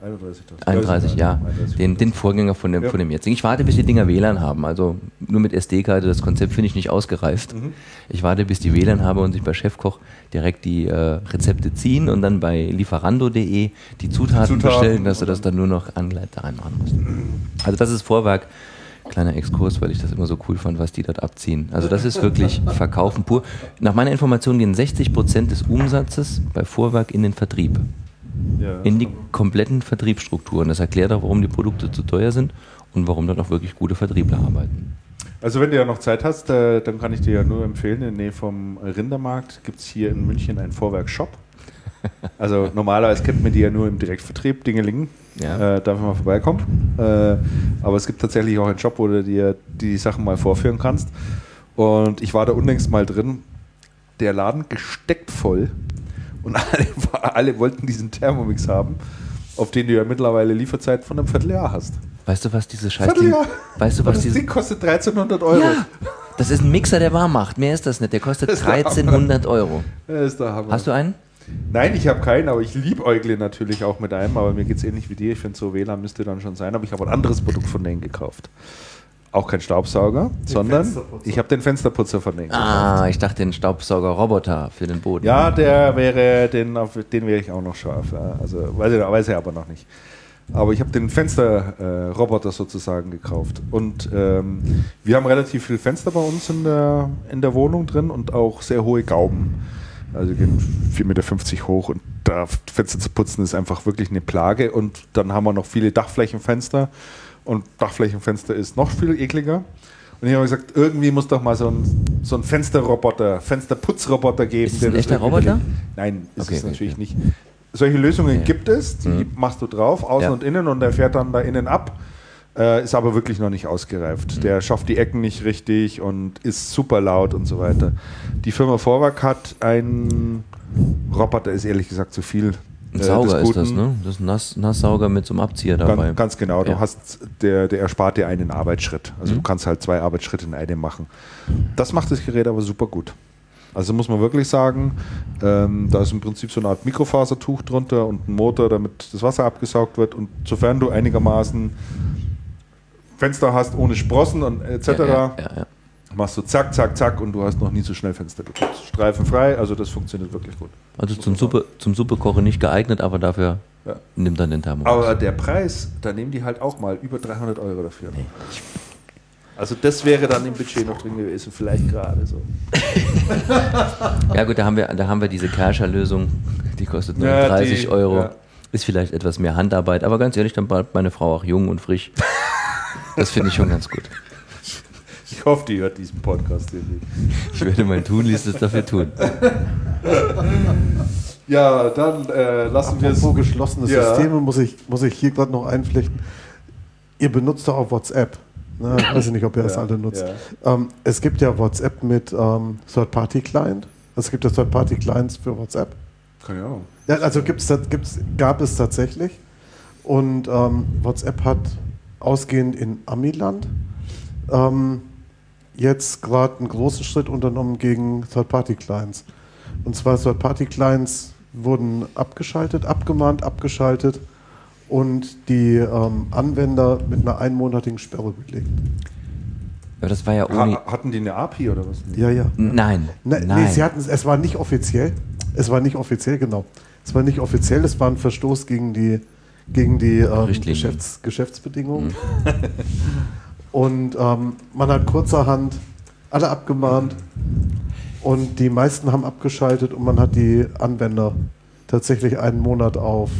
31, 31 ja. 31, den, den Vorgänger von dem, ja. von dem jetzigen. Ich warte, bis die Dinger WLAN haben. Also nur mit SD-Karte, das Konzept finde ich nicht ausgereift. Mhm. Ich warte, bis die WLAN haben und sich bei Chefkoch direkt die äh, Rezepte ziehen und dann bei lieferando.de die Zutaten, Zutaten bestellen, dass du das dann nur noch Angleiter reinmachen musst. Also das ist Vorwerk. Kleiner Exkurs, weil ich das immer so cool fand, was die dort abziehen. Also das ist wirklich Verkaufen pur. Nach meiner Information gehen 60 Prozent des Umsatzes bei Vorwerk in den Vertrieb ja. in die kompletten Vertriebsstrukturen. Das erklärt auch, warum die Produkte zu teuer sind und warum dort auch wirklich gute Vertriebler arbeiten. Also wenn du ja noch Zeit hast, äh, dann kann ich dir ja nur empfehlen, in der Nähe vom Rindermarkt gibt es hier in München einen Vorwerk-Shop. Also normalerweise kennt man die ja nur im Direktvertrieb, Dingelingen, ja. äh, darf man mal vorbeikommen. Äh, aber es gibt tatsächlich auch einen Shop, wo du dir die Sachen mal vorführen kannst. Und ich war da unlängst mal drin, der Laden gesteckt voll und alle, alle wollten diesen Thermomix haben, auf den du ja mittlerweile Lieferzeit von einem Vierteljahr hast. Weißt du, was diese Scheiße. Vierteljahr. Weißt du, was das Ding kostet 1300 Euro. Ja, das ist ein Mixer, der warm macht. Mehr ist das nicht. Der kostet 1300 Euro. Das ist der Hammer. Hast du einen? Nein, ich habe keinen, aber ich liebäugle natürlich auch mit einem. Aber mir geht es ähnlich wie dir. Ich finde, so WLAN müsste dann schon sein. Aber ich habe ein anderes Produkt von denen gekauft. Auch kein Staubsauger, den sondern ich habe den Fensterputzer von denen. Ah, ich dachte den Staubsauger-Roboter für den Boden. Ja, der wäre, den, auf den wäre ich auch noch scharf. Ja. Also weiß ich, weiß ich aber noch nicht. Aber ich habe den Fensterroboter äh, sozusagen gekauft. Und ähm, wir haben relativ viele Fenster bei uns in der, in der Wohnung drin und auch sehr hohe Gauben. Also gehen 4,50 Meter hoch und da Fenster zu putzen ist einfach wirklich eine Plage. Und dann haben wir noch viele Dachflächenfenster und Dachflächenfenster ist noch viel ekliger. Und ich habe gesagt, irgendwie muss doch mal so ein, so ein Fensterroboter, Fensterputzroboter geben. Ist das ein echter Roboter? Nein, ist okay, es natürlich okay. nicht. Solche Lösungen okay. gibt es, die mhm. machst du drauf, außen ja. und innen, und der fährt dann da innen ab. Äh, ist aber wirklich noch nicht ausgereift. Mhm. Der schafft die Ecken nicht richtig und ist super laut und so weiter. Die Firma Vorwerk hat einen Roboter, ist ehrlich gesagt zu viel. Ein äh, Sauger ist das, ne? Das ist ein Nass, Nasssauger mit so einem Abzieher dabei. Ganz, ganz genau. Du ja. hast, der, der erspart dir einen Arbeitsschritt. Also mhm. du kannst halt zwei Arbeitsschritte in einem machen. Das macht das Gerät aber super gut. Also muss man wirklich sagen, ähm, da ist im Prinzip so eine Art Mikrofasertuch drunter und ein Motor, damit das Wasser abgesaugt wird. Und sofern du einigermaßen Fenster hast ohne Sprossen und etc., ja, ja, ja, machst du zack, zack, zack und du hast noch nie so schnell Fenster geputzt. Streifenfrei, also das funktioniert wirklich gut. Also zum Suppe, zum Suppekochen nicht geeignet, aber dafür ja. nimmt dann den Thermomix. Aber der Preis, da nehmen die halt auch mal über 300 Euro dafür. Nee. Also das wäre dann im Budget noch drin gewesen, vielleicht gerade so. ja gut, da haben wir, da haben wir diese Kerscher-Lösung, die kostet nur ja, 30 die, Euro. Ja. Ist vielleicht etwas mehr Handarbeit, aber ganz ehrlich, dann bleibt meine Frau auch jung und frisch. Das finde ich schon ganz gut. Ich hoffe, die hört diesen Podcast hier nicht. Ich werde mein Tunlichstes dafür tun. Ja, dann äh, lassen wir es. Apropos geschlossene ja. Systeme muss ich, muss ich hier gerade noch einflechten. Ihr benutzt doch auch WhatsApp. Ne? Ich weiß nicht, ob ihr das alle nutzt. Ja. Ähm, es gibt ja WhatsApp mit ähm, Third-Party-Client. Es gibt ja Third-Party-Clients für WhatsApp. Keine Ahnung. Ja, also gibt's, gibt's, gab es tatsächlich. Und ähm, WhatsApp hat ausgehend in Amiland ähm, jetzt gerade einen großen Schritt unternommen gegen Third-Party-Clients. Und zwar Third-Party-Clients wurden abgeschaltet, abgemahnt, abgeschaltet und die ähm, Anwender mit einer einmonatigen Sperre belegt. Ja, das war ja ohne. Ha hatten die eine API oder was? Ja, ja. Nein. Ne, Nein. Nee, sie hatten, es war nicht offiziell. Es war nicht offiziell, genau. Es war nicht offiziell, es war ein Verstoß gegen die, gegen die ähm, Geschäfts Geschäftsbedingungen. Mhm. und ähm, man hat kurzerhand alle abgemahnt und die meisten haben abgeschaltet und man hat die Anwender tatsächlich einen Monat auf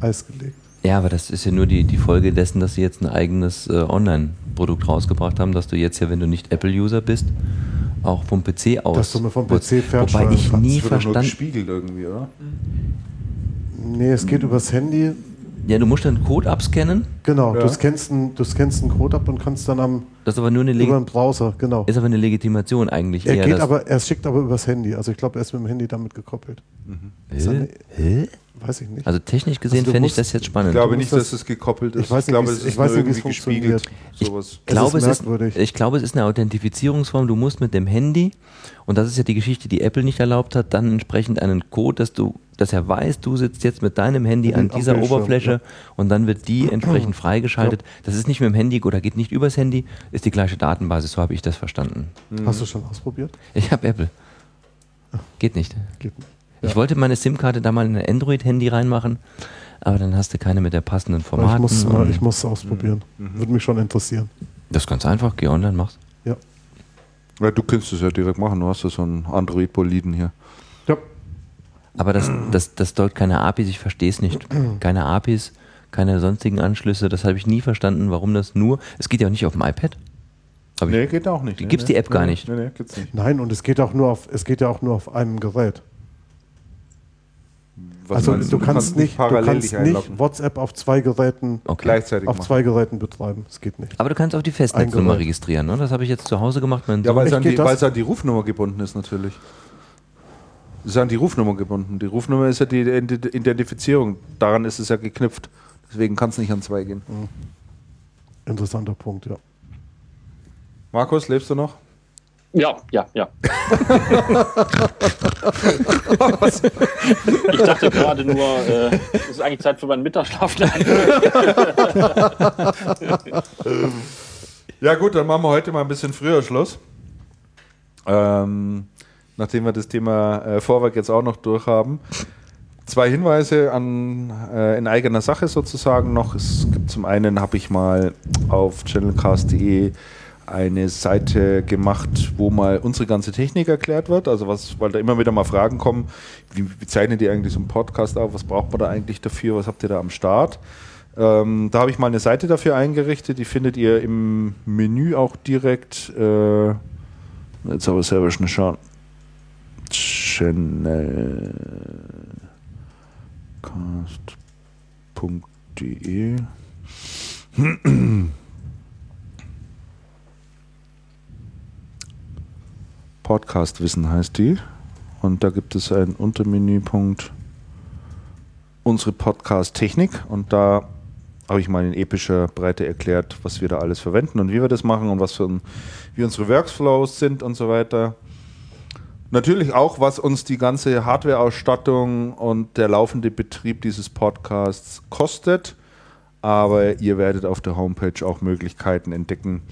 Eis gelegt. Ja, aber das ist ja nur die, die Folge dessen, dass sie jetzt ein eigenes äh, Online-Produkt rausgebracht haben, dass du jetzt ja, wenn du nicht Apple-User bist, auch vom PC aus. Dass du mir vom PC Wobei ich nie verstanden. gespiegelt irgendwie, oder? Nee, es geht übers Handy. Ja, du musst dann einen Code abscannen. Genau, ja. du, scannst einen, du scannst einen Code ab und kannst dann am das ist aber nur eine über den Browser, genau. Ist aber eine Legitimation eigentlich. Er geht aber, er schickt aber übers Handy. Also ich glaube, er ist mit dem Handy damit gekoppelt. Mhm. Hä? Hä? Weiß ich nicht. Also technisch gesehen also fände ich das jetzt spannend. Ich glaube nicht, dass es gekoppelt ist. Ich, weiß nicht, glaube, es ist weiß nicht, irgendwie gespiegelt. Ich glaube, es ist, ich glaube, es ist eine Authentifizierungsform. Du musst mit dem Handy, und das ist ja die Geschichte, die Apple nicht erlaubt hat, dann entsprechend einen Code, dass du, dass er weiß, du sitzt jetzt mit deinem Handy an dieser Oberfläche ja. und dann wird die entsprechend freigeschaltet. Ja. Das ist nicht mit dem Handy oder geht nicht übers Handy, ist die gleiche Datenbasis, so habe ich das verstanden. Hast du schon ausprobiert? Ich habe Apple. Geht nicht. Geht nicht. Ja. Ich wollte meine SIM-Karte da mal in ein Android-Handy reinmachen, aber dann hast du keine mit der passenden Formaten. Ich muss, mal, ich muss es ausprobieren. Mhm. Würde mich schon interessieren. Das ist ganz einfach. Geh online, mach's. Ja. ja du kannst es ja direkt machen. Du hast ja so einen Android-Boliden hier. Ja. Aber das, das, das dort keine APIs, ich verstehe es nicht. Keine APIs, keine sonstigen Anschlüsse. Das habe ich nie verstanden, warum das nur. Es geht ja auch nicht auf dem iPad. Hab nee, geht auch nicht. Gibt es die App nee, gar nicht? Nee, nee, gibt's nicht. Nein, und es geht auch nur auf, es geht ja auch nur auf einem Gerät. Was also du, du, kannst nicht, du kannst nicht WhatsApp auf zwei Geräten okay. gleichzeitig auf machen. zwei Geräten betreiben. Das geht nicht. Aber du kannst auch die Festnetznummer registrieren, ne? Das habe ich jetzt zu Hause gemacht. ja, weil es, an die, weil es an die Rufnummer gebunden ist natürlich. Es ist an die Rufnummer gebunden. Die Rufnummer ist ja die Identifizierung. Daran ist es ja geknüpft. Deswegen kann es nicht an zwei gehen. Mhm. Interessanter Punkt, ja. Markus, lebst du noch? Ja, ja, ja. ich dachte gerade nur, äh, es ist eigentlich Zeit für meinen Mittagsschlaf. Ja gut, dann machen wir heute mal ein bisschen früher Schluss. Ähm, nachdem wir das Thema äh, Vorwerk jetzt auch noch durchhaben. Zwei Hinweise an, äh, in eigener Sache sozusagen noch. Es gibt zum einen, habe ich mal auf channelcast.de eine Seite gemacht, wo mal unsere ganze Technik erklärt wird. Also was, weil da immer wieder mal Fragen kommen, wie, wie zeichnet ihr eigentlich so einen Podcast auf? Was braucht man da eigentlich dafür? Was habt ihr da am Start? Ähm, da habe ich mal eine Seite dafür eingerichtet. Die findet ihr im Menü auch direkt. Äh, jetzt aber selber schnell schauen. Channelcast.de Podcast Wissen heißt die. Und da gibt es einen Untermenüpunkt unsere Podcast-Technik. Und da habe ich mal in epischer Breite erklärt, was wir da alles verwenden und wie wir das machen und was für ein, wie unsere Workflows sind und so weiter. Natürlich auch, was uns die ganze Hardware-Ausstattung und der laufende Betrieb dieses Podcasts kostet. Aber ihr werdet auf der Homepage auch Möglichkeiten entdecken,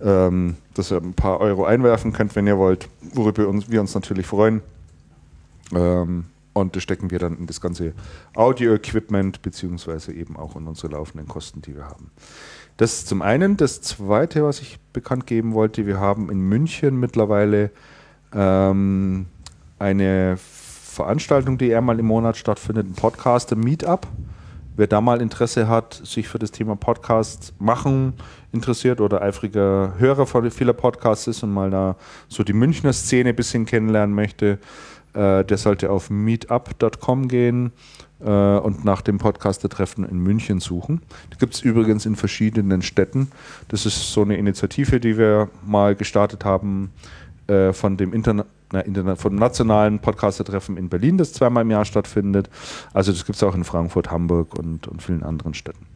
ähm, dass ihr ein paar Euro einwerfen könnt, wenn ihr wollt, worüber uns, wir uns natürlich freuen. Ähm, und das stecken wir dann in das ganze Audio-Equipment, beziehungsweise eben auch in unsere laufenden Kosten, die wir haben. Das zum einen. Das zweite, was ich bekannt geben wollte, wir haben in München mittlerweile ähm, eine Veranstaltung, die einmal im Monat stattfindet, ein Podcast, ein Meetup. Wer da mal Interesse hat, sich für das Thema Podcast machen interessiert oder eifriger Hörer von vieler Podcasts ist und mal da so die Münchner Szene ein bisschen kennenlernen möchte, äh, der sollte auf meetup.com gehen äh, und nach dem Podcaster-Treffen in München suchen. Die gibt es übrigens in verschiedenen Städten. Das ist so eine Initiative, die wir mal gestartet haben äh, von dem Internet vom nationalen Podcaster-Treffen in Berlin, das zweimal im Jahr stattfindet. Also das gibt es auch in Frankfurt, Hamburg und, und vielen anderen Städten.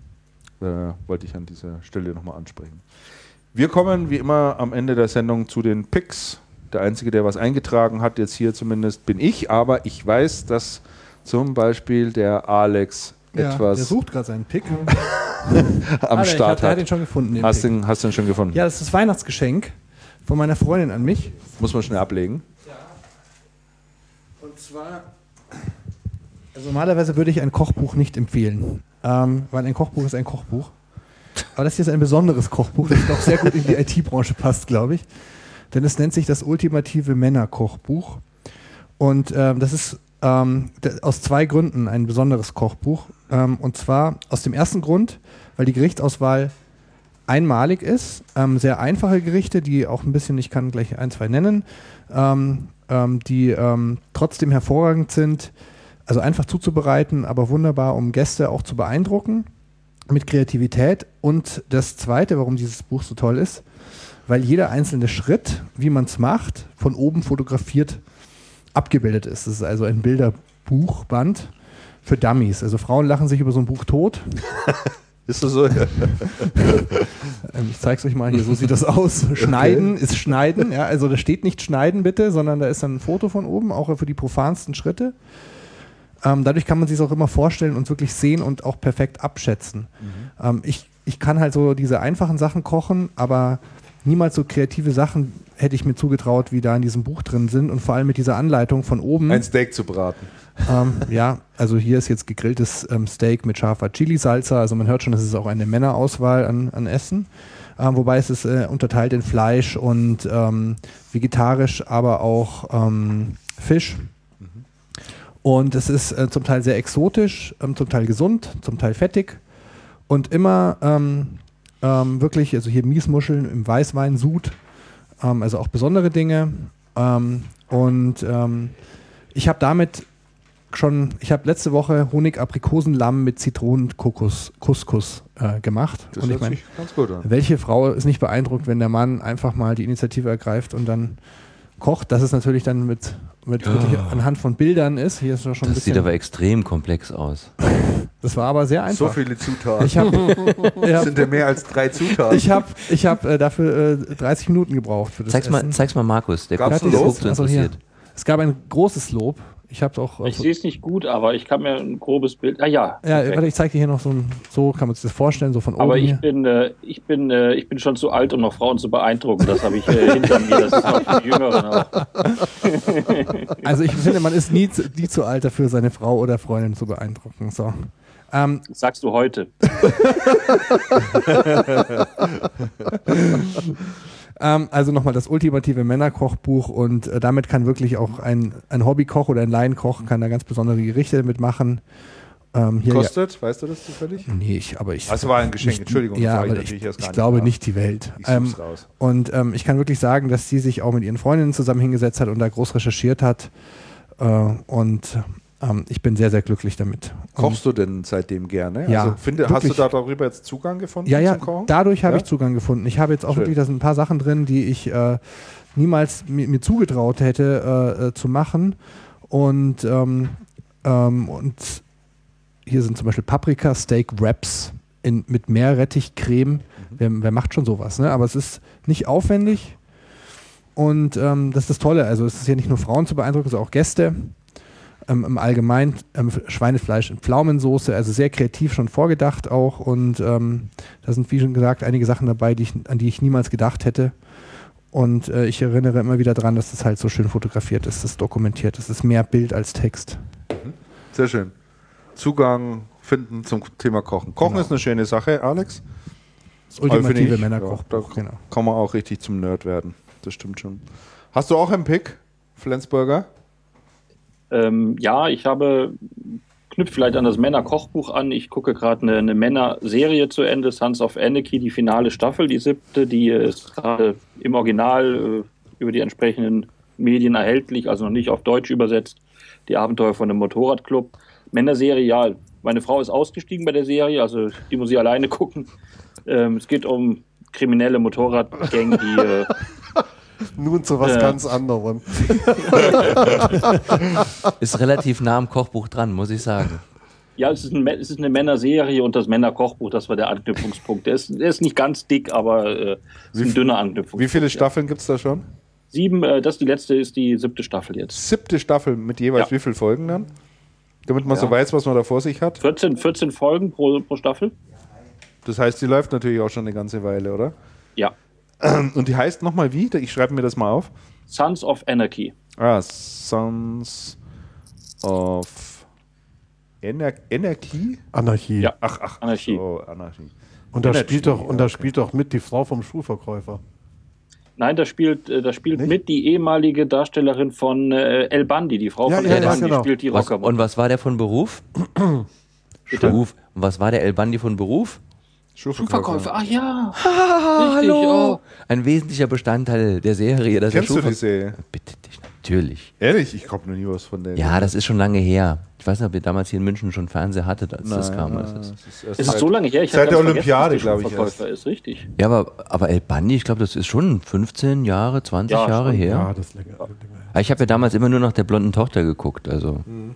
Äh, wollte ich an dieser Stelle nochmal ansprechen. Wir kommen wie immer am Ende der Sendung zu den Picks. Der Einzige, der was eingetragen hat, jetzt hier zumindest, bin ich. Aber ich weiß, dass zum Beispiel der Alex ja, etwas. Der sucht gerade seinen Pick. am Alter, Start hat. Er hat ihn schon gefunden. Hast du ihn, hast ihn schon gefunden? Ja, das ist das Weihnachtsgeschenk von meiner Freundin an mich. Muss man schnell ablegen. Zwar, also normalerweise würde ich ein Kochbuch nicht empfehlen, ähm, weil ein Kochbuch ist ein Kochbuch. Aber das hier ist ein besonderes Kochbuch, das auch sehr gut in die IT-Branche passt, glaube ich. Denn es nennt sich das ultimative Männerkochbuch. Und ähm, das ist ähm, aus zwei Gründen ein besonderes Kochbuch. Ähm, und zwar aus dem ersten Grund, weil die Gerichtsauswahl einmalig ist. Ähm, sehr einfache Gerichte, die auch ein bisschen, ich kann gleich ein, zwei nennen, ähm, ähm, die ähm, trotzdem hervorragend sind. Also einfach zuzubereiten, aber wunderbar, um Gäste auch zu beeindrucken mit Kreativität. Und das Zweite, warum dieses Buch so toll ist, weil jeder einzelne Schritt, wie man es macht, von oben fotografiert abgebildet ist. Es ist also ein Bilderbuchband für Dummies. Also Frauen lachen sich über so ein Buch tot. Ist das so? Ähm, ich zeige es euch mal hier, so sieht das aus. Schneiden okay. ist Schneiden, ja, also da steht nicht Schneiden bitte, sondern da ist dann ein Foto von oben, auch für die profansten Schritte. Ähm, dadurch kann man sich auch immer vorstellen und wirklich sehen und auch perfekt abschätzen. Mhm. Ähm, ich, ich kann halt so diese einfachen Sachen kochen, aber niemals so kreative Sachen hätte ich mir zugetraut, wie da in diesem Buch drin sind und vor allem mit dieser Anleitung von oben. Ein Steak zu braten. Ähm, ja, also hier ist jetzt gegrilltes ähm, Steak mit scharfer Chili-Salsa. Also man hört schon, das ist auch eine Männerauswahl an, an Essen. Ähm, wobei es ist äh, unterteilt in Fleisch und ähm, vegetarisch, aber auch ähm, Fisch. Mhm. Und es ist äh, zum Teil sehr exotisch, ähm, zum Teil gesund, zum Teil fettig und immer wirklich, also hier Miesmuscheln im Weißweinsud, also auch besondere Dinge. und ich habe damit schon, ich habe letzte Woche Honig-Aprikosenlamm mit Zitronen-Kokos-Couscous äh, gemacht. Das und ich meine, ganz gut an. welche Frau ist nicht beeindruckt, wenn der Mann einfach mal die Initiative ergreift und dann kocht? Das ist natürlich dann mit, mit oh. anhand von Bildern ist. Hier ist schon das sieht aber extrem komplex aus. Das war aber sehr einfach. So viele Zutaten. Ich hab, ich hab, sind ja mehr als drei Zutaten. Ich habe ich hab, äh, dafür äh, 30 Minuten gebraucht für das zeig's Essen. Mal, zeig's mal Markus, der Gab's guckt, so interessiert. Es gab ein großes Lob Ich habe auch. Ich sehe es nicht gut, aber ich kann mir ein grobes Bild. Ah ja. Ja, okay. warte, ich zeige dir hier noch so ein. So kann man sich das vorstellen, so von oben. Aber ich hier. bin, äh, ich bin, äh, ich bin schon zu alt, um noch Frauen zu beeindrucken. Das habe ich äh, hinter mir. Das ist noch für Jüngeren auch. also ich finde, man ist nie, nie zu alt dafür, seine Frau oder Freundin zu beeindrucken. So. Ähm, sagst du heute. ähm, also nochmal das ultimative Männerkochbuch und äh, damit kann wirklich auch ein, ein Hobbykoch oder ein Laienkoch kann da ganz besondere Gerichte mitmachen. Ähm, Kostet, ja. weißt du das zufällig? Nee, ich, aber ich. Das war ein Geschenk, Entschuldigung. Ja, aber ich, ich, ich glaube nach. nicht die Welt. Ich ähm, raus. Und ähm, ich kann wirklich sagen, dass sie sich auch mit ihren Freundinnen zusammen hingesetzt hat und da groß recherchiert hat. Äh, und ähm, ich bin sehr, sehr glücklich damit. Kochst du denn seitdem gerne? Ja. Also finde, hast du da darüber jetzt Zugang gefunden ja, ja, Dadurch habe ja? ich Zugang gefunden. Ich habe jetzt auch Schön. wirklich, da sind ein paar Sachen drin, die ich äh, niemals mir, mir, zugetraut hätte äh, äh, zu machen. Und, ähm, ähm, und hier sind zum Beispiel Paprika Steak Wraps in, mit Meerrettichcreme. Mhm. Wer, wer macht schon sowas? Ne? Aber es ist nicht aufwendig. Und ähm, das ist das Tolle. Also es ist ja nicht nur Frauen zu beeindrucken, sondern auch Gäste ähm, im Allgemeinen ähm, Schweinefleisch in Pflaumensoße, also sehr kreativ schon vorgedacht auch und ähm, da sind, wie schon gesagt, einige Sachen dabei, die ich, an die ich niemals gedacht hätte. Und äh, ich erinnere immer wieder daran, dass das halt so schön fotografiert ist, das dokumentiert. Das ist mehr Bild als Text. Mhm. Sehr schön. Zugang finden zum Thema Kochen. Kochen genau. ist eine schöne Sache, Alex. Das ultimative Männerkochbuch. Ja, da genau. kann man auch richtig zum Nerd werden. Das stimmt schon. Hast du auch einen Pick, Flensburger? Ähm, ja, ich habe, knüpft vielleicht an das Männer-Kochbuch an. Ich gucke gerade eine, eine Männer-Serie zu Ende, Sons of Anarchy, die finale Staffel, die siebte, die ist gerade im Original äh, über die entsprechenden Medien erhältlich, also noch nicht auf Deutsch übersetzt. Die Abenteuer von einem Motorradclub. Männerserie, ja, meine Frau ist ausgestiegen bei der Serie, also die muss ich alleine gucken. Ähm, es geht um kriminelle Motorradgänge, die äh, Nun zu was ja. ganz anderem. ist relativ nah am Kochbuch dran, muss ich sagen. Ja, es ist, ein, es ist eine Männerserie und das Männerkochbuch, das war der Anknüpfungspunkt. Der ist, der ist nicht ganz dick, aber äh, ist ein dünner Anknüpfungspunkt. Wie viele Staffeln ja. gibt es da schon? Sieben, äh, das die letzte ist die siebte Staffel jetzt. Siebte Staffel mit jeweils ja. wie vielen Folgen dann? Damit man ja. so weiß, was man da vor sich hat? 14, 14 Folgen pro, pro Staffel. Das heißt, die läuft natürlich auch schon eine ganze Weile, oder? Ja. Und die heißt nochmal wie? Ich schreibe mir das mal auf. Sons of Anarchy. Ah, Sons of Ener Anarchy? Anarchie. Ja, ach, ach, Anarchie. So, Anarchie. Und da spielt doch, und da spielt doch mit die Frau vom Schuhverkäufer. Nein, da spielt, äh, da spielt mit die ehemalige Darstellerin von äh, El Bandi, die Frau ja, von ja, El Bandi, genau. spielt die Rocker. Und was war der von Beruf? Beruf. Und was war der El Bandi von Beruf? Schuhverkäufer. Ach ja. Richtig, hallo. Oh. Ein wesentlicher Bestandteil der Serie. Dass Kennst du die Serie? Bitte dich, natürlich. Ehrlich? Ich komme noch nie was von der. Ja, das ist schon lange her. Ich weiß nicht, ob ihr damals hier in München schon Fernseher hattet, als Nein, das kam. Das ist, es ist, ist so lange her. Ich seit der Olympiade, glaube ich. Erst. ist richtig. Ja, aber, aber El Bandi, ich glaube, das ist schon 15 Jahre, 20 ja, Jahre schon. her. Ja, das ist länger. Ich habe ja damals immer nur nach der blonden Tochter geguckt, also mhm.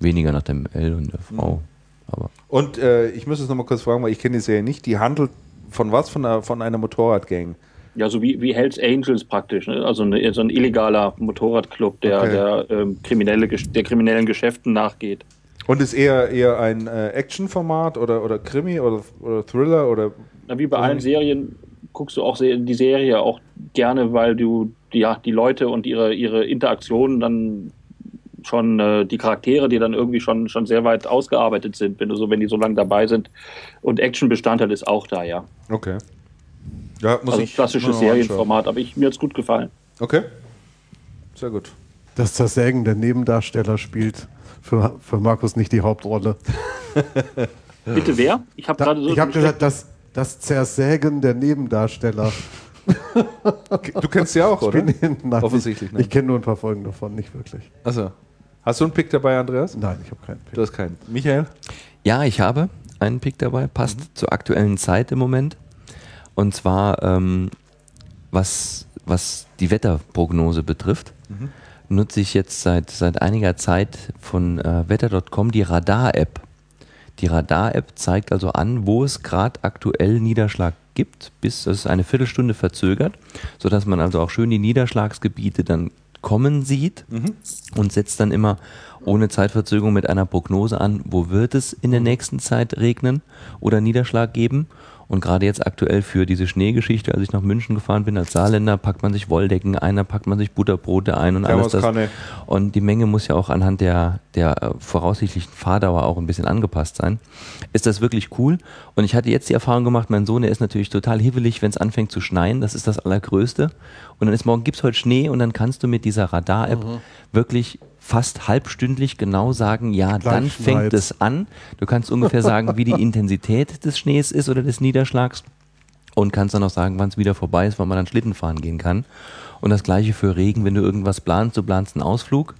weniger nach dem El und der Frau. Mhm. Aber und äh, ich muss es nochmal kurz fragen, weil ich kenne die Serie nicht. Die handelt von was? Von einer, von einer Motorradgang? Ja, so wie, wie Hells Angels praktisch. Ne? Also eine, so ein illegaler Motorradclub, der, okay. der, ähm, kriminelle, der kriminellen Geschäften nachgeht. Und ist eher, eher ein äh, Action-Format oder, oder Krimi oder, oder Thriller? Oder Na, wie bei allen Serien guckst du auch die Serie auch gerne, weil du ja, die Leute und ihre, ihre Interaktionen dann schon äh, die Charaktere, die dann irgendwie schon, schon sehr weit ausgearbeitet sind, wenn du so, wenn die so lange dabei sind. Und Action-Bestandteil ist auch da, ja. Okay. Ja, muss also ich klassisches Serienformat, aber ich, mir hat es gut gefallen. Okay. Sehr gut. Das Zersägen der Nebendarsteller spielt für, für Markus nicht die Hauptrolle. Bitte wer? Ich habe gerade so. Ich habe gesagt, das, das Zersägen der Nebendarsteller. du kennst sie auch, oder? Nein, Offensichtlich. Ich, ich kenne nur ein paar Folgen davon, nicht wirklich. Also, hast du einen Pick dabei, Andreas? Nein, ich habe keinen Pick. Du hast keinen. Michael? Ja, ich habe einen Pick dabei. Passt mhm. zur aktuellen Zeit im Moment. Und zwar, ähm, was, was die Wetterprognose betrifft, mhm. nutze ich jetzt seit, seit einiger Zeit von äh, wetter.com die Radar-App. Die Radar-App zeigt also an, wo es gerade aktuell Niederschlag gibt, bis es eine Viertelstunde verzögert, sodass man also auch schön die Niederschlagsgebiete dann kommen sieht mhm. und setzt dann immer ohne Zeitverzögerung mit einer Prognose an, wo wird es in der nächsten Zeit regnen oder Niederschlag geben. Und gerade jetzt aktuell für diese Schneegeschichte, als ich nach München gefahren bin als Saarländer, packt man sich Wolldecken ein, da packt man sich Butterbrote ein und alles das. Und die Menge muss ja auch anhand der, der äh, voraussichtlichen Fahrdauer auch ein bisschen angepasst sein. Ist das wirklich cool? Und ich hatte jetzt die Erfahrung gemacht, mein Sohn, der ist natürlich total hibbelig, wenn es anfängt zu schneien. Das ist das Allergrößte. Und dann ist morgen, gibt es heute Schnee und dann kannst du mit dieser Radar-App mhm. wirklich fast halbstündlich genau sagen, ja, Gleich dann fängt es an. Du kannst ungefähr sagen, wie die Intensität des Schnees ist oder des Niederschlags und kannst dann auch sagen, wann es wieder vorbei ist, wann man dann Schlitten fahren gehen kann. Und das gleiche für Regen, wenn du irgendwas planst, du planst einen Ausflug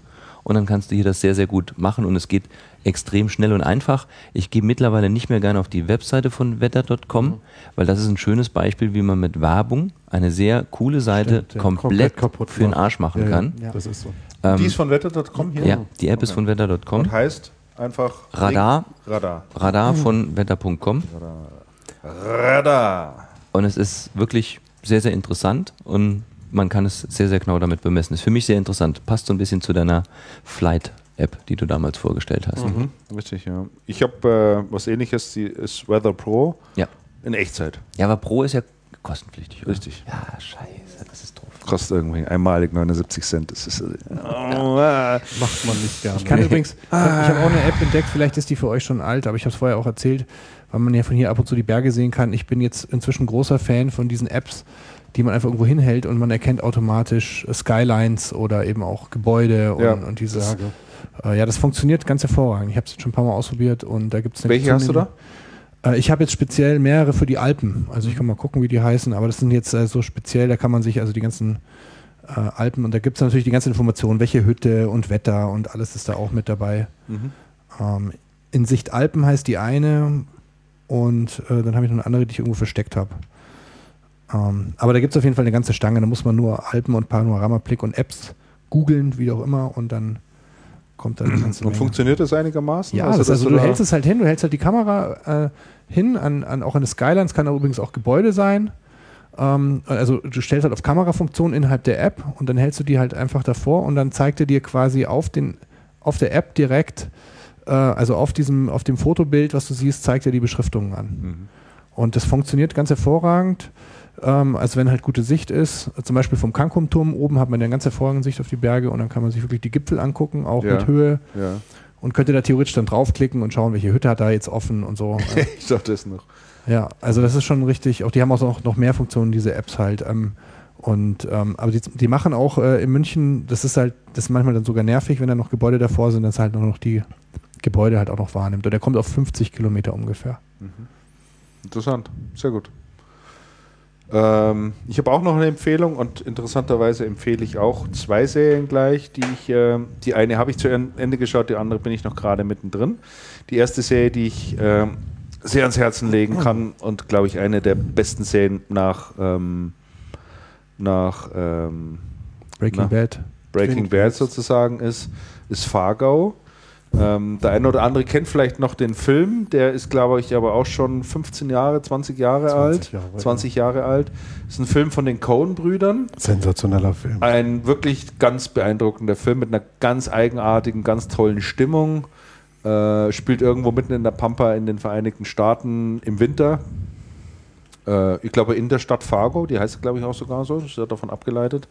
und dann kannst du hier das sehr, sehr gut machen und es geht extrem schnell und einfach. Ich gehe mittlerweile nicht mehr gerne auf die Webseite von wetter.com, mhm. weil das ist ein schönes Beispiel, wie man mit Werbung eine sehr coole Seite Stimmt, ja. komplett, komplett für den Arsch machen ja, kann. Ja, das ist so. Ähm, die ist von wetter.com hier? Ja, die App okay. ist von wetter.com. Und heißt einfach Radar. Radar. Radar von wetter.com. Radar. Radar. Und es ist wirklich sehr, sehr interessant und man kann es sehr, sehr genau damit bemessen. Ist für mich sehr interessant. Passt so ein bisschen zu deiner Flight-App, die du damals vorgestellt hast. Mhm. Richtig, ja. Ich habe äh, was ähnliches, die ist Weather Pro. Ja. In Echtzeit. Ja, aber Pro ist ja kostenpflichtig. Oder? Richtig. Ja, scheiße, das ist doof. Kostet irgendwie einmalig 79 Cent. Das ist, oh, ja. Macht man nicht gerne. Ich kann übrigens, ich habe auch eine App entdeckt, vielleicht ist die für euch schon alt, aber ich habe es vorher auch erzählt, weil man ja von hier ab und zu die Berge sehen kann. Ich bin jetzt inzwischen großer Fan von diesen Apps, die man einfach irgendwo hinhält und man erkennt automatisch Skylines oder eben auch Gebäude und, ja, und dieses. Äh, ja, das funktioniert ganz hervorragend. Ich habe es schon ein paar Mal ausprobiert und da gibt es Welche hast du da? Äh, ich habe jetzt speziell mehrere für die Alpen. Also ich kann mal gucken, wie die heißen, aber das sind jetzt äh, so speziell, da kann man sich also die ganzen äh, Alpen und da gibt es natürlich die ganze Information, welche Hütte und Wetter und alles ist da auch mit dabei. Mhm. Ähm, in Sicht Alpen heißt die eine und dann habe ich noch eine andere, die ich irgendwo versteckt habe. Ähm, aber da gibt es auf jeden Fall eine ganze Stange, da muss man nur Alpen und Panoramablick und Apps googeln, wie auch immer und dann kommt dann eine ganze Und funktioniert das einigermaßen? Ja, also, das, also du hältst es halt hin, du hältst halt die Kamera äh, hin, an, an, auch an das Skylines, kann übrigens auch Gebäude sein. Ähm, also du stellst halt auf Kamerafunktion innerhalb der App und dann hältst du die halt einfach davor und dann zeigt er dir quasi auf, den, auf der App direkt, äh, also auf diesem, auf dem Fotobild, was du siehst, zeigt er die Beschriftungen an. Mhm. Und das funktioniert ganz hervorragend ähm, als wenn halt gute Sicht ist. Zum Beispiel vom Kankumturm oben hat man eine ganz hervorragende Sicht auf die Berge und dann kann man sich wirklich die Gipfel angucken, auch ja. mit Höhe. Ja. Und könnte da theoretisch dann draufklicken und schauen, welche Hütte hat da jetzt offen und so. ich dachte das noch. Ja, also das ist schon richtig. Auch die haben auch noch, noch mehr Funktionen, diese Apps halt. Ähm, und ähm, aber die, die machen auch äh, in München, das ist halt, das ist manchmal dann sogar nervig, wenn da noch Gebäude davor sind, dass halt nur noch die Gebäude halt auch noch wahrnimmt. Und der kommt auf 50 Kilometer ungefähr. Mhm. Interessant, sehr gut. Ähm, ich habe auch noch eine Empfehlung und interessanterweise empfehle ich auch zwei Serien gleich, die ich, äh, die eine habe ich zu Ende geschaut, die andere bin ich noch gerade mittendrin. Die erste Serie, die ich äh, sehr ans Herzen legen kann und glaube ich eine der besten Serien nach, ähm, nach ähm, Breaking na, Bad. Breaking Bad sozusagen ist, ist Fargo. Ähm, der eine oder andere kennt vielleicht noch den Film, der ist, glaube ich, aber auch schon 15 Jahre, 20 Jahre 20 alt. Jahre, 20 ja. Jahre alt. Ist ein Film von den Coen-Brüdern. Sensationeller Film. Ein wirklich ganz beeindruckender Film mit einer ganz eigenartigen, ganz tollen Stimmung. Äh, spielt irgendwo mitten in der Pampa in den Vereinigten Staaten im Winter. Äh, ich glaube in der Stadt Fargo, die heißt glaube ich auch sogar so, ist ja davon abgeleitet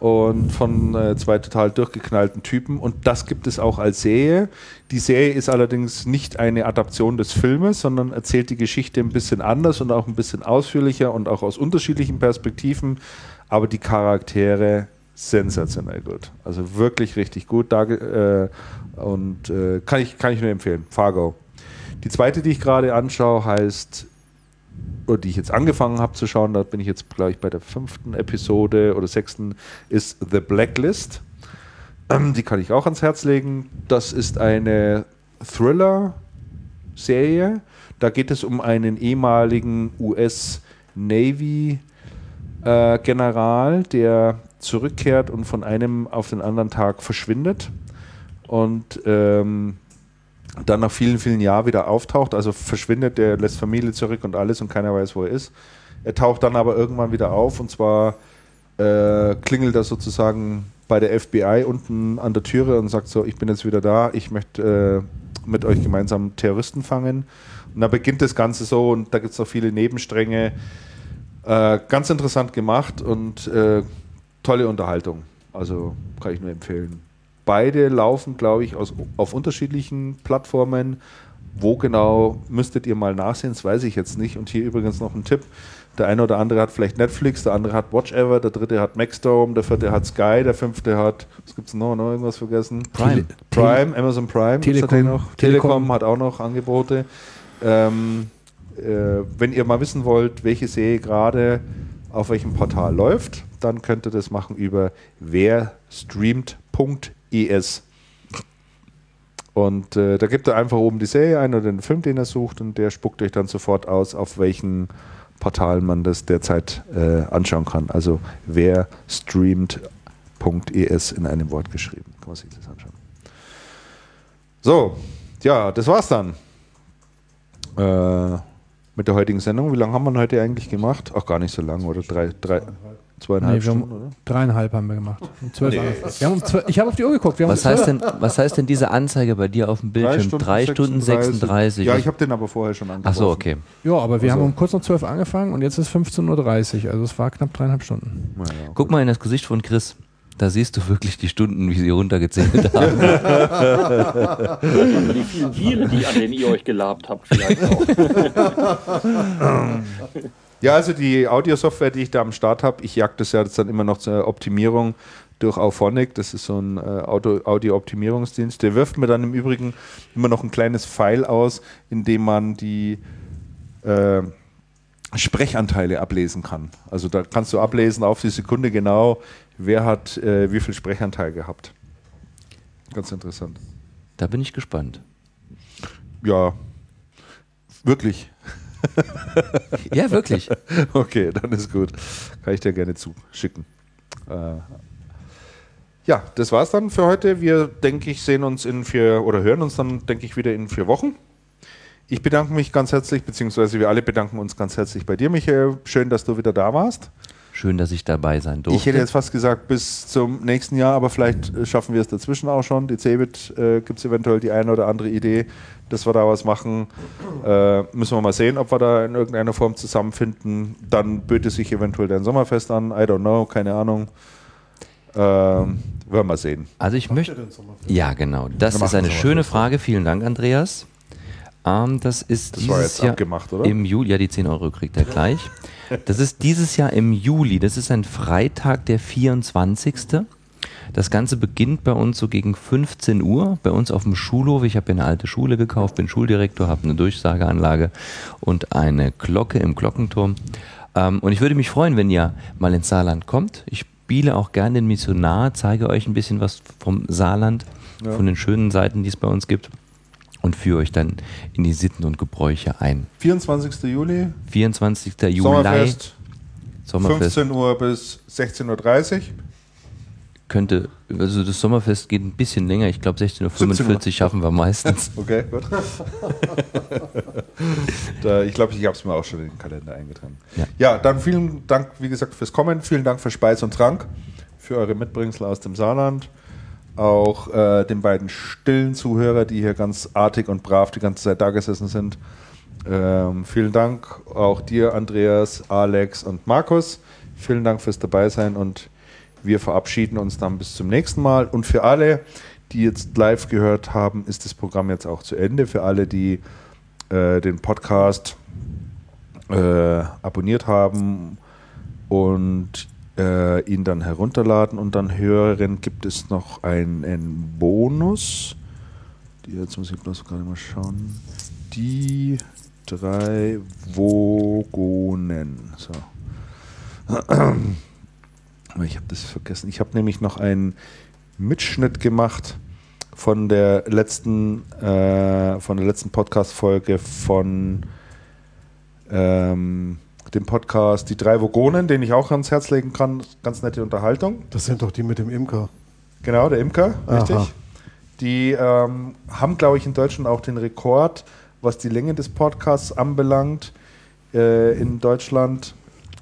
und von äh, zwei total durchgeknallten Typen. Und das gibt es auch als Serie. Die Serie ist allerdings nicht eine Adaption des Filmes, sondern erzählt die Geschichte ein bisschen anders und auch ein bisschen ausführlicher und auch aus unterschiedlichen Perspektiven. Aber die Charaktere sensationell gut. Also wirklich richtig gut. Da, äh, und äh, kann, ich, kann ich nur empfehlen. Fargo. Die zweite, die ich gerade anschaue, heißt oder die ich jetzt angefangen habe zu schauen, da bin ich jetzt, glaube ich, bei der fünften Episode oder sechsten, ist The Blacklist. Ähm, die kann ich auch ans Herz legen. Das ist eine Thriller-Serie. Da geht es um einen ehemaligen US-Navy-General, äh, der zurückkehrt und von einem auf den anderen Tag verschwindet. Und ähm, dann nach vielen, vielen Jahren wieder auftaucht, also verschwindet, der lässt Familie zurück und alles und keiner weiß, wo er ist. Er taucht dann aber irgendwann wieder auf und zwar äh, klingelt er sozusagen bei der FBI unten an der Türe und sagt so, ich bin jetzt wieder da, ich möchte äh, mit euch gemeinsam Terroristen fangen. Und da beginnt das Ganze so und da gibt es noch viele Nebenstränge. Äh, ganz interessant gemacht und äh, tolle Unterhaltung. Also kann ich nur empfehlen. Beide laufen, glaube ich, aus, auf unterschiedlichen Plattformen. Wo genau müsstet ihr mal nachsehen, das weiß ich jetzt nicht. Und hier übrigens noch ein Tipp. Der eine oder andere hat vielleicht Netflix, der andere hat Watch Ever, der dritte hat Maxdome, der vierte hat Sky, der fünfte hat, was gibt es noch, noch irgendwas vergessen? Prime. Prime, Amazon Prime. Telekom, noch. Telekom, hat auch noch Angebote. Ähm, äh, wenn ihr mal wissen wollt, welche Serie gerade auf welchem Portal läuft, dann könnt ihr das machen über werstreamt.es. Und äh, da gibt er einfach oben die Serie ein oder den Film, den er sucht, und der spuckt euch dann sofort aus, auf welchen Portalen man das derzeit äh, anschauen kann. Also werstreamt.es in einem Wort geschrieben. Kann man sich das anschauen. So, ja, das war's dann. Äh, mit der heutigen Sendung. Wie lange haben wir heute eigentlich gemacht? Ach, gar nicht so lang, oder? Drei, drei, zweieinhalb nee, Stunden, oder? Dreieinhalb haben wir gemacht. Um zwölf nee. wir haben um zwölf, ich habe auf die Uhr geguckt. was, heißt denn, was heißt denn diese Anzeige bei dir auf dem Bildschirm? Drei Stunden, 36. 36. Ja, ich habe den aber vorher schon angefangen. Ach so, okay. Ja, aber wir also. haben um kurz nach zwölf angefangen und jetzt ist 15.30 Uhr. Also es war knapp dreieinhalb Stunden. Ja, Guck mal in das Gesicht von Chris. Da siehst du wirklich die Stunden, wie sie runtergezählt haben. die vielen Biere, die, an denen ihr euch gelabt habt, vielleicht auch. Ja, also die Audiosoftware, die ich da am Start habe, ich jag das ja jetzt dann immer noch zur Optimierung durch Auphonic. Das ist so ein äh, Audio-Optimierungsdienst. Der wirft mir dann im Übrigen immer noch ein kleines File aus, in dem man die äh, Sprechanteile ablesen kann. Also da kannst du ablesen auf die Sekunde genau, wer hat äh, wie viel Sprechanteil gehabt. Ganz interessant. Da bin ich gespannt. Ja, wirklich. ja, wirklich. Okay, dann ist gut. Kann ich dir gerne zuschicken. Äh, ja, das war's dann für heute. Wir, denke ich, sehen uns in vier oder hören uns dann, denke ich, wieder in vier Wochen. Ich bedanke mich ganz herzlich, beziehungsweise wir alle bedanken uns ganz herzlich bei dir, Michael. Schön, dass du wieder da warst. Schön, dass ich dabei sein durfte. Ich hätte jetzt fast gesagt bis zum nächsten Jahr, aber vielleicht äh, schaffen wir es dazwischen auch schon. Die CeBIT äh, gibt es eventuell die eine oder andere Idee, dass wir da was machen. Äh, müssen wir mal sehen, ob wir da in irgendeiner Form zusammenfinden. Dann böte sich eventuell dein Sommerfest an. I don't know, keine Ahnung. Ähm, werden wir mal sehen. Also ich möchte. Ja, genau. Das ist eine schöne Frage. Vielen Dank, Andreas. Ähm, das ist das dieses Jahr abgemacht, oder? im Juli. Ja, die 10 Euro kriegt er gleich. Das ist dieses Jahr im Juli. Das ist ein Freitag, der 24. Das Ganze beginnt bei uns so gegen 15 Uhr, bei uns auf dem Schulhof. Ich habe hier eine alte Schule gekauft, bin Schuldirektor, habe eine Durchsageanlage und eine Glocke im Glockenturm. Ähm, und ich würde mich freuen, wenn ihr mal ins Saarland kommt. Ich spiele auch gerne den Missionar, zeige euch ein bisschen was vom Saarland, ja. von den schönen Seiten, die es bei uns gibt und führe euch dann in die Sitten und Gebräuche ein. 24. Juli. 24. Juli. Sommerfest. Sommerfest. 15 Uhr bis 16.30 Uhr. Könnte, also das Sommerfest geht ein bisschen länger. Ich glaube 16.45 Uhr schaffen wir meistens. okay, gut. da, ich glaube, ich habe es mir auch schon in den Kalender eingetragen. Ja. ja, dann vielen Dank, wie gesagt, fürs Kommen. Vielen Dank für Speis und Trank, für eure Mitbringsel aus dem Saarland auch äh, den beiden stillen Zuhörer, die hier ganz artig und brav die ganze Zeit da gesessen sind. Ähm, vielen Dank auch dir, Andreas, Alex und Markus. Vielen Dank fürs Dabeisein und wir verabschieden uns dann bis zum nächsten Mal. Und für alle, die jetzt live gehört haben, ist das Programm jetzt auch zu Ende. Für alle, die äh, den Podcast äh, abonniert haben und äh, ihn dann herunterladen und dann hören, gibt es noch einen Bonus. Die, jetzt muss ich bloß gerade mal schauen. Die drei Vogonen. So. Ich habe das vergessen. Ich habe nämlich noch einen Mitschnitt gemacht von der letzten, äh, von der letzten Podcast-Folge von ähm, dem Podcast Die drei Vogonen, den ich auch ans Herz legen kann. Ganz nette Unterhaltung. Das sind doch die mit dem Imker. Genau, der Imker, Aha. richtig. Die ähm, haben, glaube ich, in Deutschland auch den Rekord, was die Länge des Podcasts anbelangt. Äh, in Deutschland,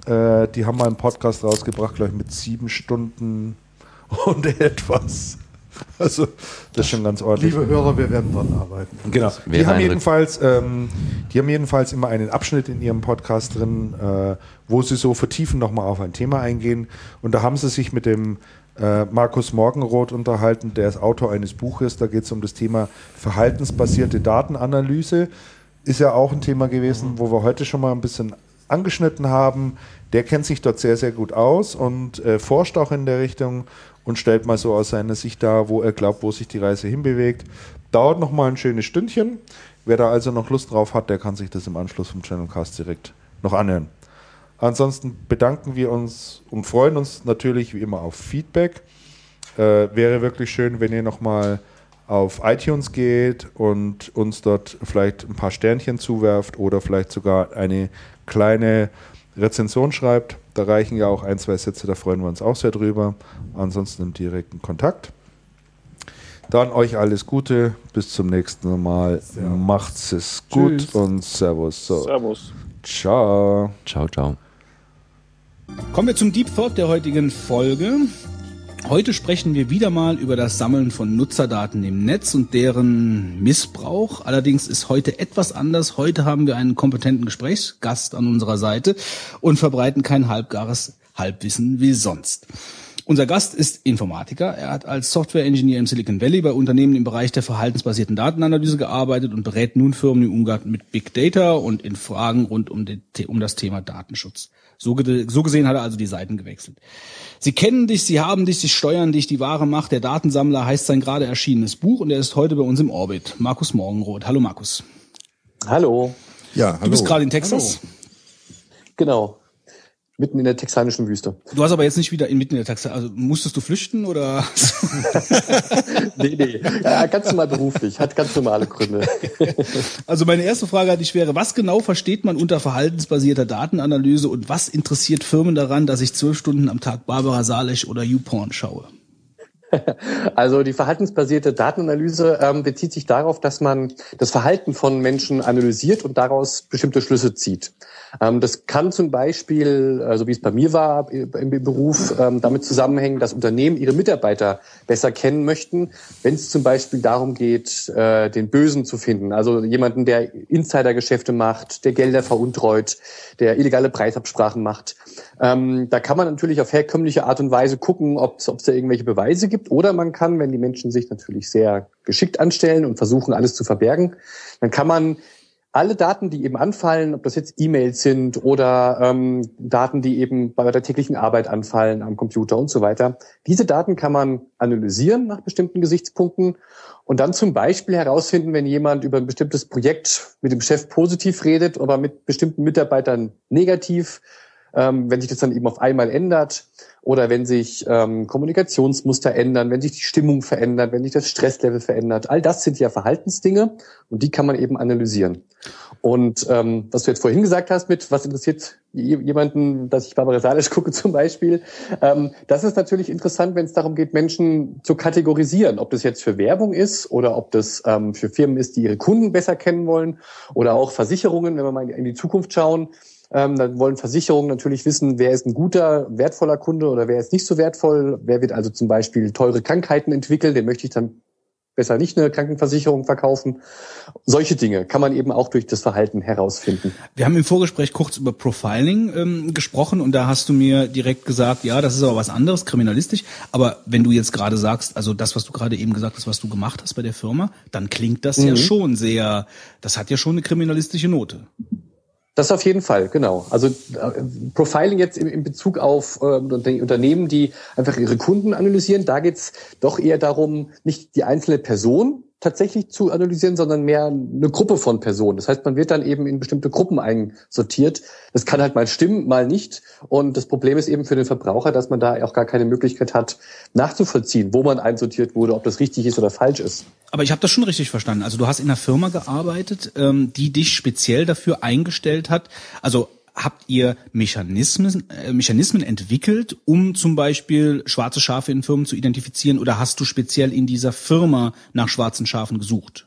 äh, die haben mal einen Podcast rausgebracht, glaube ich, mit sieben Stunden und etwas. Also das ist schon ganz ordentlich. Liebe Hörer, wir werden dran arbeiten. Genau. Die haben, jedenfalls, ähm, die haben jedenfalls immer einen Abschnitt in ihrem Podcast drin, äh, wo sie so vertiefen nochmal auf ein Thema eingehen. Und da haben sie sich mit dem äh, Markus Morgenroth unterhalten, der ist Autor eines Buches. Da geht es um das Thema verhaltensbasierte Datenanalyse. Ist ja auch ein Thema gewesen, wo wir heute schon mal ein bisschen angeschnitten haben. Der kennt sich dort sehr, sehr gut aus und äh, forscht auch in der Richtung und stellt mal so aus seiner Sicht dar, wo er glaubt, wo sich die Reise hinbewegt. Dauert noch mal ein schönes Stündchen. Wer da also noch Lust drauf hat, der kann sich das im Anschluss vom Channelcast direkt noch anhören. Ansonsten bedanken wir uns und freuen uns natürlich wie immer auf Feedback. Äh, wäre wirklich schön, wenn ihr nochmal auf iTunes geht und uns dort vielleicht ein paar Sternchen zuwerft oder vielleicht sogar eine kleine Rezension schreibt. Da reichen ja auch ein, zwei Sätze, da freuen wir uns auch sehr drüber. Ansonsten im direkten Kontakt. Dann euch alles Gute, bis zum nächsten Mal. Servus. Macht's es gut Tschüss. und Servus. So. Servus. Ciao. Ciao, ciao. Kommen wir zum Deep Thought der heutigen Folge. Heute sprechen wir wieder mal über das Sammeln von Nutzerdaten im Netz und deren Missbrauch. Allerdings ist heute etwas anders. Heute haben wir einen kompetenten Gesprächsgast an unserer Seite und verbreiten kein halbgares Halbwissen wie sonst. Unser Gast ist Informatiker. Er hat als Software-Engineer im Silicon Valley bei Unternehmen im Bereich der verhaltensbasierten Datenanalyse gearbeitet und berät nun Firmen im Umgang mit Big Data und in Fragen rund um, um das Thema Datenschutz. So, so gesehen hat er also die Seiten gewechselt. Sie kennen dich, Sie haben dich, Sie steuern dich, die wahre Macht der Datensammler heißt sein gerade erschienenes Buch und er ist heute bei uns im Orbit. Markus Morgenroth. Hallo Markus. Hallo. Ja, hallo. Du bist gerade in Texas? Hallo. Genau. Mitten in der texanischen Wüste. Du hast aber jetzt nicht wieder inmitten in der Texas, also musstest du flüchten oder? nee, nee, ja, ganz normal beruflich, hat ganz normale Gründe. also meine erste Frage an dich wäre, was genau versteht man unter verhaltensbasierter Datenanalyse und was interessiert Firmen daran, dass ich zwölf Stunden am Tag Barbara Salech oder YouPorn schaue? Also die verhaltensbasierte Datenanalyse ähm, bezieht sich darauf, dass man das Verhalten von Menschen analysiert und daraus bestimmte Schlüsse zieht. Ähm, das kann zum Beispiel, also wie es bei mir war im Beruf, ähm, damit zusammenhängen, dass Unternehmen ihre Mitarbeiter besser kennen möchten, wenn es zum Beispiel darum geht, äh, den Bösen zu finden. Also jemanden, der Insidergeschäfte macht, der Gelder veruntreut, der illegale Preisabsprachen macht. Ähm, da kann man natürlich auf herkömmliche Art und Weise gucken, ob es da irgendwelche Beweise gibt. Oder man kann, wenn die Menschen sich natürlich sehr geschickt anstellen und versuchen, alles zu verbergen, dann kann man alle Daten, die eben anfallen, ob das jetzt E-Mails sind oder ähm, Daten, die eben bei der täglichen Arbeit anfallen am Computer und so weiter, diese Daten kann man analysieren nach bestimmten Gesichtspunkten und dann zum Beispiel herausfinden, wenn jemand über ein bestimmtes Projekt mit dem Chef positiv redet, aber mit bestimmten Mitarbeitern negativ, ähm, wenn sich das dann eben auf einmal ändert oder wenn sich ähm, Kommunikationsmuster ändern, wenn sich die Stimmung verändert, wenn sich das Stresslevel verändert. All das sind ja Verhaltensdinge und die kann man eben analysieren. Und ähm, was du jetzt vorhin gesagt hast mit, was interessiert jemanden, dass ich Barbara Salisch gucke zum Beispiel, ähm, das ist natürlich interessant, wenn es darum geht, Menschen zu kategorisieren, ob das jetzt für Werbung ist oder ob das ähm, für Firmen ist, die ihre Kunden besser kennen wollen oder auch Versicherungen, wenn wir mal in die Zukunft schauen ähm, dann wollen Versicherungen natürlich wissen, wer ist ein guter, wertvoller Kunde oder wer ist nicht so wertvoll. Wer wird also zum Beispiel teure Krankheiten entwickeln, den möchte ich dann besser nicht eine Krankenversicherung verkaufen. Solche Dinge kann man eben auch durch das Verhalten herausfinden. Wir haben im Vorgespräch kurz über Profiling ähm, gesprochen und da hast du mir direkt gesagt, ja, das ist aber was anderes, kriminalistisch. Aber wenn du jetzt gerade sagst, also das, was du gerade eben gesagt hast, was du gemacht hast bei der Firma, dann klingt das mhm. ja schon sehr, das hat ja schon eine kriminalistische Note. Das auf jeden Fall, genau. Also äh, Profiling jetzt in, Bezug auf äh, Unternehmen, die einfach ihre Kunden analysieren, da geht's doch eher darum, nicht die einzelne Person tatsächlich zu analysieren, sondern mehr eine Gruppe von Personen. Das heißt, man wird dann eben in bestimmte Gruppen einsortiert. Das kann halt mal stimmen, mal nicht. Und das Problem ist eben für den Verbraucher, dass man da auch gar keine Möglichkeit hat, nachzuvollziehen, wo man einsortiert wurde, ob das richtig ist oder falsch ist. Aber ich habe das schon richtig verstanden. Also du hast in einer Firma gearbeitet, ähm, die dich speziell dafür eingestellt hat. Also habt ihr Mechanismen, äh, Mechanismen entwickelt, um zum Beispiel schwarze Schafe in Firmen zu identifizieren oder hast du speziell in dieser Firma nach schwarzen Schafen gesucht?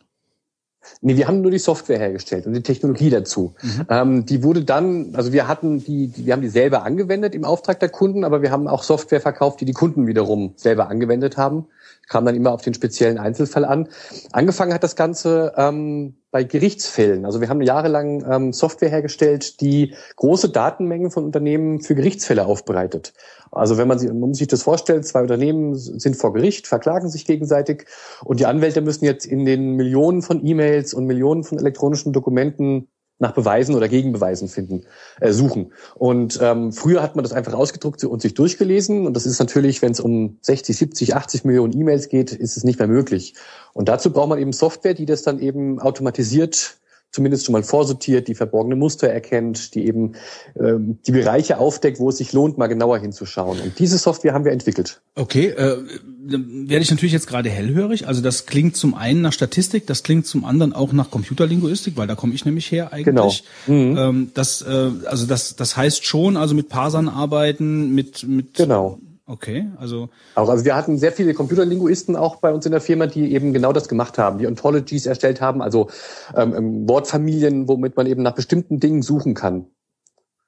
Nee, wir haben nur die Software hergestellt und die Technologie dazu. Mhm. Ähm, die wurde dann, also wir hatten die, die, wir haben die selber angewendet im Auftrag der Kunden, aber wir haben auch Software verkauft, die die Kunden wiederum selber angewendet haben. Kam dann immer auf den speziellen Einzelfall an. Angefangen hat das Ganze ähm, bei Gerichtsfällen. Also wir haben jahrelang ähm, Software hergestellt, die große Datenmengen von Unternehmen für Gerichtsfälle aufbereitet. Also wenn man, sich, man muss sich das vorstellen, zwei Unternehmen sind vor Gericht, verklagen sich gegenseitig und die Anwälte müssen jetzt in den Millionen von E-Mails und Millionen von elektronischen Dokumenten nach Beweisen oder Gegenbeweisen finden, äh, suchen. Und ähm, früher hat man das einfach ausgedruckt und sich durchgelesen. Und das ist natürlich, wenn es um 60, 70, 80 Millionen E-Mails geht, ist es nicht mehr möglich. Und dazu braucht man eben Software, die das dann eben automatisiert zumindest schon mal vorsortiert, die verborgene Muster erkennt, die eben ähm, die Bereiche aufdeckt, wo es sich lohnt, mal genauer hinzuschauen. Und diese Software haben wir entwickelt. Okay, äh, werde ich natürlich jetzt gerade hellhörig. Also das klingt zum einen nach Statistik, das klingt zum anderen auch nach Computerlinguistik, weil da komme ich nämlich her eigentlich. Genau. Mhm. Ähm, das, äh, also das, das heißt schon, also mit Parsern arbeiten, mit, mit genau. Okay, also. Auch, also wir hatten sehr viele Computerlinguisten auch bei uns in der Firma, die eben genau das gemacht haben, die Ontologies erstellt haben, also ähm, ähm, Wortfamilien, womit man eben nach bestimmten Dingen suchen kann.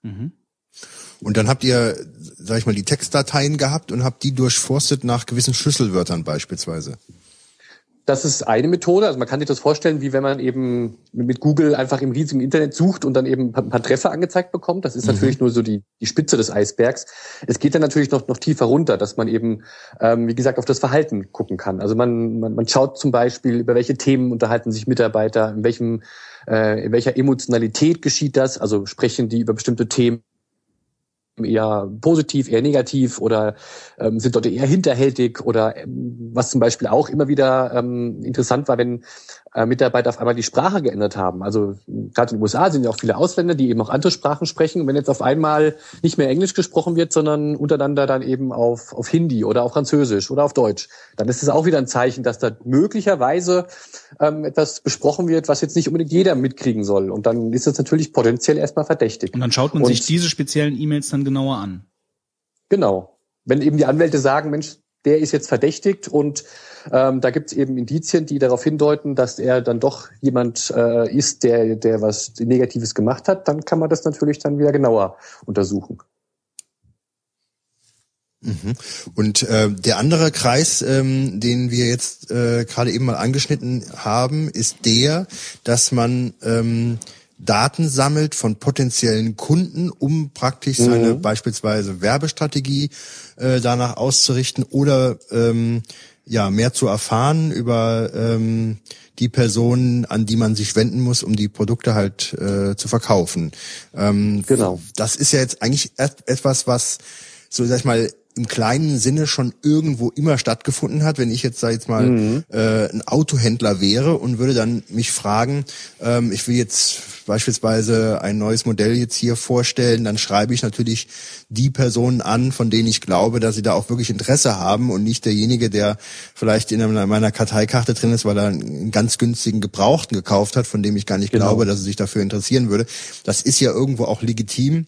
Mhm. Und dann habt ihr, sag ich mal, die Textdateien gehabt und habt die durchforstet nach gewissen Schlüsselwörtern beispielsweise. Das ist eine Methode. Also man kann sich das vorstellen, wie wenn man eben mit Google einfach im riesigen Internet sucht und dann eben ein paar Treffer angezeigt bekommt. Das ist mhm. natürlich nur so die, die Spitze des Eisbergs. Es geht dann natürlich noch, noch tiefer runter, dass man eben, ähm, wie gesagt, auf das Verhalten gucken kann. Also man, man, man schaut zum Beispiel, über welche Themen unterhalten sich Mitarbeiter, in welchem, äh, in welcher Emotionalität geschieht das. Also sprechen die über bestimmte Themen eher positiv, eher negativ oder ähm, sind dort eher hinterhältig oder ähm, was zum Beispiel auch immer wieder ähm, interessant war, wenn äh, Mitarbeiter auf einmal die Sprache geändert haben. Also gerade in den USA sind ja auch viele Ausländer, die eben auch andere Sprachen sprechen. Und wenn jetzt auf einmal nicht mehr Englisch gesprochen wird, sondern untereinander dann eben auf, auf Hindi oder auf Französisch oder auf Deutsch, dann ist es auch wieder ein Zeichen, dass da möglicherweise ähm, etwas besprochen wird, was jetzt nicht unbedingt jeder mitkriegen soll. Und dann ist es natürlich potenziell erstmal verdächtig. Und dann schaut man Und, sich diese speziellen E-Mails dann genauer an. Genau. Wenn eben die Anwälte sagen, Mensch, der ist jetzt verdächtigt und ähm, da gibt es eben Indizien, die darauf hindeuten, dass er dann doch jemand äh, ist, der, der was Negatives gemacht hat, dann kann man das natürlich dann wieder genauer untersuchen. Mhm. Und äh, der andere Kreis, ähm, den wir jetzt äh, gerade eben mal angeschnitten haben, ist der, dass man ähm, Daten sammelt von potenziellen Kunden, um praktisch mhm. seine beispielsweise Werbestrategie äh, danach auszurichten oder ähm, ja mehr zu erfahren über ähm, die Personen, an die man sich wenden muss, um die Produkte halt äh, zu verkaufen. Ähm, genau. Das ist ja jetzt eigentlich etwas, was so sag ich mal im kleinen Sinne schon irgendwo immer stattgefunden hat. Wenn ich jetzt, sag ich jetzt mal, mhm. äh, ein Autohändler wäre und würde dann mich fragen, ähm, ich will jetzt beispielsweise ein neues Modell jetzt hier vorstellen, dann schreibe ich natürlich die Personen an, von denen ich glaube, dass sie da auch wirklich Interesse haben und nicht derjenige, der vielleicht in meiner Karteikarte drin ist, weil er einen ganz günstigen Gebrauchten gekauft hat, von dem ich gar nicht genau. glaube, dass er sich dafür interessieren würde. Das ist ja irgendwo auch legitim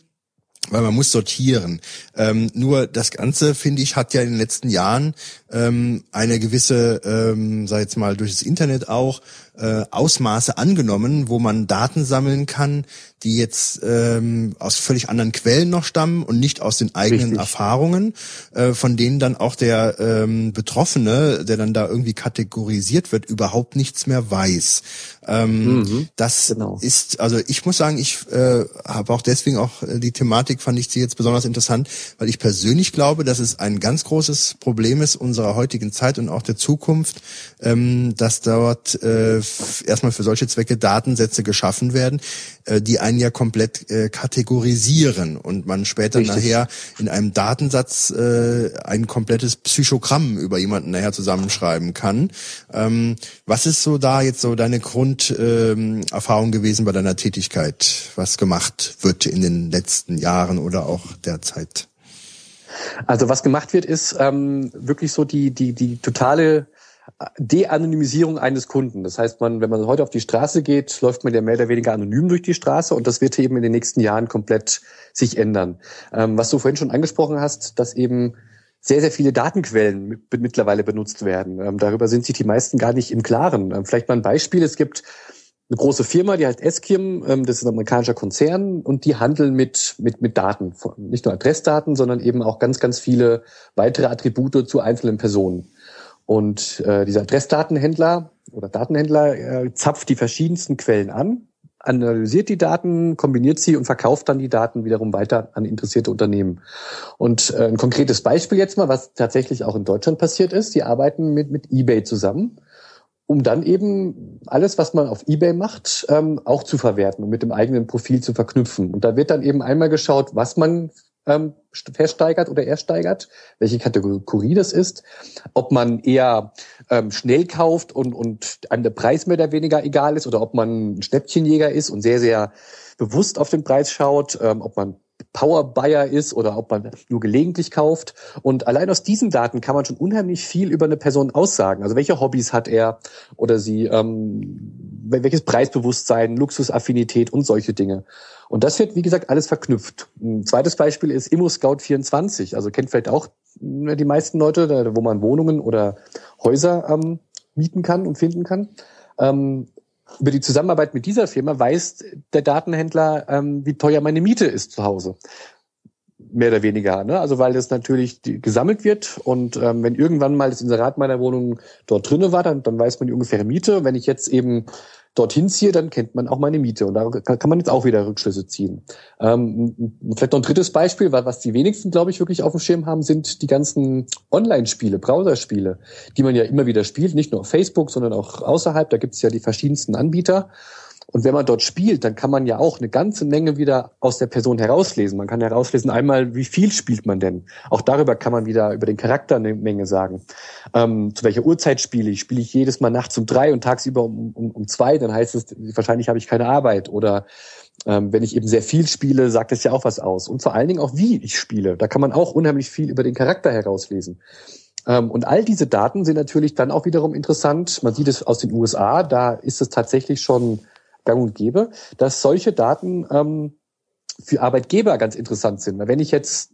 weil man muss sortieren. Ähm, nur das Ganze, finde ich, hat ja in den letzten Jahren ähm, eine gewisse, ähm, sag jetzt mal, durch das Internet auch äh, Ausmaße angenommen, wo man Daten sammeln kann, die jetzt ähm, aus völlig anderen Quellen noch stammen und nicht aus den eigenen Richtig. Erfahrungen, äh, von denen dann auch der ähm, Betroffene, der dann da irgendwie kategorisiert wird, überhaupt nichts mehr weiß. Ähm, mhm, das genau. ist, also ich muss sagen, ich äh, habe auch deswegen auch äh, die Thematik fand ich sie jetzt besonders interessant, weil ich persönlich glaube, dass es ein ganz großes Problem ist unserer heutigen Zeit und auch der Zukunft, ähm, dass dort äh, erstmal für solche Zwecke Datensätze geschaffen werden, äh, die einen ja komplett äh, kategorisieren und man später Richtig. nachher in einem Datensatz äh, ein komplettes Psychogramm über jemanden nachher zusammenschreiben kann. Ähm, was ist so da jetzt so deine Grunderfahrung ähm, gewesen bei deiner Tätigkeit, was gemacht wird in den letzten Jahren oder auch derzeit? Also was gemacht wird, ist ähm, wirklich so die, die, die totale De-Anonymisierung eines Kunden. Das heißt, man, wenn man heute auf die Straße geht, läuft man ja mehr oder weniger anonym durch die Straße und das wird eben in den nächsten Jahren komplett sich ändern. Ähm, was du vorhin schon angesprochen hast, dass eben sehr, sehr viele Datenquellen mittlerweile benutzt werden. Ähm, darüber sind sich die meisten gar nicht im Klaren. Ähm, vielleicht mal ein Beispiel. Es gibt eine große Firma, die heißt Eskim, ähm, das ist ein amerikanischer Konzern und die handeln mit, mit, mit Daten, nicht nur Adressdaten, sondern eben auch ganz, ganz viele weitere Attribute zu einzelnen Personen. Und äh, dieser Adressdatenhändler oder Datenhändler äh, zapft die verschiedensten Quellen an, analysiert die Daten, kombiniert sie und verkauft dann die Daten wiederum weiter an interessierte Unternehmen. Und äh, ein konkretes Beispiel jetzt mal, was tatsächlich auch in Deutschland passiert ist, die arbeiten mit, mit eBay zusammen um dann eben alles, was man auf eBay macht, ähm, auch zu verwerten und mit dem eigenen Profil zu verknüpfen. Und da wird dann eben einmal geschaut, was man ähm, versteigert oder ersteigert, welche Kategorie das ist, ob man eher ähm, schnell kauft und, und einem der Preis mehr oder weniger egal ist oder ob man ein Schnäppchenjäger ist und sehr, sehr bewusst auf den Preis schaut, ähm, ob man Power Buyer ist oder ob man nur gelegentlich kauft. Und allein aus diesen Daten kann man schon unheimlich viel über eine Person aussagen. Also welche Hobbys hat er oder sie, ähm, welches Preisbewusstsein, Luxusaffinität und solche Dinge. Und das wird, wie gesagt, alles verknüpft. Ein zweites Beispiel ist ImmoScout24. Also kennt vielleicht auch die meisten Leute, wo man Wohnungen oder Häuser ähm, mieten kann und finden kann. Ähm, über die Zusammenarbeit mit dieser Firma weiß der Datenhändler, ähm, wie teuer meine Miete ist zu Hause. Mehr oder weniger, ne? Also weil das natürlich gesammelt wird und ähm, wenn irgendwann mal das Inserat meiner Wohnung dort drinne war, dann, dann weiß man die ungefähre Miete. Wenn ich jetzt eben dorthin ziehe, dann kennt man auch meine Miete. Und da kann man jetzt auch wieder Rückschlüsse ziehen. Ähm, vielleicht noch ein drittes Beispiel, was die wenigsten, glaube ich, wirklich auf dem Schirm haben, sind die ganzen Online-Spiele, Browserspiele, die man ja immer wieder spielt, nicht nur auf Facebook, sondern auch außerhalb. Da gibt es ja die verschiedensten Anbieter. Und wenn man dort spielt, dann kann man ja auch eine ganze Menge wieder aus der Person herauslesen. Man kann herauslesen einmal, wie viel spielt man denn. Auch darüber kann man wieder über den Charakter eine Menge sagen. Ähm, zu welcher Uhrzeit spiele ich? Spiele ich jedes Mal nachts um drei und tagsüber um, um, um zwei? Dann heißt es, wahrscheinlich habe ich keine Arbeit. Oder ähm, wenn ich eben sehr viel spiele, sagt es ja auch was aus. Und vor allen Dingen auch, wie ich spiele. Da kann man auch unheimlich viel über den Charakter herauslesen. Ähm, und all diese Daten sind natürlich dann auch wiederum interessant. Man sieht es aus den USA, da ist es tatsächlich schon gang und gäbe, dass solche Daten ähm, für Arbeitgeber ganz interessant sind. Weil wenn ich jetzt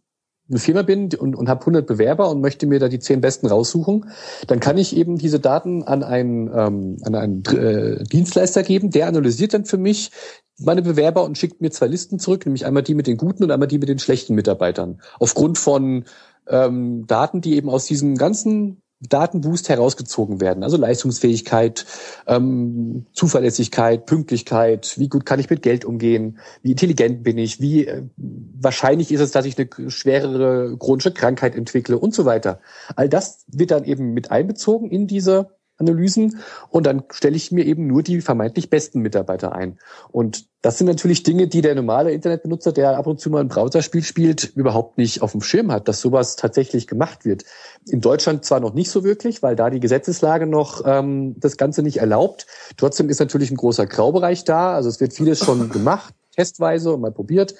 eine Firma bin und, und habe 100 Bewerber und möchte mir da die zehn besten raussuchen, dann kann ich eben diese Daten an einen, ähm, an einen äh, Dienstleister geben, der analysiert dann für mich meine Bewerber und schickt mir zwei Listen zurück, nämlich einmal die mit den guten und einmal die mit den schlechten Mitarbeitern. Aufgrund von ähm, Daten, die eben aus diesem ganzen Datenboost herausgezogen werden. Also Leistungsfähigkeit, ähm, Zuverlässigkeit, Pünktlichkeit, wie gut kann ich mit Geld umgehen, wie intelligent bin ich, wie äh, wahrscheinlich ist es, dass ich eine schwerere chronische Krankheit entwickle und so weiter. All das wird dann eben mit einbezogen in diese Analysen und dann stelle ich mir eben nur die vermeintlich besten Mitarbeiter ein. Und das sind natürlich Dinge, die der normale Internetbenutzer, der ab und zu mal ein Browserspiel spielt, überhaupt nicht auf dem Schirm hat, dass sowas tatsächlich gemacht wird. In Deutschland zwar noch nicht so wirklich, weil da die Gesetzeslage noch ähm, das Ganze nicht erlaubt. Trotzdem ist natürlich ein großer Graubereich da. Also es wird vieles schon gemacht, testweise und mal probiert.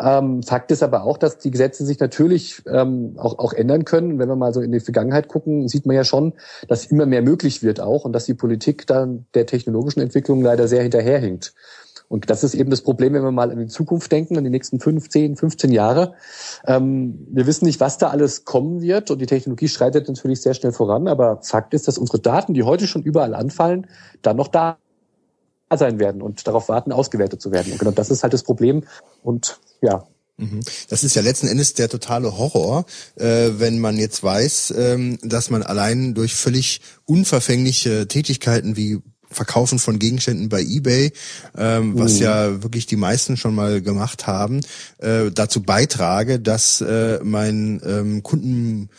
Ähm, Fakt ist aber auch, dass die Gesetze sich natürlich ähm, auch, auch ändern können. Wenn wir mal so in die Vergangenheit gucken, sieht man ja schon, dass immer mehr möglich wird auch und dass die Politik dann der technologischen Entwicklung leider sehr hinterherhinkt. Und das ist eben das Problem, wenn wir mal an die Zukunft denken, an die nächsten 15, 15 Jahre. Ähm, wir wissen nicht, was da alles kommen wird und die Technologie schreitet natürlich sehr schnell voran. Aber Fakt ist, dass unsere Daten, die heute schon überall anfallen, dann noch da sein werden und darauf warten, ausgewertet zu werden. Und genau das ist halt das Problem. Und ja, mhm. das ist ja letzten Endes der totale Horror, äh, wenn man jetzt weiß, ähm, dass man allein durch völlig unverfängliche Tätigkeiten wie Verkaufen von Gegenständen bei eBay, ähm, was mhm. ja wirklich die meisten schon mal gemacht haben, äh, dazu beitrage, dass äh, mein ähm, Kunden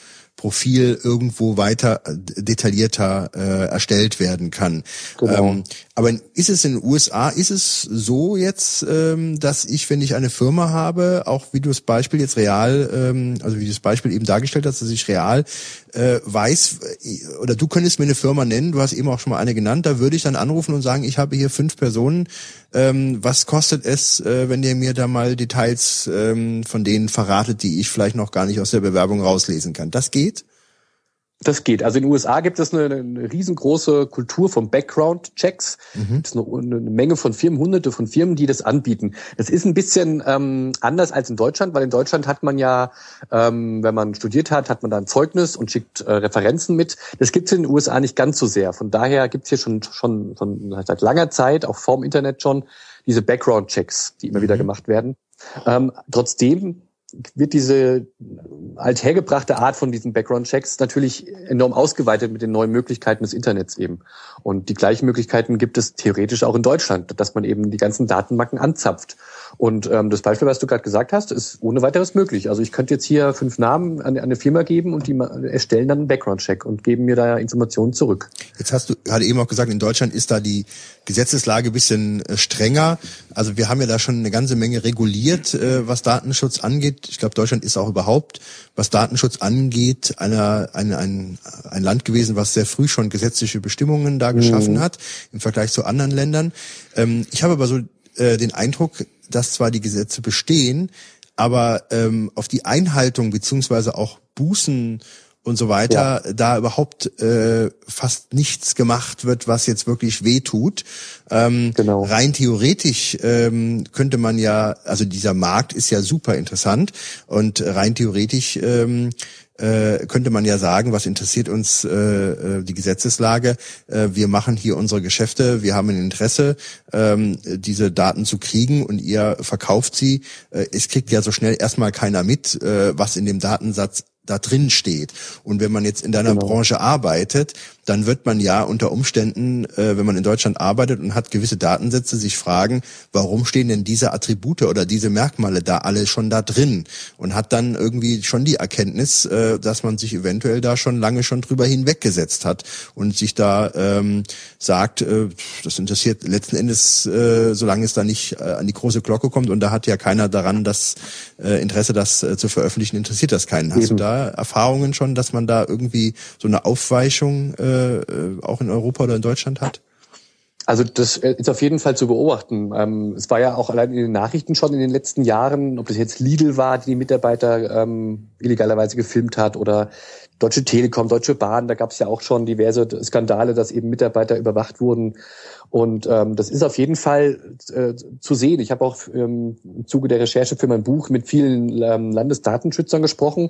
Profil irgendwo weiter äh, detaillierter äh, erstellt werden kann. Genau. Ähm, aber ist es in den USA, ist es so jetzt, ähm, dass ich, wenn ich eine Firma habe, auch wie du das Beispiel jetzt real, ähm, also wie du das Beispiel eben dargestellt hast, dass ich real äh, weiß, äh, oder du könntest mir eine Firma nennen, du hast eben auch schon mal eine genannt, da würde ich dann anrufen und sagen, ich habe hier fünf Personen, ähm, was kostet es, äh, wenn ihr mir da mal Details ähm, von denen verratet, die ich vielleicht noch gar nicht aus der Bewerbung rauslesen kann? Das geht? Das geht. Also in den USA gibt es eine, eine riesengroße Kultur von Background-Checks. Mhm. Das ist eine, eine, Menge von Firmen, hunderte von Firmen, die das anbieten. Das ist ein bisschen ähm, anders als in Deutschland, weil in Deutschland hat man ja, ähm, wenn man studiert hat, hat man da ein Zeugnis und schickt äh, Referenzen mit. Das gibt es in den USA nicht ganz so sehr. Von daher gibt es hier schon, schon, schon seit langer Zeit, auch vorm Internet schon, diese Background-Checks, die immer mhm. wieder gemacht werden. Ähm, trotzdem wird diese althergebrachte Art von diesen Background-Checks natürlich enorm ausgeweitet mit den neuen Möglichkeiten des Internets eben. Und die gleichen Möglichkeiten gibt es theoretisch auch in Deutschland, dass man eben die ganzen Datenbanken anzapft. Und ähm, das Beispiel, was du gerade gesagt hast, ist ohne weiteres möglich. Also ich könnte jetzt hier fünf Namen an, eine Firma geben und die erstellen dann einen Background-Check und geben mir da Informationen zurück. Jetzt hast du gerade eben auch gesagt, in Deutschland ist da die Gesetzeslage bisschen äh, strenger. Also wir haben ja da schon eine ganze Menge reguliert, äh, was Datenschutz angeht. Ich glaube, Deutschland ist auch überhaupt, was Datenschutz angeht, einer, ein, ein, ein Land gewesen, was sehr früh schon gesetzliche Bestimmungen da geschaffen mhm. hat im Vergleich zu anderen Ländern. Ähm, ich habe aber so äh, den Eindruck, dass zwar die Gesetze bestehen, aber ähm, auf die Einhaltung beziehungsweise auch Bußen und so weiter, ja. da überhaupt äh, fast nichts gemacht wird, was jetzt wirklich weh tut. Ähm, genau. Rein theoretisch ähm, könnte man ja, also dieser Markt ist ja super interessant und rein theoretisch ähm, äh, könnte man ja sagen, was interessiert uns äh, äh, die Gesetzeslage? Äh, wir machen hier unsere Geschäfte, wir haben ein Interesse, ähm, diese Daten zu kriegen und ihr verkauft sie. Äh, es kriegt ja so schnell erstmal keiner mit, äh, was in dem Datensatz da drin steht. Und wenn man jetzt in deiner genau. Branche arbeitet, dann wird man ja unter Umständen, äh, wenn man in Deutschland arbeitet und hat gewisse Datensätze, sich fragen, warum stehen denn diese Attribute oder diese Merkmale da alle schon da drin? Und hat dann irgendwie schon die Erkenntnis, äh, dass man sich eventuell da schon lange schon drüber hinweggesetzt hat und sich da ähm, sagt, äh, das interessiert letzten Endes, äh, solange es da nicht äh, an die große Glocke kommt und da hat ja keiner daran das äh, Interesse, das äh, zu veröffentlichen, interessiert das keinen. Hast Eben. du da Erfahrungen schon, dass man da irgendwie so eine Aufweichung äh, äh, auch in Europa oder in Deutschland hat? Also das ist auf jeden Fall zu beobachten. Ähm, es war ja auch allein in den Nachrichten schon in den letzten Jahren, ob das jetzt Lidl war, die die Mitarbeiter ähm, illegalerweise gefilmt hat oder Deutsche Telekom, Deutsche Bahn, da gab es ja auch schon diverse Skandale, dass eben Mitarbeiter überwacht wurden. Und ähm, das ist auf jeden Fall äh, zu sehen. Ich habe auch ähm, im Zuge der Recherche für mein Buch mit vielen ähm, Landesdatenschützern gesprochen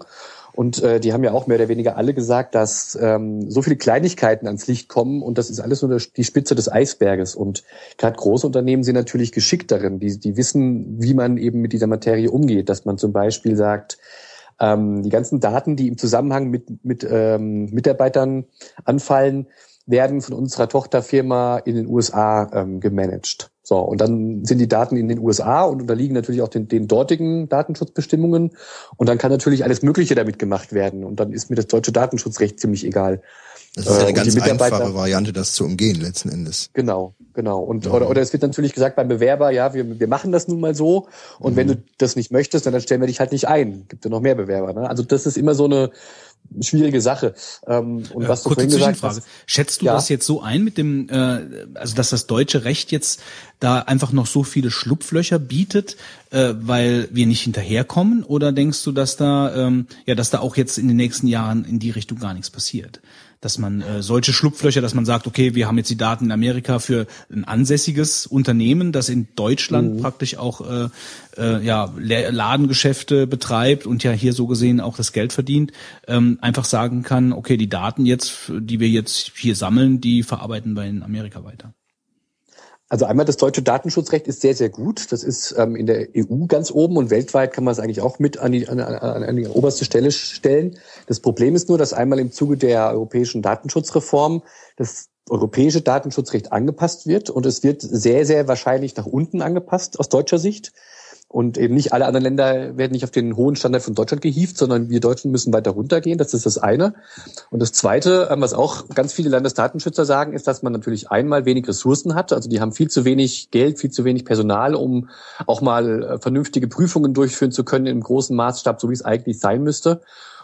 und äh, die haben ja auch mehr oder weniger alle gesagt, dass ähm, so viele Kleinigkeiten ans Licht kommen und das ist alles nur die Spitze des Eisberges. Und gerade große Unternehmen sind natürlich geschickt darin. Die, die wissen, wie man eben mit dieser Materie umgeht. Dass man zum Beispiel sagt, ähm, die ganzen Daten, die im Zusammenhang mit, mit ähm, Mitarbeitern anfallen, werden von unserer Tochterfirma in den USA ähm, gemanagt. So, und dann sind die Daten in den USA und unterliegen natürlich auch den, den dortigen Datenschutzbestimmungen. Und dann kann natürlich alles Mögliche damit gemacht werden. Und dann ist mir das deutsche Datenschutzrecht ziemlich egal. Das ist ja eine äh, ganz einfache Variante, das zu umgehen letzten Endes. Genau, genau. Und ja. oder, oder es wird natürlich gesagt beim Bewerber, ja, wir, wir machen das nun mal so. Und mhm. wenn du das nicht möchtest, dann stellen wir dich halt nicht ein. Gibt ja noch mehr Bewerber. Ne? Also das ist immer so eine schwierige Sache. Ähm, und was äh, du vorhin gesagt hast, schätzt du ja? das jetzt so ein mit dem, äh, also dass das deutsche Recht jetzt da einfach noch so viele Schlupflöcher bietet, äh, weil wir nicht hinterherkommen? Oder denkst du, dass da, ähm, ja, dass da auch jetzt in den nächsten Jahren in die Richtung gar nichts passiert? Dass man äh, solche Schlupflöcher, dass man sagt, okay, wir haben jetzt die Daten in Amerika für ein ansässiges Unternehmen, das in Deutschland mhm. praktisch auch äh, äh, ja, Ladengeschäfte betreibt und ja hier so gesehen auch das Geld verdient, ähm, einfach sagen kann, okay, die Daten jetzt, die wir jetzt hier sammeln, die verarbeiten wir in Amerika weiter. Also einmal das deutsche Datenschutzrecht ist sehr, sehr gut. Das ist ähm, in der EU ganz oben und weltweit kann man es eigentlich auch mit an die, an, an, an die oberste Stelle stellen. Das Problem ist nur, dass einmal im Zuge der europäischen Datenschutzreform das europäische Datenschutzrecht angepasst wird und es wird sehr, sehr wahrscheinlich nach unten angepasst aus deutscher Sicht. Und eben nicht alle anderen Länder werden nicht auf den hohen Standard von Deutschland gehievt, sondern wir Deutschen müssen weiter runtergehen. Das ist das eine. Und das zweite, ähm, was auch ganz viele Landesdatenschützer sagen, ist, dass man natürlich einmal wenig Ressourcen hat. Also die haben viel zu wenig Geld, viel zu wenig Personal, um auch mal äh, vernünftige Prüfungen durchführen zu können im großen Maßstab, so wie es eigentlich sein müsste.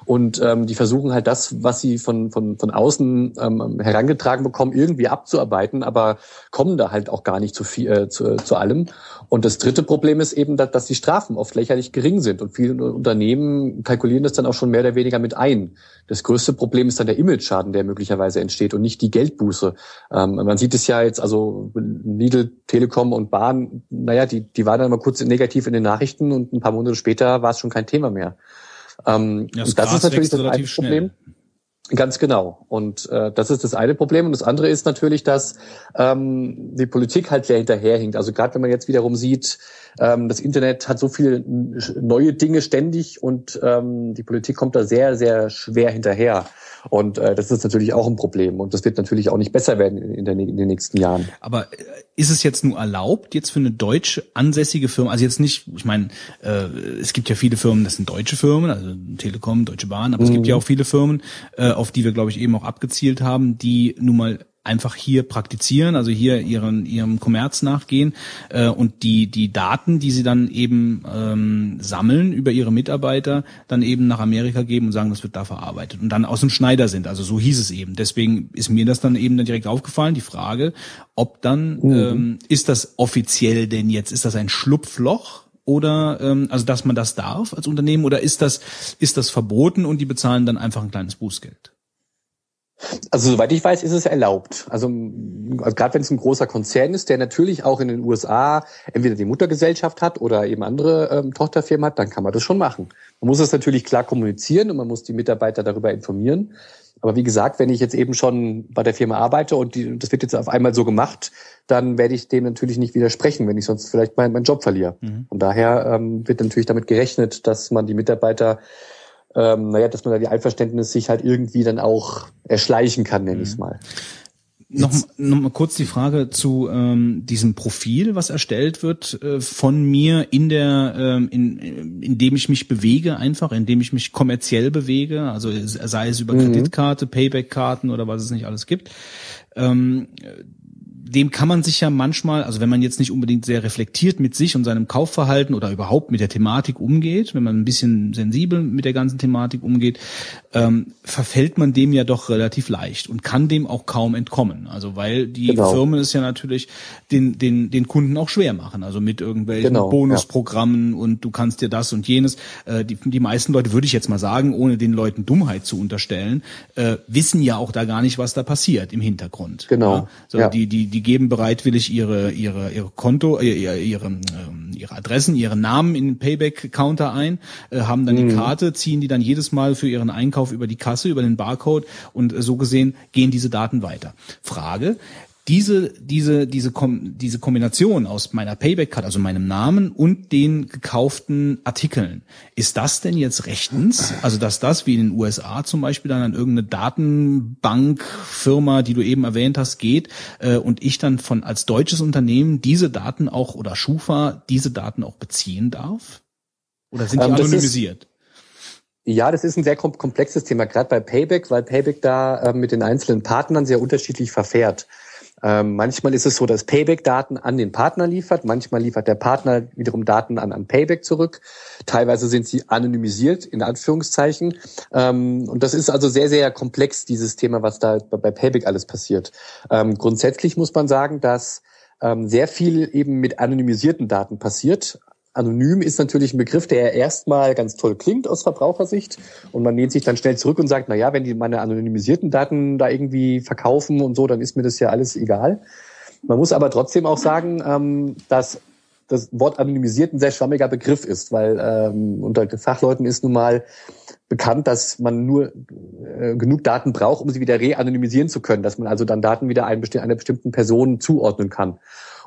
Und ähm, die versuchen halt das, was sie von, von, von außen ähm, herangetragen bekommen, irgendwie abzuarbeiten, aber kommen da halt auch gar nicht zu, viel, äh, zu, zu allem. Und das dritte Problem ist eben, dass, dass die Strafen oft lächerlich gering sind. Und viele Unternehmen kalkulieren das dann auch schon mehr oder weniger mit ein. Das größte Problem ist dann der Image-Schaden, der möglicherweise entsteht und nicht die Geldbuße. Ähm, man sieht es ja jetzt, also Lidl, Telekom und Bahn, naja, die, die waren dann mal kurz negativ in den Nachrichten und ein paar Monate später war es schon kein Thema mehr. Ähm, ja, das, das ist natürlich das eine Problem. Ganz genau. Und äh, das ist das eine Problem. Und das andere ist natürlich, dass ähm, die Politik halt sehr hinterherhinkt. Also gerade wenn man jetzt wiederum sieht, ähm, das Internet hat so viele neue Dinge ständig und ähm, die Politik kommt da sehr, sehr schwer hinterher. Und äh, das ist natürlich auch ein Problem. Und das wird natürlich auch nicht besser werden in, der, in den nächsten Jahren. Aber äh, ist es jetzt nur erlaubt, jetzt für eine deutsche ansässige Firma, also jetzt nicht, ich meine, äh, es gibt ja viele Firmen, das sind deutsche Firmen, also Telekom, Deutsche Bahn, aber mhm. es gibt ja mhm. auch viele Firmen, äh, auf die wir, glaube ich, eben auch abgezielt haben, die nun mal einfach hier praktizieren, also hier ihren ihrem Kommerz nachgehen äh, und die die Daten, die sie dann eben ähm, sammeln über ihre Mitarbeiter, dann eben nach Amerika geben und sagen, das wird da verarbeitet und dann aus dem Schneider sind. Also so hieß es eben. Deswegen ist mir das dann eben dann direkt aufgefallen, die Frage, ob dann mhm. ähm, ist das offiziell denn jetzt ist das ein Schlupfloch? Oder ähm, also dass man das darf als Unternehmen oder ist das ist das verboten und die bezahlen dann einfach ein kleines Bußgeld? Also soweit ich weiß, ist es erlaubt. Also, also gerade wenn es ein großer Konzern ist, der natürlich auch in den USA entweder die Muttergesellschaft hat oder eben andere ähm, Tochterfirmen hat, dann kann man das schon machen. Man muss es natürlich klar kommunizieren und man muss die Mitarbeiter darüber informieren. Aber wie gesagt, wenn ich jetzt eben schon bei der Firma arbeite und die, das wird jetzt auf einmal so gemacht, dann werde ich dem natürlich nicht widersprechen, wenn ich sonst vielleicht meinen, meinen Job verliere. Mhm. Von daher ähm, wird natürlich damit gerechnet, dass man die Mitarbeiter ähm, naja, dass man da die Einverständnis sich halt irgendwie dann auch erschleichen kann, nenne ich es mhm. mal. Noch, noch mal kurz die Frage zu ähm, diesem Profil, was erstellt wird äh, von mir in der, ähm, in, in dem ich mich bewege, einfach, in dem ich mich kommerziell bewege, also sei es über mhm. Kreditkarte, Payback-Karten oder was es nicht alles gibt. Ähm, dem kann man sich ja manchmal, also wenn man jetzt nicht unbedingt sehr reflektiert mit sich und seinem Kaufverhalten oder überhaupt mit der Thematik umgeht, wenn man ein bisschen sensibel mit der ganzen Thematik umgeht, ähm, verfällt man dem ja doch relativ leicht und kann dem auch kaum entkommen. Also weil die genau. Firmen es ja natürlich den, den, den Kunden auch schwer machen, also mit irgendwelchen genau, Bonusprogrammen ja. und du kannst dir das und jenes. Äh, die, die meisten Leute, würde ich jetzt mal sagen, ohne den Leuten Dummheit zu unterstellen, äh, wissen ja auch da gar nicht, was da passiert im Hintergrund. Genau. Ja? So ja. die, die, die geben bereitwillig ihre, ihre, ihre Konto, äh, ihre, ihre, ähm, ihre Adressen, ihre Namen in den Payback-Counter ein, äh, haben dann mhm. die Karte, ziehen die dann jedes Mal für ihren Einkauf über die Kasse, über den Barcode und äh, so gesehen gehen diese Daten weiter. Frage, diese, diese, diese, diese Kombination aus meiner Payback-Card, also meinem Namen und den gekauften Artikeln, ist das denn jetzt rechtens? Also, dass das wie in den USA zum Beispiel dann an irgendeine Datenbankfirma, die du eben erwähnt hast, geht äh, und ich dann von als deutsches Unternehmen diese Daten auch oder Schufa diese Daten auch beziehen darf? Oder sind die ähm, anonymisiert? Ja, das ist ein sehr komplexes Thema, gerade bei Payback, weil Payback da äh, mit den einzelnen Partnern sehr unterschiedlich verfährt. Ähm, manchmal ist es so, dass Payback Daten an den Partner liefert, manchmal liefert der Partner wiederum Daten an, an Payback zurück. Teilweise sind sie anonymisiert, in Anführungszeichen. Ähm, und das ist also sehr, sehr komplex, dieses Thema, was da bei Payback alles passiert. Ähm, grundsätzlich muss man sagen, dass ähm, sehr viel eben mit anonymisierten Daten passiert. Anonym ist natürlich ein Begriff, der erstmal ganz toll klingt aus Verbrauchersicht und man lehnt sich dann schnell zurück und sagt, na ja, wenn die meine anonymisierten Daten da irgendwie verkaufen und so, dann ist mir das ja alles egal. Man muss aber trotzdem auch sagen, ähm, dass das Wort anonymisiert ein sehr schwammiger Begriff ist, weil ähm, unter Fachleuten ist nun mal bekannt, dass man nur äh, genug Daten braucht, um sie wieder re-anonymisieren zu können, dass man also dann Daten wieder einem, einer bestimmten Person zuordnen kann.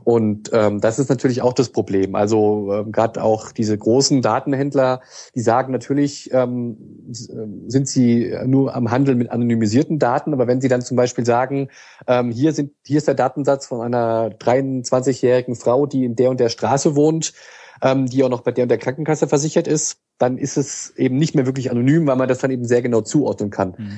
Und ähm, das ist natürlich auch das Problem. Also ähm, gerade auch diese großen Datenhändler, die sagen natürlich, ähm, sind sie nur am Handel mit anonymisierten Daten, aber wenn sie dann zum Beispiel sagen, ähm, hier sind hier ist der Datensatz von einer 23-jährigen Frau, die in der und der Straße wohnt, ähm, die auch noch bei der und der Krankenkasse versichert ist, dann ist es eben nicht mehr wirklich anonym, weil man das dann eben sehr genau zuordnen kann. Mhm.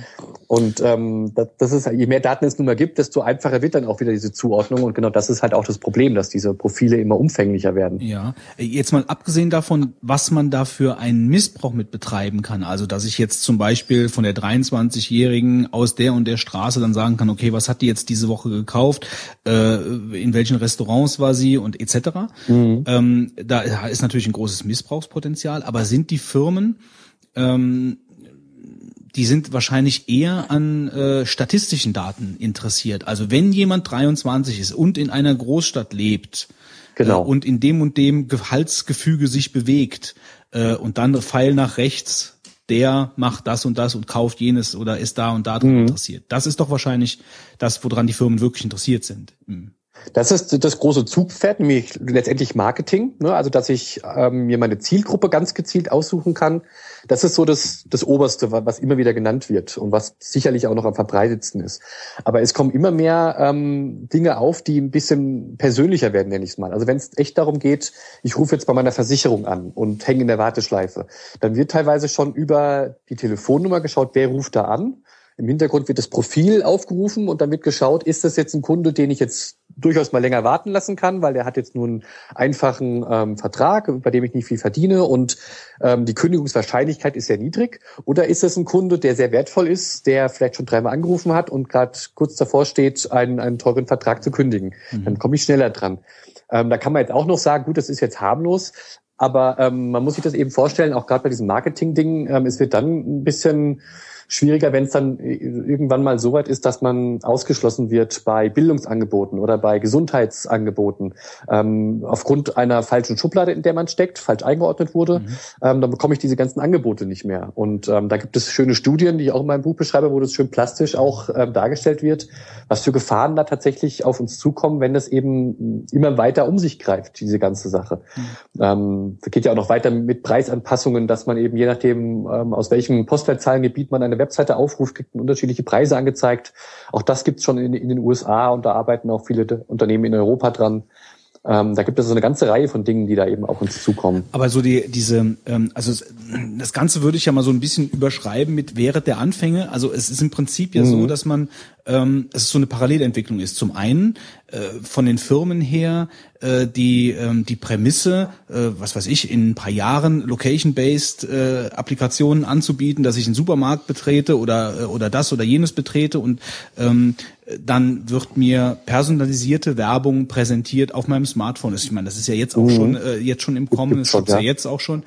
Und ähm, das, das ist, je mehr Daten es nun mal gibt, desto einfacher wird dann auch wieder diese Zuordnung. Und genau das ist halt auch das Problem, dass diese Profile immer umfänglicher werden. Ja, jetzt mal abgesehen davon, was man da für einen Missbrauch mit betreiben kann. Also dass ich jetzt zum Beispiel von der 23-Jährigen aus der und der Straße dann sagen kann, okay, was hat die jetzt diese Woche gekauft, äh, in welchen Restaurants war sie und etc. Mhm. Ähm, da ist natürlich ein großes Missbrauchspotenzial, aber sind die Firmen, ähm, die sind wahrscheinlich eher an äh, statistischen Daten interessiert. Also wenn jemand 23 ist und in einer Großstadt lebt genau. äh, und in dem und dem Gehaltsgefüge sich bewegt äh, und dann Pfeil nach rechts, der macht das und das und kauft jenes oder ist da und da dran mhm. interessiert. Das ist doch wahrscheinlich das, woran die Firmen wirklich interessiert sind. Mhm. Das ist das große Zugpferd, nämlich letztendlich Marketing. Ne? Also, dass ich ähm, mir meine Zielgruppe ganz gezielt aussuchen kann. Das ist so das, das Oberste, was immer wieder genannt wird und was sicherlich auch noch am verbreitetsten ist. Aber es kommen immer mehr ähm, Dinge auf, die ein bisschen persönlicher werden, nenne ich es mal. Also wenn es echt darum geht, ich rufe jetzt bei meiner Versicherung an und hänge in der Warteschleife, dann wird teilweise schon über die Telefonnummer geschaut, wer ruft da an im Hintergrund wird das Profil aufgerufen und dann wird geschaut, ist das jetzt ein Kunde, den ich jetzt durchaus mal länger warten lassen kann, weil der hat jetzt nur einen einfachen ähm, Vertrag, bei dem ich nicht viel verdiene und ähm, die Kündigungswahrscheinlichkeit ist sehr niedrig. Oder ist es ein Kunde, der sehr wertvoll ist, der vielleicht schon dreimal angerufen hat und gerade kurz davor steht, einen, einen teuren Vertrag zu kündigen? Mhm. Dann komme ich schneller dran. Ähm, da kann man jetzt auch noch sagen, gut, das ist jetzt harmlos, aber ähm, man muss sich das eben vorstellen, auch gerade bei diesem Marketing-Ding, ähm, es wird dann ein bisschen schwieriger, wenn es dann irgendwann mal so weit ist, dass man ausgeschlossen wird bei Bildungsangeboten oder bei Gesundheitsangeboten ähm, aufgrund einer falschen Schublade, in der man steckt, falsch eingeordnet wurde, mhm. ähm, dann bekomme ich diese ganzen Angebote nicht mehr. Und ähm, da gibt es schöne Studien, die ich auch in meinem Buch beschreibe, wo das schön plastisch auch ähm, dargestellt wird, was für Gefahren da tatsächlich auf uns zukommen, wenn das eben immer weiter um sich greift, diese ganze Sache. Mhm. Ähm, geht ja auch noch weiter mit Preisanpassungen, dass man eben je nachdem, ähm, aus welchem Postleitzahlengebiet man eine Webseite aufruft, kriegt man unterschiedliche Preise angezeigt. Auch das gibt's schon in, in den USA und da arbeiten auch viele Unternehmen in Europa dran. Ähm, da gibt es so eine ganze Reihe von Dingen, die da eben auf uns zukommen. Aber so die, diese, ähm, also das Ganze würde ich ja mal so ein bisschen überschreiben mit während der Anfänge. Also es ist im Prinzip ja mhm. so, dass man ähm, es so eine Parallelentwicklung ist. Zum einen äh, von den Firmen her äh, die ähm, die Prämisse, äh, was weiß ich, in ein paar Jahren location-based äh, Applikationen anzubieten, dass ich einen Supermarkt betrete oder äh, oder das oder jenes betrete und ähm, dann wird mir personalisierte Werbung präsentiert auf meinem Smartphone. Ich meine, das ist ja jetzt auch mhm. schon äh, jetzt schon im Kommen, das ist ja. ja jetzt auch schon.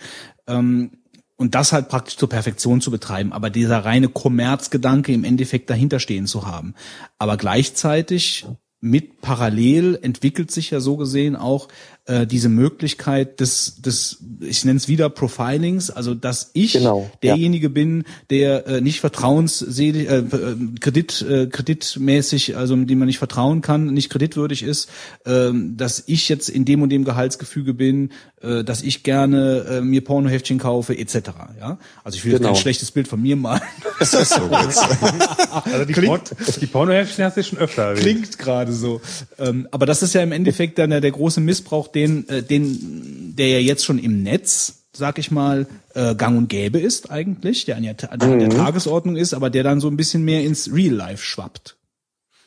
Ähm, und das halt praktisch zur Perfektion zu betreiben, aber dieser reine Kommerzgedanke im Endeffekt dahinter stehen zu haben. Aber gleichzeitig mit parallel entwickelt sich ja so gesehen auch äh, diese Möglichkeit des, des ich nenne es wieder Profilings, also dass ich genau, derjenige ja. bin, der äh, nicht vertrauensselig, äh, äh, Kredit, äh, kreditmäßig, also dem man nicht vertrauen kann, nicht kreditwürdig ist, äh, dass ich jetzt in dem und dem Gehaltsgefüge bin, äh, dass ich gerne äh, mir Pornoheftchen kaufe, etc. Ja, also ich will genau. jetzt kein schlechtes Bild von mir malen. Das ist so also die, klingt, die Pornoheftchen hast du schon öfter. Erwähnt. Klingt gerade so, ähm, aber das ist ja im Endeffekt dann der, der große Missbrauch, den, äh, den, der ja jetzt schon im Netz sag ich mal, äh, gang und gäbe ist eigentlich, der an der, an der mhm. Tagesordnung ist, aber der dann so ein bisschen mehr ins Real Life schwappt.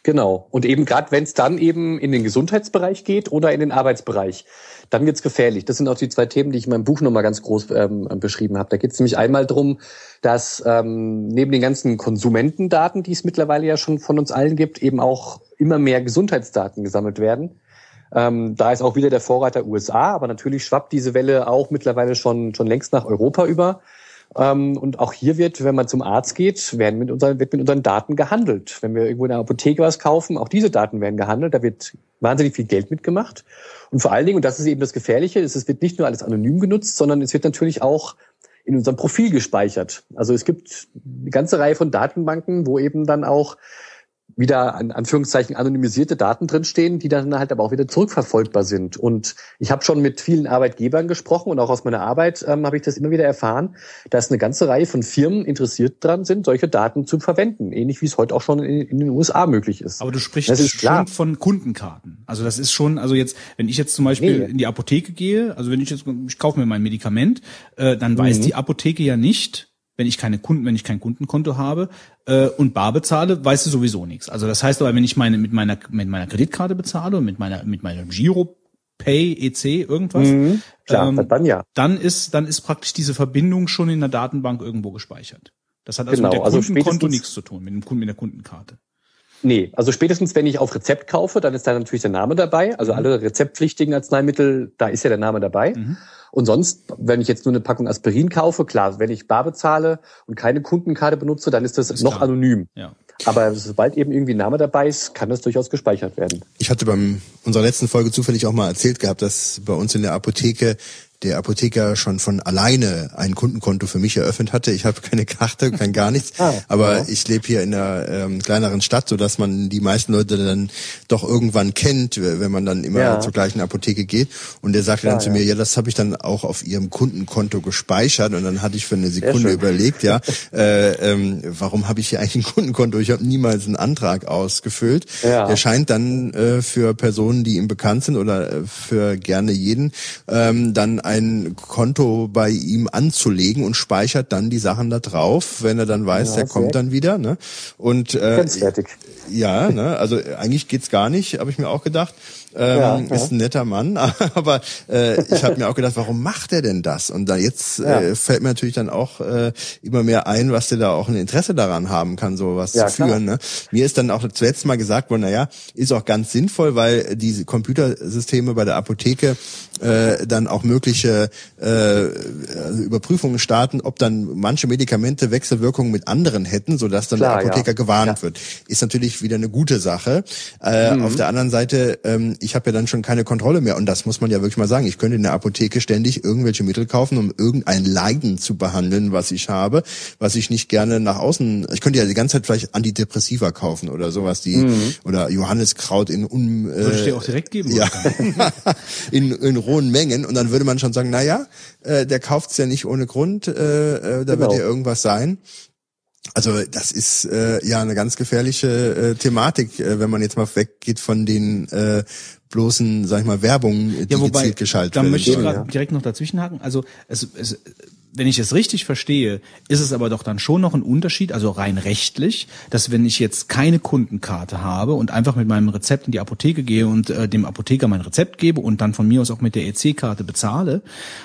Genau. Und eben gerade wenn es dann eben in den Gesundheitsbereich geht oder in den Arbeitsbereich, dann wird's gefährlich. Das sind auch die zwei Themen, die ich in meinem Buch nochmal ganz groß ähm, beschrieben habe. Da geht es nämlich einmal drum, dass ähm, neben den ganzen Konsumentendaten, die es mittlerweile ja schon von uns allen gibt, eben auch immer mehr Gesundheitsdaten gesammelt werden. Ähm, da ist auch wieder der Vorreiter USA, aber natürlich schwappt diese Welle auch mittlerweile schon, schon längst nach Europa über. Ähm, und auch hier wird, wenn man zum Arzt geht, werden mit unseren, wird mit unseren Daten gehandelt. Wenn wir irgendwo in der Apotheke was kaufen, auch diese Daten werden gehandelt. Da wird wahnsinnig viel Geld mitgemacht. Und vor allen Dingen, und das ist eben das Gefährliche, ist, es wird nicht nur alles anonym genutzt, sondern es wird natürlich auch in unserem Profil gespeichert. Also es gibt eine ganze Reihe von Datenbanken, wo eben dann auch wieder in Anführungszeichen anonymisierte Daten drinstehen, die dann halt aber auch wieder zurückverfolgbar sind. Und ich habe schon mit vielen Arbeitgebern gesprochen und auch aus meiner Arbeit ähm, habe ich das immer wieder erfahren, dass eine ganze Reihe von Firmen interessiert dran sind, solche Daten zu verwenden, ähnlich wie es heute auch schon in, in den USA möglich ist. Aber du sprichst das ist schon klar. von Kundenkarten. Also das ist schon, also jetzt, wenn ich jetzt zum Beispiel nee. in die Apotheke gehe, also wenn ich jetzt, ich kaufe mir mein Medikament, äh, dann mhm. weiß die Apotheke ja nicht, wenn ich keine Kunden, wenn ich kein Kundenkonto habe äh, und bar bezahle, weißt du sowieso nichts. Also das heißt aber, wenn ich meine mit meiner mit meiner Kreditkarte bezahle und mit meiner mit meiner Giro Pay EC irgendwas, mhm, klar, ähm, dann ja. Dann ist dann ist praktisch diese Verbindung schon in der Datenbank irgendwo gespeichert. Das hat also genau, mit der also Kundenkonto nichts zu tun, mit dem Kunden mit der Kundenkarte. Nee, also spätestens, wenn ich auf Rezept kaufe, dann ist da natürlich der Name dabei. Also mhm. alle rezeptpflichtigen Arzneimittel, da ist ja der Name dabei. Mhm. Und sonst, wenn ich jetzt nur eine Packung Aspirin kaufe, klar, wenn ich bar bezahle und keine Kundenkarte benutze, dann ist das ist noch klar. anonym. Ja. Aber sobald eben irgendwie ein Name dabei ist, kann das durchaus gespeichert werden. Ich hatte beim unserer letzten Folge zufällig auch mal erzählt gehabt, dass bei uns in der Apotheke der Apotheker schon von alleine ein Kundenkonto für mich eröffnet hatte. Ich habe keine Karte, kein gar nichts, ah, aber ja. ich lebe hier in einer ähm, kleineren Stadt, so dass man die meisten Leute dann doch irgendwann kennt, wenn man dann immer ja. zur gleichen Apotheke geht. Und der sagte ja, dann zu mir, ja, das habe ich dann auch auf ihrem Kundenkonto gespeichert. Und dann hatte ich für eine Sekunde überlegt, ja, äh, ähm, warum habe ich hier eigentlich ein Kundenkonto? Ich habe niemals einen Antrag ausgefüllt. Der scheint dann äh, für Personen, die ihm bekannt sind oder äh, für gerne jeden, ähm, dann ein Konto bei ihm anzulegen und speichert dann die Sachen da drauf, wenn er dann weiß, ja, der kommt dann wieder. Ne? Und äh, ja, ne? also eigentlich geht's gar nicht, habe ich mir auch gedacht. Ähm, ja, ja. Ist ein netter Mann, aber äh, ich habe mir auch gedacht, warum macht er denn das? Und da jetzt ja. äh, fällt mir natürlich dann auch äh, immer mehr ein, was der da auch ein Interesse daran haben kann, sowas zu führen. Ne? Mir ist dann auch zuletzt mal gesagt worden, naja, ist auch ganz sinnvoll, weil diese Computersysteme bei der Apotheke äh, dann auch mögliche äh, Überprüfungen starten, ob dann manche Medikamente Wechselwirkungen mit anderen hätten, sodass dann Klar, der Apotheker gewarnt wird. Ist natürlich wieder eine gute Sache. Äh, mhm. Auf der anderen Seite ähm, ich habe ja dann schon keine Kontrolle mehr. Und das muss man ja wirklich mal sagen. Ich könnte in der Apotheke ständig irgendwelche Mittel kaufen, um irgendein Leiden zu behandeln, was ich habe, was ich nicht gerne nach außen. Ich könnte ja die ganze Zeit vielleicht Antidepressiva kaufen oder sowas, die mhm. oder Johanniskraut in un. Äh, Würde ich dir auch direkt geben? Ja, in, in rohen Mengen. Und dann würde man schon sagen, na ja, äh, der kauft's ja nicht ohne Grund. Äh, äh, da genau. wird ja irgendwas sein. Also das ist äh, ja eine ganz gefährliche äh, Thematik, äh, wenn man jetzt mal weggeht von den äh, bloßen, sag ich mal, Werbungen, die ja, wobei, gezielt geschaltet werden. Da möchte ich gerade ja. direkt noch dazwischenhaken. Also es, es, wenn ich es richtig verstehe, ist es aber doch dann schon noch ein Unterschied, also rein rechtlich, dass wenn ich jetzt keine Kundenkarte habe und einfach mit meinem Rezept in die Apotheke gehe und äh, dem Apotheker mein Rezept gebe und dann von mir aus auch mit der EC-Karte bezahle,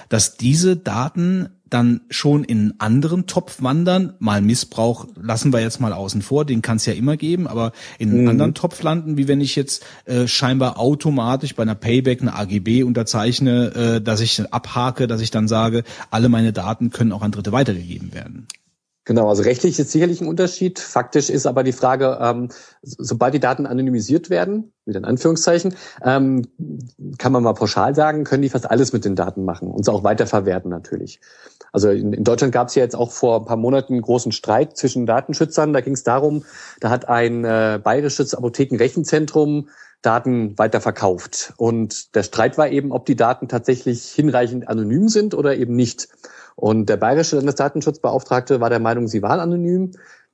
dass diese Daten dann schon in einen anderen Topf wandern. Mal Missbrauch lassen wir jetzt mal außen vor, den kann es ja immer geben, aber in einen mhm. anderen Topf landen, wie wenn ich jetzt äh, scheinbar automatisch bei einer Payback eine AGB unterzeichne, äh, dass ich abhake, dass ich dann sage, alle meine Daten können auch an Dritte weitergegeben werden. Genau, also rechtlich ist sicherlich ein Unterschied. Faktisch ist aber die Frage, ähm, sobald die Daten anonymisiert werden, mit in Anführungszeichen, ähm, kann man mal pauschal sagen, können die fast alles mit den Daten machen und sie auch weiterverwerten natürlich. Also in, in Deutschland gab es ja jetzt auch vor ein paar Monaten einen großen Streit zwischen Datenschützern. Da ging es darum, da hat ein äh, bayerisches Apothekenrechenzentrum Daten weiterverkauft. Und der Streit war eben, ob die Daten tatsächlich hinreichend anonym sind oder eben nicht. Und der bayerische Landesdatenschutzbeauftragte war der Meinung, sie waren anonym.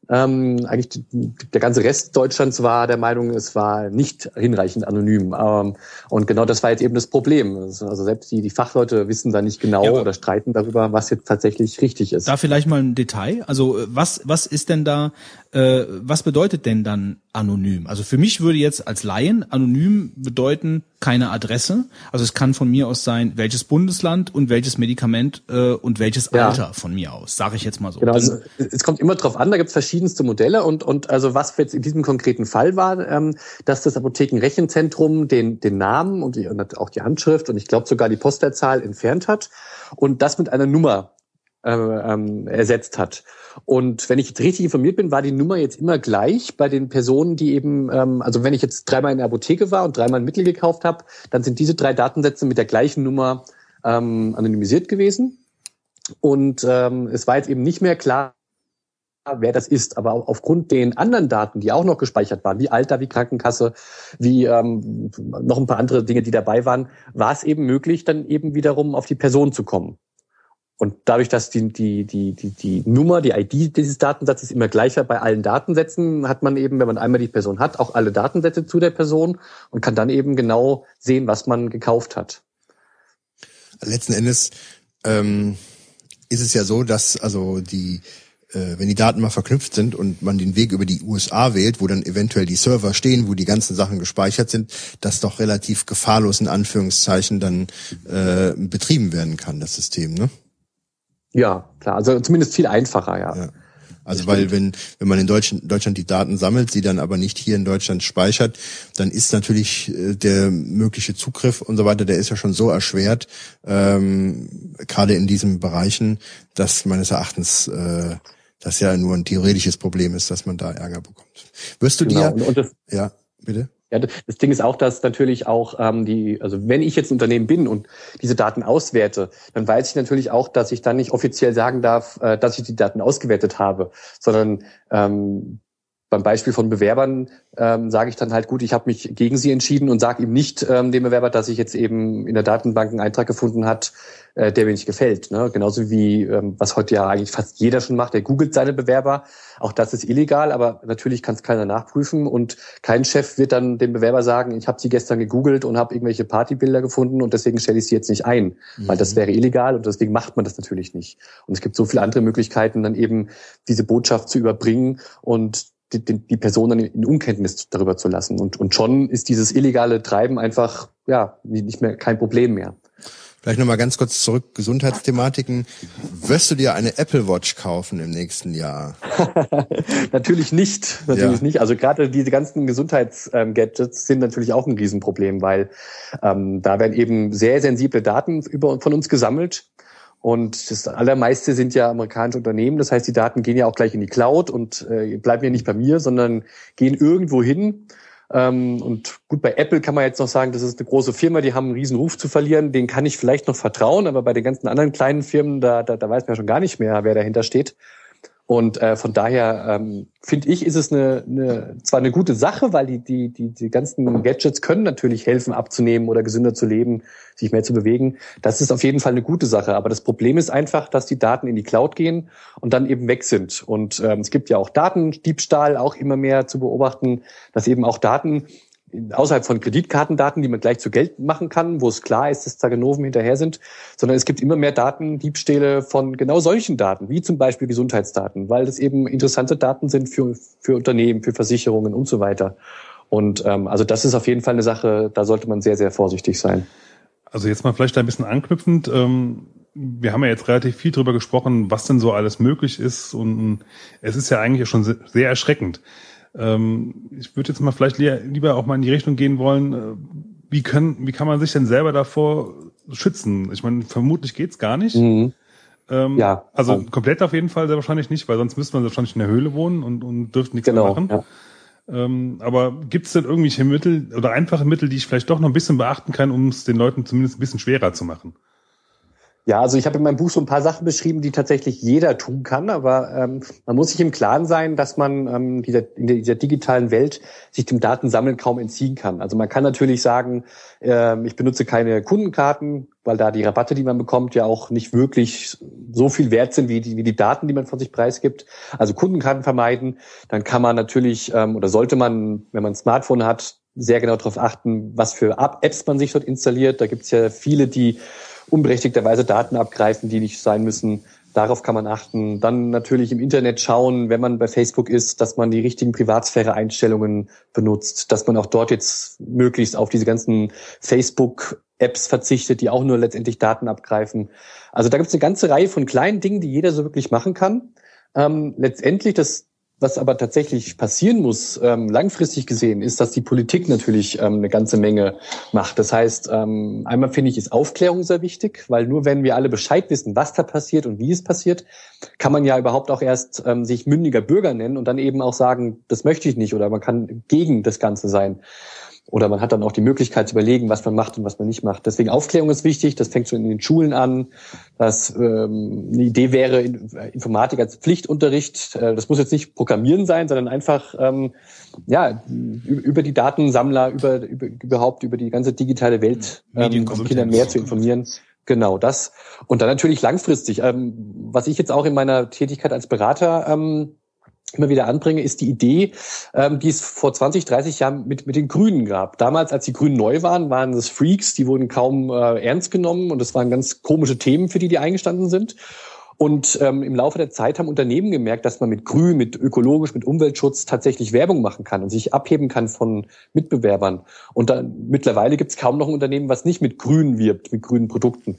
Ähm, eigentlich der ganze Rest Deutschlands war der Meinung, es war nicht hinreichend anonym. Ähm, und genau das war jetzt eben das Problem. Also selbst die, die Fachleute wissen da nicht genau ja, oder streiten darüber, was jetzt tatsächlich richtig ist. Da vielleicht mal ein Detail. Also äh, was, was ist denn da äh, was bedeutet denn dann anonym? Also für mich würde jetzt als Laien anonym bedeuten keine Adresse. Also es kann von mir aus sein, welches Bundesland und welches Medikament äh, und welches ja. Alter von mir aus, sage ich jetzt mal so. Genau, also es kommt immer drauf an, da gibt es verschiedenste Modelle und, und also was jetzt in diesem konkreten Fall war, ähm, dass das Apothekenrechenzentrum den, den Namen und, die, und auch die Handschrift und ich glaube sogar die Postleitzahl entfernt hat und das mit einer Nummer äh, ähm, ersetzt hat. Und wenn ich jetzt richtig informiert bin, war die Nummer jetzt immer gleich bei den Personen, die eben, ähm, also wenn ich jetzt dreimal in der Apotheke war und dreimal ein Mittel gekauft habe, dann sind diese drei Datensätze mit der gleichen Nummer ähm, anonymisiert gewesen. Und ähm, es war jetzt eben nicht mehr klar, wer das ist. Aber aufgrund den anderen Daten, die auch noch gespeichert waren, wie Alter, wie Krankenkasse, wie ähm, noch ein paar andere Dinge, die dabei waren, war es eben möglich, dann eben wiederum auf die Person zu kommen. Und dadurch, dass die, die, die, die, die Nummer, die ID dieses Datensatzes immer gleicher bei allen Datensätzen, hat man eben, wenn man einmal die Person hat, auch alle Datensätze zu der Person und kann dann eben genau sehen, was man gekauft hat. Letzten Endes ähm, ist es ja so, dass also die äh, wenn die Daten mal verknüpft sind und man den Weg über die USA wählt, wo dann eventuell die Server stehen, wo die ganzen Sachen gespeichert sind, das doch relativ gefahrlos in Anführungszeichen dann äh, betrieben werden kann, das System, ne? Ja, klar. Also zumindest viel einfacher, ja. ja. Also weil wenn, wenn man in Deutschland, Deutschland die Daten sammelt, sie dann aber nicht hier in Deutschland speichert, dann ist natürlich äh, der mögliche Zugriff und so weiter, der ist ja schon so erschwert, ähm, gerade in diesen Bereichen, dass meines Erachtens äh, das ja nur ein theoretisches Problem ist, dass man da Ärger bekommt. Wirst du genau. dir... Und, und das, ja, bitte? Ja, das Ding ist auch, dass natürlich auch ähm, die, also wenn ich jetzt ein Unternehmen bin und diese Daten auswerte, dann weiß ich natürlich auch, dass ich dann nicht offiziell sagen darf, äh, dass ich die Daten ausgewertet habe, sondern ähm, beim Beispiel von Bewerbern ähm, sage ich dann halt gut, ich habe mich gegen sie entschieden und sage ihm nicht ähm, dem Bewerber, dass ich jetzt eben in der Datenbank einen Eintrag gefunden hat, äh, der mir nicht gefällt. Ne? Genauso wie ähm, was heute ja eigentlich fast jeder schon macht, der googelt seine Bewerber. Auch das ist illegal, aber natürlich kann es keiner nachprüfen und kein Chef wird dann dem Bewerber sagen, ich habe sie gestern gegoogelt und habe irgendwelche Partybilder gefunden und deswegen stelle ich sie jetzt nicht ein, mhm. weil das mhm. wäre illegal und deswegen macht man das natürlich nicht. Und es gibt so viele andere Möglichkeiten, dann eben diese Botschaft zu überbringen und die, die, die Person dann in Unkenntnis darüber zu lassen. Und, und schon ist dieses illegale Treiben einfach ja nicht mehr kein Problem mehr. Vielleicht nochmal ganz kurz zurück, Gesundheitsthematiken. Wirst du dir eine Apple Watch kaufen im nächsten Jahr? natürlich nicht, natürlich ja. nicht. Also gerade diese ganzen Gesundheitsgadgets sind natürlich auch ein Riesenproblem, weil ähm, da werden eben sehr sensible Daten über, von uns gesammelt und das allermeiste sind ja amerikanische Unternehmen. Das heißt, die Daten gehen ja auch gleich in die Cloud und äh, bleiben ja nicht bei mir, sondern gehen irgendwo hin. Ähm, und gut, bei Apple kann man jetzt noch sagen, das ist eine große Firma, die haben einen riesen Ruf zu verlieren. Den kann ich vielleicht noch vertrauen, aber bei den ganzen anderen kleinen Firmen, da, da, da weiß man ja schon gar nicht mehr, wer dahinter steht. Und äh, von daher ähm, finde ich, ist es eine, eine zwar eine gute Sache, weil die, die, die, die ganzen Gadgets können natürlich helfen, abzunehmen oder gesünder zu leben, sich mehr zu bewegen. Das ist auf jeden Fall eine gute Sache. Aber das Problem ist einfach, dass die Daten in die Cloud gehen und dann eben weg sind. Und ähm, es gibt ja auch Datendiebstahl auch immer mehr zu beobachten, dass eben auch Daten außerhalb von Kreditkartendaten, die man gleich zu Geld machen kann, wo es klar ist, dass Zaganoven hinterher sind, sondern es gibt immer mehr Datendiebstähle von genau solchen Daten, wie zum Beispiel Gesundheitsdaten, weil das eben interessante Daten sind für, für Unternehmen, für Versicherungen und so weiter. Und ähm, also das ist auf jeden Fall eine Sache, da sollte man sehr, sehr vorsichtig sein. Also jetzt mal vielleicht ein bisschen anknüpfend. Ähm wir haben ja jetzt relativ viel drüber gesprochen, was denn so alles möglich ist und es ist ja eigentlich schon sehr erschreckend. Ähm, ich würde jetzt mal vielleicht lieber auch mal in die Richtung gehen wollen, äh, wie, können, wie kann man sich denn selber davor schützen? Ich meine, vermutlich geht's gar nicht. Mhm. Ähm, ja. Also komplett auf jeden Fall sehr wahrscheinlich nicht, weil sonst müsste man wahrscheinlich in der Höhle wohnen und, und dürfte nichts genau, mehr machen. Ja. Ähm, aber gibt es denn irgendwelche Mittel oder einfache Mittel, die ich vielleicht doch noch ein bisschen beachten kann, um es den Leuten zumindest ein bisschen schwerer zu machen? Ja, also ich habe in meinem Buch so ein paar Sachen beschrieben, die tatsächlich jeder tun kann, aber ähm, man muss sich im Klaren sein, dass man ähm, dieser, in dieser digitalen Welt sich dem Datensammeln kaum entziehen kann. Also man kann natürlich sagen, ähm, ich benutze keine Kundenkarten, weil da die Rabatte, die man bekommt, ja auch nicht wirklich so viel wert sind wie die, wie die Daten, die man von sich preisgibt. Also Kundenkarten vermeiden. Dann kann man natürlich ähm, oder sollte man, wenn man ein Smartphone hat, sehr genau darauf achten, was für Apps man sich dort installiert. Da gibt es ja viele, die unberechtigterweise Daten abgreifen, die nicht sein müssen. Darauf kann man achten. Dann natürlich im Internet schauen, wenn man bei Facebook ist, dass man die richtigen Privatsphäre-Einstellungen benutzt, dass man auch dort jetzt möglichst auf diese ganzen Facebook-Apps verzichtet, die auch nur letztendlich Daten abgreifen. Also da gibt es eine ganze Reihe von kleinen Dingen, die jeder so wirklich machen kann. Ähm, letztendlich das was aber tatsächlich passieren muss, ähm, langfristig gesehen, ist, dass die Politik natürlich ähm, eine ganze Menge macht. Das heißt, ähm, einmal finde ich, ist Aufklärung sehr wichtig, weil nur wenn wir alle Bescheid wissen, was da passiert und wie es passiert, kann man ja überhaupt auch erst sich mündiger Bürger nennen und dann eben auch sagen, das möchte ich nicht oder man kann gegen das Ganze sein. Oder man hat dann auch die Möglichkeit zu überlegen, was man macht und was man nicht macht. Deswegen Aufklärung ist wichtig. Das fängt schon in den Schulen an. Das ähm, eine Idee wäre Informatik als Pflichtunterricht. Äh, das muss jetzt nicht Programmieren sein, sondern einfach ähm, ja über die Datensammler, über, über überhaupt über die ganze digitale Welt ähm, Kinder mehr zu informieren. Genau das. Und dann natürlich langfristig. Ähm, was ich jetzt auch in meiner Tätigkeit als Berater ähm, immer wieder anbringe, ist die Idee, ähm, die es vor 20, 30 Jahren mit, mit den Grünen gab. Damals, als die Grünen neu waren, waren das Freaks, die wurden kaum äh, ernst genommen und es waren ganz komische Themen, für die die eingestanden sind. Und ähm, im Laufe der Zeit haben Unternehmen gemerkt, dass man mit Grün, mit ökologisch, mit Umweltschutz tatsächlich Werbung machen kann und sich abheben kann von Mitbewerbern. Und dann, mittlerweile gibt es kaum noch ein Unternehmen, was nicht mit Grün wirbt, mit grünen Produkten.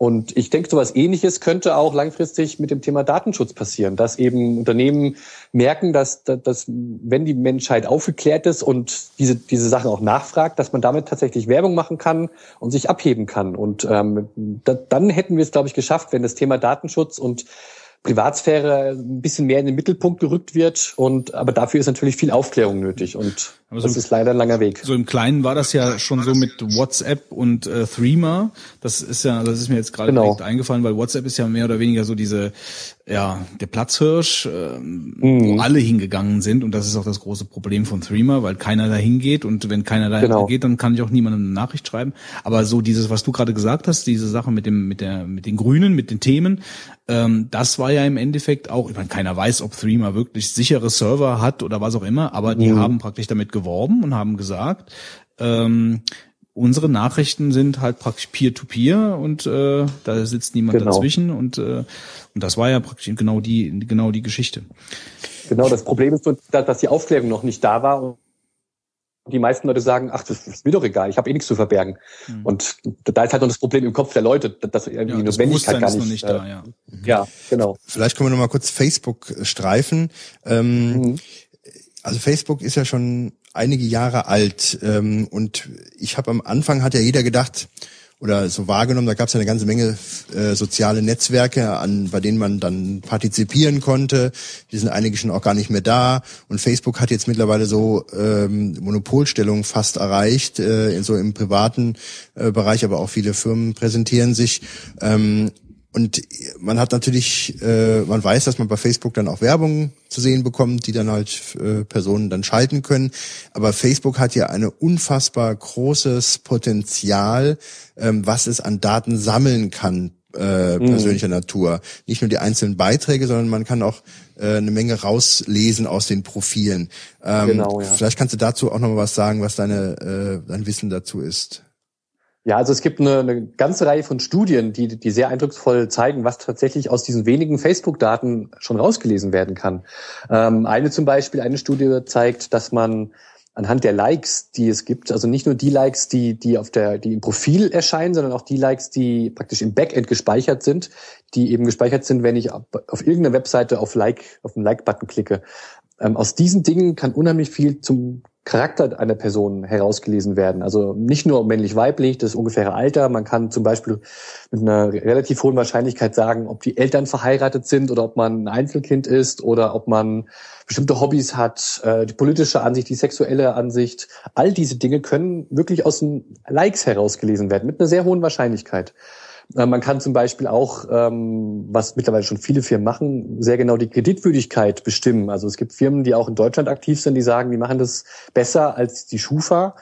Und ich denke, so etwas Ähnliches könnte auch langfristig mit dem Thema Datenschutz passieren, dass eben Unternehmen merken, dass, dass wenn die Menschheit aufgeklärt ist und diese, diese Sachen auch nachfragt, dass man damit tatsächlich Werbung machen kann und sich abheben kann. Und ähm, da, dann hätten wir es, glaube ich, geschafft, wenn das Thema Datenschutz und Privatsphäre ein bisschen mehr in den Mittelpunkt gerückt wird. Und aber dafür ist natürlich viel Aufklärung nötig und aber das ist leider ein langer Weg. So im Kleinen war das ja schon so mit WhatsApp und äh, Threema. Das ist ja, das ist mir jetzt gerade genau. direkt eingefallen, weil WhatsApp ist ja mehr oder weniger so diese, ja, der Platzhirsch, äh, mhm. wo alle hingegangen sind. Und das ist auch das große Problem von Threema, weil keiner da hingeht. Und wenn keiner da genau. geht, dann kann ich auch niemandem eine Nachricht schreiben. Aber so dieses, was du gerade gesagt hast, diese Sache mit dem, mit der, mit den Grünen, mit den Themen, ähm, das war ja im Endeffekt auch, ich meine, keiner weiß, ob Threema wirklich sichere Server hat oder was auch immer, aber die mhm. haben praktisch damit geworben und haben gesagt, ähm, unsere Nachrichten sind halt praktisch Peer-to-Peer -peer und äh, da sitzt niemand genau. dazwischen und äh, und das war ja praktisch genau die genau die Geschichte. Genau, das Problem ist, dass die Aufklärung noch nicht da war und die meisten Leute sagen, ach, das ist mir doch egal, ich habe eh nichts zu verbergen. Mhm. Und da ist halt noch das Problem im Kopf der Leute, dass irgendwie ja, die Notwendigkeit gar nicht, nicht äh, da, ja. ja, genau. Vielleicht können wir noch mal kurz Facebook streifen. Ähm, mhm also Facebook ist ja schon einige Jahre alt ähm, und ich habe am Anfang hat ja jeder gedacht oder so wahrgenommen, da gab es ja eine ganze Menge äh, soziale Netzwerke, an bei denen man dann partizipieren konnte. Die sind einige schon auch gar nicht mehr da und Facebook hat jetzt mittlerweile so ähm, Monopolstellung fast erreicht, äh, so im privaten äh, Bereich, aber auch viele Firmen präsentieren sich. Ähm, und man hat natürlich, äh, man weiß, dass man bei Facebook dann auch Werbung zu sehen bekommt, die dann halt äh, Personen dann schalten können. Aber Facebook hat ja eine unfassbar großes Potenzial, ähm, was es an Daten sammeln kann, äh, mhm. persönlicher Natur. Nicht nur die einzelnen Beiträge, sondern man kann auch äh, eine Menge rauslesen aus den Profilen. Ähm, genau, ja. Vielleicht kannst du dazu auch noch mal was sagen, was deine, äh, dein Wissen dazu ist. Ja, also es gibt eine, eine ganze Reihe von Studien, die, die sehr eindrucksvoll zeigen, was tatsächlich aus diesen wenigen Facebook-Daten schon rausgelesen werden kann. Ähm, eine zum Beispiel, eine Studie zeigt, dass man anhand der Likes, die es gibt, also nicht nur die Likes, die, die auf der, die im Profil erscheinen, sondern auch die Likes, die praktisch im Backend gespeichert sind, die eben gespeichert sind, wenn ich auf, irgendeiner Webseite auf Like, auf den Like-Button klicke. Ähm, aus diesen Dingen kann unheimlich viel zum Charakter einer Person herausgelesen werden. Also nicht nur männlich-weiblich, das ungefähre Alter. Man kann zum Beispiel mit einer relativ hohen Wahrscheinlichkeit sagen, ob die Eltern verheiratet sind oder ob man ein Einzelkind ist oder ob man bestimmte Hobbys hat, äh, die politische Ansicht, die sexuelle Ansicht. All diese Dinge können wirklich aus den Likes herausgelesen werden, mit einer sehr hohen Wahrscheinlichkeit. Äh, man kann zum Beispiel auch, ähm, was mittlerweile schon viele Firmen machen, sehr genau die Kreditwürdigkeit bestimmen. Also es gibt Firmen, die auch in Deutschland aktiv sind, die sagen, die machen das besser als die Schufa,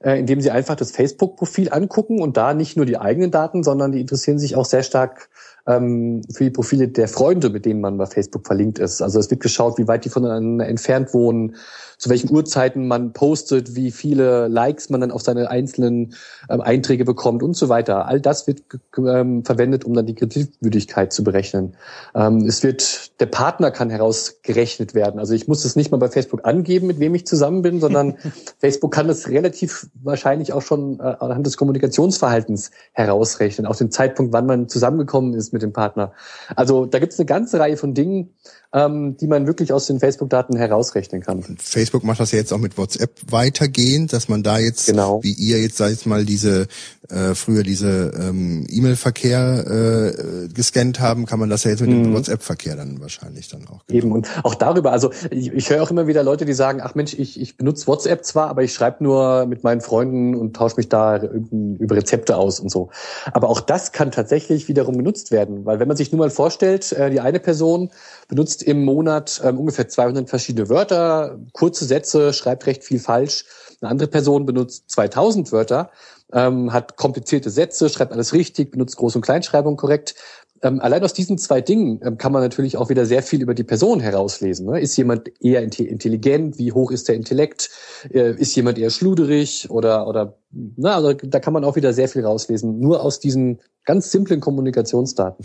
äh, indem sie einfach das Facebook-Profil angucken und da nicht nur die eigenen Daten, sondern die interessieren sich auch sehr stark ähm, für die Profile der Freunde, mit denen man bei Facebook verlinkt ist. Also es wird geschaut, wie weit die voneinander entfernt wohnen, zu welchen Uhrzeiten man postet, wie viele Likes man dann auf seine einzelnen ähm, Einträge bekommt und so weiter. All das wird ähm, verwendet, um dann die Kreditwürdigkeit zu berechnen. Ähm, es wird, der Partner kann herausgerechnet werden. Also ich muss es nicht mal bei Facebook angeben, mit wem ich zusammen bin, sondern Facebook kann es relativ wahrscheinlich auch schon äh, anhand des Kommunikationsverhaltens herausrechnen, auch den Zeitpunkt, wann man zusammengekommen ist mit dem Partner. Also da gibt es eine ganze Reihe von Dingen, ähm, die man wirklich aus den Facebook-Daten herausrechnen kann. Facebook macht das ja jetzt auch mit WhatsApp weitergehend, dass man da jetzt, genau. wie ihr jetzt, sag ich mal, diese äh, früher diese ähm, E-Mail-Verkehr äh, gescannt haben, kann man das ja jetzt mit dem mhm. WhatsApp-Verkehr dann wahrscheinlich dann auch. Genau. Eben und auch darüber, also ich, ich höre auch immer wieder Leute, die sagen, ach Mensch, ich, ich benutze WhatsApp zwar, aber ich schreibe nur mit meinen Freunden und tausche mich da über Rezepte aus und so. Aber auch das kann tatsächlich wiederum genutzt werden, weil wenn man sich nur mal vorstellt, äh, die eine Person benutzt im Monat ähm, ungefähr 200 verschiedene Wörter, kurze Sätze, schreibt recht viel falsch. Eine andere Person benutzt 2000 Wörter, ähm, hat komplizierte Sätze, schreibt alles richtig, benutzt Groß- und Kleinschreibung korrekt. Ähm, allein aus diesen zwei Dingen ähm, kann man natürlich auch wieder sehr viel über die Person herauslesen. Ne? Ist jemand eher intelligent? Wie hoch ist der Intellekt? Äh, ist jemand eher schluderig? Oder, oder na, also da kann man auch wieder sehr viel rauslesen, nur aus diesen ganz simplen Kommunikationsdaten.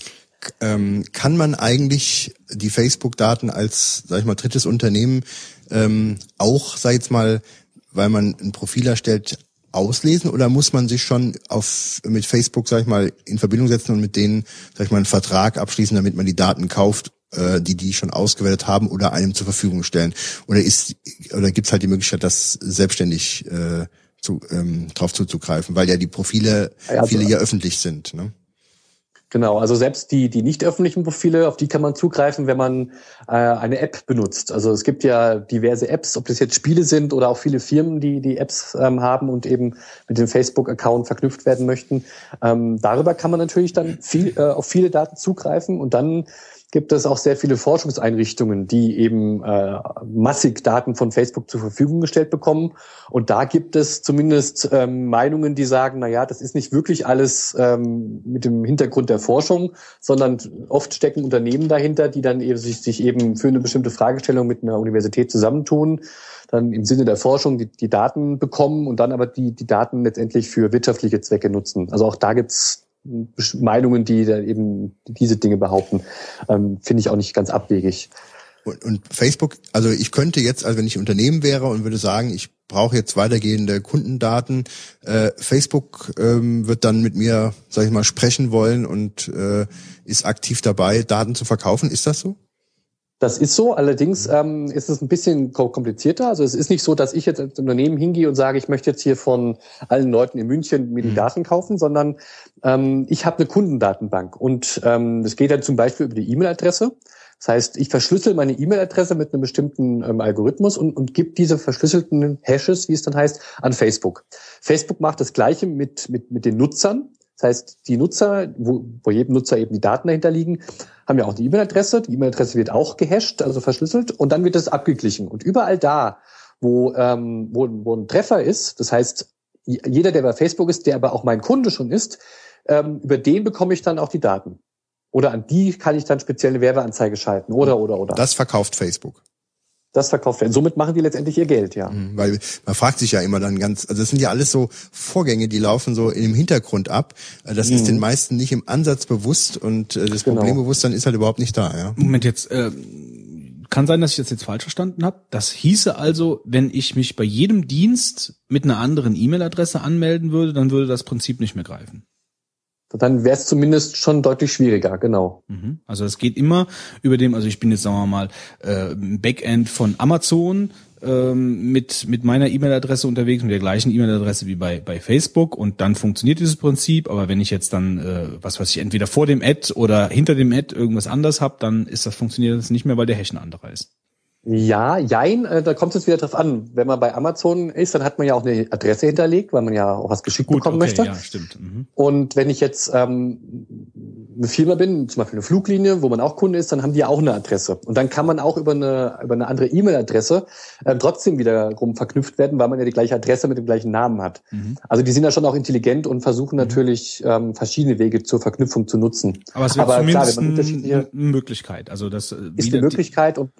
Ähm, kann man eigentlich die Facebook-Daten als, sag ich mal, drittes Unternehmen ähm, auch, sag ich jetzt mal, weil man ein Profil erstellt, auslesen oder muss man sich schon auf mit Facebook, sag ich mal, in Verbindung setzen und mit denen, sag ich mal, einen Vertrag abschließen, damit man die Daten kauft, äh, die die schon ausgewertet haben oder einem zur Verfügung stellen? Oder ist oder gibt's halt die Möglichkeit, das selbstständig äh, zu, ähm, drauf zuzugreifen, weil ja die Profile also, viele ja öffentlich sind. Ne? Genau, also selbst die, die nicht öffentlichen Profile, auf die kann man zugreifen, wenn man äh, eine App benutzt. Also es gibt ja diverse Apps, ob das jetzt Spiele sind oder auch viele Firmen, die die Apps ähm, haben und eben mit dem Facebook-Account verknüpft werden möchten. Ähm, darüber kann man natürlich dann viel, äh, auf viele Daten zugreifen und dann gibt es auch sehr viele Forschungseinrichtungen, die eben äh, massig Daten von Facebook zur Verfügung gestellt bekommen. Und da gibt es zumindest ähm, Meinungen, die sagen, na ja, das ist nicht wirklich alles ähm, mit dem Hintergrund der Forschung, sondern oft stecken Unternehmen dahinter, die dann eben sich, sich eben für eine bestimmte Fragestellung mit einer Universität zusammentun, dann im Sinne der Forschung die, die Daten bekommen und dann aber die, die Daten letztendlich für wirtschaftliche Zwecke nutzen. Also auch da gibt's Meinungen, die da eben diese Dinge behaupten, ähm, finde ich auch nicht ganz abwegig. Und, und Facebook, also ich könnte jetzt, also wenn ich Unternehmen wäre und würde sagen, ich brauche jetzt weitergehende Kundendaten, äh, Facebook ähm, wird dann mit mir, sag ich mal, sprechen wollen und äh, ist aktiv dabei, Daten zu verkaufen. Ist das so? Das ist so, allerdings ähm, ist es ein bisschen komplizierter. Also es ist nicht so, dass ich jetzt als Unternehmen hingehe und sage, ich möchte jetzt hier von allen Leuten in München mir die mhm. Daten kaufen, sondern ähm, ich habe eine Kundendatenbank und ähm, das geht dann zum Beispiel über die E-Mail-Adresse. Das heißt, ich verschlüssel meine E-Mail-Adresse mit einem bestimmten ähm, Algorithmus und, und gebe diese verschlüsselten Hashes, wie es dann heißt, an Facebook. Facebook macht das Gleiche mit, mit, mit den Nutzern. Das heißt, die Nutzer, wo, wo jedem Nutzer eben die Daten dahinter liegen, haben ja auch die E-Mail-Adresse. Die E-Mail-Adresse wird auch gehasht, also verschlüsselt, und dann wird es abgeglichen. Und überall da, wo, ähm, wo, wo ein Treffer ist, das heißt, jeder, der bei Facebook ist, der aber auch mein Kunde schon ist, ähm, über den bekomme ich dann auch die Daten. Oder an die kann ich dann spezielle Werbeanzeige schalten, oder, oder, oder. Das verkauft Facebook das verkauft werden. Somit machen die letztendlich ihr Geld, ja. Mhm, weil man fragt sich ja immer dann ganz, also das sind ja alles so Vorgänge, die laufen so im Hintergrund ab. Äh, das mhm. ist den meisten nicht im Ansatz bewusst und äh, das genau. Problembewusstsein ist halt überhaupt nicht da, ja. Moment jetzt, äh, kann sein, dass ich das jetzt falsch verstanden habe. Das hieße also, wenn ich mich bei jedem Dienst mit einer anderen E-Mail-Adresse anmelden würde, dann würde das Prinzip nicht mehr greifen. Dann wäre es zumindest schon deutlich schwieriger, genau. Mhm. Also es geht immer über dem, also ich bin jetzt sagen wir mal äh, Backend von Amazon ähm, mit mit meiner E-Mail-Adresse unterwegs, mit der gleichen E-Mail-Adresse wie bei bei Facebook und dann funktioniert dieses Prinzip. Aber wenn ich jetzt dann äh, was weiß ich entweder vor dem Ad oder hinter dem Ad irgendwas anders habe, dann ist das funktioniert das nicht mehr, weil der Hash ein anderer ist. Ja, jein, äh, da kommt es wieder drauf an. Wenn man bei Amazon ist, dann hat man ja auch eine Adresse hinterlegt, weil man ja auch was geschickt Gut, bekommen okay, möchte. Ja, stimmt. Mhm. Und wenn ich jetzt ähm, eine Firma bin, zum Beispiel eine Fluglinie, wo man auch Kunde ist, dann haben die ja auch eine Adresse. Und dann kann man auch über eine, über eine andere E-Mail-Adresse äh, trotzdem wiederum verknüpft werden, weil man ja die gleiche Adresse mit dem gleichen Namen hat. Mhm. Also die sind ja schon auch intelligent und versuchen mhm. natürlich ähm, verschiedene Wege zur Verknüpfung zu nutzen. Aber es wäre zumindest klar, eine Möglichkeit. Also das äh, ist eine Möglichkeit und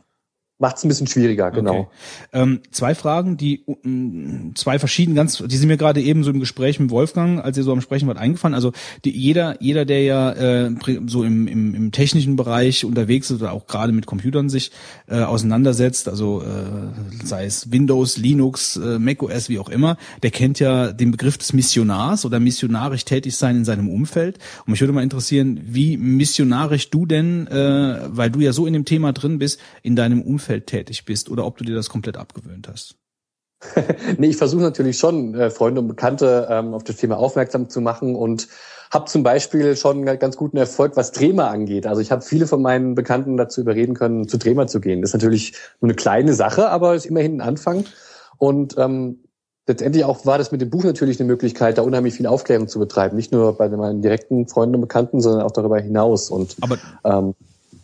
macht es ein bisschen schwieriger, genau. Okay. Ähm, zwei Fragen, die um, zwei verschiedene, ganz, die sind mir gerade eben so im Gespräch mit Wolfgang, als ihr so am Sprechen wart, eingefallen. Also die, jeder, jeder, der ja äh, so im, im, im technischen Bereich unterwegs ist oder auch gerade mit Computern sich äh, auseinandersetzt, also äh, sei es Windows, Linux, äh, macOS, wie auch immer, der kennt ja den Begriff des Missionars oder missionarisch tätig sein in seinem Umfeld. Und mich würde mal interessieren, wie missionarisch du denn, äh, weil du ja so in dem Thema drin bist, in deinem Umfeld Umfeld tätig bist oder ob du dir das komplett abgewöhnt hast. nee, ich versuche natürlich schon, äh, Freunde und Bekannte ähm, auf das Thema aufmerksam zu machen und habe zum Beispiel schon ganz guten Erfolg, was Drehmer angeht. Also ich habe viele von meinen Bekannten dazu überreden können, zu Drehmer zu gehen. Das ist natürlich nur eine kleine Sache, aber ist immerhin ein Anfang. Und ähm, letztendlich auch war das mit dem Buch natürlich eine Möglichkeit, da unheimlich viel Aufklärung zu betreiben. Nicht nur bei meinen direkten Freunden und Bekannten, sondern auch darüber hinaus. Und aber ähm,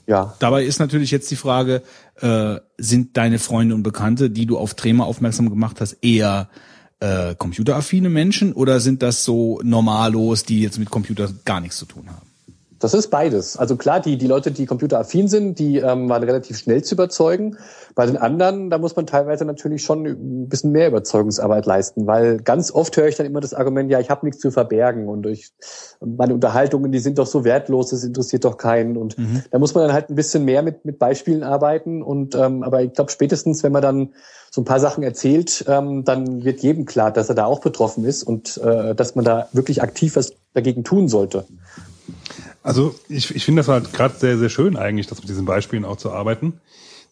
ja. Dabei ist natürlich jetzt die Frage, äh, sind deine Freunde und Bekannte, die du auf Trema aufmerksam gemacht hast, eher äh, computeraffine Menschen oder sind das so Normalos, die jetzt mit Computer gar nichts zu tun haben? Das ist beides. Also klar, die, die Leute, die computeraffin sind, die ähm, waren relativ schnell zu überzeugen. Bei den anderen, da muss man teilweise natürlich schon ein bisschen mehr Überzeugungsarbeit leisten, weil ganz oft höre ich dann immer das Argument, ja, ich habe nichts zu verbergen und durch meine Unterhaltungen, die sind doch so wertlos, das interessiert doch keinen. Und mhm. da muss man dann halt ein bisschen mehr mit, mit Beispielen arbeiten. Und ähm, aber ich glaube, spätestens, wenn man dann so ein paar Sachen erzählt, ähm, dann wird jedem klar, dass er da auch betroffen ist und äh, dass man da wirklich aktiv was dagegen tun sollte. Also ich, ich finde das halt gerade sehr, sehr schön eigentlich, das mit diesen Beispielen auch zu arbeiten.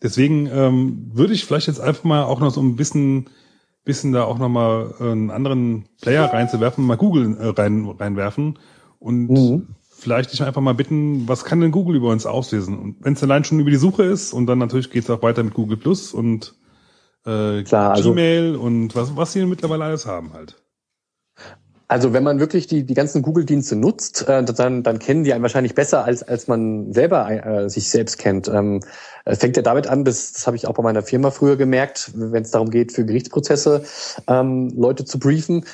Deswegen ähm, würde ich vielleicht jetzt einfach mal auch noch so ein bisschen, bisschen da auch nochmal einen anderen Player reinzuwerfen, mal Google äh, rein, reinwerfen und mhm. vielleicht dich einfach mal bitten, was kann denn Google über uns auslesen? Und wenn es allein schon über die Suche ist und dann natürlich geht es auch weiter mit Google Plus und äh, Klar, also Gmail und was, was sie mittlerweile alles haben halt. Also wenn man wirklich die, die ganzen Google-Dienste nutzt, äh, dann, dann kennen die einen wahrscheinlich besser, als, als man selber äh, sich selbst kennt. Ähm, fängt ja damit an, das, das habe ich auch bei meiner Firma früher gemerkt, wenn es darum geht, für Gerichtsprozesse ähm, Leute zu briefen,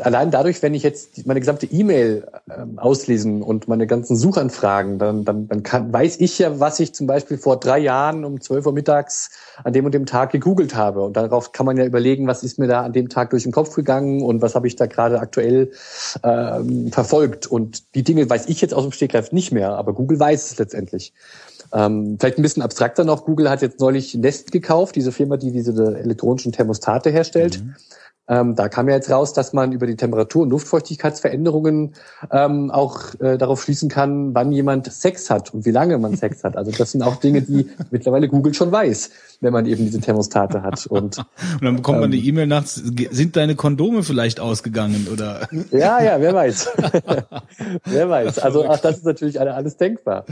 allein dadurch, wenn ich jetzt meine gesamte E-Mail ähm, auslesen und meine ganzen Suchanfragen, dann, dann, dann kann, weiß ich ja, was ich zum Beispiel vor drei Jahren um 12 Uhr mittags an dem und dem Tag gegoogelt habe. Und darauf kann man ja überlegen, was ist mir da an dem Tag durch den Kopf gegangen und was habe ich da gerade aktuell ähm, verfolgt. Und die Dinge weiß ich jetzt aus dem Stegreif nicht mehr, aber Google weiß es letztendlich. Ähm, vielleicht ein bisschen abstrakter noch. Google hat jetzt neulich Nest gekauft, diese Firma, die diese elektronischen Thermostate herstellt. Mhm. Ähm, da kam ja jetzt raus, dass man über die Temperatur- und Luftfeuchtigkeitsveränderungen ähm, auch äh, darauf schließen kann, wann jemand Sex hat und wie lange man Sex hat. Also das sind auch Dinge, die mittlerweile Google schon weiß, wenn man eben diese Thermostate hat. Und, und dann bekommt ähm, man eine E-Mail nachts, sind deine Kondome vielleicht ausgegangen oder? Ja, ja, wer weiß. wer weiß. Also auch das ist natürlich alles denkbar.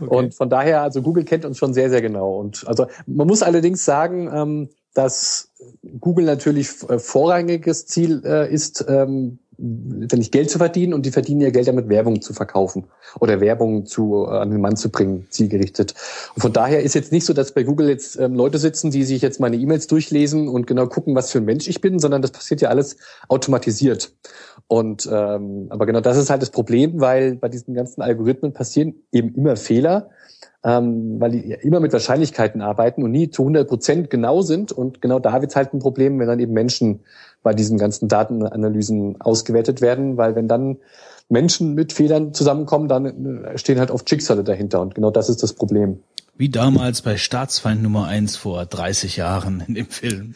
Okay. Und von daher, also Google kennt uns schon sehr, sehr genau. Und also man muss allerdings sagen, ähm, dass Google natürlich äh, vorrangiges Ziel äh, ist, ähm, letztendlich Geld zu verdienen und die verdienen ihr Geld damit Werbung zu verkaufen oder Werbung zu äh, an den Mann zu bringen, zielgerichtet. Und von daher ist jetzt nicht so, dass bei Google jetzt ähm, Leute sitzen, die sich jetzt meine E-Mails durchlesen und genau gucken, was für ein Mensch ich bin, sondern das passiert ja alles automatisiert. Und ähm, aber genau das ist halt das Problem, weil bei diesen ganzen Algorithmen passieren eben immer Fehler ähm, weil die immer mit Wahrscheinlichkeiten arbeiten und nie zu 100 Prozent genau sind. Und genau da wird halt ein Problem, wenn dann eben Menschen bei diesen ganzen Datenanalysen ausgewertet werden, weil wenn dann Menschen mit Fehlern zusammenkommen, dann äh, stehen halt oft Schicksale dahinter. Und genau das ist das Problem. Wie damals bei Staatsfeind Nummer eins vor 30 Jahren in dem Film.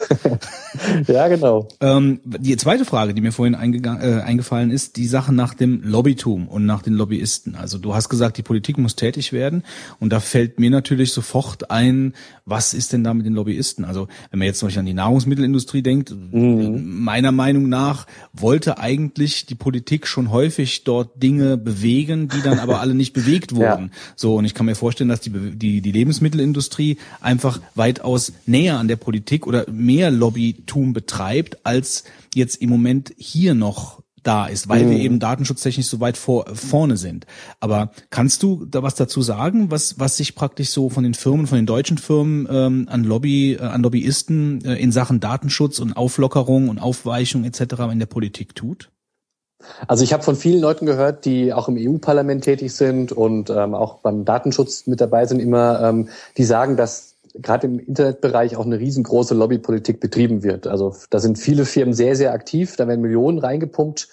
ja, genau. Ähm, die zweite Frage, die mir vorhin äh, eingefallen ist, die Sache nach dem Lobbytum und nach den Lobbyisten. Also du hast gesagt, die Politik muss tätig werden und da fällt mir natürlich sofort ein, was ist denn da mit den Lobbyisten? Also wenn man jetzt zum Beispiel an die Nahrungsmittelindustrie denkt, mhm. meiner Meinung nach wollte eigentlich die Politik schon häufig dort Dinge bewegen, die dann aber alle nicht bewegt wurden. Ja. So, und ich kann mir vorstellen, dass die, die, die Lebensmittelindustrie einfach weitaus näher an der Politik oder mehr Lobbytum betreibt, als jetzt im Moment hier noch da ist, weil mhm. wir eben datenschutztechnisch so weit vor, vorne sind. Aber kannst du da was dazu sagen, was, was sich praktisch so von den Firmen, von den deutschen Firmen ähm, an Lobby, äh, an Lobbyisten äh, in Sachen Datenschutz und Auflockerung und Aufweichung etc. in der Politik tut? Also ich habe von vielen Leuten gehört, die auch im EU-Parlament tätig sind und ähm, auch beim Datenschutz mit dabei sind, immer, ähm, die sagen, dass gerade im Internetbereich auch eine riesengroße Lobbypolitik betrieben wird. Also da sind viele Firmen sehr, sehr aktiv, da werden Millionen reingepumpt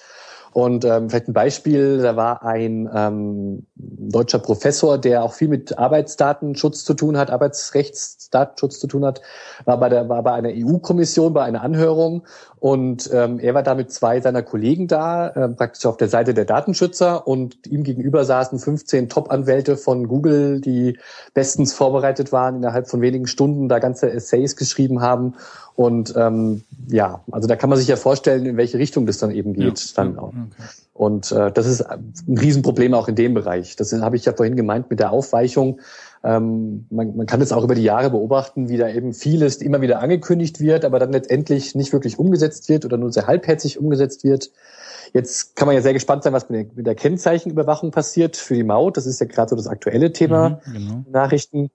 und ähm, vielleicht ein Beispiel, da war ein ähm, deutscher Professor, der auch viel mit Arbeitsdatenschutz zu tun hat, Arbeitsrechtsdatenschutz zu tun hat, war bei, der, war bei einer EU-Kommission, bei einer Anhörung. Und ähm, er war da mit zwei seiner Kollegen da, äh, praktisch auf der Seite der Datenschützer. Und ihm gegenüber saßen 15 Top-Anwälte von Google, die bestens vorbereitet waren, innerhalb von wenigen Stunden da ganze Essays geschrieben haben Und ähm, ja, also da kann man sich ja vorstellen, in welche Richtung das dann eben geht. Ja. Dann auch. Okay. Und äh, das ist ein Riesenproblem auch in dem Bereich. Das habe ich ja vorhin gemeint mit der Aufweichung. Ähm, man, man kann es auch über die Jahre beobachten, wie da eben vieles immer wieder angekündigt wird, aber dann letztendlich nicht wirklich umgesetzt wird oder nur sehr halbherzig umgesetzt wird. Jetzt kann man ja sehr gespannt sein, was mit der, mit der Kennzeichenüberwachung passiert für die Maut. Das ist ja gerade so das aktuelle Thema mhm, genau. Nachrichten.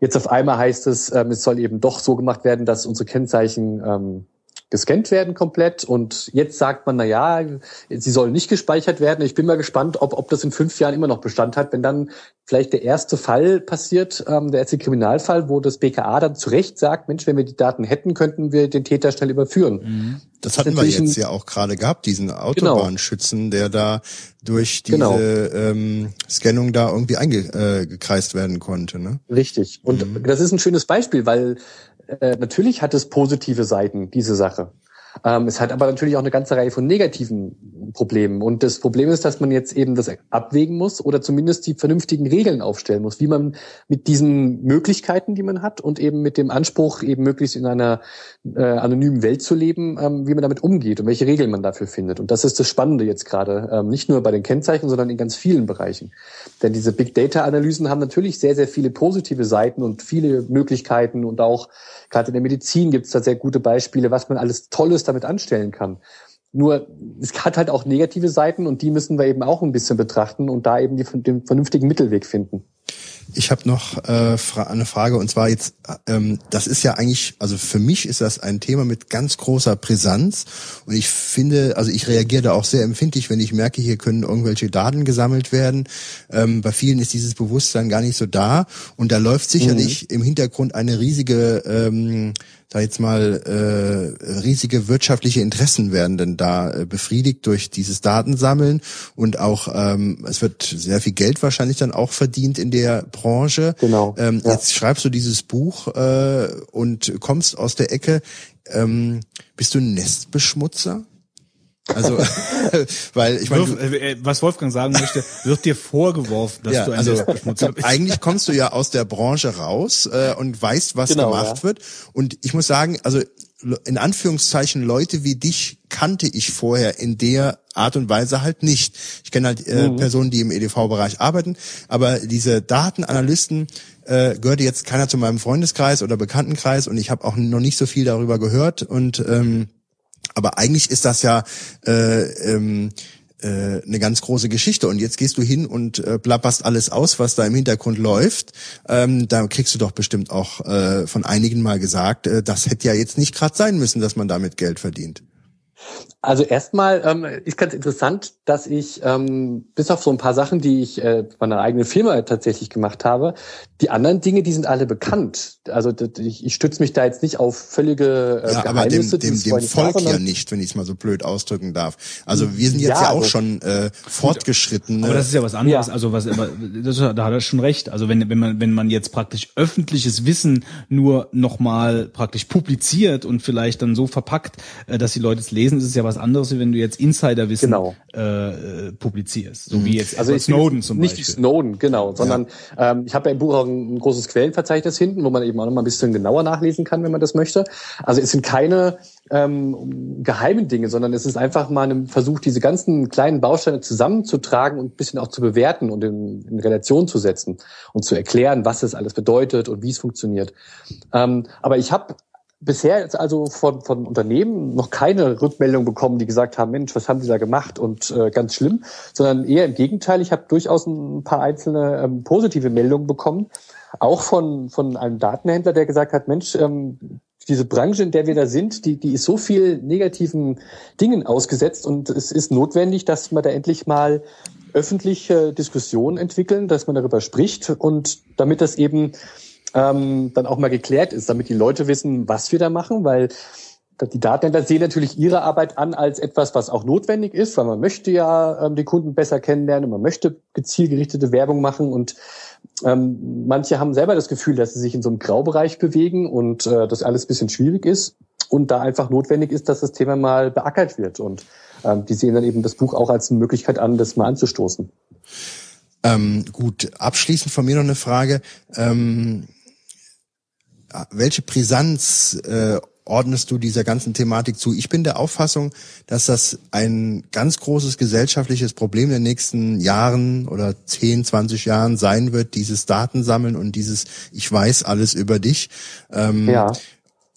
Jetzt auf einmal heißt es, ähm, es soll eben doch so gemacht werden, dass unsere Kennzeichen ähm, gescannt werden komplett. Und jetzt sagt man, na ja, sie sollen nicht gespeichert werden. Ich bin mal gespannt, ob, ob das in fünf Jahren immer noch Bestand hat, wenn dann vielleicht der erste Fall passiert, ähm, der erste Kriminalfall, wo das BKA dann zu Recht sagt, Mensch, wenn wir die Daten hätten, könnten wir den Täter schnell überführen. Mhm. Das, das hatten wir jetzt ja auch gerade gehabt, diesen genau. Autobahnschützen, genau. der da durch diese genau. ähm, Scannung da irgendwie eingekreist äh, werden konnte. Ne? Richtig. Und mhm. das ist ein schönes Beispiel, weil äh, natürlich hat es positive Seiten, diese Sache. Ähm, es hat aber natürlich auch eine ganze Reihe von negativen Problemen. Und das Problem ist, dass man jetzt eben das abwägen muss oder zumindest die vernünftigen Regeln aufstellen muss, wie man mit diesen Möglichkeiten, die man hat und eben mit dem Anspruch, eben möglichst in einer äh, anonymen Welt zu leben, ähm, wie man damit umgeht und welche Regeln man dafür findet. Und das ist das Spannende jetzt gerade, ähm, nicht nur bei den Kennzeichen, sondern in ganz vielen Bereichen. Denn diese Big Data Analysen haben natürlich sehr, sehr viele positive Seiten und viele Möglichkeiten und auch gerade in der Medizin gibt es da sehr gute Beispiele, was man alles Tolles damit anstellen kann. Nur es hat halt auch negative Seiten und die müssen wir eben auch ein bisschen betrachten und da eben die, den vernünftigen Mittelweg finden. Ich habe noch äh, eine Frage und zwar jetzt, ähm, das ist ja eigentlich, also für mich ist das ein Thema mit ganz großer Brisanz und ich finde, also ich reagiere da auch sehr empfindlich, wenn ich merke, hier können irgendwelche Daten gesammelt werden. Ähm, bei vielen ist dieses Bewusstsein gar nicht so da und da läuft sicherlich mhm. im Hintergrund eine riesige ähm, da jetzt mal äh, riesige wirtschaftliche Interessen werden denn da äh, befriedigt durch dieses Datensammeln und auch ähm, es wird sehr viel Geld wahrscheinlich dann auch verdient in der Branche. Genau. Ähm, ja. Jetzt schreibst du dieses Buch äh, und kommst aus der Ecke. Ähm, bist du ein Nestbeschmutzer? Also, weil ich meine, äh, was Wolfgang sagen möchte, wird dir vorgeworfen, dass ja, du ein also, Nestbeschmutzer bist. Eigentlich kommst du ja aus der Branche raus äh, und weißt, was genau, gemacht ja. wird. Und ich muss sagen, also in Anführungszeichen Leute wie dich kannte ich vorher in der Art und Weise halt nicht. Ich kenne halt äh, mhm. Personen, die im EDV-Bereich arbeiten, aber diese Datenanalysten äh, gehörte jetzt keiner zu meinem Freundeskreis oder Bekanntenkreis und ich habe auch noch nicht so viel darüber gehört und ähm, aber eigentlich ist das ja äh, ähm, äh, eine ganz große Geschichte. Und jetzt gehst du hin und äh, plapperst alles aus, was da im Hintergrund läuft. Ähm, da kriegst du doch bestimmt auch äh, von einigen mal gesagt, äh, das hätte ja jetzt nicht gerade sein müssen, dass man damit Geld verdient. Also erstmal ähm, ist ganz interessant, dass ich ähm, bis auf so ein paar Sachen, die ich äh, bei einer eigenen Firma tatsächlich gemacht habe, die anderen Dinge, die sind alle bekannt. Also ich, ich stütze mich da jetzt nicht auf völlige äh, ja, Geheimnisse. Aber dem, dem, dem Volk ja nicht, wenn ich es mal so blöd ausdrücken darf. Also wir sind jetzt ja, ja auch schon äh, fortgeschritten. Aber das ist ja was anderes. Ja. Also was, aber das, da hat er schon recht. Also wenn wenn man wenn man jetzt praktisch öffentliches Wissen nur nochmal praktisch publiziert und vielleicht dann so verpackt, äh, dass die Leute es lesen, ist es ja was anderes, wenn du jetzt Insiderwissen genau. äh, publizierst, so wie jetzt also Snowden zum nicht Beispiel. Nicht Snowden, genau, sondern ja. ähm, ich habe ja im Buch auch ein großes Quellenverzeichnis hinten, wo man eben auch noch mal ein bisschen genauer nachlesen kann, wenn man das möchte. Also es sind keine ähm, geheimen Dinge, sondern es ist einfach mal ein Versuch, diese ganzen kleinen Bausteine zusammenzutragen und ein bisschen auch zu bewerten und in, in Relation zu setzen und zu erklären, was es alles bedeutet und wie es funktioniert. Ähm, aber ich habe bisher jetzt also von, von Unternehmen noch keine Rückmeldung bekommen, die gesagt haben, Mensch, was haben die da gemacht und äh, ganz schlimm, sondern eher im Gegenteil, ich habe durchaus ein paar einzelne ähm, positive Meldungen bekommen, auch von, von einem Datenhändler, der gesagt hat, Mensch, ähm, diese Branche, in der wir da sind, die, die ist so viel negativen Dingen ausgesetzt und es ist notwendig, dass man da endlich mal öffentliche Diskussionen entwickeln, dass man darüber spricht und damit das eben ähm, dann auch mal geklärt ist, damit die Leute wissen, was wir da machen, weil die Datenhändler sehen natürlich ihre Arbeit an als etwas, was auch notwendig ist, weil man möchte ja ähm, die Kunden besser kennenlernen und man möchte gezielgerichtete Werbung machen und ähm, manche haben selber das Gefühl, dass sie sich in so einem Graubereich bewegen und äh, das alles bisschen schwierig ist und da einfach notwendig ist, dass das Thema mal beackert wird und ähm, die sehen dann eben das Buch auch als eine Möglichkeit an, das mal anzustoßen. Ähm, gut, abschließend von mir noch eine Frage. Ähm, welche Brisanz äh, ordnest du dieser ganzen Thematik zu? Ich bin der Auffassung, dass das ein ganz großes gesellschaftliches Problem in den nächsten Jahren oder 10, 20 Jahren sein wird, dieses Datensammeln und dieses Ich weiß alles über dich. Ähm, ja.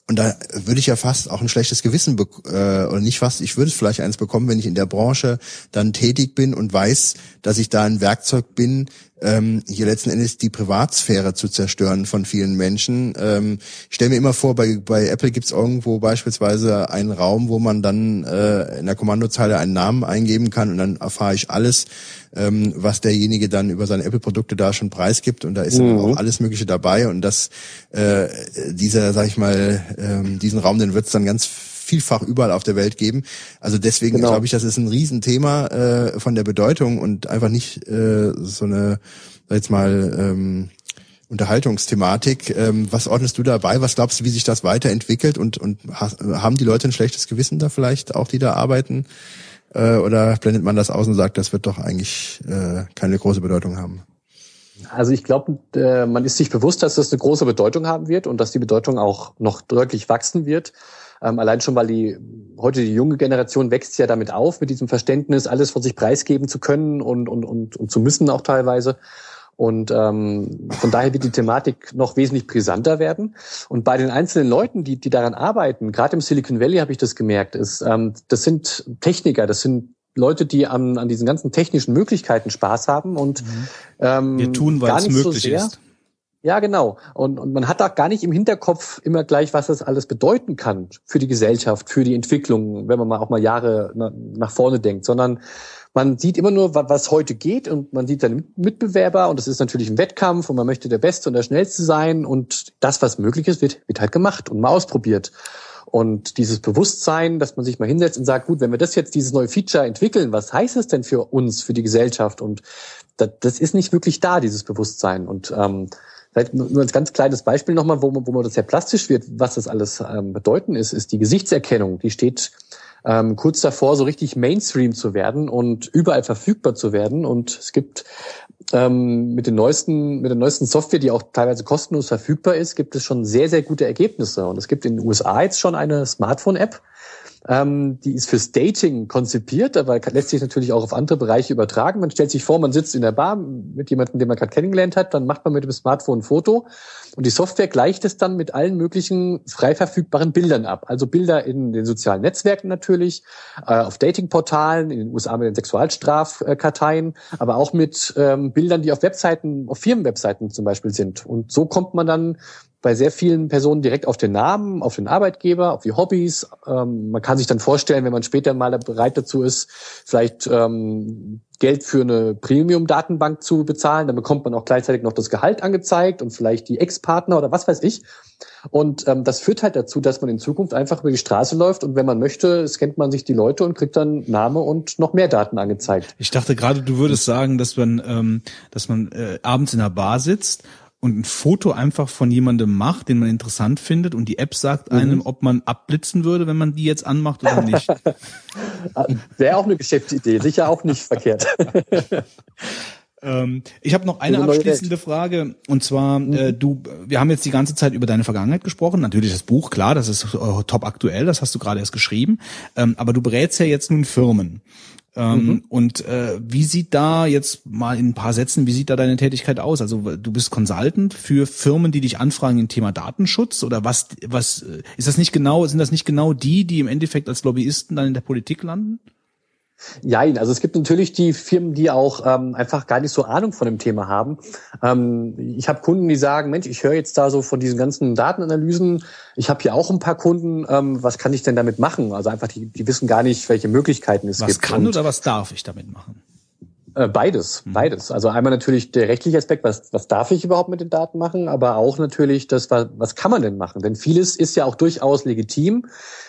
Und da würde ich ja fast auch ein schlechtes Gewissen äh, oder nicht fast, ich würde es vielleicht eins bekommen, wenn ich in der Branche dann tätig bin und weiß, dass ich da ein Werkzeug bin, ähm, hier letzten Endes die Privatsphäre zu zerstören von vielen Menschen. Ähm, ich stelle mir immer vor, bei, bei Apple gibt es irgendwo beispielsweise einen Raum, wo man dann äh, in der Kommandozeile einen Namen eingeben kann und dann erfahre ich alles, ähm, was derjenige dann über seine Apple-Produkte da schon preisgibt und da ist mhm. auch alles Mögliche dabei und das äh, dieser, sag ich mal, ähm, diesen Raum, den wird es dann ganz vielfach überall auf der Welt geben. Also deswegen genau. glaube ich, das ist ein Riesenthema äh, von der Bedeutung und einfach nicht äh, so eine, jetzt mal, ähm, Unterhaltungsthematik. Ähm, was ordnest du dabei? Was glaubst du, wie sich das weiterentwickelt? Und, und haben die Leute ein schlechtes Gewissen da vielleicht, auch die da arbeiten? Äh, oder blendet man das aus und sagt, das wird doch eigentlich äh, keine große Bedeutung haben? Also ich glaube, äh, man ist sich bewusst, dass das eine große Bedeutung haben wird und dass die Bedeutung auch noch deutlich wachsen wird. Ähm, allein schon, weil die heute die junge Generation wächst ja damit auf, mit diesem Verständnis, alles von sich preisgeben zu können und, und, und, und zu müssen auch teilweise. Und ähm, von daher wird die Thematik noch wesentlich brisanter werden. Und bei den einzelnen Leuten, die, die daran arbeiten, gerade im Silicon Valley habe ich das gemerkt, ist, ähm, das sind Techniker, das sind Leute, die an, an diesen ganzen technischen Möglichkeiten Spaß haben und mhm. ähm, wir tun, weil es möglich so sehr, ist. Ja, genau. Und, und man hat da gar nicht im Hinterkopf immer gleich, was das alles bedeuten kann für die Gesellschaft, für die Entwicklung, wenn man mal auch mal Jahre nach vorne denkt, sondern man sieht immer nur, was heute geht und man sieht seine Mitbewerber und das ist natürlich ein Wettkampf und man möchte der Beste und der Schnellste sein und das, was möglich ist, wird, wird halt gemacht und mal ausprobiert. Und dieses Bewusstsein, dass man sich mal hinsetzt und sagt, gut, wenn wir das jetzt, dieses neue Feature entwickeln, was heißt es denn für uns, für die Gesellschaft? Und das, das ist nicht wirklich da, dieses Bewusstsein. Und ähm, Vielleicht nur als ganz kleines Beispiel nochmal, wo, wo man das sehr plastisch wird, was das alles ähm, bedeuten ist, ist die Gesichtserkennung. Die steht ähm, kurz davor, so richtig Mainstream zu werden und überall verfügbar zu werden. Und es gibt ähm, mit den neuesten, mit der neuesten Software, die auch teilweise kostenlos verfügbar ist, gibt es schon sehr, sehr gute Ergebnisse. Und es gibt in den USA jetzt schon eine Smartphone-App, ähm, die ist fürs Dating konzipiert, aber lässt sich natürlich auch auf andere Bereiche übertragen. Man stellt sich vor, man sitzt in der Bar mit jemandem, den man gerade kennengelernt hat, dann macht man mit dem Smartphone ein Foto und die Software gleicht es dann mit allen möglichen frei verfügbaren Bildern ab. Also Bilder in den sozialen Netzwerken natürlich, äh, auf Datingportalen, in den USA mit den Sexualstrafkarteien, aber auch mit ähm, Bildern, die auf Webseiten, auf Firmenwebseiten zum Beispiel sind. Und so kommt man dann bei sehr vielen Personen direkt auf den Namen, auf den Arbeitgeber, auf die Hobbys. Ähm, man kann sich dann vorstellen, wenn man später mal bereit dazu ist, vielleicht ähm, Geld für eine Premium-Datenbank zu bezahlen, dann bekommt man auch gleichzeitig noch das Gehalt angezeigt und vielleicht die Ex-Partner oder was weiß ich. Und ähm, das führt halt dazu, dass man in Zukunft einfach über die Straße läuft und wenn man möchte, scannt man sich die Leute und kriegt dann Name und noch mehr Daten angezeigt. Ich dachte gerade, du würdest sagen, dass man, ähm, dass man äh, abends in der Bar sitzt und ein Foto einfach von jemandem macht, den man interessant findet und die App sagt mhm. einem, ob man abblitzen würde, wenn man die jetzt anmacht oder nicht. Wäre auch eine Geschäftsidee, sicher auch nicht verkehrt. Ähm, ich habe noch eine abschließende Frage und zwar mhm. äh, du, wir haben jetzt die ganze Zeit über deine Vergangenheit gesprochen. Natürlich das Buch, klar, das ist äh, top aktuell, das hast du gerade erst geschrieben. Ähm, aber du berätst ja jetzt nun Firmen. Ähm, mhm. Und äh, wie sieht da jetzt mal in ein paar Sätzen, wie sieht da deine Tätigkeit aus? Also du bist Consultant für Firmen, die dich anfragen im Thema Datenschutz oder was? Was äh, ist das nicht genau? Sind das nicht genau die, die im Endeffekt als Lobbyisten dann in der Politik landen? Ja, also es gibt natürlich die Firmen, die auch ähm, einfach gar nicht so Ahnung von dem Thema haben. Ähm, ich habe Kunden, die sagen, Mensch, ich höre jetzt da so von diesen ganzen Datenanalysen, ich habe hier auch ein paar Kunden, ähm, was kann ich denn damit machen? Also einfach, die, die wissen gar nicht, welche Möglichkeiten es was gibt. Was kann oder was darf ich damit machen? Äh, beides, mhm. beides. Also einmal natürlich der rechtliche Aspekt, was, was darf ich überhaupt mit den Daten machen, aber auch natürlich das, was, was kann man denn machen? Denn vieles ist ja auch durchaus legitim,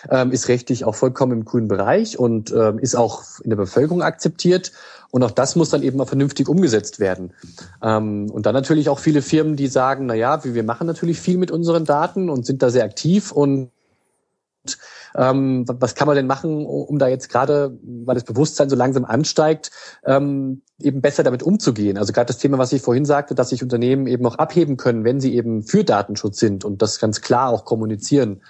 ähm, ist rechtlich auch vollkommen im grünen Bereich und ähm, ist auch in der Bevölkerung akzeptiert. Und auch das muss dann eben mal vernünftig umgesetzt werden. Ähm, und dann natürlich auch viele Firmen, die sagen, na ja, wir machen natürlich viel mit unseren Daten und sind da sehr aktiv und ähm, was kann man denn machen, um da jetzt gerade, weil das Bewusstsein so langsam ansteigt, ähm, eben besser damit umzugehen? Also gerade das Thema, was ich vorhin sagte, dass sich Unternehmen eben auch abheben können, wenn sie eben für Datenschutz sind und das ganz klar auch kommunizieren.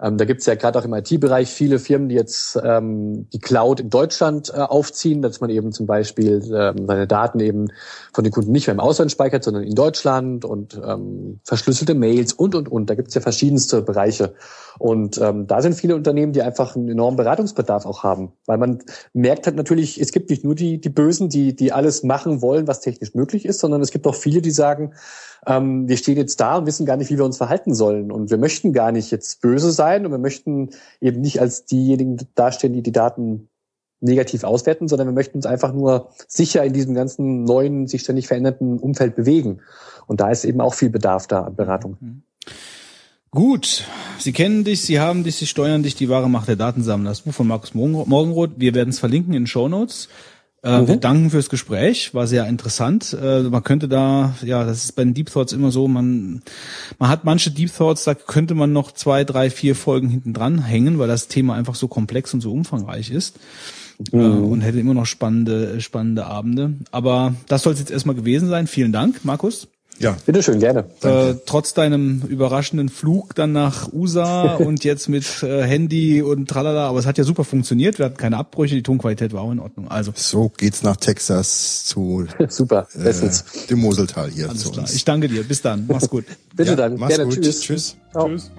Ähm, da gibt es ja gerade auch im IT-Bereich viele Firmen, die jetzt ähm, die Cloud in Deutschland äh, aufziehen, dass man eben zum Beispiel ähm, seine Daten eben von den Kunden nicht mehr im Ausland speichert, sondern in Deutschland und ähm, verschlüsselte Mails und, und, und. Da gibt es ja verschiedenste Bereiche. Und ähm, da sind viele Unternehmen, die einfach einen enormen Beratungsbedarf auch haben. Weil man merkt halt natürlich, es gibt nicht nur die, die Bösen, die, die alles machen wollen, was technisch möglich ist, sondern es gibt auch viele, die sagen, ähm, wir stehen jetzt da und wissen gar nicht, wie wir uns verhalten sollen. Und wir möchten gar nicht jetzt böse sein und wir möchten eben nicht als diejenigen dastehen, die die Daten negativ auswerten, sondern wir möchten uns einfach nur sicher in diesem ganzen neuen, sich ständig verändernden Umfeld bewegen. Und da ist eben auch viel Bedarf da an Beratung. Mhm. Gut, Sie kennen dich, Sie haben dich, Sie steuern dich, die wahre Macht der Datensammler. Das Buch von Markus Morgenroth. Wir werden es verlinken in Show Notes. Äh, mhm. Wir danken fürs Gespräch, war sehr interessant. Äh, man könnte da, ja, das ist bei den Deep Thoughts immer so, man, man hat manche Deep Thoughts, da könnte man noch zwei, drei, vier Folgen hinten dran hängen, weil das Thema einfach so komplex und so umfangreich ist. Äh, mhm. und hätte immer noch spannende, spannende Abende. Aber das soll es jetzt erstmal gewesen sein. Vielen Dank, Markus. Ja. Bitteschön, gerne. Äh, trotz deinem überraschenden Flug dann nach USA und jetzt mit äh, Handy und tralala, aber es hat ja super funktioniert. Wir hatten keine Abbrüche, die Tonqualität war auch in Ordnung. Also so geht's nach Texas zu super, äh, dem Moseltal hier. Alles klar. Uns. Ich danke dir. Bis dann. Mach's gut. Bitte ja, dann. Mach's gerne. Gut. Tschüss. Tschüss. Tschüss.